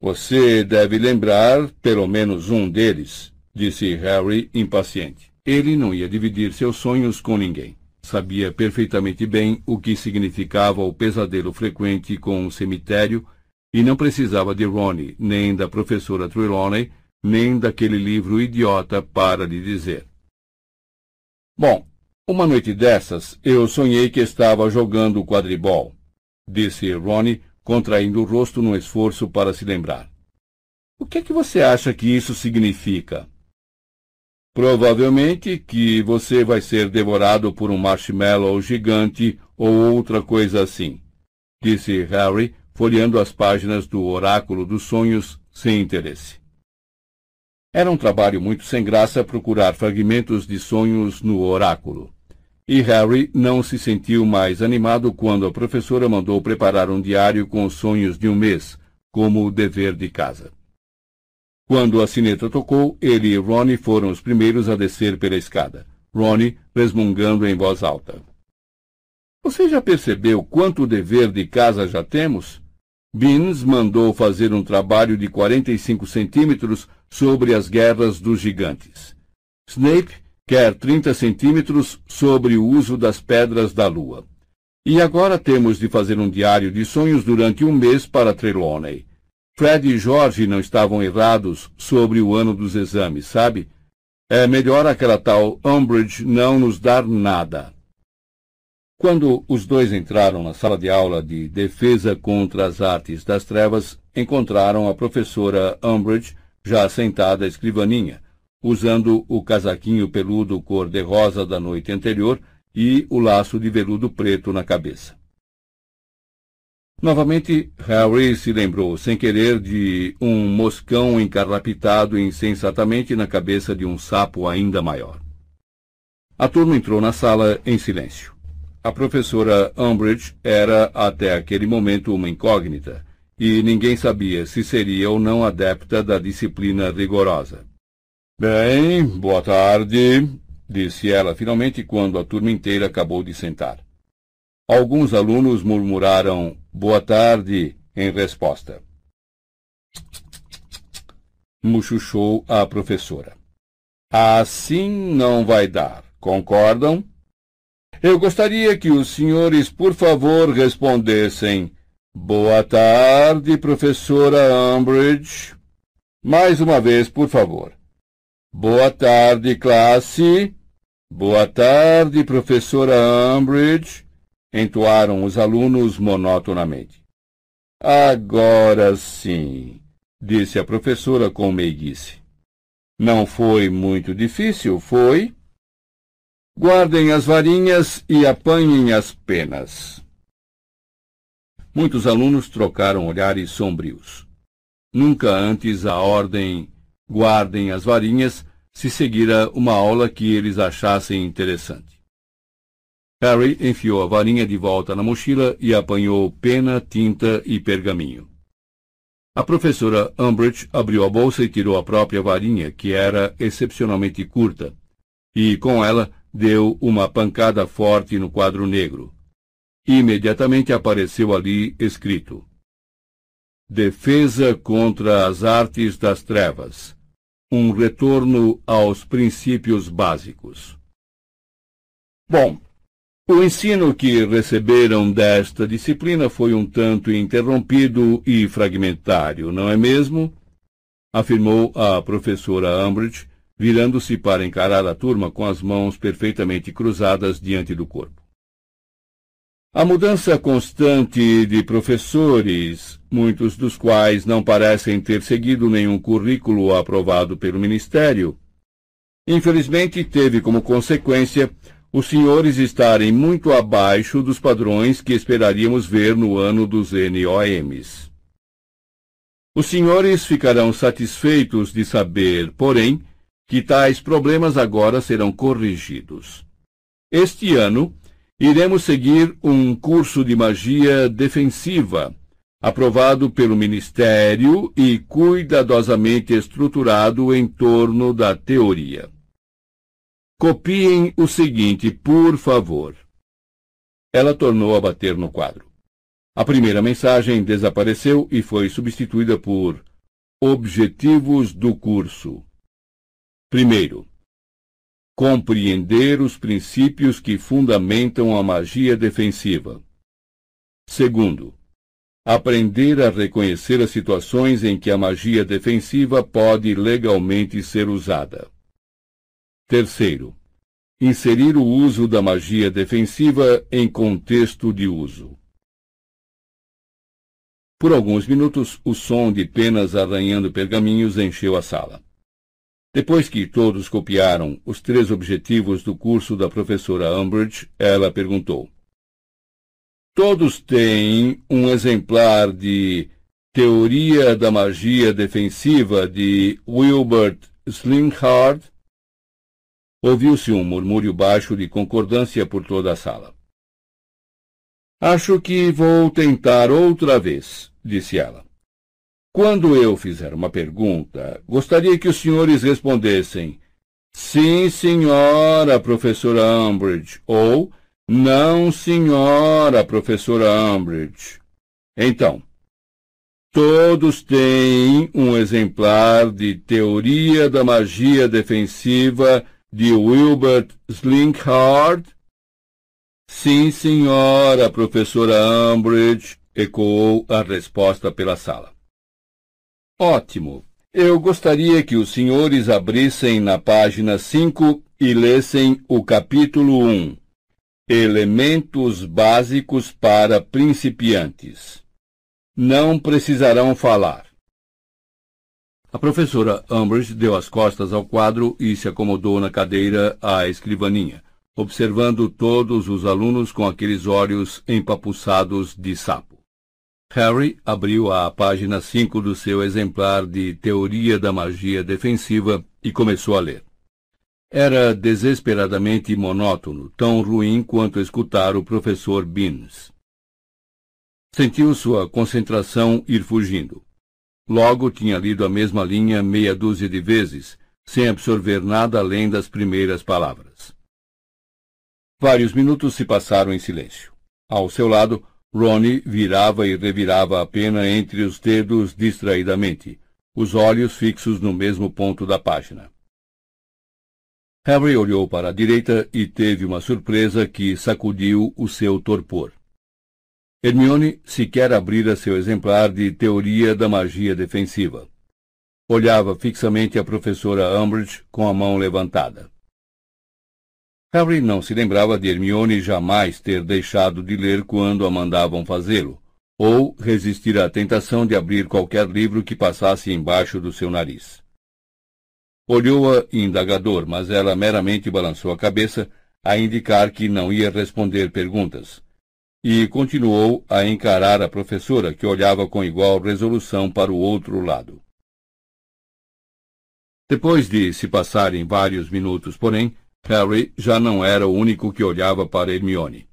Você deve lembrar pelo menos um deles, disse Harry impaciente. Ele não ia dividir seus sonhos com ninguém. Sabia perfeitamente bem o que significava o pesadelo frequente com o cemitério e não precisava de Ronnie, nem da professora Trelawney, nem daquele livro idiota para lhe dizer. Bom, uma noite dessas, eu sonhei que estava jogando quadribol, disse Ronnie, contraindo o rosto num esforço para se lembrar. O que é que você acha que isso significa? Provavelmente que você vai ser devorado por um marshmallow gigante ou outra coisa assim, disse Harry, folheando as páginas do Oráculo dos Sonhos sem interesse. Era um trabalho muito sem graça procurar fragmentos de sonhos no oráculo. E Harry não se sentiu mais animado quando a professora mandou preparar um diário com os sonhos de um mês, como o dever de casa. Quando a sineta tocou, ele e Ronnie foram os primeiros a descer pela escada, Ronnie resmungando em voz alta. Você já percebeu quanto dever de casa já temos? Beans mandou fazer um trabalho de 45 centímetros sobre as guerras dos gigantes. Snape quer 30 centímetros sobre o uso das pedras da lua. E agora temos de fazer um diário de sonhos durante um mês para Trelawney. Fred e George não estavam errados sobre o ano dos exames, sabe? É melhor aquela tal Umbridge não nos dar nada. Quando os dois entraram na sala de aula de defesa contra as artes das trevas, encontraram a professora Umbridge já sentada à escrivaninha, usando o casaquinho peludo cor-de-rosa da noite anterior e o laço de veludo preto na cabeça. Novamente, Harry se lembrou, sem querer, de um moscão encarrapitado insensatamente na cabeça de um sapo ainda maior. A turma entrou na sala em silêncio. A professora Umbridge era, até aquele momento, uma incógnita, e ninguém sabia se seria ou não adepta da disciplina rigorosa. Bem, boa tarde, disse ela finalmente quando a turma inteira acabou de sentar. Alguns alunos murmuraram boa tarde em resposta. Muchuchou a professora. Assim não vai dar, concordam? Eu gostaria que os senhores, por favor, respondessem. Boa tarde, professora Umbridge. Mais uma vez, por favor. Boa tarde, classe. Boa tarde, professora Umbridge entoaram os alunos monotonamente. Agora sim, disse a professora com meiguice. Não foi muito difícil, foi? Guardem as varinhas e apanhem as penas. Muitos alunos trocaram olhares sombrios. Nunca antes a ordem guardem as varinhas se seguira uma aula que eles achassem interessante. Harry enfiou a varinha de volta na mochila e apanhou pena, tinta e pergaminho. A professora Umbridge abriu a bolsa e tirou a própria varinha, que era excepcionalmente curta, e com ela deu uma pancada forte no quadro negro. Imediatamente apareceu ali escrito: Defesa contra as artes das trevas. Um retorno aos princípios básicos. Bom, o ensino que receberam desta disciplina foi um tanto interrompido e fragmentário, não é mesmo? afirmou a professora Umbridge, virando-se para encarar a turma com as mãos perfeitamente cruzadas diante do corpo. A mudança constante de professores, muitos dos quais não parecem ter seguido nenhum currículo aprovado pelo Ministério, infelizmente teve como consequência os senhores estarem muito abaixo dos padrões que esperaríamos ver no ano dos NOMs. Os senhores ficarão satisfeitos de saber, porém, que tais problemas agora serão corrigidos. Este ano, iremos seguir um curso de magia defensiva, aprovado pelo Ministério e cuidadosamente estruturado em torno da teoria. Copiem o seguinte, por favor. Ela tornou a bater no quadro. A primeira mensagem desapareceu e foi substituída por Objetivos do curso. Primeiro, compreender os princípios que fundamentam a magia defensiva. Segundo, aprender a reconhecer as situações em que a magia defensiva pode legalmente ser usada. Terceiro, inserir o uso da magia defensiva em contexto de uso. Por alguns minutos, o som de penas arranhando pergaminhos encheu a sala. Depois que todos copiaram os três objetivos do curso da professora Umbridge, ela perguntou: Todos têm um exemplar de Teoria da Magia Defensiva de Wilbert Slinkhard? Ouviu-se um murmúrio baixo de concordância por toda a sala. Acho que vou tentar outra vez, disse ela. Quando eu fizer uma pergunta, gostaria que os senhores respondessem Sim, senhora, professora Umbridge, ou Não, senhora, professora Umbridge. Então, todos têm um exemplar de Teoria da Magia Defensiva de Wilbert Slinkhard? Sim, senhora, professora Umbridge, ecoou a resposta pela sala. Ótimo. Eu gostaria que os senhores abrissem na página 5 e lessem o capítulo 1. Elementos básicos para principiantes. Não precisarão falar. A professora Umbridge deu as costas ao quadro e se acomodou na cadeira à escrivaninha, observando todos os alunos com aqueles olhos empapuçados de sapo. Harry abriu a página 5 do seu exemplar de Teoria da Magia Defensiva e começou a ler. Era desesperadamente monótono, tão ruim quanto escutar o professor Beans. Sentiu sua concentração ir fugindo. Logo tinha lido a mesma linha meia dúzia de vezes, sem absorver nada além das primeiras palavras. Vários minutos se passaram em silêncio. Ao seu lado, Ronnie virava e revirava a pena entre os dedos distraidamente, os olhos fixos no mesmo ponto da página. Harry olhou para a direita e teve uma surpresa que sacudiu o seu torpor. Hermione sequer abrira seu exemplar de Teoria da Magia Defensiva. Olhava fixamente a professora Umbridge com a mão levantada. Harry não se lembrava de Hermione jamais ter deixado de ler quando a mandavam fazê-lo, ou resistir à tentação de abrir qualquer livro que passasse embaixo do seu nariz. Olhou-a indagador, mas ela meramente balançou a cabeça, a indicar que não ia responder perguntas. E continuou a encarar a professora, que olhava com igual resolução para o outro lado. Depois de se passarem vários minutos, porém, Harry já não era o único que olhava para Hermione.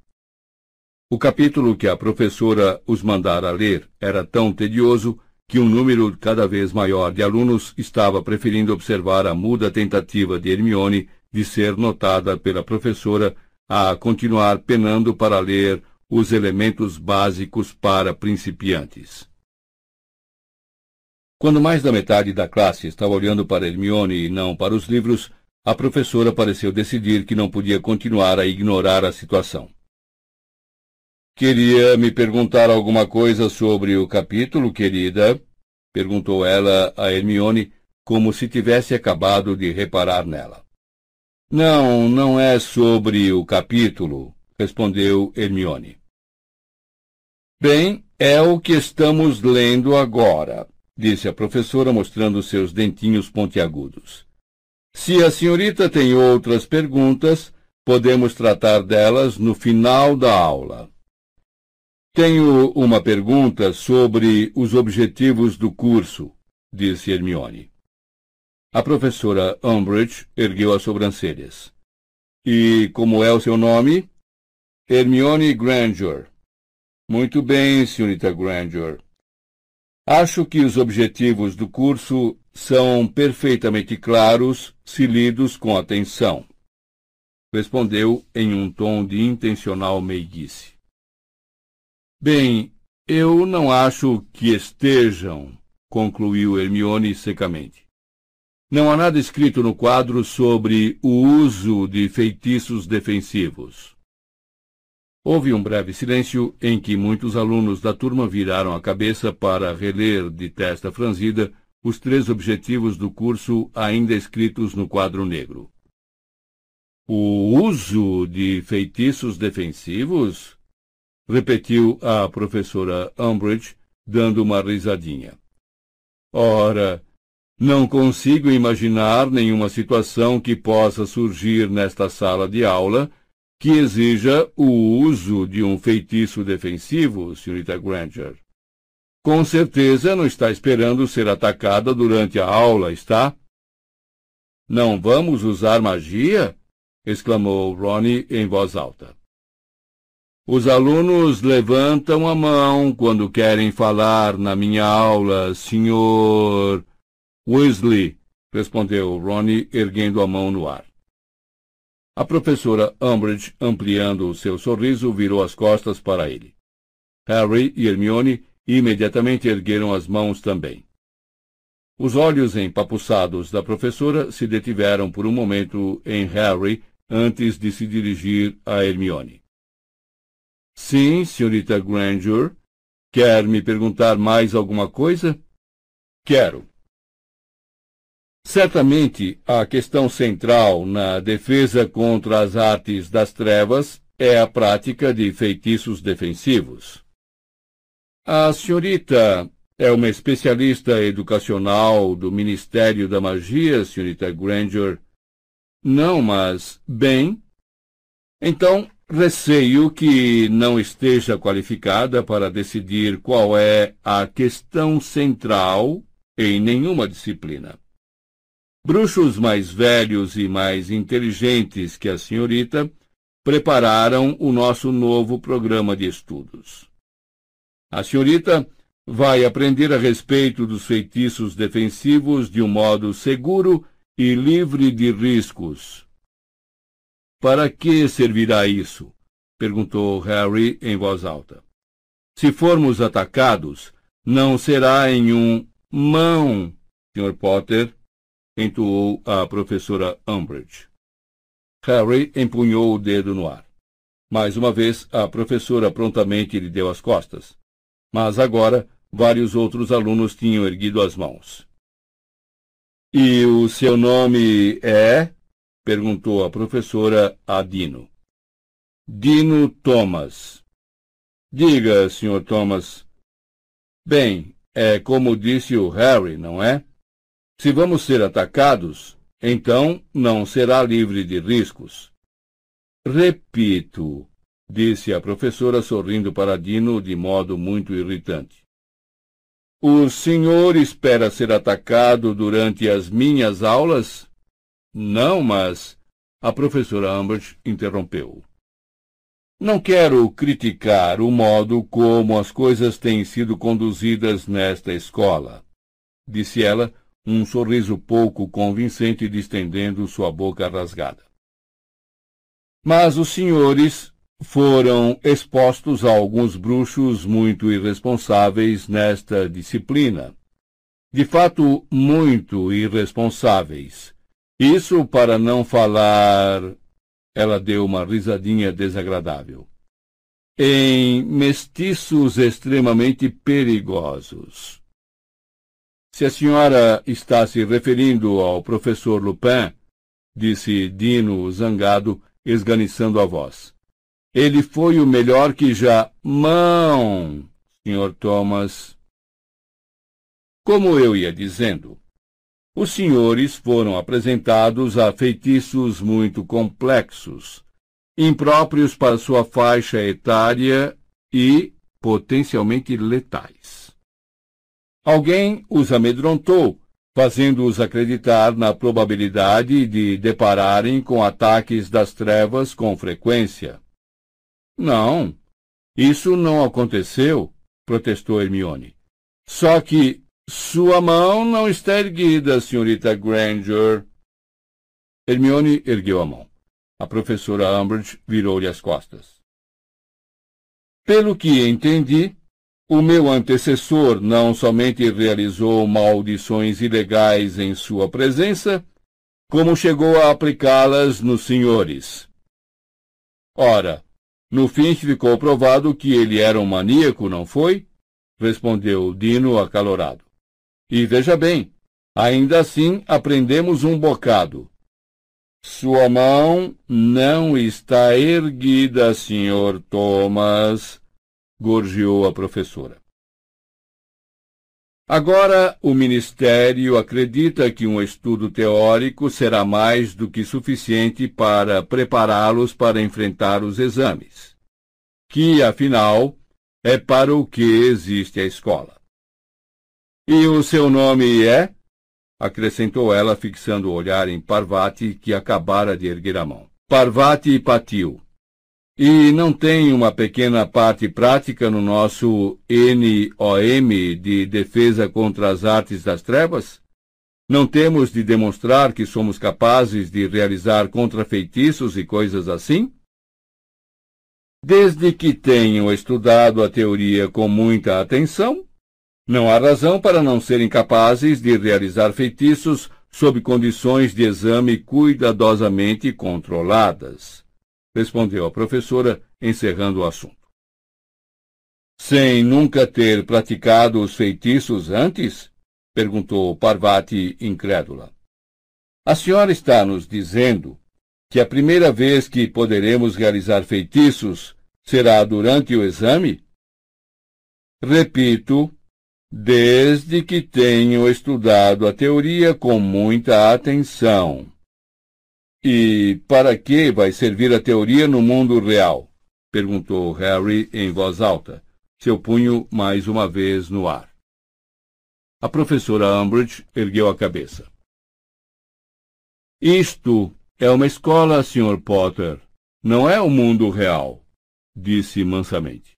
O capítulo que a professora os mandara ler era tão tedioso que um número cada vez maior de alunos estava preferindo observar a muda tentativa de Hermione de ser notada pela professora a continuar penando para ler os elementos básicos para principiantes. Quando mais da metade da classe estava olhando para Hermione e não para os livros, a professora pareceu decidir que não podia continuar a ignorar a situação. Queria me perguntar alguma coisa sobre o capítulo, querida? perguntou ela a Hermione, como se tivesse acabado de reparar nela. Não, não é sobre o capítulo, respondeu Hermione. Bem, é o que estamos lendo agora, disse a professora, mostrando seus dentinhos pontiagudos. Se a senhorita tem outras perguntas, podemos tratar delas no final da aula. Tenho uma pergunta sobre os objetivos do curso, disse Hermione. A professora Umbridge ergueu as sobrancelhas. E como é o seu nome? Hermione Granger. Muito bem, senhorita Granger. Acho que os objetivos do curso são perfeitamente claros se lidos com atenção. Respondeu em um tom de intencional meiguice. Bem, eu não acho que estejam, concluiu Hermione secamente. Não há nada escrito no quadro sobre o uso de feitiços defensivos. Houve um breve silêncio em que muitos alunos da turma viraram a cabeça para reler de testa franzida os três objetivos do curso ainda escritos no quadro negro. O uso de feitiços defensivos? repetiu a professora Umbridge, dando uma risadinha. Ora, não consigo imaginar nenhuma situação que possa surgir nesta sala de aula que exija o uso de um feitiço defensivo, senhorita Granger. Com certeza não está esperando ser atacada durante a aula, está? Não vamos usar magia? exclamou Ronnie em voz alta. Os alunos levantam a mão quando querem falar na minha aula, senhor. Weasley, respondeu Ronnie, erguendo a mão no ar. A professora Umbridge, ampliando o seu sorriso, virou as costas para ele. Harry e Hermione imediatamente ergueram as mãos também. Os olhos empapuçados da professora se detiveram por um momento em Harry antes de se dirigir a Hermione. Sim, senhorita Granger. Quer me perguntar mais alguma coisa? Quero. Certamente, a questão central na defesa contra as artes das trevas é a prática de feitiços defensivos. A senhorita é uma especialista educacional do Ministério da Magia, senhorita Granger. Não, mas, bem. Então, receio que não esteja qualificada para decidir qual é a questão central em nenhuma disciplina. Bruxos mais velhos e mais inteligentes que a senhorita prepararam o nosso novo programa de estudos. A senhorita vai aprender a respeito dos feitiços defensivos de um modo seguro e livre de riscos. Para que servirá isso? perguntou Harry em voz alta. Se formos atacados, não será em um mão, Sr. Potter, entoou a professora Umbridge. Harry empunhou o dedo no ar. Mais uma vez, a professora prontamente lhe deu as costas. Mas agora, vários outros alunos tinham erguido as mãos. E o seu nome é? perguntou a professora a Dino. Dino Thomas. Diga, Sr. Thomas. Bem, é como disse o Harry, não é? Se vamos ser atacados, então não será livre de riscos. Repito, disse a professora sorrindo para Dino de modo muito irritante. O senhor espera ser atacado durante as minhas aulas? Não, mas. A professora Ambert interrompeu. Não quero criticar o modo como as coisas têm sido conduzidas nesta escola, disse ela, um sorriso pouco convincente distendendo sua boca rasgada. Mas os senhores foram expostos a alguns bruxos muito irresponsáveis nesta disciplina. De fato, muito irresponsáveis. Isso para não falar. Ela deu uma risadinha desagradável. Em mestiços extremamente perigosos. Se a senhora está se referindo ao professor Lupin, disse Dino zangado, esganiçando a voz. Ele foi o melhor que já. Mão, Sr. Thomas. Como eu ia dizendo, os senhores foram apresentados a feitiços muito complexos, impróprios para sua faixa etária e potencialmente letais. Alguém os amedrontou, fazendo-os acreditar na probabilidade de depararem com ataques das trevas com frequência. Não, isso não aconteceu, protestou Hermione. Só que sua mão não está erguida, senhorita Granger. Hermione ergueu a mão. A professora Umbridge virou-lhe as costas. Pelo que entendi, o meu antecessor não somente realizou maldições ilegais em sua presença, como chegou a aplicá-las nos senhores. Ora, no fim ficou provado que ele era um maníaco, não foi? Respondeu Dino acalorado. E veja bem, ainda assim aprendemos um bocado. Sua mão não está erguida, Sr. Thomas, gorjeou a professora. Agora, o Ministério acredita que um estudo teórico será mais do que suficiente para prepará-los para enfrentar os exames, que, afinal, é para o que existe a escola. E o seu nome é? acrescentou ela, fixando o olhar em Parvati, que acabara de erguer a mão. Parvati Patil. E não tem uma pequena parte prática no nosso NOM de defesa contra as artes das trevas? Não temos de demonstrar que somos capazes de realizar contrafeitiços e coisas assim? Desde que tenham estudado a teoria com muita atenção, não há razão para não serem capazes de realizar feitiços sob condições de exame cuidadosamente controladas respondeu a professora, encerrando o assunto. Sem nunca ter praticado os feitiços antes? perguntou Parvati incrédula. A senhora está nos dizendo que a primeira vez que poderemos realizar feitiços será durante o exame? Repito, desde que tenho estudado a teoria com muita atenção. E para que vai servir a teoria no mundo real? perguntou Harry em voz alta, seu punho mais uma vez no ar. A professora Umbridge ergueu a cabeça. Isto é uma escola, Sr. Potter. Não é o mundo real, disse mansamente.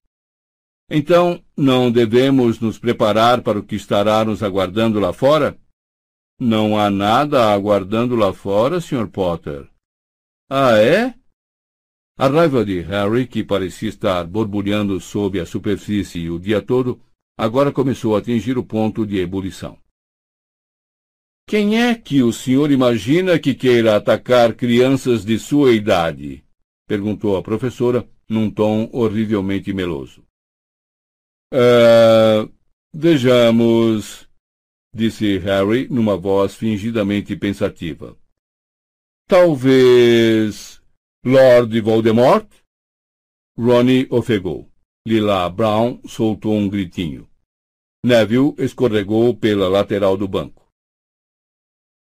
Então, não devemos nos preparar para o que estará nos aguardando lá fora? Não há nada aguardando lá fora, Sr. Potter. Ah, é? A raiva de Harry, que parecia estar borbulhando sob a superfície o dia todo, agora começou a atingir o ponto de ebulição. Quem é que o senhor imagina que queira atacar crianças de sua idade? perguntou a professora, num tom horrivelmente meloso. Uh, vejamos, disse Harry numa voz fingidamente pensativa. Talvez Lord Voldemort? Ronnie ofegou. Lila Brown soltou um gritinho. Neville escorregou pela lateral do banco.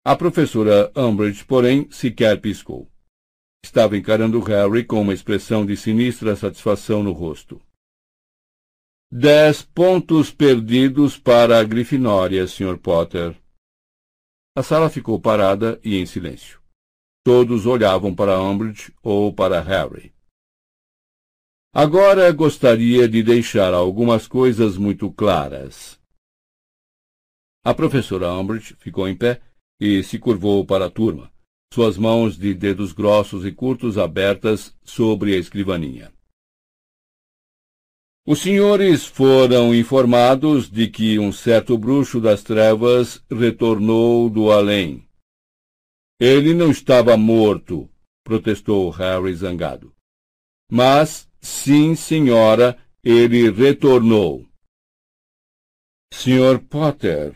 A professora Umbridge, porém, sequer piscou. Estava encarando Harry com uma expressão de sinistra satisfação no rosto. Dez pontos perdidos para a Grifinória, Sr. Potter. A sala ficou parada e em silêncio. Todos olhavam para Umbridge ou para Harry. Agora gostaria de deixar algumas coisas muito claras. A professora Umbridge ficou em pé e se curvou para a turma, suas mãos de dedos grossos e curtos abertas sobre a escrivaninha. Os senhores foram informados de que um certo bruxo das trevas retornou do além. Ele não estava morto, protestou Harry zangado. Mas Sim, senhora, ele retornou. Sr. Potter,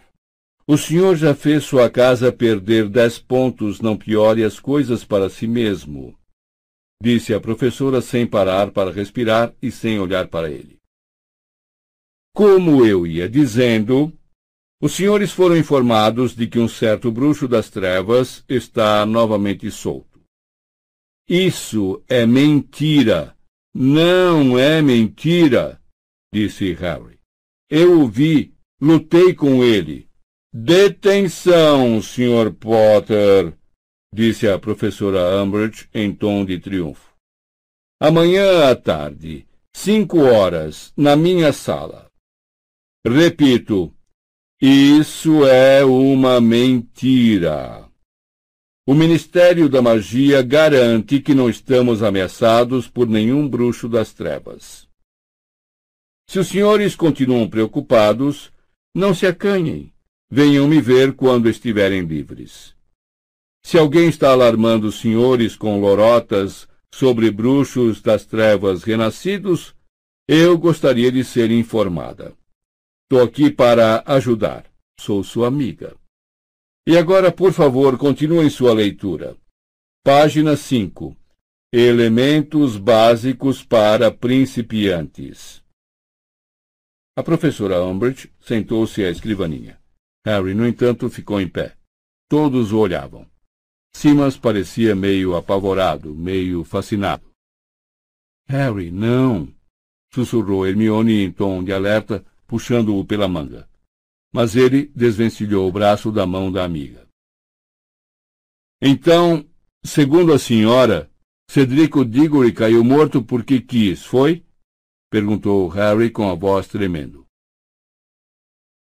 o senhor já fez sua casa perder dez pontos, não piore as coisas para si mesmo, disse a professora sem parar para respirar e sem olhar para ele. Como eu ia dizendo, os senhores foram informados de que um certo bruxo das trevas está novamente solto. Isso é mentira, não é mentira, disse Harry. Eu o vi, lutei com ele. Detenção, Sr. Potter, disse a professora Umbridge em tom de triunfo. Amanhã à tarde, cinco horas, na minha sala. Repito, isso é uma mentira. O Ministério da Magia garante que não estamos ameaçados por nenhum bruxo das trevas. Se os senhores continuam preocupados, não se acanhem. Venham me ver quando estiverem livres. Se alguém está alarmando os senhores com lorotas sobre bruxos das trevas renascidos, eu gostaria de ser informada. Estou aqui para ajudar. Sou sua amiga. E agora, por favor, continuem sua leitura. Página 5. Elementos básicos para principiantes. A professora Umbridge sentou-se à escrivaninha. Harry, no entanto, ficou em pé. Todos o olhavam. Simas parecia meio apavorado, meio fascinado. Harry, não! sussurrou Hermione em tom de alerta, puxando-o pela manga mas ele desvencilhou o braço da mão da amiga. Então, segundo a senhora, Cedrico Diggory caiu morto porque quis, foi? perguntou Harry com a voz tremendo.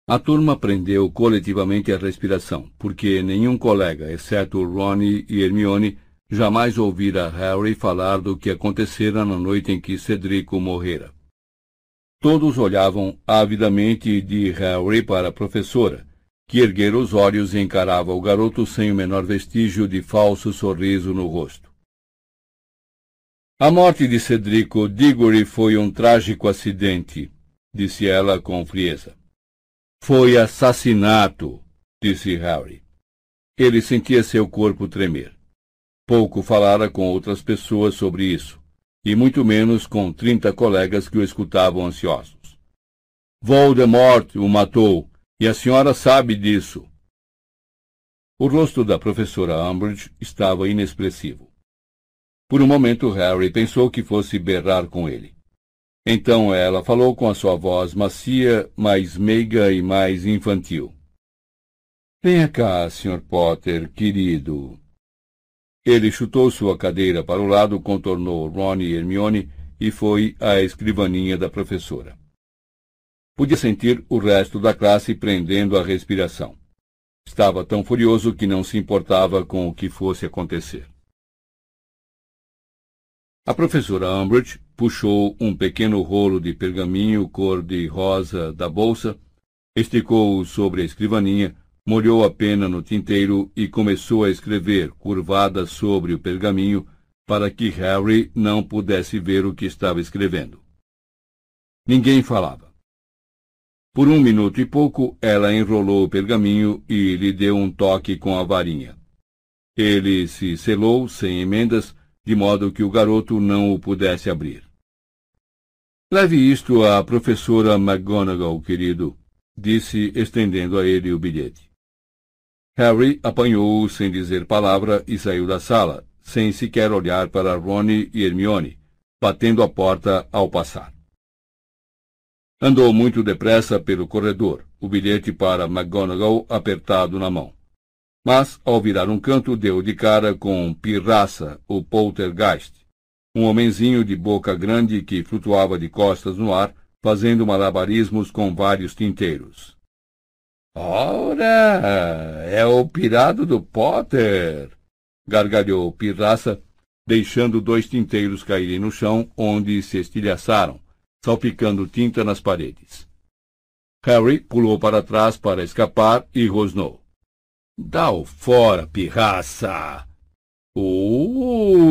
A turma prendeu coletivamente a respiração, porque nenhum colega, exceto Ronnie e Hermione, jamais ouvira Harry falar do que acontecera na noite em que Cedrico morrera. Todos olhavam avidamente de Harry para a professora, que erguera os olhos e encarava o garoto sem o menor vestígio de falso sorriso no rosto. A morte de Cedrico Diggory foi um trágico acidente, disse ela com frieza. Foi assassinato, disse Harry. Ele sentia seu corpo tremer. Pouco falara com outras pessoas sobre isso, e muito menos com trinta colegas que o escutavam ansiosos. Voldemort o matou, e a senhora sabe disso. O rosto da professora Umbridge estava inexpressivo. Por um momento, Harry pensou que fosse berrar com ele. Então ela falou com a sua voz macia, mais meiga e mais infantil. Venha cá, Sr. Potter, querido. Ele chutou sua cadeira para o lado, contornou Ron e Hermione e foi à escrivaninha da professora. Podia sentir o resto da classe prendendo a respiração. Estava tão furioso que não se importava com o que fosse acontecer. A professora Umbridge puxou um pequeno rolo de pergaminho cor-de-rosa da bolsa, esticou-o sobre a escrivaninha, molhou a pena no tinteiro e começou a escrever, curvada sobre o pergaminho, para que Harry não pudesse ver o que estava escrevendo. Ninguém falava. Por um minuto e pouco, ela enrolou o pergaminho e lhe deu um toque com a varinha. Ele se selou sem emendas, de modo que o garoto não o pudesse abrir. Leve isto à professora McGonagall, querido, disse, estendendo a ele o bilhete. Harry apanhou-o sem dizer palavra e saiu da sala, sem sequer olhar para Rony e Hermione, batendo a porta ao passar. Andou muito depressa pelo corredor, o bilhete para McGonagall apertado na mão. Mas, ao virar um canto, deu de cara com Pirraça, o poltergeist, um homenzinho de boca grande que flutuava de costas no ar, fazendo malabarismos com vários tinteiros. Ora, é o pirado do Potter! gargalhou Pirraça, deixando dois tinteiros caírem no chão, onde se estilhaçaram, salpicando tinta nas paredes. Harry pulou para trás para escapar e rosnou. Dá-o fora, pirraça! Oh,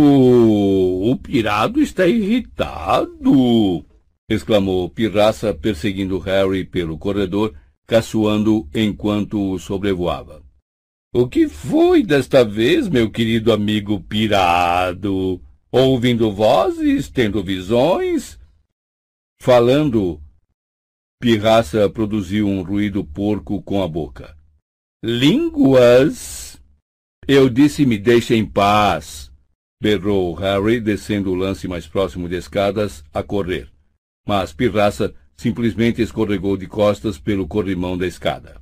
o pirado está irritado! exclamou Pirraça, perseguindo Harry pelo corredor, caçoando enquanto o sobrevoava. O que foi desta vez, meu querido amigo pirado? Ouvindo vozes, tendo visões? Falando, Pirraça produziu um ruído porco com a boca. Línguas! Eu disse me deixe em paz! berrou Harry, descendo o lance mais próximo de escadas, a correr. Mas Pirraça simplesmente escorregou de costas pelo corrimão da escada.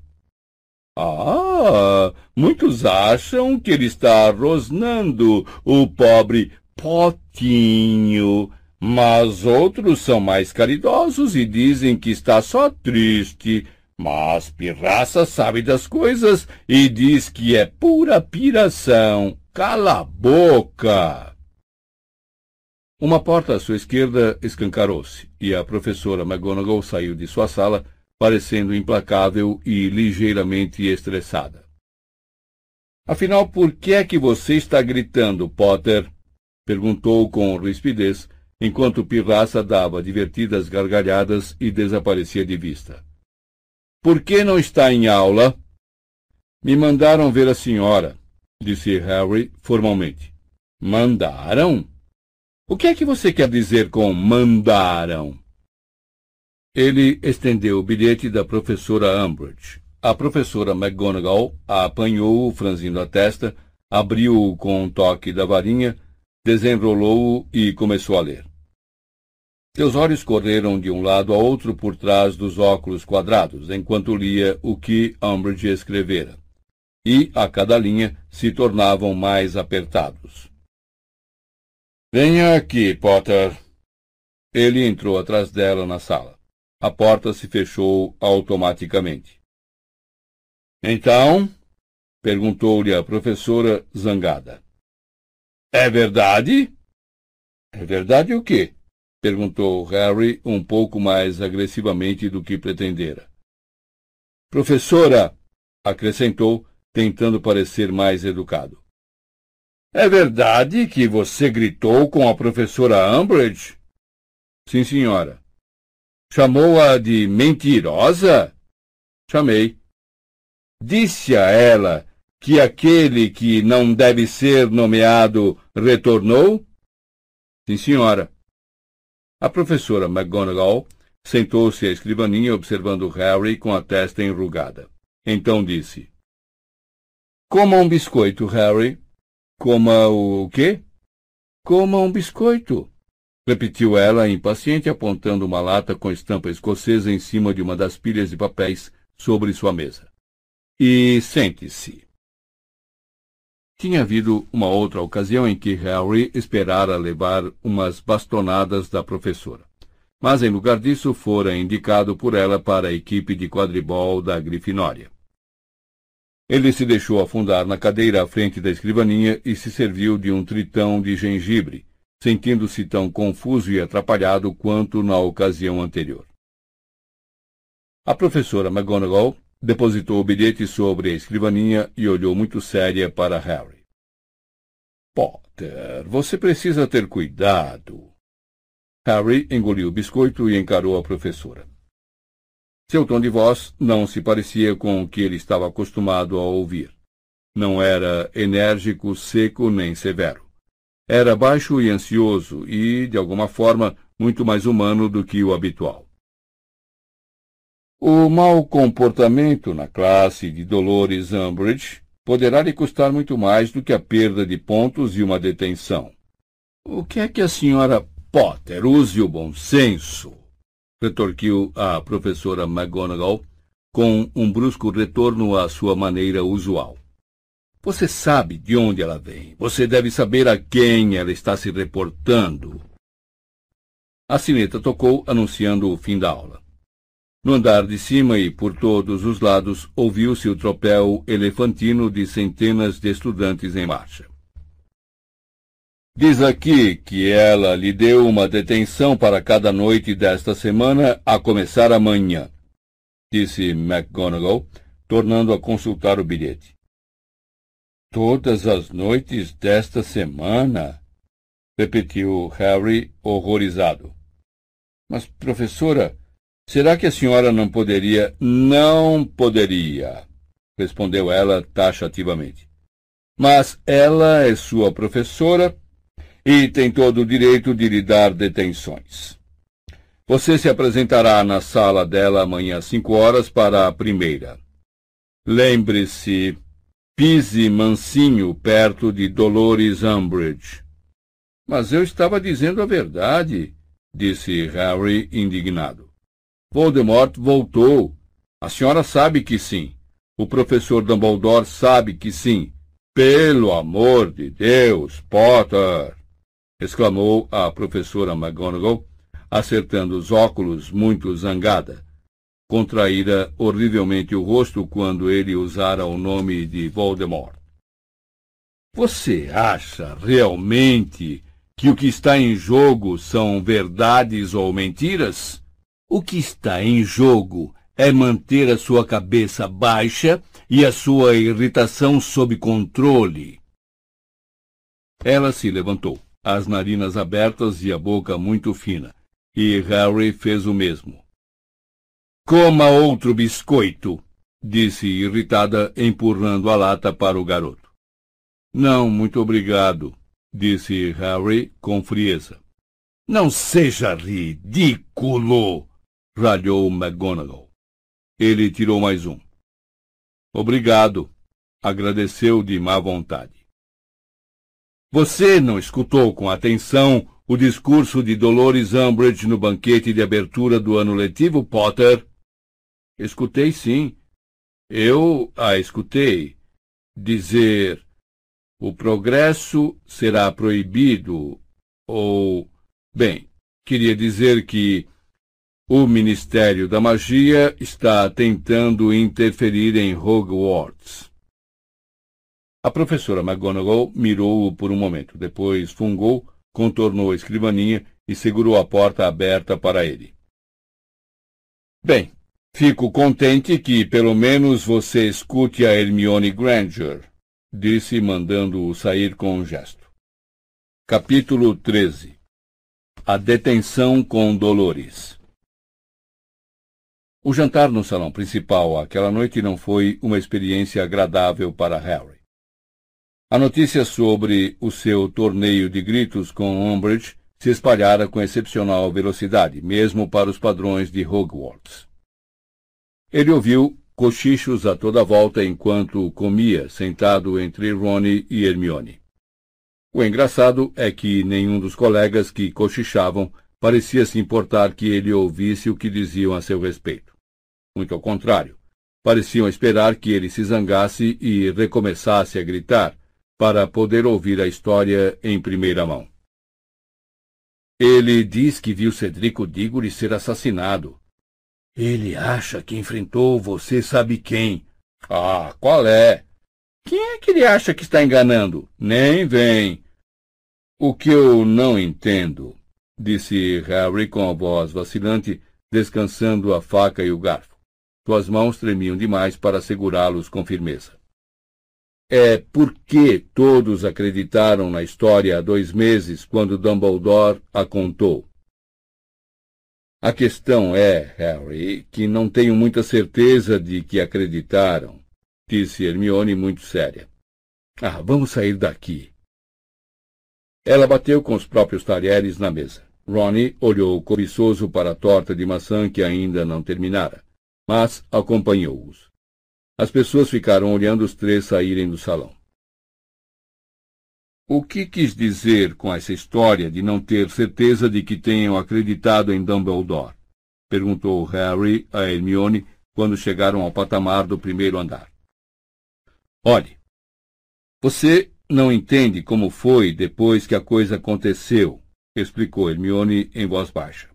Ah, muitos acham que ele está rosnando, o pobre Potinho, mas outros são mais caridosos e dizem que está só triste. Mas Pirraça sabe das coisas e diz que é pura piração. Cala a boca! Uma porta à sua esquerda escancarou-se e a professora McGonagall saiu de sua sala, parecendo implacável e ligeiramente estressada. Afinal, por que é que você está gritando, Potter? perguntou com rispidez, enquanto Pirraça dava divertidas gargalhadas e desaparecia de vista. Por que não está em aula? Me mandaram ver a senhora, disse Harry formalmente. Mandaram? O que é que você quer dizer com mandaram? Ele estendeu o bilhete da professora Umbridge. A professora McGonagall apanhou-o franzindo a testa, abriu-o com um toque da varinha desenrolou-o e começou a ler. Seus olhos correram de um lado a outro por trás dos óculos quadrados, enquanto lia o que Umbridge escrevera. E, a cada linha, se tornavam mais apertados. Venha aqui, Potter. Ele entrou atrás dela na sala. A porta se fechou automaticamente. Então? perguntou-lhe a professora, zangada. É verdade? É verdade o quê? perguntou Harry um pouco mais agressivamente do que pretendera. Professora, acrescentou, tentando parecer mais educado. É verdade que você gritou com a professora Umbridge? Sim, senhora. Chamou-a de mentirosa? Chamei. Disse a ela que aquele que não deve ser nomeado retornou? Sim, senhora. A professora McGonagall sentou-se à escrivaninha observando Harry com a testa enrugada. Então disse: Coma um biscoito, Harry. Coma o quê? Coma um biscoito, repetiu ela, impaciente, apontando uma lata com estampa escocesa em cima de uma das pilhas de papéis sobre sua mesa. E sente-se. Tinha havido uma outra ocasião em que Harry esperara levar umas bastonadas da professora. Mas, em lugar disso, fora indicado por ela para a equipe de quadribol da Grifinória. Ele se deixou afundar na cadeira à frente da escrivaninha e se serviu de um tritão de gengibre, sentindo-se tão confuso e atrapalhado quanto na ocasião anterior. A professora McGonagall Depositou o bilhete sobre a escrivaninha e olhou muito séria para Harry. Potter, você precisa ter cuidado. Harry engoliu o biscoito e encarou a professora. Seu tom de voz não se parecia com o que ele estava acostumado a ouvir. Não era enérgico, seco nem severo. Era baixo e ansioso e, de alguma forma, muito mais humano do que o habitual. O mau comportamento na classe de Dolores Umbridge poderá lhe custar muito mais do que a perda de pontos e uma detenção. O que é que a senhora Potter use o bom senso? Retorquiu a professora McGonagall com um brusco retorno à sua maneira usual. Você sabe de onde ela vem. Você deve saber a quem ela está se reportando. A sineta tocou, anunciando o fim da aula. No andar de cima e por todos os lados ouviu-se o tropel elefantino de centenas de estudantes em marcha. Diz aqui que ela lhe deu uma detenção para cada noite desta semana, a começar amanhã, disse McGonagall, tornando a consultar o bilhete. Todas as noites desta semana? repetiu Harry, horrorizado. Mas, professora, Será que a senhora não poderia? Não poderia, respondeu ela taxativamente. Mas ela é sua professora e tem todo o direito de lhe dar detenções. Você se apresentará na sala dela amanhã às cinco horas para a primeira. Lembre-se, pise mansinho perto de Dolores Umbridge. Mas eu estava dizendo a verdade, disse Harry indignado. Voldemort voltou. A senhora sabe que sim. O professor Dumbledore sabe que sim. Pelo amor de Deus, Potter! Exclamou a professora McGonagall, acertando os óculos muito zangada. Contraíra horrivelmente o rosto quando ele usara o nome de Voldemort. Você acha realmente que o que está em jogo são verdades ou mentiras? O que está em jogo é manter a sua cabeça baixa e a sua irritação sob controle. Ela se levantou, as narinas abertas e a boca muito fina, e Harry fez o mesmo. Coma outro biscoito, disse irritada, empurrando a lata para o garoto. Não, muito obrigado, disse Harry com frieza. Não seja ridículo! ralhou McGonagall. Ele tirou mais um. Obrigado, agradeceu de má vontade. Você não escutou com atenção o discurso de Dolores Umbridge no banquete de abertura do ano letivo, Potter? Escutei sim. Eu a escutei dizer o progresso será proibido ou bem, queria dizer que o Ministério da Magia está tentando interferir em Hogwarts. A professora McGonagall mirou-o por um momento, depois fungou, contornou a escrivaninha e segurou a porta aberta para ele. Bem, fico contente que pelo menos você escute a Hermione Granger, disse, mandando-o sair com um gesto. Capítulo 13 A detenção com Dolores o jantar no salão principal aquela noite não foi uma experiência agradável para Harry. A notícia sobre o seu torneio de gritos com Umbridge se espalhara com excepcional velocidade, mesmo para os padrões de Hogwarts. Ele ouviu cochichos a toda volta enquanto comia, sentado entre Rony e Hermione. O engraçado é que nenhum dos colegas que cochichavam parecia se importar que ele ouvisse o que diziam a seu respeito. Muito ao contrário, pareciam esperar que ele se zangasse e recomeçasse a gritar, para poder ouvir a história em primeira mão. Ele diz que viu Cedrico Diggory ser assassinado. Ele acha que enfrentou você sabe quem. Ah, qual é? Quem é que ele acha que está enganando? Nem vem. O que eu não entendo, disse Harry com a voz vacilante, descansando a faca e o garfo. Suas mãos tremiam demais para segurá-los com firmeza. É porque todos acreditaram na história há dois meses, quando Dumbledore a contou. A questão é, Harry, que não tenho muita certeza de que acreditaram, disse Hermione muito séria. Ah, vamos sair daqui. Ela bateu com os próprios talheres na mesa. Ronnie olhou cobiçoso para a torta de maçã que ainda não terminara, mas acompanhou-os. As pessoas ficaram olhando os três saírem do salão. O que quis dizer com essa história de não ter certeza de que tenham acreditado em Dumbledore? Perguntou Harry a Hermione quando chegaram ao patamar do primeiro andar. Olhe, você não entende como foi depois que a coisa aconteceu, explicou Hermione em voz baixa.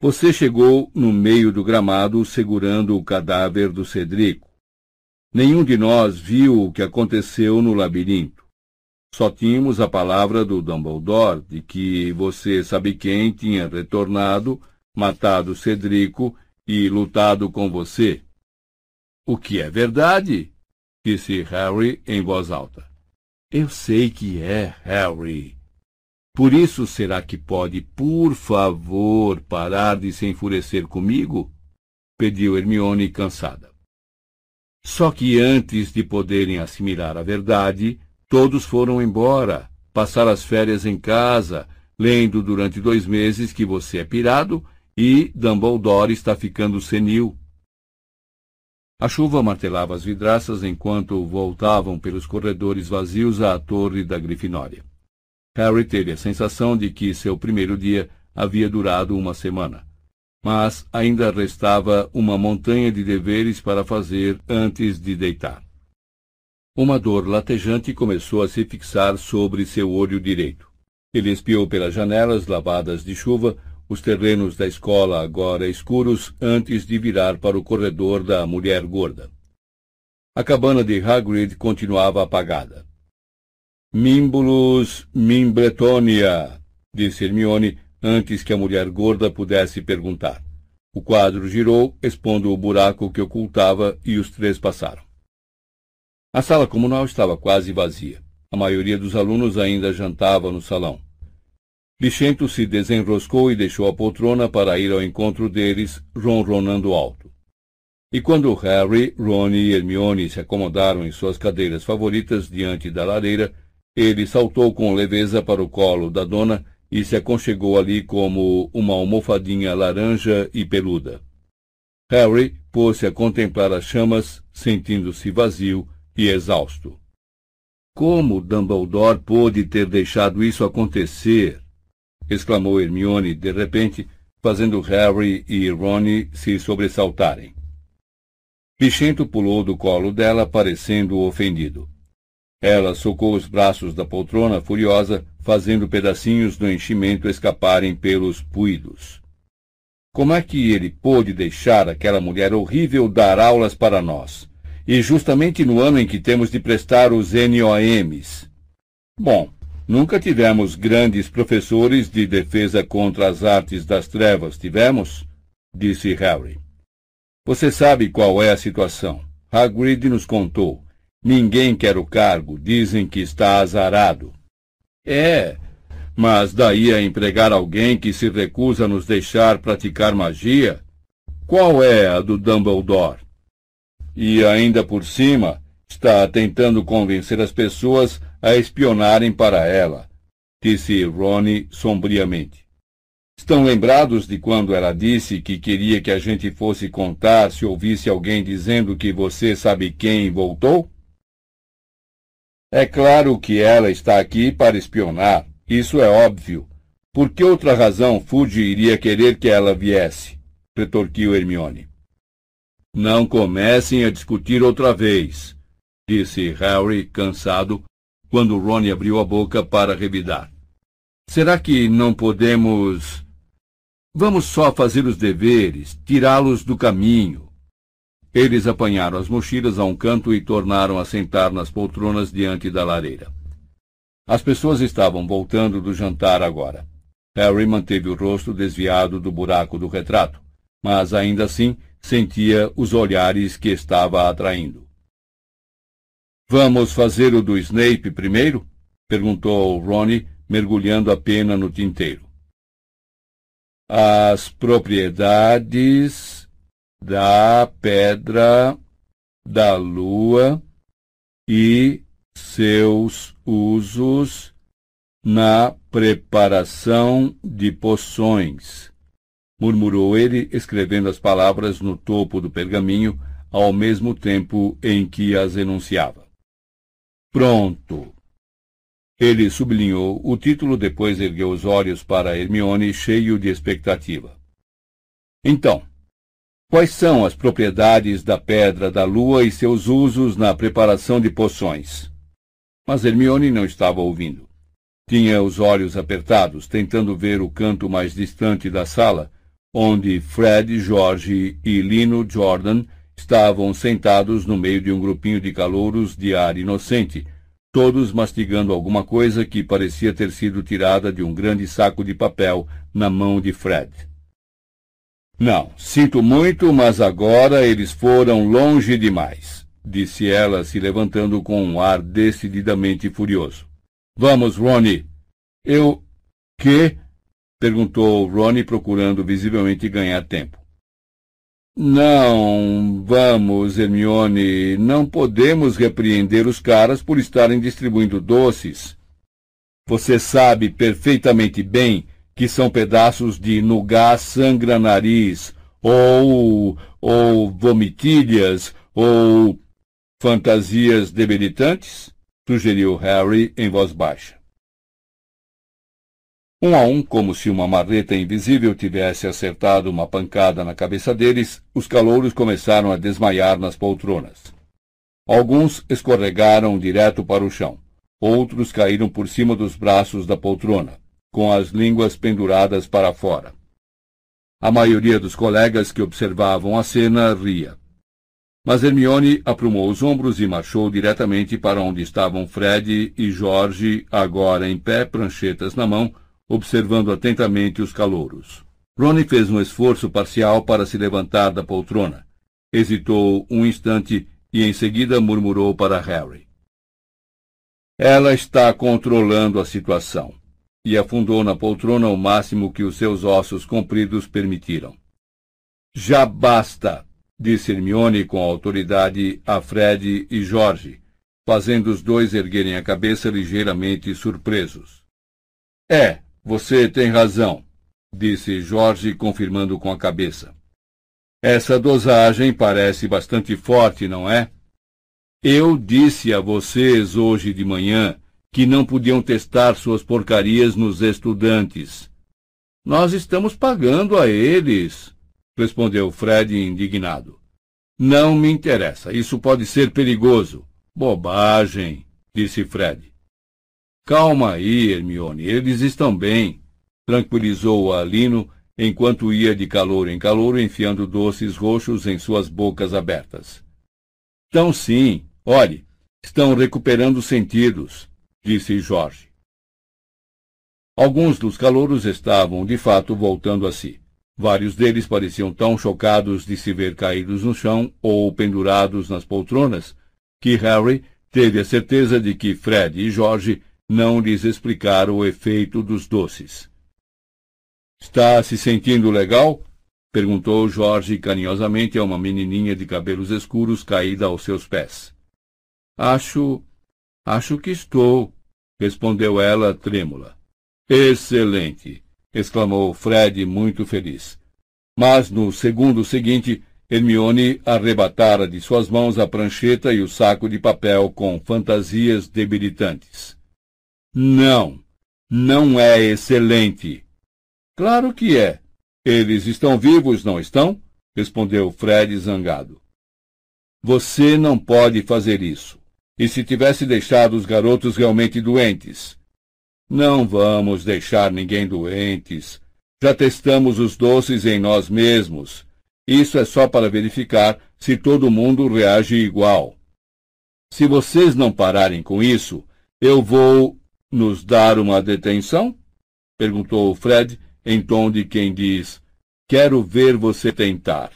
Você chegou no meio do gramado segurando o cadáver do Cedrico. Nenhum de nós viu o que aconteceu no labirinto. Só tínhamos a palavra do Dumbledore de que você sabe quem tinha retornado, matado Cedrico e lutado com você. O que é verdade? disse Harry em voz alta. Eu sei que é, Harry. Por isso será que pode, por favor, parar de se enfurecer comigo? pediu Hermione cansada. Só que antes de poderem assimilar a verdade, todos foram embora, passar as férias em casa, lendo durante dois meses que você é pirado e Dumbledore está ficando senil. A chuva martelava as vidraças enquanto voltavam pelos corredores vazios à torre da Grifinória. Harry teve a sensação de que seu primeiro dia havia durado uma semana mas ainda restava uma montanha de deveres para fazer antes de deitar. Uma dor latejante começou a se fixar sobre seu olho direito. Ele espiou pelas janelas lavadas de chuva os terrenos da escola agora escuros antes de virar para o corredor da mulher gorda. A cabana de Hagrid continuava apagada. Mimbulus Mimbretonia, disse Hermione, antes que a mulher gorda pudesse perguntar. O quadro girou, expondo o buraco que ocultava, e os três passaram. A sala comunal estava quase vazia. A maioria dos alunos ainda jantava no salão. Bichento se desenroscou e deixou a poltrona para ir ao encontro deles, ronronando alto. E quando Harry, Ron e Hermione se acomodaram em suas cadeiras favoritas diante da lareira, ele saltou com leveza para o colo da dona e se aconchegou ali como uma almofadinha laranja e peluda. Harry pôs-se a contemplar as chamas, sentindo-se vazio e exausto. Como Dumbledore pôde ter deixado isso acontecer? exclamou Hermione de repente, fazendo Harry e Ron se sobressaltarem. Bichento pulou do colo dela, parecendo ofendido. Ela socou os braços da poltrona, furiosa, fazendo pedacinhos do enchimento escaparem pelos puidos. Como é que ele pôde deixar aquela mulher horrível dar aulas para nós? E justamente no ano em que temos de prestar os NOMs. Bom, nunca tivemos grandes professores de defesa contra as artes das trevas, tivemos? Disse Harry. Você sabe qual é a situação. Hagrid nos contou. Ninguém quer o cargo, dizem que está azarado. É, mas daí a empregar alguém que se recusa a nos deixar praticar magia? Qual é a do Dumbledore? E ainda por cima, Está tentando convencer as pessoas a espionarem para ela, disse Ronnie sombriamente. Estão lembrados de quando ela disse que queria que a gente fosse contar se ouvisse alguém dizendo que você sabe quem voltou? É claro que ela está aqui para espionar, isso é óbvio. Por que outra razão Fuji iria querer que ela viesse? retorquiu Hermione. Não comecem a discutir outra vez, disse Harry, cansado, quando Ron abriu a boca para revidar. Será que não podemos. Vamos só fazer os deveres, tirá-los do caminho. Eles apanharam as mochilas a um canto e tornaram a sentar nas poltronas diante da lareira. As pessoas estavam voltando do jantar agora. Harry manteve o rosto desviado do buraco do retrato, mas ainda assim sentia os olhares que estava atraindo. Vamos fazer o do Snape primeiro? perguntou Ronnie, mergulhando a pena no tinteiro. As propriedades da pedra da lua e seus usos na preparação de poções, murmurou ele, escrevendo as palavras no topo do pergaminho, ao mesmo tempo em que as enunciava. Pronto. Ele sublinhou o título, depois ergueu os olhos para Hermione, cheio de expectativa. Então, quais são as propriedades da pedra da lua e seus usos na preparação de poções? Mas Hermione não estava ouvindo. Tinha os olhos apertados, tentando ver o canto mais distante da sala, onde Fred, George e Lino Jordan Estavam sentados no meio de um grupinho de calouros de ar inocente, todos mastigando alguma coisa que parecia ter sido tirada de um grande saco de papel na mão de Fred. Não, sinto muito, mas agora eles foram longe demais, disse ela, se levantando com um ar decididamente furioso. Vamos, Ronnie. Eu. Que? perguntou Ronnie, procurando visivelmente ganhar tempo. Não, vamos, Hermione, não podemos repreender os caras por estarem distribuindo doces. Você sabe perfeitamente bem que são pedaços de nugá sangra-nariz, ou, ou vomitilhas, ou fantasias debilitantes? Sugeriu Harry em voz baixa. Um a um, como se uma marreta invisível tivesse acertado uma pancada na cabeça deles, os calouros começaram a desmaiar nas poltronas. Alguns escorregaram direto para o chão. Outros caíram por cima dos braços da poltrona, com as línguas penduradas para fora. A maioria dos colegas que observavam a cena ria. Mas Hermione aprumou os ombros e marchou diretamente para onde estavam Fred e Jorge, agora em pé, pranchetas na mão, observando atentamente os calouros. Ronnie fez um esforço parcial para se levantar da poltrona. Hesitou um instante e em seguida murmurou para Harry. Ela está controlando a situação. E afundou na poltrona o máximo que os seus ossos compridos permitiram. Já basta, disse Hermione com autoridade a Fred e Jorge, fazendo os dois erguerem a cabeça ligeiramente surpresos. É, você tem razão, disse Jorge, confirmando com a cabeça. Essa dosagem parece bastante forte, não é? Eu disse a vocês hoje de manhã que não podiam testar suas porcarias nos estudantes. Nós estamos pagando a eles, respondeu Fred indignado. Não me interessa, isso pode ser perigoso. Bobagem, disse Fred. Calma aí, Hermione, eles estão bem, tranquilizou a Lino enquanto ia de calor em calor enfiando doces roxos em suas bocas abertas. Então sim, olhe, estão recuperando sentidos, disse Jorge. Alguns dos calouros estavam, de fato, voltando a si. Vários deles pareciam tão chocados de se ver caídos no chão ou pendurados nas poltronas que Harry teve a certeza de que Fred e Jorge não lhes explicar o efeito dos doces. Está se sentindo legal? perguntou Jorge carinhosamente a uma menininha de cabelos escuros caída aos seus pés. Acho. Acho que estou, respondeu ela trêmula. Excelente! exclamou Fred muito feliz. Mas no segundo seguinte, Hermione arrebatara de suas mãos a prancheta e o saco de papel com fantasias debilitantes. Não, não é excelente. Claro que é. Eles estão vivos, não estão? respondeu Fred zangado. Você não pode fazer isso. E se tivesse deixado os garotos realmente doentes? Não vamos deixar ninguém doentes. Já testamos os doces em nós mesmos. Isso é só para verificar se todo mundo reage igual. Se vocês não pararem com isso, eu vou nos dar uma detenção? perguntou Fred em tom de quem diz: Quero ver você tentar.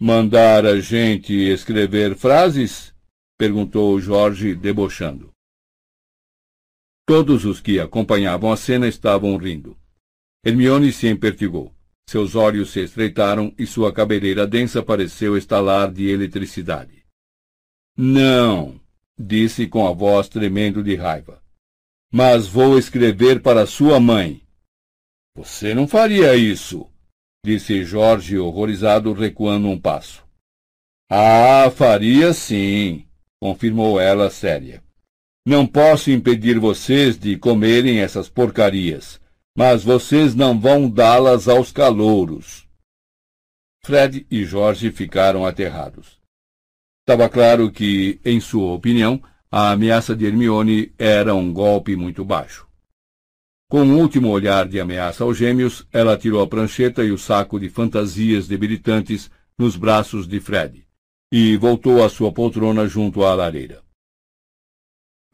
Mandar a gente escrever frases? Perguntou Jorge, debochando. Todos os que acompanhavam a cena estavam rindo. Hermione se empertigou. Seus olhos se estreitaram e sua cabeleira densa pareceu estalar de eletricidade. Não, disse com a voz tremendo de raiva. Mas vou escrever para sua mãe. Você não faria isso, disse Jorge, horrorizado, recuando um passo. Ah, faria sim, confirmou ela séria. Não posso impedir vocês de comerem essas porcarias mas vocês não vão dá-las aos calouros. Fred e Jorge ficaram aterrados. Estava claro que, em sua opinião, a ameaça de Hermione era um golpe muito baixo. Com um último olhar de ameaça aos gêmeos, ela tirou a prancheta e o saco de fantasias debilitantes nos braços de Fred e voltou à sua poltrona junto à lareira.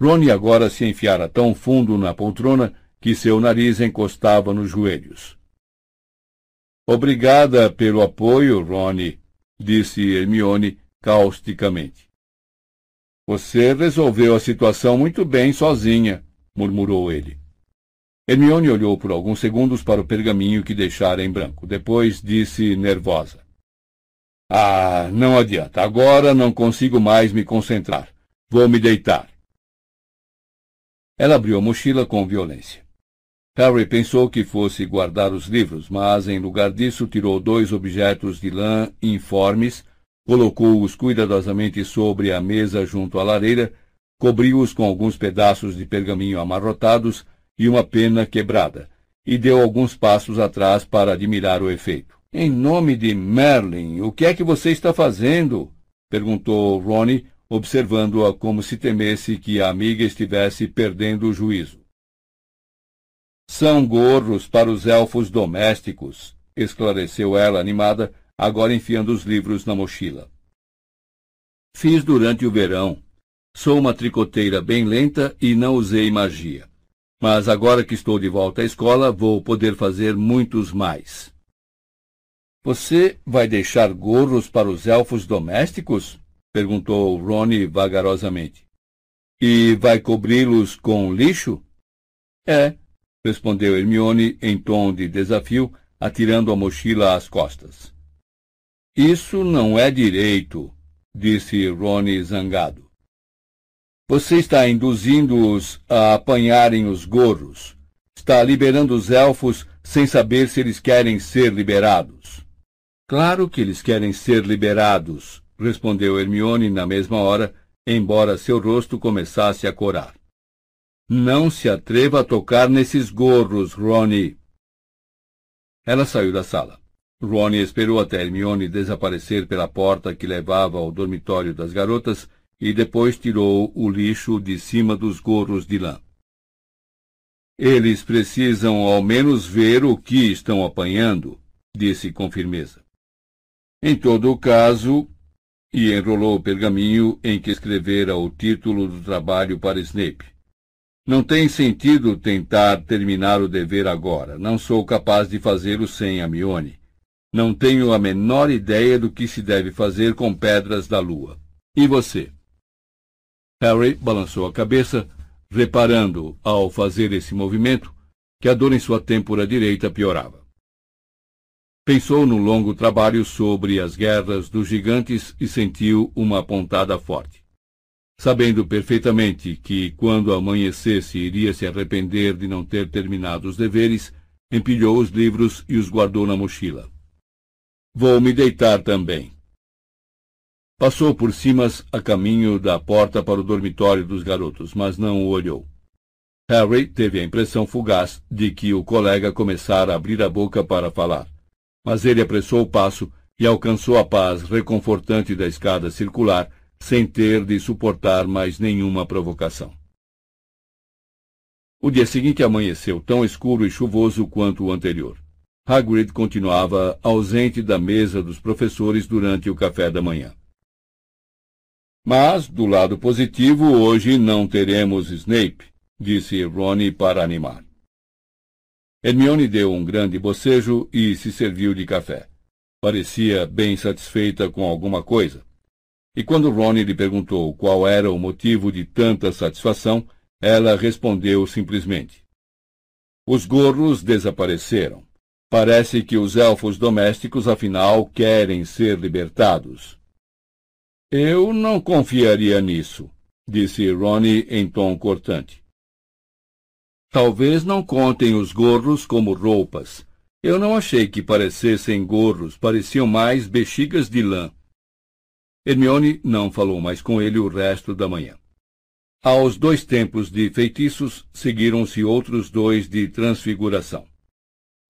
Rony agora se enfiara tão fundo na poltrona que seu nariz encostava nos joelhos. Obrigada pelo apoio, Rony, disse Hermione causticamente. Você resolveu a situação muito bem sozinha, murmurou ele. Hermione olhou por alguns segundos para o pergaminho que deixara em branco. Depois disse nervosa. Ah, não adianta. Agora não consigo mais me concentrar. Vou me deitar. Ela abriu a mochila com violência. Harry pensou que fosse guardar os livros, mas em lugar disso tirou dois objetos de lã informes, colocou-os cuidadosamente sobre a mesa junto à lareira, cobriu-os com alguns pedaços de pergaminho amarrotados e uma pena quebrada, e deu alguns passos atrás para admirar o efeito. Em nome de Merlin, o que é que você está fazendo? perguntou Ronnie, observando-a como se temesse que a amiga estivesse perdendo o juízo. São gorros para os elfos domésticos, esclareceu ela animada, agora enfiando os livros na mochila. Fiz durante o verão. Sou uma tricoteira bem lenta e não usei magia. Mas agora que estou de volta à escola, vou poder fazer muitos mais. Você vai deixar gorros para os elfos domésticos? perguntou Ronnie vagarosamente. E vai cobri-los com lixo? É, respondeu Hermione em tom de desafio, atirando a mochila às costas. Isso não é direito, disse Rony zangado. Você está induzindo-os a apanharem os gorros. Está liberando os elfos sem saber se eles querem ser liberados. Claro que eles querem ser liberados, respondeu Hermione na mesma hora, embora seu rosto começasse a corar. Não se atreva a tocar nesses gorros, Ronnie. Ela saiu da sala. Ronnie esperou até Hermione desaparecer pela porta que levava ao dormitório das garotas e depois tirou o lixo de cima dos gorros de lã. Eles precisam ao menos ver o que estão apanhando, disse com firmeza. Em todo o caso, e enrolou o pergaminho em que escrevera o título do trabalho para Snape. Não tem sentido tentar terminar o dever agora. Não sou capaz de fazê-lo sem Amione. Não tenho a menor ideia do que se deve fazer com pedras da lua. E você? Harry balançou a cabeça, reparando, ao fazer esse movimento, que a dor em sua têmpora direita piorava. Pensou no longo trabalho sobre as guerras dos gigantes e sentiu uma pontada forte. sabendo perfeitamente que, quando amanhecesse, iria se arrepender de não ter terminado os deveres, empilhou os livros e os guardou na mochila. Vou me deitar também. Passou por cimas a caminho da porta para o dormitório dos garotos, mas não o olhou. Harry teve a impressão fugaz de que o colega começara a abrir a boca para falar, mas ele apressou o passo e alcançou a paz reconfortante da escada circular sem ter de suportar mais nenhuma provocação. O dia seguinte amanheceu tão escuro e chuvoso quanto o anterior. Hagrid continuava ausente da mesa dos professores durante o café da manhã. Mas, do lado positivo, hoje não teremos Snape, disse Ronnie para animar. Hermione deu um grande bocejo e se serviu de café. Parecia bem satisfeita com alguma coisa. E quando Ronnie lhe perguntou qual era o motivo de tanta satisfação, ela respondeu simplesmente: Os gorros desapareceram. Parece que os elfos domésticos, afinal, querem ser libertados. Eu não confiaria nisso, disse Ronnie em tom cortante. Talvez não contem os gorros como roupas. Eu não achei que parecessem gorros, pareciam mais bexigas de lã. Hermione não falou mais com ele o resto da manhã. Aos dois tempos de feitiços seguiram-se outros dois de transfiguração.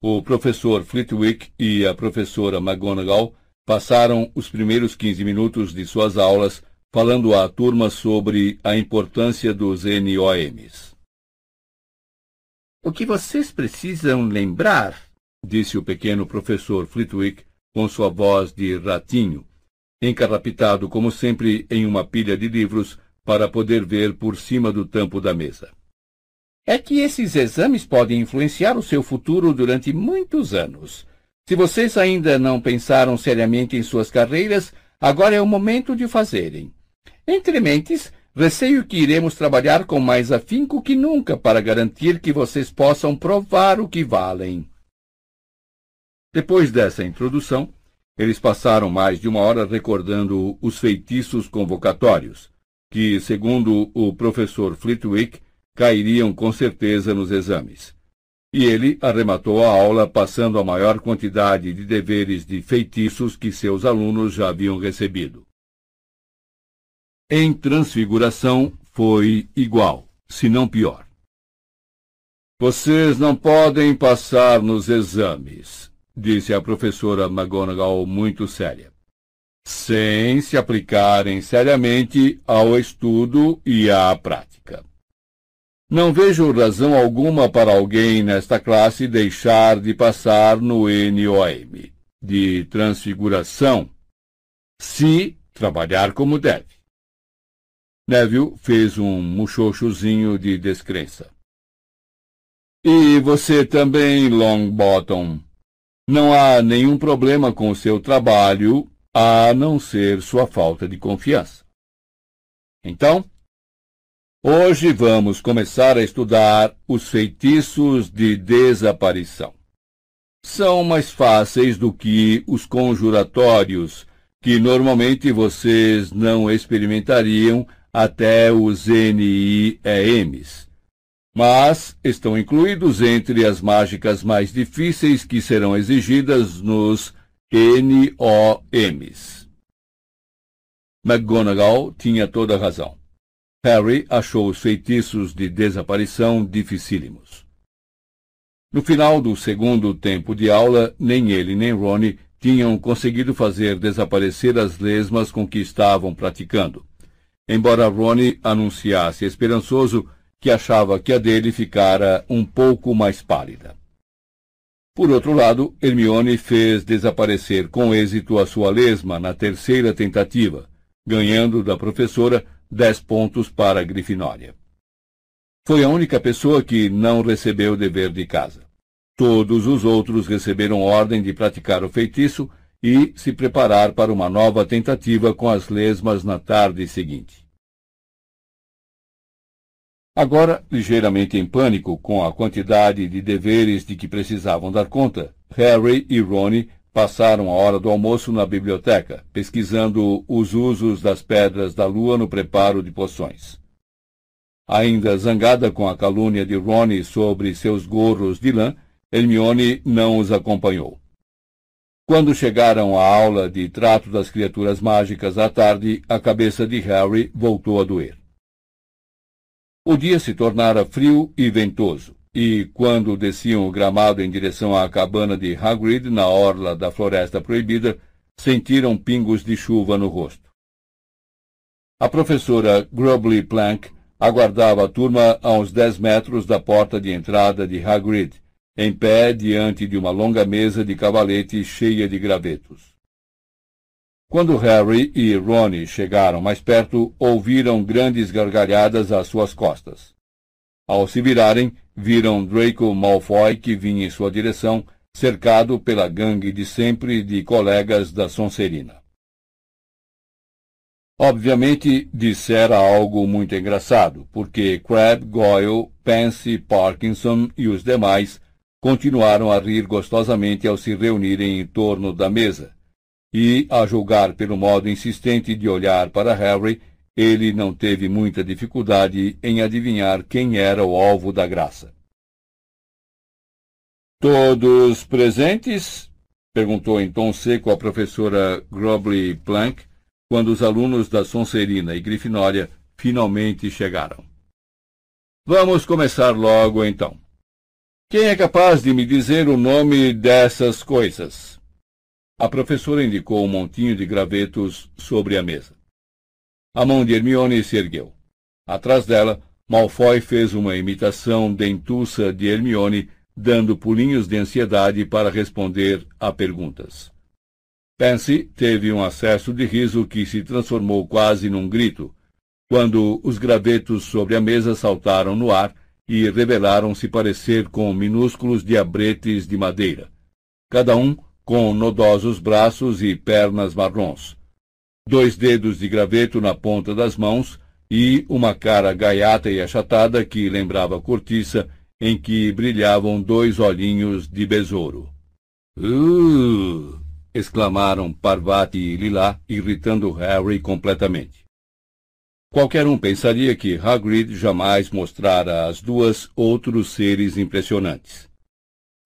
O professor Flitwick e a professora McGonagall passaram os primeiros quinze minutos de suas aulas falando à turma sobre a importância dos NOMs. O que vocês precisam lembrar, disse o pequeno professor Flitwick com sua voz de ratinho, encarrapitado como sempre em uma pilha de livros para poder ver por cima do tampo da mesa. É que esses exames podem influenciar o seu futuro durante muitos anos. Se vocês ainda não pensaram seriamente em suas carreiras, agora é o momento de fazerem. Entre mentes, receio que iremos trabalhar com mais afinco que nunca para garantir que vocês possam provar o que valem. Depois dessa introdução, eles passaram mais de uma hora recordando os feitiços convocatórios, que, segundo o professor Flitwick, cairiam com certeza nos exames. E ele arrematou a aula passando a maior quantidade de deveres de feitiços que seus alunos já haviam recebido. Em transfiguração foi igual, se não pior. Vocês não podem passar nos exames, disse a professora McGonagall muito séria, sem se aplicarem seriamente ao estudo e à prática. Não vejo razão alguma para alguém nesta classe deixar de passar no NOM de transfiguração, se trabalhar como deve. Neville fez um muxoxozinho de descrença. E você também, Longbottom, não há nenhum problema com o seu trabalho, a não ser sua falta de confiança. Então, hoje vamos começar a estudar os feitiços de desaparição. São mais fáceis do que os conjuratórios, que normalmente vocês não experimentariam até os NIEMs mas estão incluídos entre as mágicas mais difíceis que serão exigidas nos NOMs. McGonagall tinha toda a razão. Harry achou os feitiços de desaparição dificílimos. No final do segundo tempo de aula, nem ele nem Ronnie tinham conseguido fazer desaparecer as lesmas com que estavam praticando. Embora Ronnie anunciasse esperançoso que achava que a dele ficara um pouco mais pálida. Por outro lado, Hermione fez desaparecer com êxito a sua lesma na terceira tentativa, ganhando da professora dez pontos para a Grifinória. Foi a única pessoa que não recebeu o dever de casa. Todos os outros receberam ordem de praticar o feitiço e se preparar para uma nova tentativa com as lesmas na tarde seguinte. Agora, ligeiramente em pânico com a quantidade de deveres de que precisavam dar conta, Harry e Ronnie passaram a hora do almoço na biblioteca, pesquisando os usos das pedras da lua no preparo de poções. Ainda zangada com a calúnia de Ronnie sobre seus gorros de lã, Hermione não os acompanhou. Quando chegaram à aula de trato das criaturas mágicas à tarde, a cabeça de Harry voltou a doer. O dia se tornara frio e ventoso, e quando desciam o gramado em direção à cabana de Hagrid na orla da Floresta Proibida, sentiram pingos de chuva no rosto. A professora Grubbly Plank aguardava a turma a uns dez metros da porta de entrada de Hagrid, em pé diante de uma longa mesa de cavalete cheia de gravetos. Quando Harry e Ron chegaram mais perto, ouviram grandes gargalhadas às suas costas. Ao se virarem, viram Draco Malfoy que vinha em sua direção, cercado pela gangue de sempre de colegas da Sonserina. Obviamente, dissera algo muito engraçado, porque Crabbe, Goyle, Pansy, Parkinson e os demais continuaram a rir gostosamente ao se reunirem em torno da mesa. E, a julgar pelo modo insistente de olhar para Harry, ele não teve muita dificuldade em adivinhar quem era o alvo da graça. Todos presentes? perguntou em tom seco a professora Grobley Plank, quando os alunos da Sonserina e Grifinória finalmente chegaram. Vamos começar logo então. Quem é capaz de me dizer o nome dessas coisas? A professora indicou um montinho de gravetos sobre a mesa. A mão de Hermione se ergueu. Atrás dela, Malfoy fez uma imitação dentuça de Hermione, dando pulinhos de ansiedade para responder a perguntas. Pansy teve um acesso de riso que se transformou quase num grito, quando os gravetos sobre a mesa saltaram no ar e revelaram-se parecer com minúsculos diabretes de madeira, cada um com nodosos braços e pernas marrons, dois dedos de graveto na ponta das mãos e uma cara gaiata e achatada que lembrava cortiça, em que brilhavam dois olhinhos de besouro. Uh! exclamaram Parvati e Lilá, irritando Harry completamente. Qualquer um pensaria que Hagrid jamais mostrara às duas outros seres impressionantes.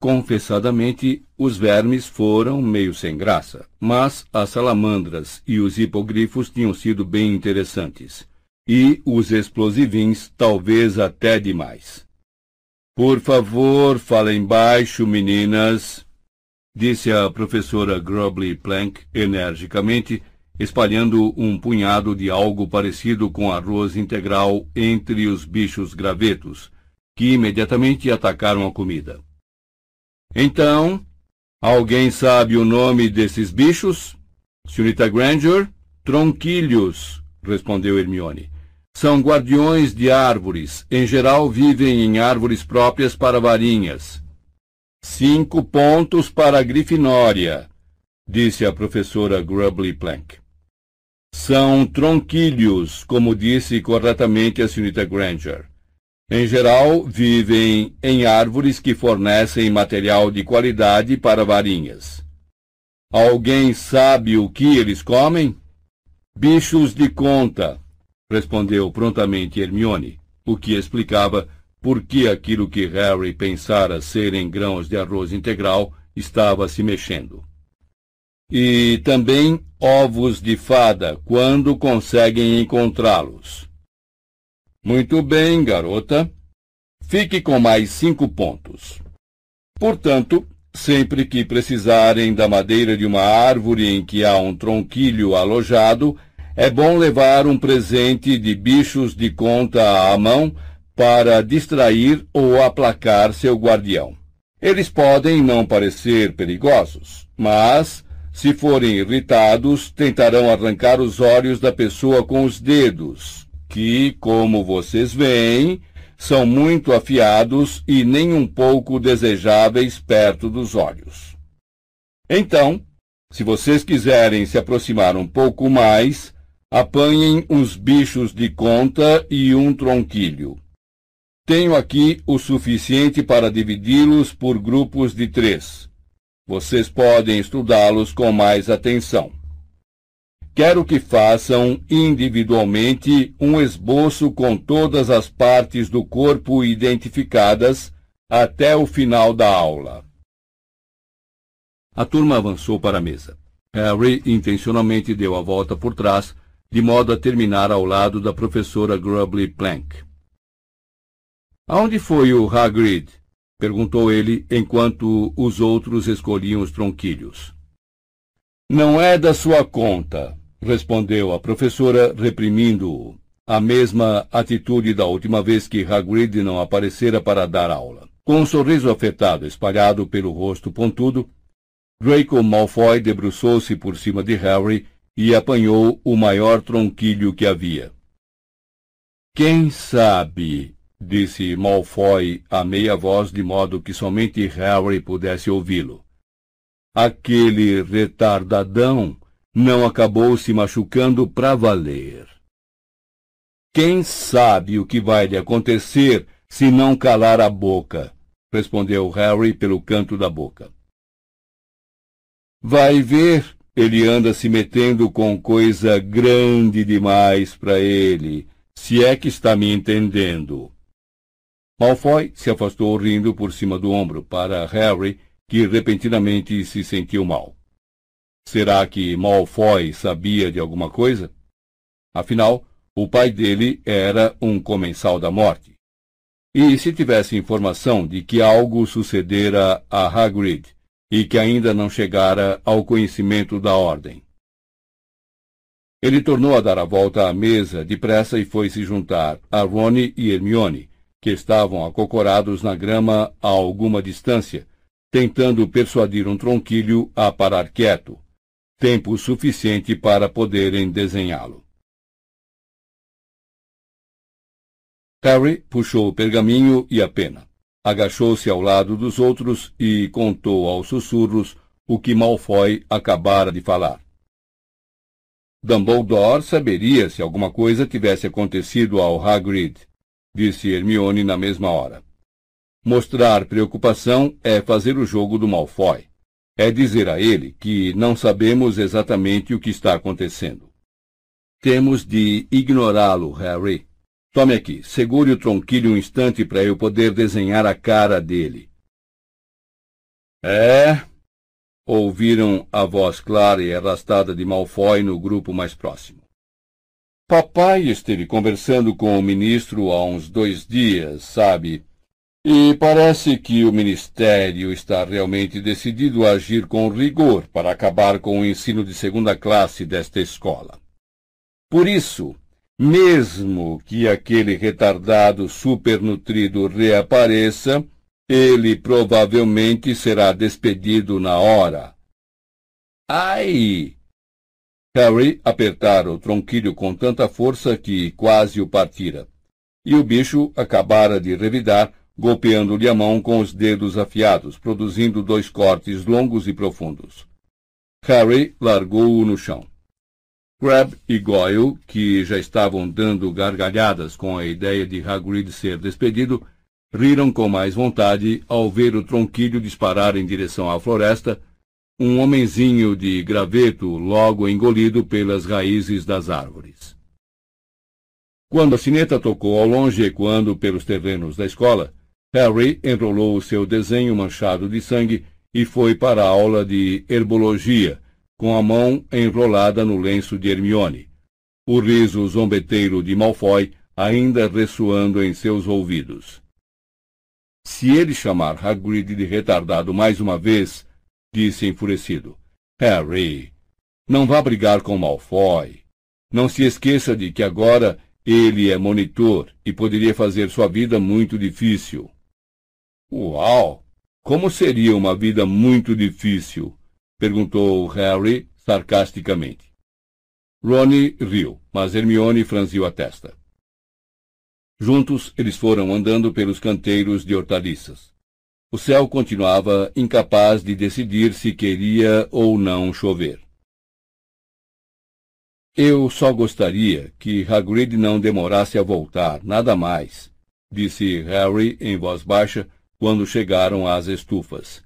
Confessadamente, os vermes foram meio sem graça, mas as salamandras e os hipogrifos tinham sido bem interessantes, e os explosivins talvez até demais. Por favor, falem baixo, meninas, disse a professora Grobley Plank energicamente, espalhando um punhado de algo parecido com arroz integral entre os bichos gravetos, que imediatamente atacaram a comida. Então, alguém sabe o nome desses bichos? Senhorita Granger? Tronquilhos, respondeu Hermione. São guardiões de árvores. Em geral, vivem em árvores próprias para varinhas. Cinco pontos para a Grifinória, disse a professora Grubbly Plank. São tronquilhos, como disse corretamente a senhorita Granger. Em geral, vivem em árvores que fornecem material de qualidade para varinhas. Alguém sabe o que eles comem? Bichos de conta, respondeu prontamente Hermione, o que explicava por que aquilo que Harry pensara serem grãos de arroz integral estava se mexendo e também ovos de fada, quando conseguem encontrá-los. Muito bem, garota. Fique com mais cinco pontos. Portanto, sempre que precisarem da madeira de uma árvore em que há um tronquilho alojado, é bom levar um presente de bichos de conta à mão para distrair ou aplacar seu guardião. Eles podem não parecer perigosos, mas se forem irritados, tentarão arrancar os olhos da pessoa com os dedos, que, como vocês veem, são muito afiados e nem um pouco desejáveis perto dos olhos. Então, se vocês quiserem se aproximar um pouco mais, apanhem uns bichos de conta e um tronquilho. Tenho aqui o suficiente para dividi-los por grupos de três Vocês podem estudá-los com mais atenção. Quero que façam individualmente um esboço com todas as partes do corpo identificadas até o final da aula. A turma avançou para a mesa. Harry intencionalmente deu a volta por trás, de modo a terminar ao lado da professora Grubbly Plank. Aonde foi o Hagrid? Perguntou ele enquanto os outros escolhiam os tronquilhos. Não é da sua conta, respondeu a professora, reprimindo-o. A mesma atitude da última vez que Hagrid não aparecera para dar aula. Com um sorriso afetado espalhado pelo rosto pontudo, Draco Malfoy debruçou-se por cima de Harry e apanhou o maior tronquilho que havia. Quem sabe, disse Malfoy a meia voz de modo que somente Harry pudesse ouvi-lo. Aquele retardadão não acabou se machucando para valer. Quem sabe o que vai lhe acontecer se não calar a boca? respondeu Harry pelo canto da boca. Vai ver, ele anda se metendo com coisa grande demais para ele, se é que está me entendendo. Malfoy se afastou rindo por cima do ombro para Harry, que repentinamente se sentiu mal. Será que Malfoy sabia de alguma coisa? Afinal, o pai dele era um comensal da morte. E se tivesse informação de que algo sucedera a Hagrid, e que ainda não chegara ao conhecimento da ordem. Ele tornou a dar a volta à mesa depressa e foi se juntar a Rony e Hermione, que estavam acocorados na grama a alguma distância, tentando persuadir um tronquilho a parar quieto, tempo suficiente para poderem desenhá-lo. Harry puxou o pergaminho e a pena agachou-se ao lado dos outros e contou aos sussurros o que Malfoy acabara de falar. Dumbledore saberia se alguma coisa tivesse acontecido ao Hagrid, disse Hermione na mesma hora. Mostrar preocupação é fazer o jogo do Malfoy. É dizer a ele que não sabemos exatamente o que está acontecendo. Temos de ignorá-lo, Harry, Tome aqui, segure o tronquilho um instante para eu poder desenhar a cara dele. É? Ouviram a voz clara e arrastada de Malfoy no grupo mais próximo. Papai esteve conversando com o ministro há uns dois dias, sabe? E parece que o ministério está realmente decidido a agir com rigor para acabar com o ensino de segunda classe desta escola. Por isso, mesmo que aquele retardado supernutrido reapareça, ele provavelmente será despedido na hora. Ai! Harry apertara o tronquilho com tanta força que quase o partira. E o bicho acabara de revidar, golpeando-lhe a mão com os dedos afiados, produzindo dois cortes longos e profundos. Harry largou-o no chão. Crab e Goyle, que já estavam dando gargalhadas com a ideia de Hagrid ser despedido, riram com mais vontade ao ver o tronquilho disparar em direção à floresta, um homenzinho de graveto logo engolido pelas raízes das árvores. Quando a sineta tocou ao longe ecoando pelos terrenos da escola, Harry enrolou o seu desenho manchado de sangue e foi para a aula de herbologia, com a mão enrolada no lenço de Hermione, o riso zombeteiro de Malfoy ainda ressoando em seus ouvidos. Se ele chamar Hagrid de retardado mais uma vez, disse enfurecido, Harry, não vá brigar com Malfoy. Não se esqueça de que agora ele é monitor e poderia fazer sua vida muito difícil. Uau! Como seria uma vida muito difícil? perguntou Harry sarcasticamente. Ronnie riu, mas Hermione franziu a testa. Juntos eles foram andando pelos canteiros de hortaliças. O céu continuava incapaz de decidir se queria ou não chover. Eu só gostaria que Hagrid não demorasse a voltar, nada mais, disse Harry em voz baixa quando chegaram às estufas.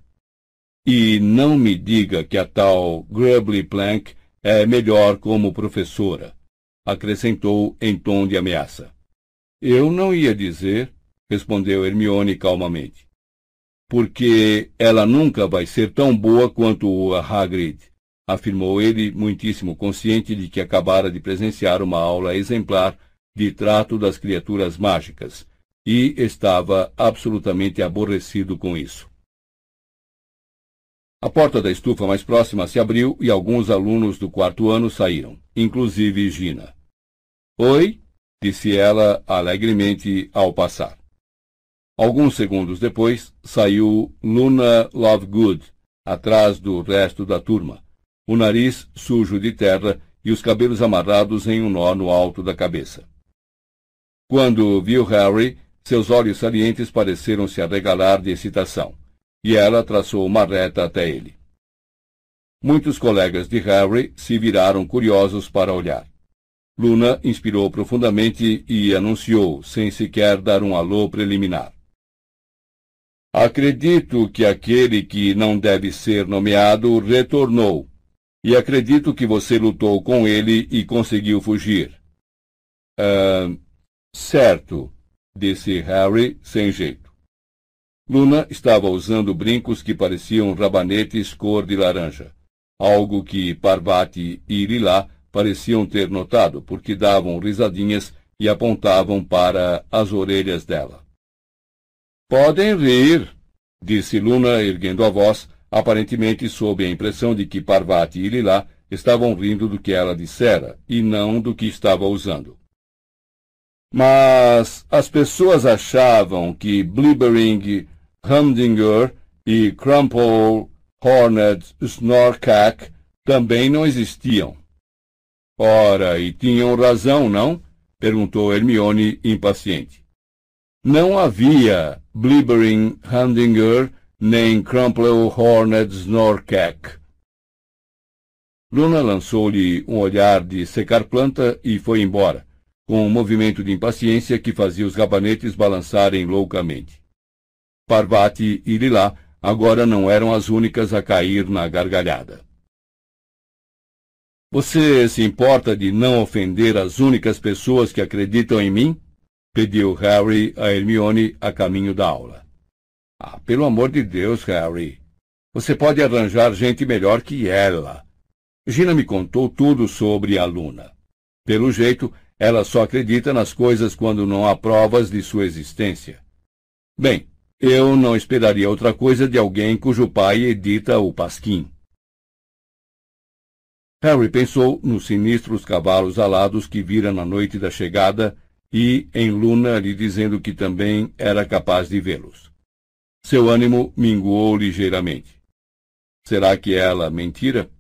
E não me diga que a tal Grubbly Plank é melhor como professora, acrescentou em tom de ameaça. Eu não ia dizer, respondeu Hermione calmamente. Porque ela nunca vai ser tão boa quanto a Hagrid, afirmou ele, muitíssimo consciente de que acabara de presenciar uma aula exemplar de trato das criaturas mágicas, e estava absolutamente aborrecido com isso. A porta da estufa mais próxima se abriu e alguns alunos do quarto ano saíram, inclusive Gina. Oi, disse ela alegremente ao passar. Alguns segundos depois, saiu Luna Lovegood, atrás do resto da turma, o nariz sujo de terra e os cabelos amarrados em um nó no alto da cabeça. Quando viu Harry, seus olhos salientes pareceram se arregalar de excitação, e ela traçou uma reta até ele. Muitos colegas de Harry se viraram curiosos para olhar. Luna inspirou profundamente e anunciou, sem sequer dar um alô preliminar. Acredito que aquele que não deve ser nomeado retornou, e acredito que você lutou com ele e conseguiu fugir. Uh, certo, disse Harry sem jeito. Luna estava usando brincos que pareciam rabanetes cor de laranja, algo que Parvati e Lila pareciam ter notado, porque davam risadinhas e apontavam para as orelhas dela. Podem rir, disse Luna, erguendo a voz, aparentemente sob a impressão de que Parvati e Lila estavam rindo do que ela dissera, e não do que estava usando. Mas as pessoas achavam que Blibbering, Humdinger e Crumple Hornet Snorkack também não existiam. Ora, e tinham razão, não? perguntou Hermione impaciente. Não havia Blibbering Handinger nem Crumple Hornet Snorkack. Luna lançou-lhe um olhar de secar planta e foi embora, com um movimento de impaciência que fazia os gabanetes balançarem loucamente. Parvati e Lila agora não eram as únicas a cair na gargalhada. Você se importa de não ofender as únicas pessoas que acreditam em mim? Pediu Harry a Hermione a caminho da aula. Ah, pelo amor de Deus, Harry. Você pode arranjar gente melhor que ela. Gina me contou tudo sobre a Luna. Pelo jeito, ela só acredita nas coisas quando não há provas de sua existência. Bem, eu não esperaria outra coisa de alguém cujo pai edita o Pasquim. Harry pensou nos sinistros cavalos alados que vira na noite da chegada e em Luna lhe dizendo que também era capaz de vê-los. Seu ânimo minguou ligeiramente. Será que ela mentira?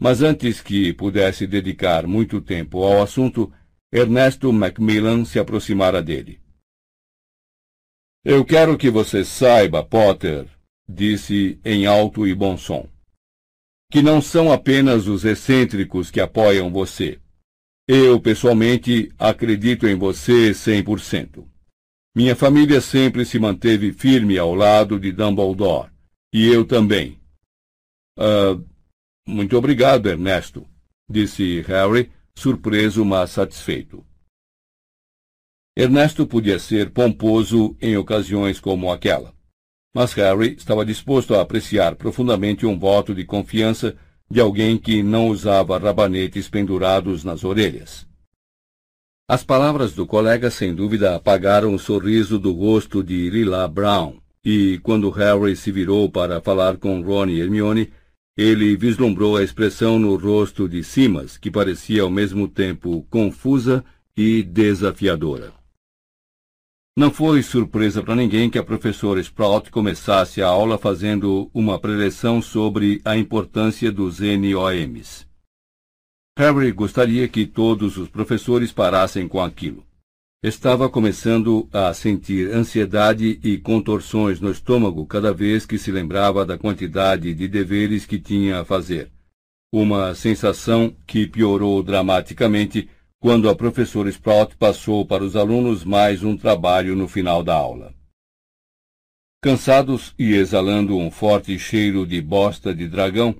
Mas antes que pudesse dedicar muito tempo ao assunto, Ernesto Macmillan se aproximara dele. Eu quero que você saiba, Potter, disse em alto e bom som, que não são apenas os excêntricos que apoiam você. Eu, pessoalmente, acredito em você cem por cento. Minha família sempre se manteve firme ao lado de Dumbledore, e eu também. Uh, muito obrigado, Ernesto, disse Harry, surpreso, mas satisfeito. Ernesto podia ser pomposo em ocasiões como aquela, mas Harry estava disposto a apreciar profundamente um voto de confiança de alguém que não usava rabanetes pendurados nas orelhas. As palavras do colega sem dúvida apagaram o sorriso do rosto de Lila Brown, e quando Harry se virou para falar com Ron e Hermione, ele vislumbrou a expressão no rosto de Simas, que parecia ao mesmo tempo confusa e desafiadora. Não foi surpresa para ninguém que a professora Sprout começasse a aula fazendo uma preleção sobre a importância dos NOMs. Harry gostaria que todos os professores parassem com aquilo. Estava começando a sentir ansiedade e contorções no estômago cada vez que se lembrava da quantidade de deveres que tinha a fazer. Uma sensação que piorou dramaticamente quando a professora Sprout passou para os alunos mais um trabalho no final da aula. Cansados e exalando um forte cheiro de bosta de dragão,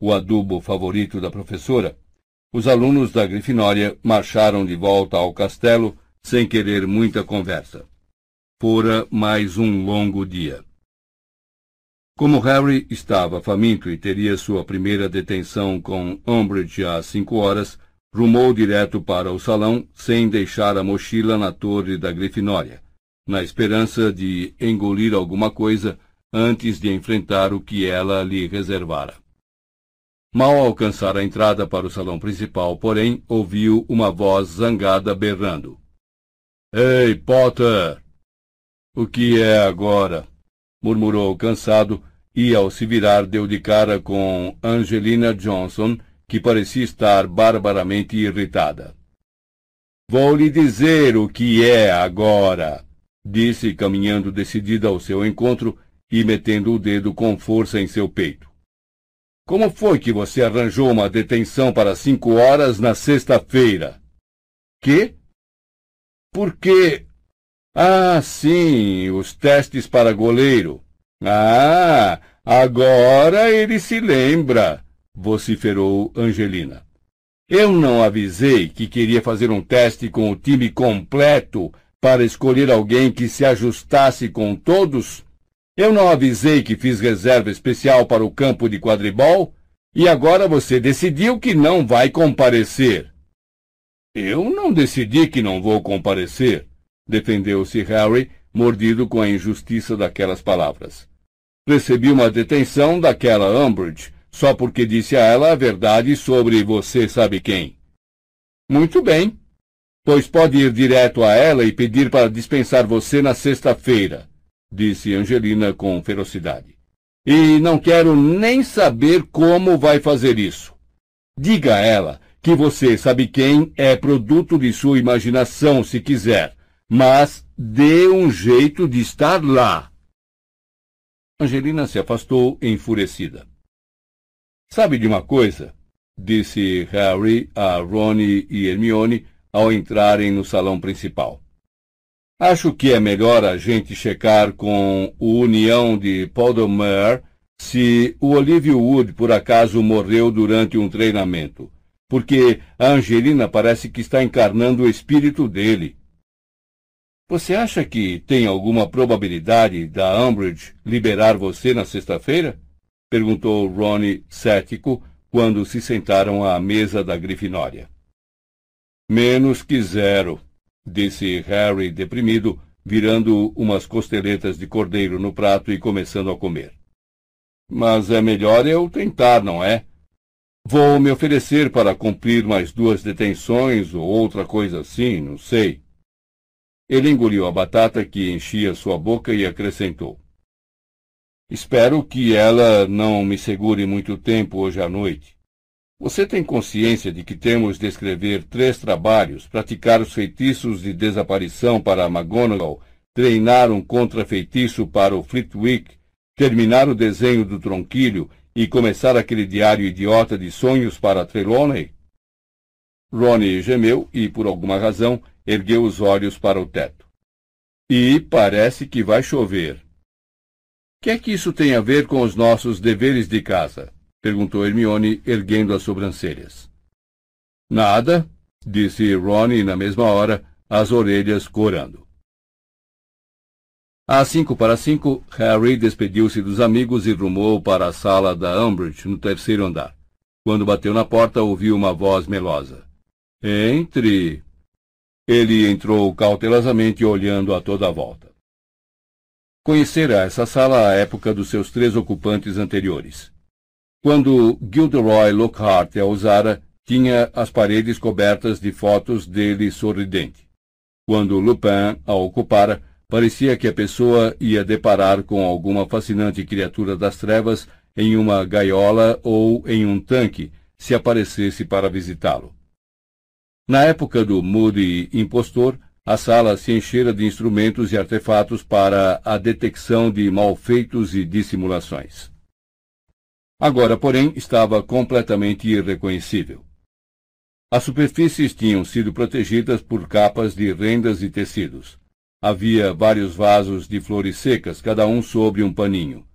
o adubo favorito da professora, os alunos da Grifinória marcharam de volta ao castelo sem querer muita conversa. Fora mais um longo dia. Como Harry estava faminto e teria sua primeira detenção com Umbridge às cinco horas, rumou direto para o salão sem deixar a mochila na torre da Grifinória, na esperança de engolir alguma coisa antes de enfrentar o que ela lhe reservara. Mal alcançar a entrada para o salão principal, porém, ouviu uma voz zangada berrando. Ei, Potter! O que é agora? murmurou cansado e, ao se virar, deu de cara com Angelina Johnson, que parecia estar barbaramente irritada. Vou lhe dizer o que é agora, disse, caminhando decidida ao seu encontro e metendo o dedo com força em seu peito. Como foi que você arranjou uma detenção para cinco horas na sexta-feira? Que? Porque. Ah, sim, os testes para goleiro. Ah, agora ele se lembra, vociferou Angelina. Eu não avisei que queria fazer um teste com o time completo para escolher alguém que se ajustasse com todos? Eu não avisei que fiz reserva especial para o campo de quadribol? E agora você decidiu que não vai comparecer. Eu não decidi que não vou comparecer, defendeu-se Harry, mordido com a injustiça daquelas palavras. Recebi uma detenção daquela Umbridge, só porque disse a ela a verdade sobre você sabe quem. Muito bem, pois pode ir direto a ela e pedir para dispensar você na sexta-feira, disse Angelina com ferocidade. E não quero nem saber como vai fazer isso. Diga a ela que você sabe quem é produto de sua imaginação, se quiser, mas dê um jeito de estar lá. Angelina se afastou enfurecida. Sabe de uma coisa? disse Harry a Ronnie e Hermione ao entrarem no salão principal. Acho que é melhor a gente checar com o União de Podomer se o Olivia Wood por acaso morreu durante um treinamento, porque a Angelina parece que está encarnando o espírito dele. Você acha que tem alguma probabilidade da Umbridge liberar você na sexta-feira? Perguntou Ronnie cético quando se sentaram à mesa da Grifinória. Menos que zero, disse Harry deprimido, virando umas costeletas de cordeiro no prato e começando a comer. Mas é melhor eu tentar, não é? Vou me oferecer para cumprir mais duas detenções ou outra coisa assim, não sei. Ele engoliu a batata que enchia sua boca e acrescentou. Espero que ela não me segure muito tempo hoje à noite. Você tem consciência de que temos de escrever três trabalhos, praticar os feitiços de desaparição para McGonagall, treinar um contrafeitiço para o Flitwick, terminar o desenho do tronquilho e começar aquele diário idiota de sonhos para Trelawney? Ronnie gemeu e, por alguma razão, ergueu os olhos para o teto. E parece que vai chover. Que é que isso tem a ver com os nossos deveres de casa? perguntou Hermione, erguendo as sobrancelhas. Nada, disse Ronnie na mesma hora, as orelhas corando. Às cinco para cinco, Harry despediu-se dos amigos e rumou para a sala da Umbridge, no terceiro andar. Quando bateu na porta, ouviu uma voz melosa. Entre. Ele entrou cautelosamente olhando a toda a volta. Conhecera essa sala à época dos seus três ocupantes anteriores. Quando Gilderoy Lockhart a usara, tinha as paredes cobertas de fotos dele sorridente. Quando Lupin a ocupara, parecia que a pessoa ia deparar com alguma fascinante criatura das trevas em uma gaiola ou em um tanque, se aparecesse para visitá-lo. Na época do Moody impostor, a sala se enchera de instrumentos e artefatos para a detecção de malfeitos e dissimulações. Agora, porém, estava completamente irreconhecível. As superfícies tinham sido protegidas por capas de rendas e tecidos. havia vários vasos de flores secas, cada um sobre um paninho.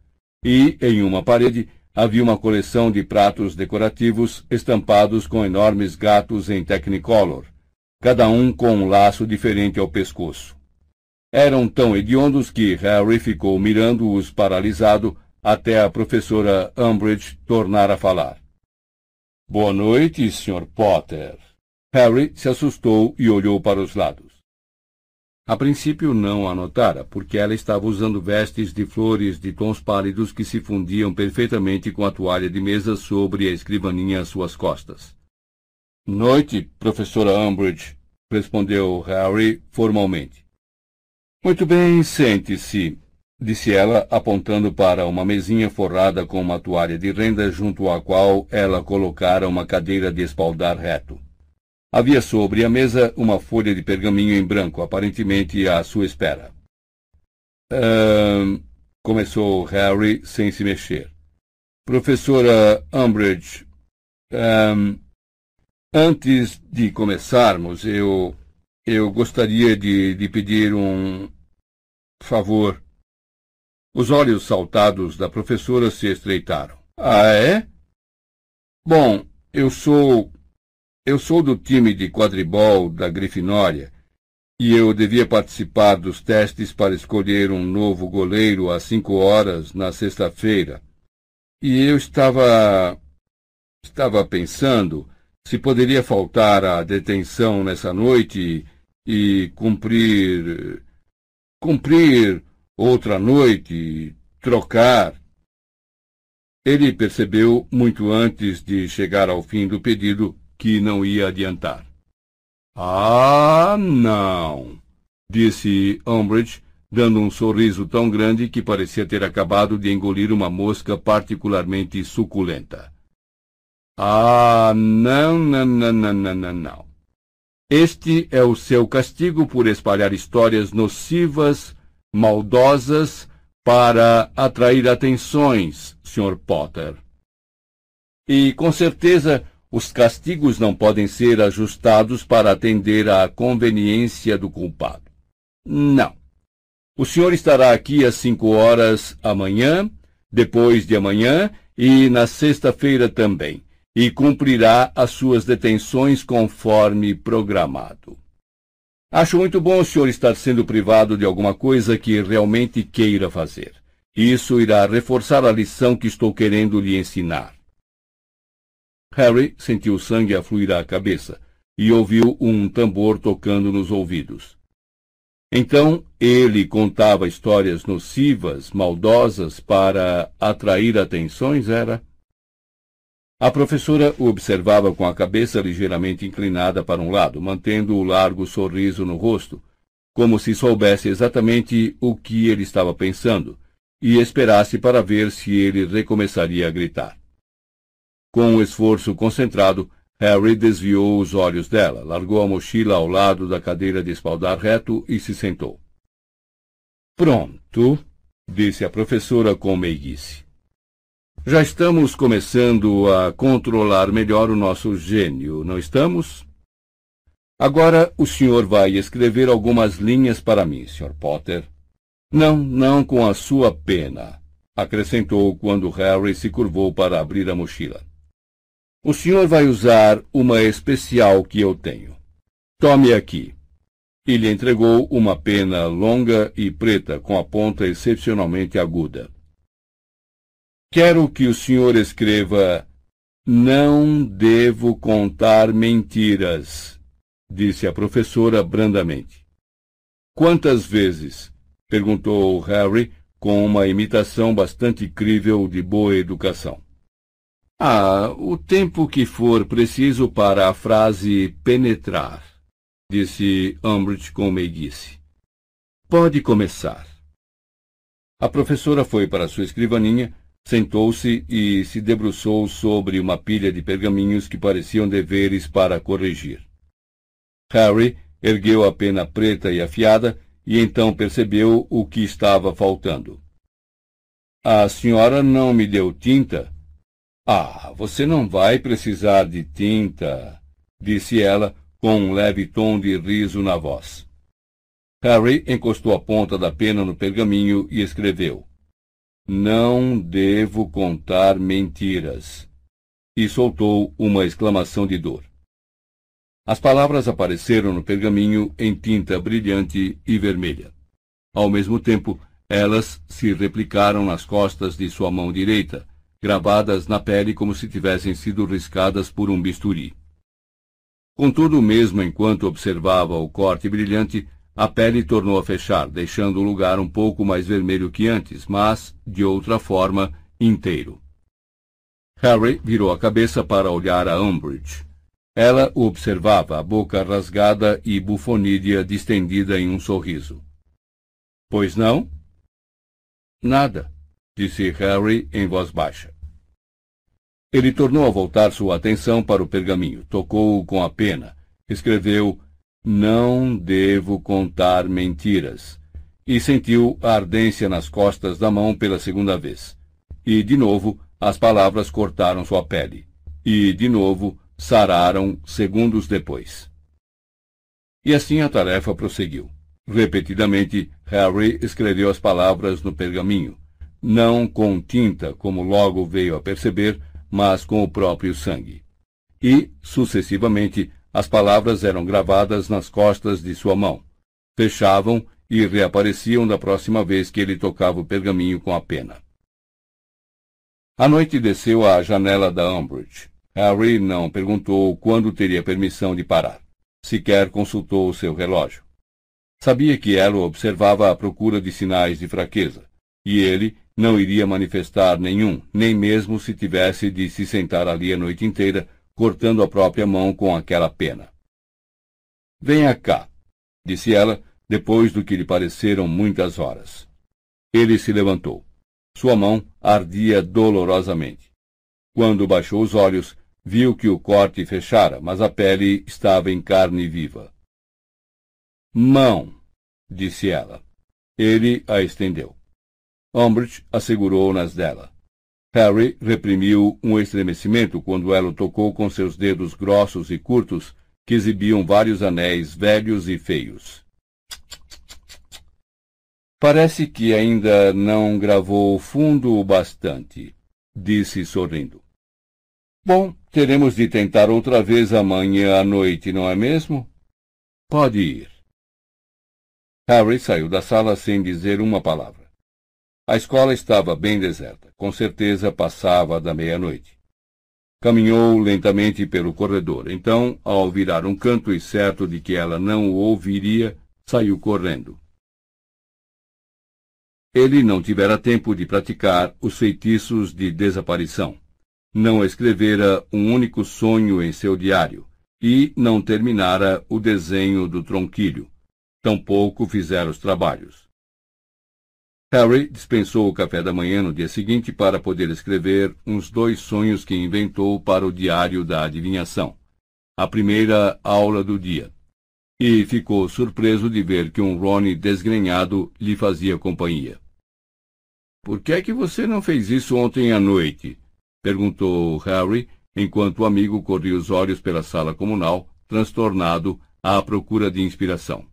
E, em uma parede, havia uma coleção de pratos decorativos estampados com enormes gatos em Technicolor, cada um com um laço diferente ao pescoço. Eram tão hediondos que Harry ficou mirando-os paralisado até a professora Umbridge tornar a falar. Boa noite, Sr. Potter. Harry se assustou e olhou para os lados. A princípio não a notara, porque ela estava usando vestes de flores de tons pálidos que se fundiam perfeitamente com a toalha de mesa sobre a escrivaninha às suas costas. Noite, professora Umbridge, respondeu Harry formalmente. Muito bem, sente-se, disse ela, apontando para uma mesinha forrada com uma toalha de renda junto à qual ela colocara uma cadeira de espaldar reto. Havia sobre a mesa uma folha de pergaminho em branco, aparentemente à sua espera. Um, começou Harry sem se mexer. Professora Umbridge, um, antes de começarmos, eu, eu gostaria de, de pedir um favor. Os olhos saltados da professora se estreitaram. Ah, é? Bom, eu sou eu sou do time de quadribol da Grifinória e eu devia participar dos testes para escolher um novo goleiro às cinco horas na sexta-feira. E eu estava. estava pensando se poderia faltar à detenção nessa noite e cumprir. cumprir outra noite, trocar. Ele percebeu, muito antes de chegar ao fim do pedido, que não ia adiantar. Ah, não! disse Umbridge, dando um sorriso tão grande que parecia ter acabado de engolir uma mosca particularmente suculenta. Ah, não, não, não, não, não, não. Este é o seu castigo por espalhar histórias nocivas, maldosas, para atrair atenções, Sr. Potter. E com certeza os castigos não podem ser ajustados para atender à conveniência do culpado. Não. O senhor estará aqui às cinco horas amanhã, depois de amanhã e na sexta-feira também, e cumprirá as suas detenções conforme programado. Acho muito bom o senhor estar sendo privado de alguma coisa que realmente queira fazer. Isso irá reforçar a lição que estou querendo lhe ensinar. Harry sentiu sangue afluir à cabeça e ouviu um tambor tocando nos ouvidos. Então ele contava histórias nocivas, maldosas, para atrair atenções, era? A professora o observava com a cabeça ligeiramente inclinada para um lado, mantendo o largo sorriso no rosto, como se soubesse exatamente o que ele estava pensando, e esperasse para ver se ele recomeçaria a gritar. Com um esforço concentrado, Harry desviou os olhos dela, largou a mochila ao lado da cadeira de espaldar reto e se sentou. Pronto, disse a professora com meiguice. Já estamos começando a controlar melhor o nosso gênio, não estamos? Agora o senhor vai escrever algumas linhas para mim, Sr. Potter. Não, não com a sua pena, acrescentou quando Harry se curvou para abrir a mochila. O senhor vai usar uma especial que eu tenho. Tome aqui. E lhe entregou uma pena longa e preta com a ponta excepcionalmente aguda. Quero que o senhor escreva Não devo contar mentiras, disse a professora brandamente. Quantas vezes? perguntou Harry com uma imitação bastante crível de boa educação. Ah, o tempo que for preciso para a frase penetrar, disse Umbridge com meiguice. Pode começar. A professora foi para sua escrivaninha, sentou-se e se debruçou sobre uma pilha de pergaminhos que pareciam deveres para corrigir. Harry ergueu a pena preta e afiada e então percebeu o que estava faltando. A senhora não me deu tinta? Ah, você não vai precisar de tinta, disse ela com um leve tom de riso na voz. Harry encostou a ponta da pena no pergaminho e escreveu: Não devo contar mentiras. E soltou uma exclamação de dor. As palavras apareceram no pergaminho em tinta brilhante e vermelha. Ao mesmo tempo, elas se replicaram nas costas de sua mão direita, gravadas na pele como se tivessem sido riscadas por um bisturi. Contudo, mesmo enquanto observava o corte brilhante, a pele tornou a fechar, deixando o lugar um pouco mais vermelho que antes, mas, de outra forma, inteiro. Harry virou a cabeça para olhar a Umbridge. Ela o observava, a boca rasgada e bufonídea distendida em um sorriso. Pois não? Nada, disse Harry em voz baixa. Ele tornou a voltar sua atenção para o pergaminho, tocou-o com a pena, escreveu Não devo contar mentiras, e sentiu a ardência nas costas da mão pela segunda vez. E, de novo, as palavras cortaram sua pele. E, de novo, sararam segundos depois. E assim a tarefa prosseguiu. Repetidamente, Harry escreveu as palavras no pergaminho, não com tinta, como logo veio a perceber, mas com o próprio sangue. E, sucessivamente, as palavras eram gravadas nas costas de sua mão, fechavam e reapareciam da próxima vez que ele tocava o pergaminho com a pena. A noite desceu à janela da Umbridge. Harry não perguntou quando teria permissão de parar. Sequer consultou o seu relógio. Sabia que ela observava à procura de sinais de fraqueza, e ele não iria manifestar nenhum, nem mesmo se tivesse de se sentar ali a noite inteira, cortando a própria mão com aquela pena. Venha cá, disse ela, depois do que lhe pareceram muitas horas. Ele se levantou. Sua mão ardia dolorosamente. Quando baixou os olhos, Viu que o corte fechara, mas a pele estava em carne viva. Mão, disse ela. Ele a estendeu. Umbridge assegurou nas dela. Harry reprimiu um estremecimento quando ela o tocou com seus dedos grossos e curtos, que exibiam vários anéis velhos e feios. Parece que ainda não gravou fundo o bastante, disse sorrindo. Bom, teremos de tentar outra vez amanhã à noite, não é mesmo? Pode ir. Harry saiu da sala sem dizer uma palavra. A escola estava bem deserta. Com certeza passava da meia-noite. Caminhou lentamente pelo corredor. Então, ao virar um canto e certo de que ela não o ouviria, saiu correndo. Ele não tivera tempo de praticar os feitiços de desaparição não escrevera um único sonho em seu diário e não terminara o desenho do tronquilho. Tampouco fizera os trabalhos. Harry dispensou o café da manhã no dia seguinte para poder escrever uns dois sonhos que inventou para o diário da adivinhação, a primeira aula do dia, e ficou surpreso de ver que um Ronnie desgrenhado lhe fazia companhia. Por que é que você não fez isso ontem à noite? perguntou Harry, enquanto o amigo corria os olhos pela sala comunal, transtornado, à procura de inspiração.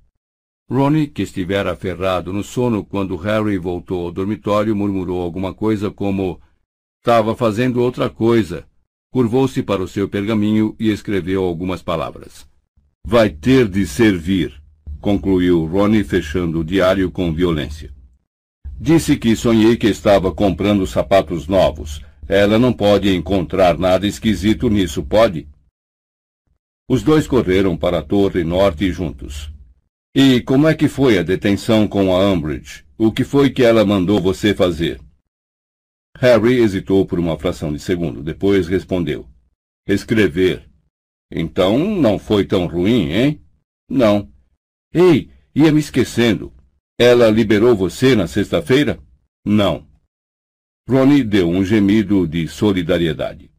Ronnie, que estivera aferrado no sono quando Harry voltou ao dormitório, murmurou alguma coisa como estava fazendo outra coisa. Curvou-se para o seu pergaminho e escreveu algumas palavras. Vai ter de servir, concluiu Ronnie, fechando o diário com violência. Disse que sonhei que estava comprando sapatos novos ela não pode encontrar nada esquisito nisso, pode? Os dois correram para a torre norte juntos. E como é que foi a detenção com a Umbridge? O que foi que ela mandou você fazer? Harry hesitou por uma fração de segundo, depois respondeu. Escrever. Então não foi tão ruim, hein? Não. Ei, ia me esquecendo. Ela liberou você na sexta-feira? Não. Ronnie deu um gemido de solidariedade.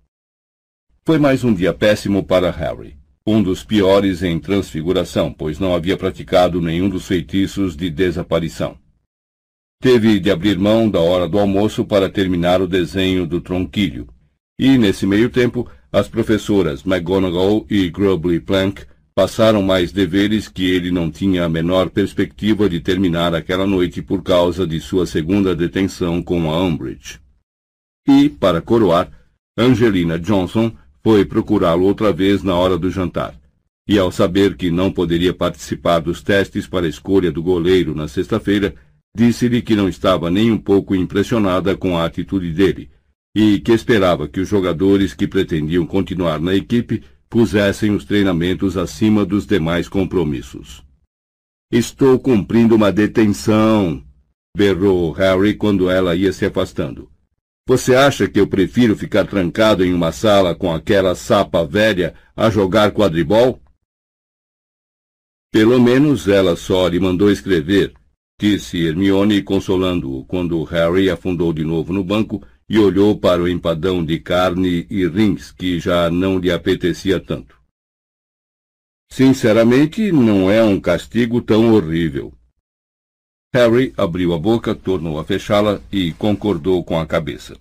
Foi mais um dia péssimo para Harry. Um dos piores em transfiguração, pois não havia praticado nenhum dos feitiços de desaparição. Teve de abrir mão da hora do almoço para terminar o desenho do tronquilho. E, nesse meio tempo, as professoras McGonagall e Grubbly Plank passaram mais deveres que ele não tinha a menor perspectiva de terminar aquela noite por causa de sua segunda detenção com a Umbridge. E, para coroar, Angelina Johnson foi procurá-lo outra vez na hora do jantar. E ao saber que não poderia participar dos testes para a escolha do goleiro na sexta-feira, disse-lhe que não estava nem um pouco impressionada com a atitude dele, e que esperava que os jogadores que pretendiam continuar na equipe pusessem os treinamentos acima dos demais compromissos. Estou cumprindo uma detenção, berrou Harry quando ela ia se afastando. Você acha que eu prefiro ficar trancado em uma sala com aquela sapa velha a jogar quadribol? Pelo menos ela só lhe mandou escrever, disse Hermione consolando-o quando Harry afundou de novo no banco e olhou para o empadão de carne e rins que já não lhe apetecia tanto. Sinceramente, não é um castigo tão horrível. Harry abriu a boca, tornou a fechá-la e concordou com a cabeça.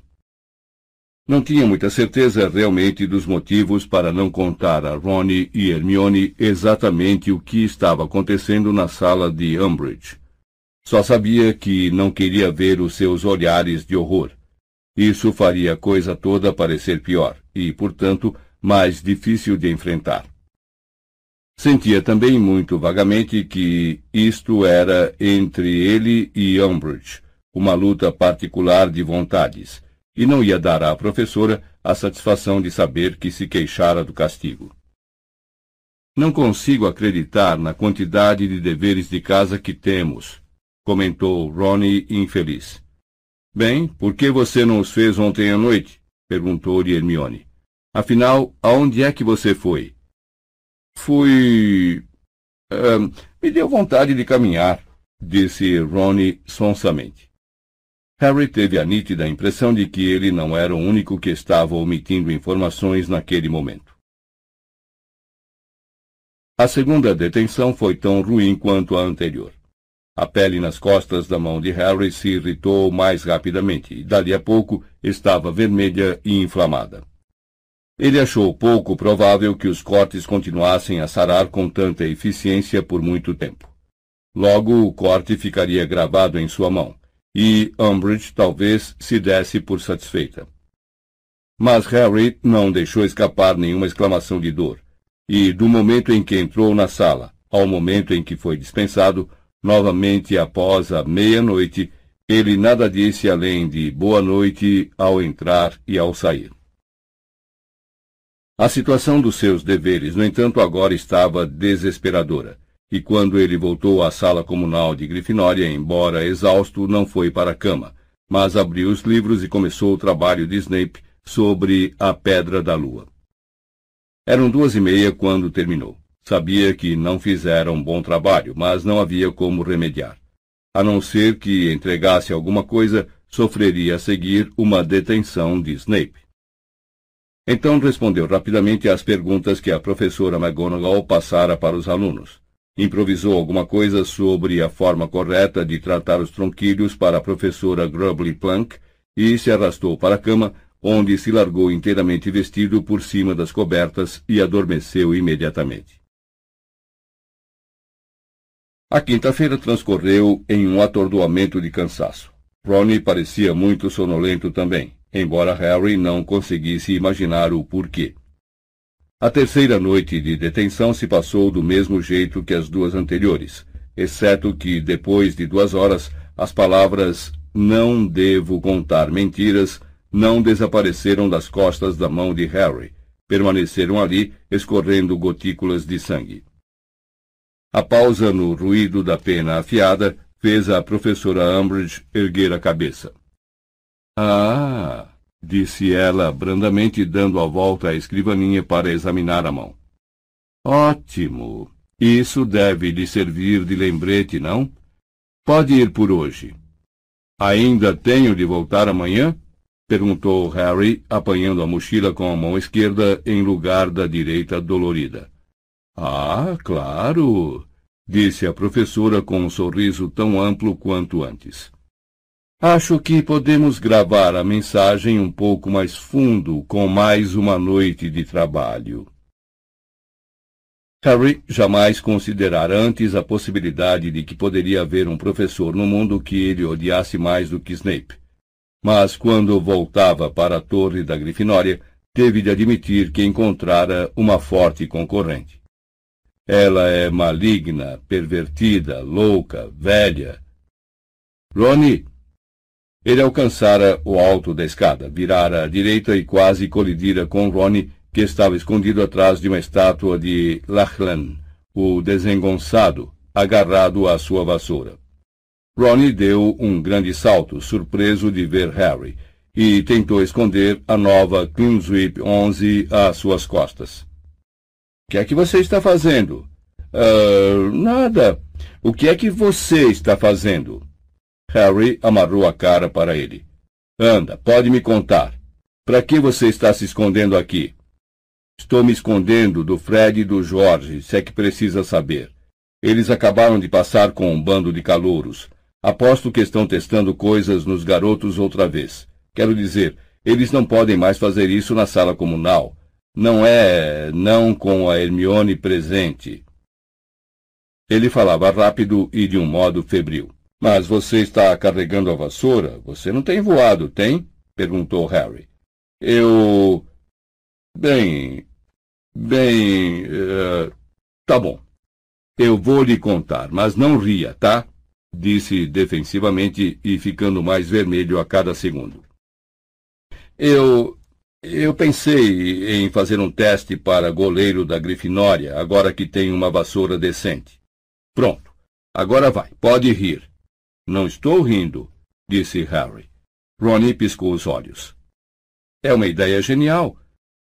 Não tinha muita certeza realmente dos motivos para não contar a Ronnie e Hermione exatamente o que estava acontecendo na sala de Umbridge. Só sabia que não queria ver os seus olhares de horror isso faria a coisa toda parecer pior e, portanto, mais difícil de enfrentar. Sentia também muito vagamente que isto era entre ele e Umbridge, uma luta particular de vontades, e não ia dar à professora a satisfação de saber que se queixara do castigo. Não consigo acreditar na quantidade de deveres de casa que temos, comentou Ronnie infeliz. Bem, por que você não os fez ontem à noite? perguntou-lhe Hermione. Afinal, aonde é que você foi? Fui. Uh, me deu vontade de caminhar, disse Ronnie sonsamente. Harry teve a nítida impressão de que ele não era o único que estava omitindo informações naquele momento. A segunda detenção foi tão ruim quanto a anterior. A pele nas costas da mão de Harry se irritou mais rapidamente e, dali a pouco, estava vermelha e inflamada. Ele achou pouco provável que os cortes continuassem a sarar com tanta eficiência por muito tempo. Logo, o corte ficaria gravado em sua mão, e Umbridge talvez se desse por satisfeita. Mas Harry não deixou escapar nenhuma exclamação de dor, e do momento em que entrou na sala ao momento em que foi dispensado, Novamente após a meia-noite, ele nada disse além de boa noite ao entrar e ao sair. A situação dos seus deveres, no entanto, agora estava desesperadora, e quando ele voltou à sala comunal de Grifinória, embora exausto, não foi para a cama, mas abriu os livros e começou o trabalho de Snape sobre a Pedra da Lua. Eram duas e meia quando terminou. Sabia que não fizera um bom trabalho, mas não havia como remediar. A não ser que entregasse alguma coisa, sofreria a seguir uma detenção de Snape. Então respondeu rapidamente às perguntas que a professora McGonagall passara para os alunos. Improvisou alguma coisa sobre a forma correta de tratar os tronquilhos para a professora Grubbly Plunk e se arrastou para a cama, onde se largou inteiramente vestido por cima das cobertas e adormeceu imediatamente. A quinta-feira transcorreu em um atordoamento de cansaço. Ronnie parecia muito sonolento também, embora Harry não conseguisse imaginar o porquê. A terceira noite de detenção se passou do mesmo jeito que as duas anteriores, exceto que, depois de duas horas, as palavras não devo contar mentiras não desapareceram das costas da mão de Harry, permaneceram ali, escorrendo gotículas de sangue. A pausa no ruído da pena afiada fez a professora Umbridge erguer a cabeça. Ah! disse ela brandamente, dando a volta à escrivaninha para examinar a mão. Ótimo! Isso deve lhe servir de lembrete, não? Pode ir por hoje. Ainda tenho de voltar amanhã? perguntou Harry, apanhando a mochila com a mão esquerda em lugar da direita dolorida. Ah, claro, disse a professora com um sorriso tão amplo quanto antes. Acho que podemos gravar a mensagem um pouco mais fundo com mais uma noite de trabalho. Harry jamais considerara antes a possibilidade de que poderia haver um professor no mundo que ele odiasse mais do que Snape. Mas quando voltava para a torre da Grifinória, teve de admitir que encontrara uma forte concorrente. Ela é maligna, pervertida, louca, velha. Rony! Ele alcançara o alto da escada, virara à direita e quase colidira com Rony, que estava escondido atrás de uma estátua de Lachlan, o desengonçado, agarrado à sua vassoura. Ronnie deu um grande salto, surpreso de ver Harry, e tentou esconder a nova Cleansweep 11 às suas costas. — que é que você está fazendo? Uh, nada. O que é que você está fazendo? Harry amarrou a cara para ele. Anda, pode me contar. Para que você está se escondendo aqui? Estou me escondendo do Fred e do Jorge, se é que precisa saber. Eles acabaram de passar com um bando de calouros. Aposto que estão testando coisas nos garotos outra vez. Quero dizer, eles não podem mais fazer isso na sala comunal. Não é, não com a Hermione presente. Ele falava rápido e de um modo febril. Mas você está carregando a vassoura? Você não tem voado, tem? perguntou Harry. Eu. Bem. Bem. Uh, tá bom. Eu vou lhe contar, mas não ria, tá? Disse defensivamente e ficando mais vermelho a cada segundo. Eu. Eu pensei em fazer um teste para goleiro da Grifinória, agora que tem uma vassoura decente. Pronto. Agora vai, pode rir. Não estou rindo, disse Harry. Ronnie piscou os olhos. É uma ideia genial.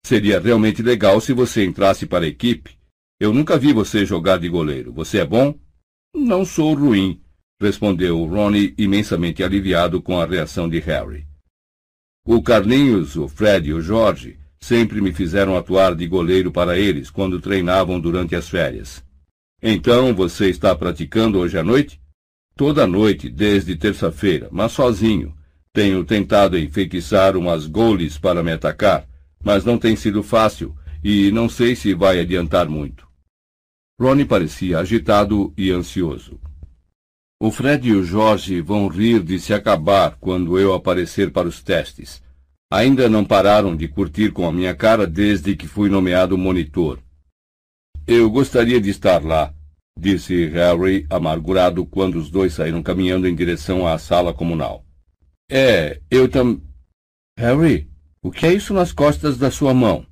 Seria realmente legal se você entrasse para a equipe. Eu nunca vi você jogar de goleiro. Você é bom? Não sou ruim, respondeu Ronnie imensamente aliviado com a reação de Harry. O Carlinhos, o Fred e o Jorge sempre me fizeram atuar de goleiro para eles quando treinavam durante as férias. Então você está praticando hoje à noite? Toda noite, desde terça-feira, mas sozinho. Tenho tentado enfeitiçar umas goles para me atacar, mas não tem sido fácil e não sei se vai adiantar muito. Ronnie parecia agitado e ansioso. O Fred e o Jorge vão rir de se acabar quando eu aparecer para os testes. Ainda não pararam de curtir com a minha cara desde que fui nomeado monitor. Eu gostaria de estar lá, disse Harry, amargurado, quando os dois saíram caminhando em direção à sala comunal. É, eu tam... Harry, o que é isso nas costas da sua mão?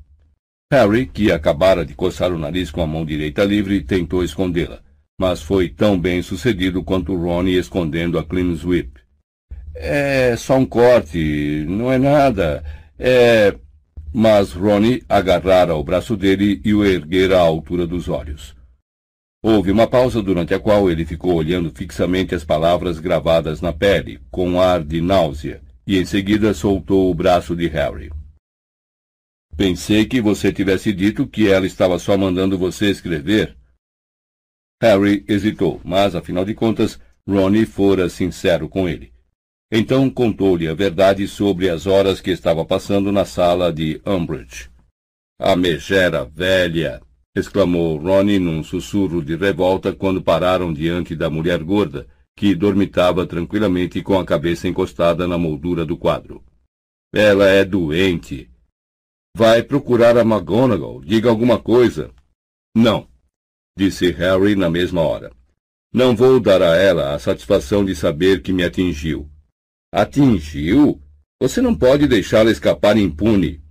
Harry, que acabara de coçar o nariz com a mão direita livre, tentou escondê-la, mas foi tão bem sucedido quanto Ronnie escondendo a clean sweep. É só um corte, não é nada. É. Mas Ronnie agarrara o braço dele e o erguera à altura dos olhos. Houve uma pausa durante a qual ele ficou olhando fixamente as palavras gravadas na pele, com um ar de náusea, e em seguida soltou o braço de Harry. Pensei que você tivesse dito que ela estava só mandando você escrever. Harry hesitou, mas, afinal de contas, Ronnie fora sincero com ele. Então contou-lhe a verdade sobre as horas que estava passando na sala de Umbridge. A megera velha! Exclamou Ronnie num sussurro de revolta quando pararam diante da mulher gorda, que dormitava tranquilamente com a cabeça encostada na moldura do quadro. Ela é doente. Vai procurar a McGonagall. Diga alguma coisa. Não, disse Harry na mesma hora. Não vou dar a ela a satisfação de saber que me atingiu. Atingiu? Você não pode deixá-la escapar impune.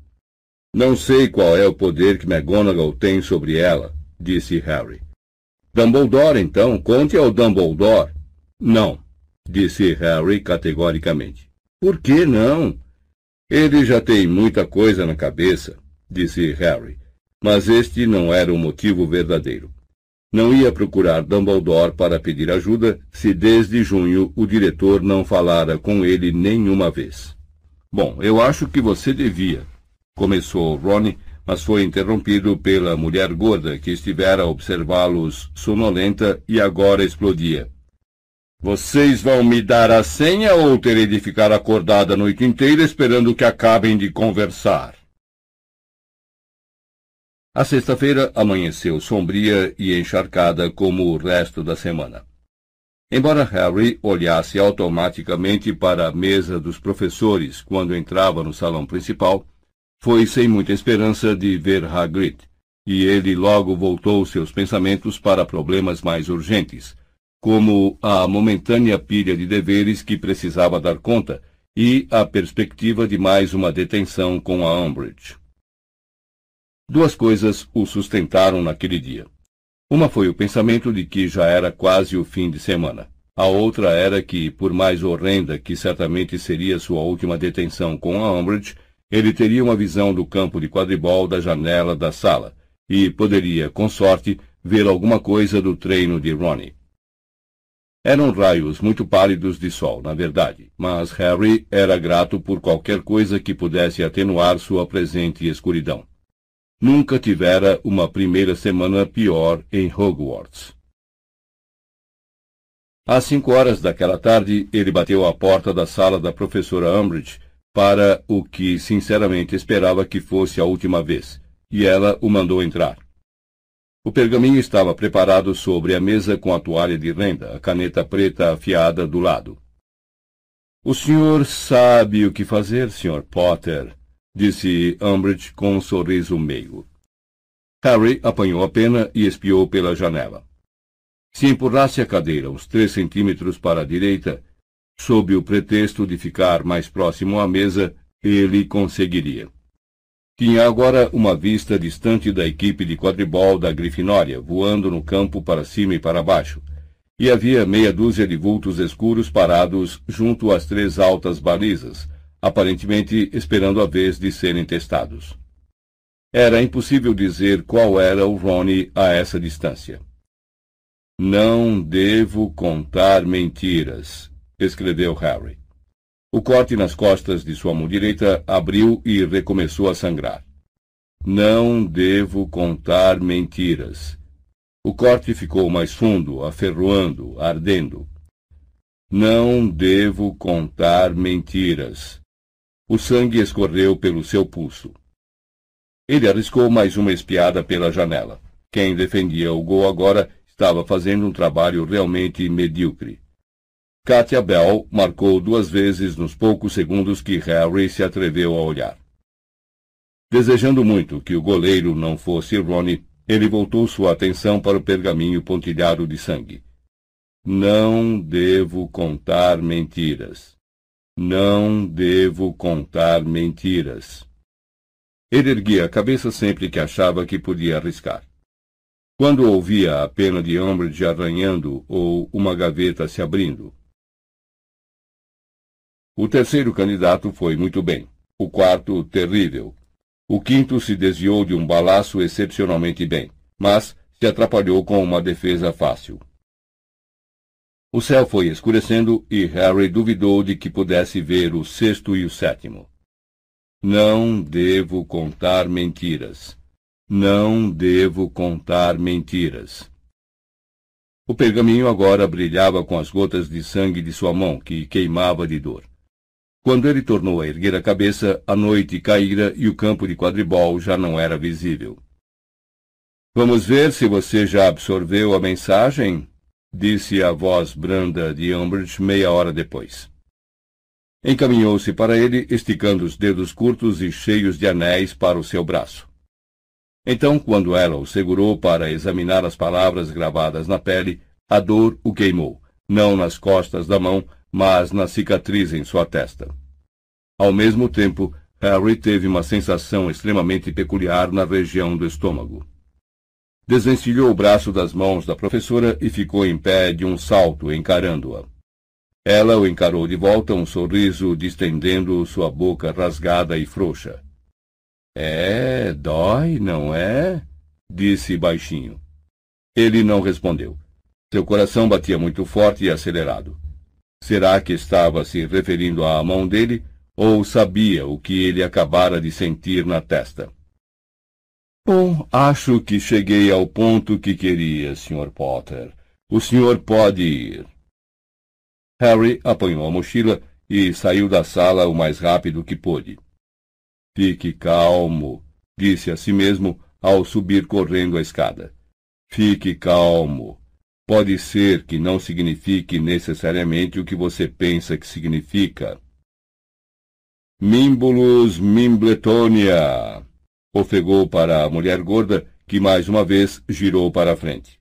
Não sei qual é o poder que McGonagall tem sobre ela, disse Harry. Dumbledore, então, conte ao Dumbledore. Não, disse Harry categoricamente. Por que não? Ele já tem muita coisa na cabeça, disse Harry. Mas este não era o motivo verdadeiro. Não ia procurar Dumbledore para pedir ajuda se desde junho o diretor não falara com ele nenhuma vez. Bom, eu acho que você devia, Começou Ronnie, mas foi interrompido pela mulher gorda que estivera a observá-los sonolenta e agora explodia. Vocês vão me dar a senha ou terei de ficar acordada a noite inteira esperando que acabem de conversar? A sexta-feira amanheceu sombria e encharcada como o resto da semana. Embora Harry olhasse automaticamente para a mesa dos professores quando entrava no salão principal, foi sem muita esperança de ver Hagrid, e ele logo voltou seus pensamentos para problemas mais urgentes, como a momentânea pilha de deveres que precisava dar conta e a perspectiva de mais uma detenção com a Umbridge. Duas coisas o sustentaram naquele dia. Uma foi o pensamento de que já era quase o fim de semana. A outra era que, por mais horrenda que certamente seria sua última detenção com a Umbridge, ele teria uma visão do campo de quadribol da janela da sala e poderia, com sorte, ver alguma coisa do treino de Ronnie. Eram raios muito pálidos de sol, na verdade, mas Harry era grato por qualquer coisa que pudesse atenuar sua presente escuridão nunca tivera uma primeira semana pior em Hogwarts. Às cinco horas daquela tarde, ele bateu à porta da sala da professora Umbridge para o que sinceramente esperava que fosse a última vez, e ela o mandou entrar. O pergaminho estava preparado sobre a mesa com a toalha de renda, a caneta preta afiada do lado. O senhor sabe o que fazer, Sr. Potter, disse Umbridge com um sorriso meigo. Harry apanhou a pena e espiou pela janela. Se empurrasse a cadeira uns três centímetros para a direita, sob o pretexto de ficar mais próximo à mesa, ele conseguiria. Tinha agora uma vista distante da equipe de quadribol da Grifinória, voando no campo para cima e para baixo, e havia meia dúzia de vultos escuros parados junto às três altas balizas, aparentemente esperando a vez de serem testados. Era impossível dizer qual era o Ronnie a essa distância. Não devo contar mentiras, escreveu Harry. O corte nas costas de sua mão direita abriu e recomeçou a sangrar. Não devo contar mentiras. O corte ficou mais fundo, aferroando, ardendo. Não devo contar mentiras. O sangue escorreu pelo seu pulso. Ele arriscou mais uma espiada pela janela. Quem defendia o gol agora estava fazendo um trabalho realmente medíocre. Katia Bell marcou duas vezes nos poucos segundos que Harry se atreveu a olhar. Desejando muito que o goleiro não fosse Ronnie, ele voltou sua atenção para o pergaminho pontilhado de sangue. Não devo contar mentiras. Não devo contar mentiras. Ele erguia a cabeça sempre que achava que podia arriscar. Quando ouvia a pena de Umbridge arranhando ou uma gaveta se abrindo. O terceiro candidato foi muito bem. O quarto, terrível. O quinto se desviou de um balaço excepcionalmente bem, mas se atrapalhou com uma defesa fácil. O céu foi escurecendo e Harry duvidou de que pudesse ver o sexto e o sétimo. Não devo contar mentiras. Não devo contar mentiras. O pergaminho agora brilhava com as gotas de sangue de sua mão, que queimava de dor. Quando ele tornou a erguer a cabeça, a noite caíra e o campo de quadribol já não era visível. Vamos ver se você já absorveu a mensagem? disse a voz branda de Umbridge meia hora depois. Encaminhou-se para ele, esticando os dedos curtos e cheios de anéis para o seu braço. Então, quando ela o segurou para examinar as palavras gravadas na pele, a dor o queimou, não nas costas da mão, mas na cicatriz em sua testa. Ao mesmo tempo, Harry teve uma sensação extremamente peculiar na região do estômago. Desvencilhou o braço das mãos da professora e ficou em pé de um salto, encarando-a. Ela o encarou de volta, um sorriso distendendo sua boca rasgada e frouxa. É, dói, não é? disse baixinho. Ele não respondeu. Seu coração batia muito forte e acelerado. Será que estava se referindo à mão dele ou sabia o que ele acabara de sentir na testa? Bom, acho que cheguei ao ponto que queria, Sr. Potter. O senhor pode ir. Harry apanhou a mochila e saiu da sala o mais rápido que pôde. Fique calmo, disse a si mesmo ao subir correndo a escada. Fique calmo. Pode ser que não signifique necessariamente o que você pensa que significa. Mimbulus Mimbletonia! ofegou para a mulher gorda, que mais uma vez girou para a frente.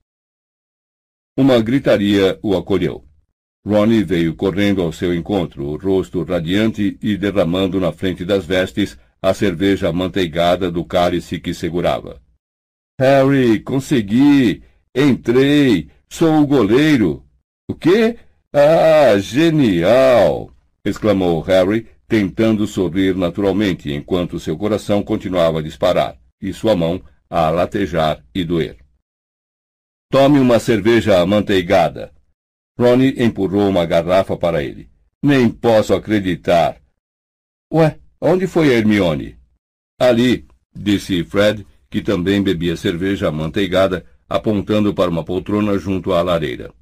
Uma gritaria o acolheu. Ronnie veio correndo ao seu encontro, o rosto radiante e derramando na frente das vestes a cerveja amanteigada do cálice que segurava. Harry, consegui! Entrei! Sou o goleiro! O quê? Ah, genial! exclamou Harry, tentando sorrir naturalmente, enquanto seu coração continuava a disparar e sua mão a latejar e doer. Tome uma cerveja amanteigada. Ronnie empurrou uma garrafa para ele. Nem posso acreditar. Ué, onde foi Hermione? Ali, disse Fred, que também bebia cerveja amanteigada, apontando para uma poltrona junto à lareira.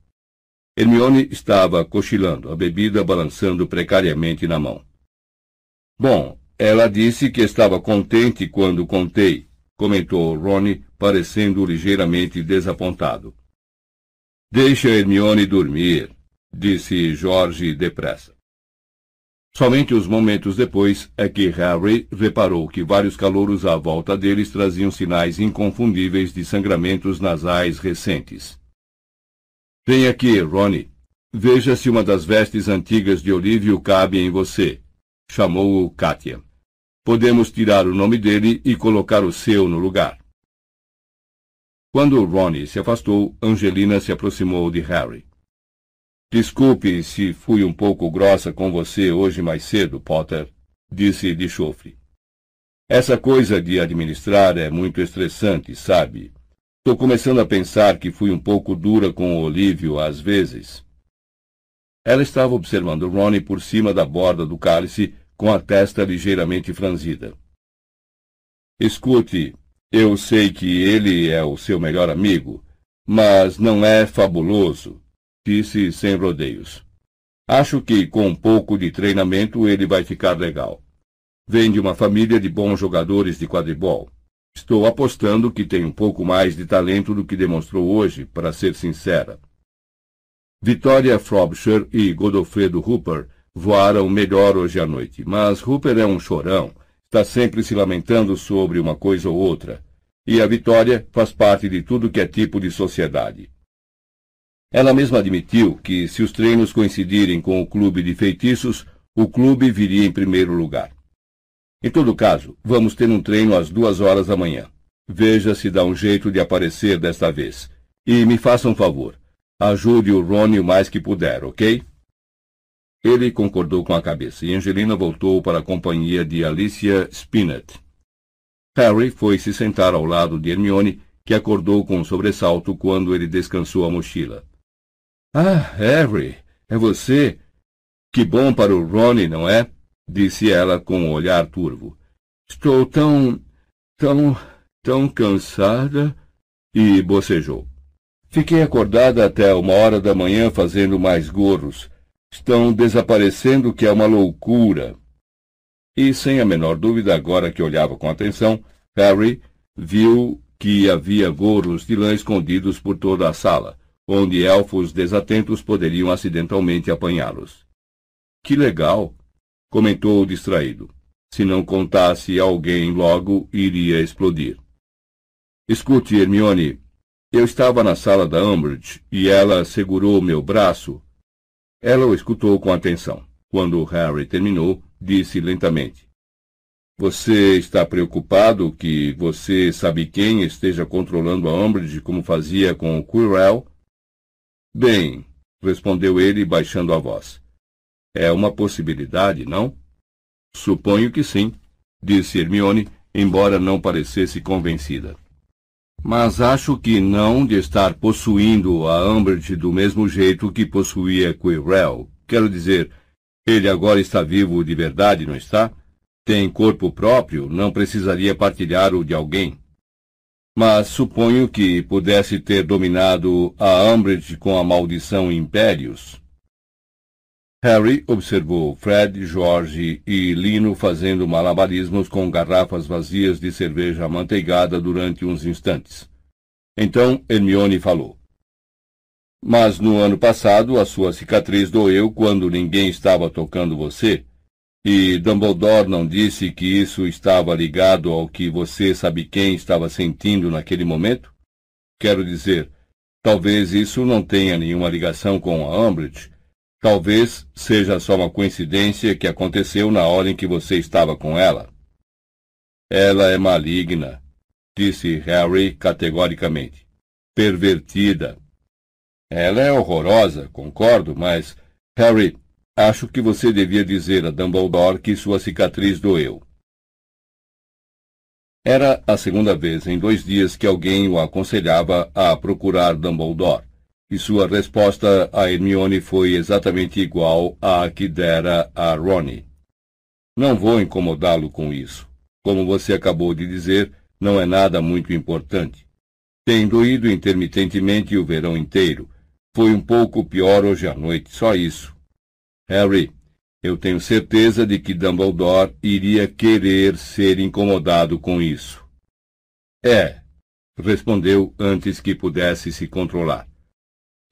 Hermione estava cochilando, a bebida balançando precariamente na mão. Bom, ela disse que estava contente quando contei, comentou Ronnie, parecendo ligeiramente desapontado. Deixa Hermione dormir, disse Jorge depressa. Somente os momentos depois é que Harry reparou que vários calouros à volta deles traziam sinais inconfundíveis de sangramentos nasais recentes. Vem aqui, Ronnie. Veja se uma das vestes antigas de Olívio cabe em você, chamou-o Katia. Podemos tirar o nome dele e colocar o seu no lugar. Quando Ronnie se afastou, Angelina se aproximou de Harry. Desculpe se fui um pouco grossa com você hoje mais cedo, Potter, disse de chofre. Essa coisa de administrar é muito estressante, sabe? Estou começando a pensar que fui um pouco dura com o Olívio às vezes. Ela estava observando Ronnie por cima da borda do cálice, com a testa ligeiramente franzida. Escute, eu sei que ele é o seu melhor amigo, mas não é fabuloso, disse sem rodeios. Acho que com um pouco de treinamento ele vai ficar legal. Vem de uma família de bons jogadores de quadribol. Estou apostando que tem um pouco mais de talento do que demonstrou hoje, para ser sincera. Victoria Frobisher e Godofredo Hooper voaram melhor hoje à noite, mas Hooper é um chorão, está sempre se lamentando sobre uma coisa ou outra, e a Vitória faz parte de tudo que é tipo de sociedade. Ela mesma admitiu que, se os treinos coincidirem com o clube de feitiços, o clube viria em primeiro lugar. Em todo caso, vamos ter um treino às duas horas da manhã. Veja se dá um jeito de aparecer desta vez. E me faça um favor. Ajude o Ronnie o mais que puder, ok? Ele concordou com a cabeça e Angelina voltou para a companhia de Alicia Spinett. Harry foi se sentar ao lado de Hermione, que acordou com um sobressalto quando ele descansou a mochila. Ah, Harry, é você? Que bom para o Ronnie, não é? Disse ela com um olhar turvo. Estou tão, tão, tão cansada. E bocejou. Fiquei acordada até uma hora da manhã fazendo mais gorros. Estão desaparecendo, que é uma loucura. E, sem a menor dúvida, agora que olhava com atenção, Harry viu que havia gorros de lã escondidos por toda a sala, onde elfos desatentos poderiam acidentalmente apanhá-los. Que legal! comentou distraído. Se não contasse alguém logo, iria explodir. Escute, Hermione, eu estava na sala da Umbridge e ela segurou meu braço. Ela o escutou com atenção. Quando Harry terminou, disse lentamente: Você está preocupado que você sabe quem esteja controlando a Umbridge como fazia com o Quirrell? Bem, respondeu ele, baixando a voz. É uma possibilidade, não? Suponho que sim, disse Hermione, embora não parecesse convencida. Mas acho que não de estar possuindo a Umbridge do mesmo jeito que possuía Quirrell. Quero dizer, ele agora está vivo de verdade, não está? Tem corpo próprio, não precisaria partilhar o de alguém. Mas suponho que pudesse ter dominado a Umbridge com a maldição Impérios. Harry observou Fred, George e Lino fazendo malabarismos com garrafas vazias de cerveja amanteigada durante uns instantes. Então Hermione falou. Mas no ano passado a sua cicatriz doeu quando ninguém estava tocando você, e Dumbledore não disse que isso estava ligado ao que você sabe quem estava sentindo naquele momento? Quero dizer, talvez isso não tenha nenhuma ligação com a Umbridge, Talvez seja só uma coincidência que aconteceu na hora em que você estava com ela. Ela é maligna, disse Harry categoricamente. Pervertida. Ela é horrorosa, concordo, mas, Harry, acho que você devia dizer a Dumbledore que sua cicatriz doeu. Era a segunda vez em dois dias que alguém o aconselhava a procurar Dumbledore e sua resposta a Hermione foi exatamente igual à que dera a Ronnie. Não vou incomodá-lo com isso. Como você acabou de dizer, não é nada muito importante. Tem doído intermitentemente o verão inteiro. Foi um pouco pior hoje à noite, só isso. Harry, eu tenho certeza de que Dumbledore iria querer ser incomodado com isso. É, respondeu antes que pudesse se controlar.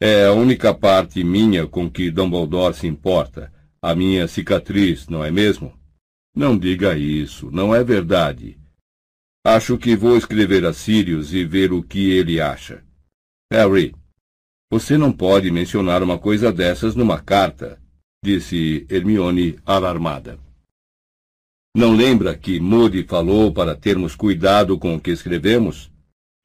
É a única parte minha com que Dumbledore se importa. A minha cicatriz, não é mesmo? Não diga isso, não é verdade. Acho que vou escrever a Sirius e ver o que ele acha. Harry, você não pode mencionar uma coisa dessas numa carta, disse Hermione alarmada. Não lembra que Moody falou para termos cuidado com o que escrevemos?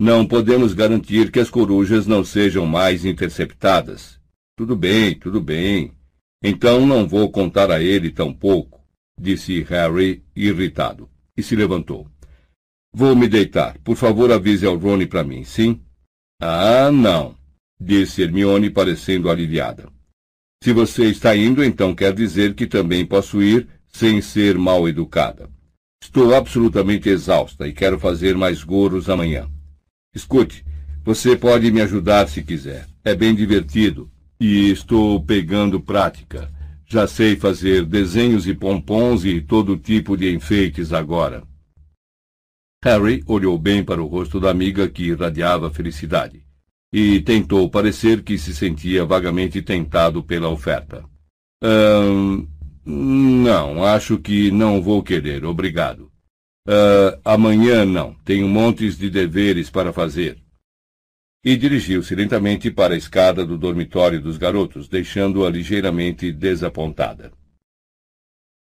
Não podemos garantir que as corujas não sejam mais interceptadas. Tudo bem, tudo bem. Então não vou contar a ele tão pouco, disse Harry, irritado, e se levantou. Vou me deitar. Por favor, avise ao Rony para mim, sim? Ah, não, disse Hermione, parecendo aliviada. Se você está indo, então quer dizer que também posso ir sem ser mal educada. Estou absolutamente exausta e quero fazer mais goros amanhã. Escute, você pode me ajudar se quiser. É bem divertido. E estou pegando prática. Já sei fazer desenhos e pompons e todo tipo de enfeites agora. Harry olhou bem para o rosto da amiga que irradiava felicidade e tentou parecer que se sentia vagamente tentado pela oferta. Um, não, acho que não vou querer, obrigado. Uh, amanhã não, tenho montes de deveres para fazer. E dirigiu-se lentamente para a escada do dormitório dos garotos, deixando-a ligeiramente desapontada.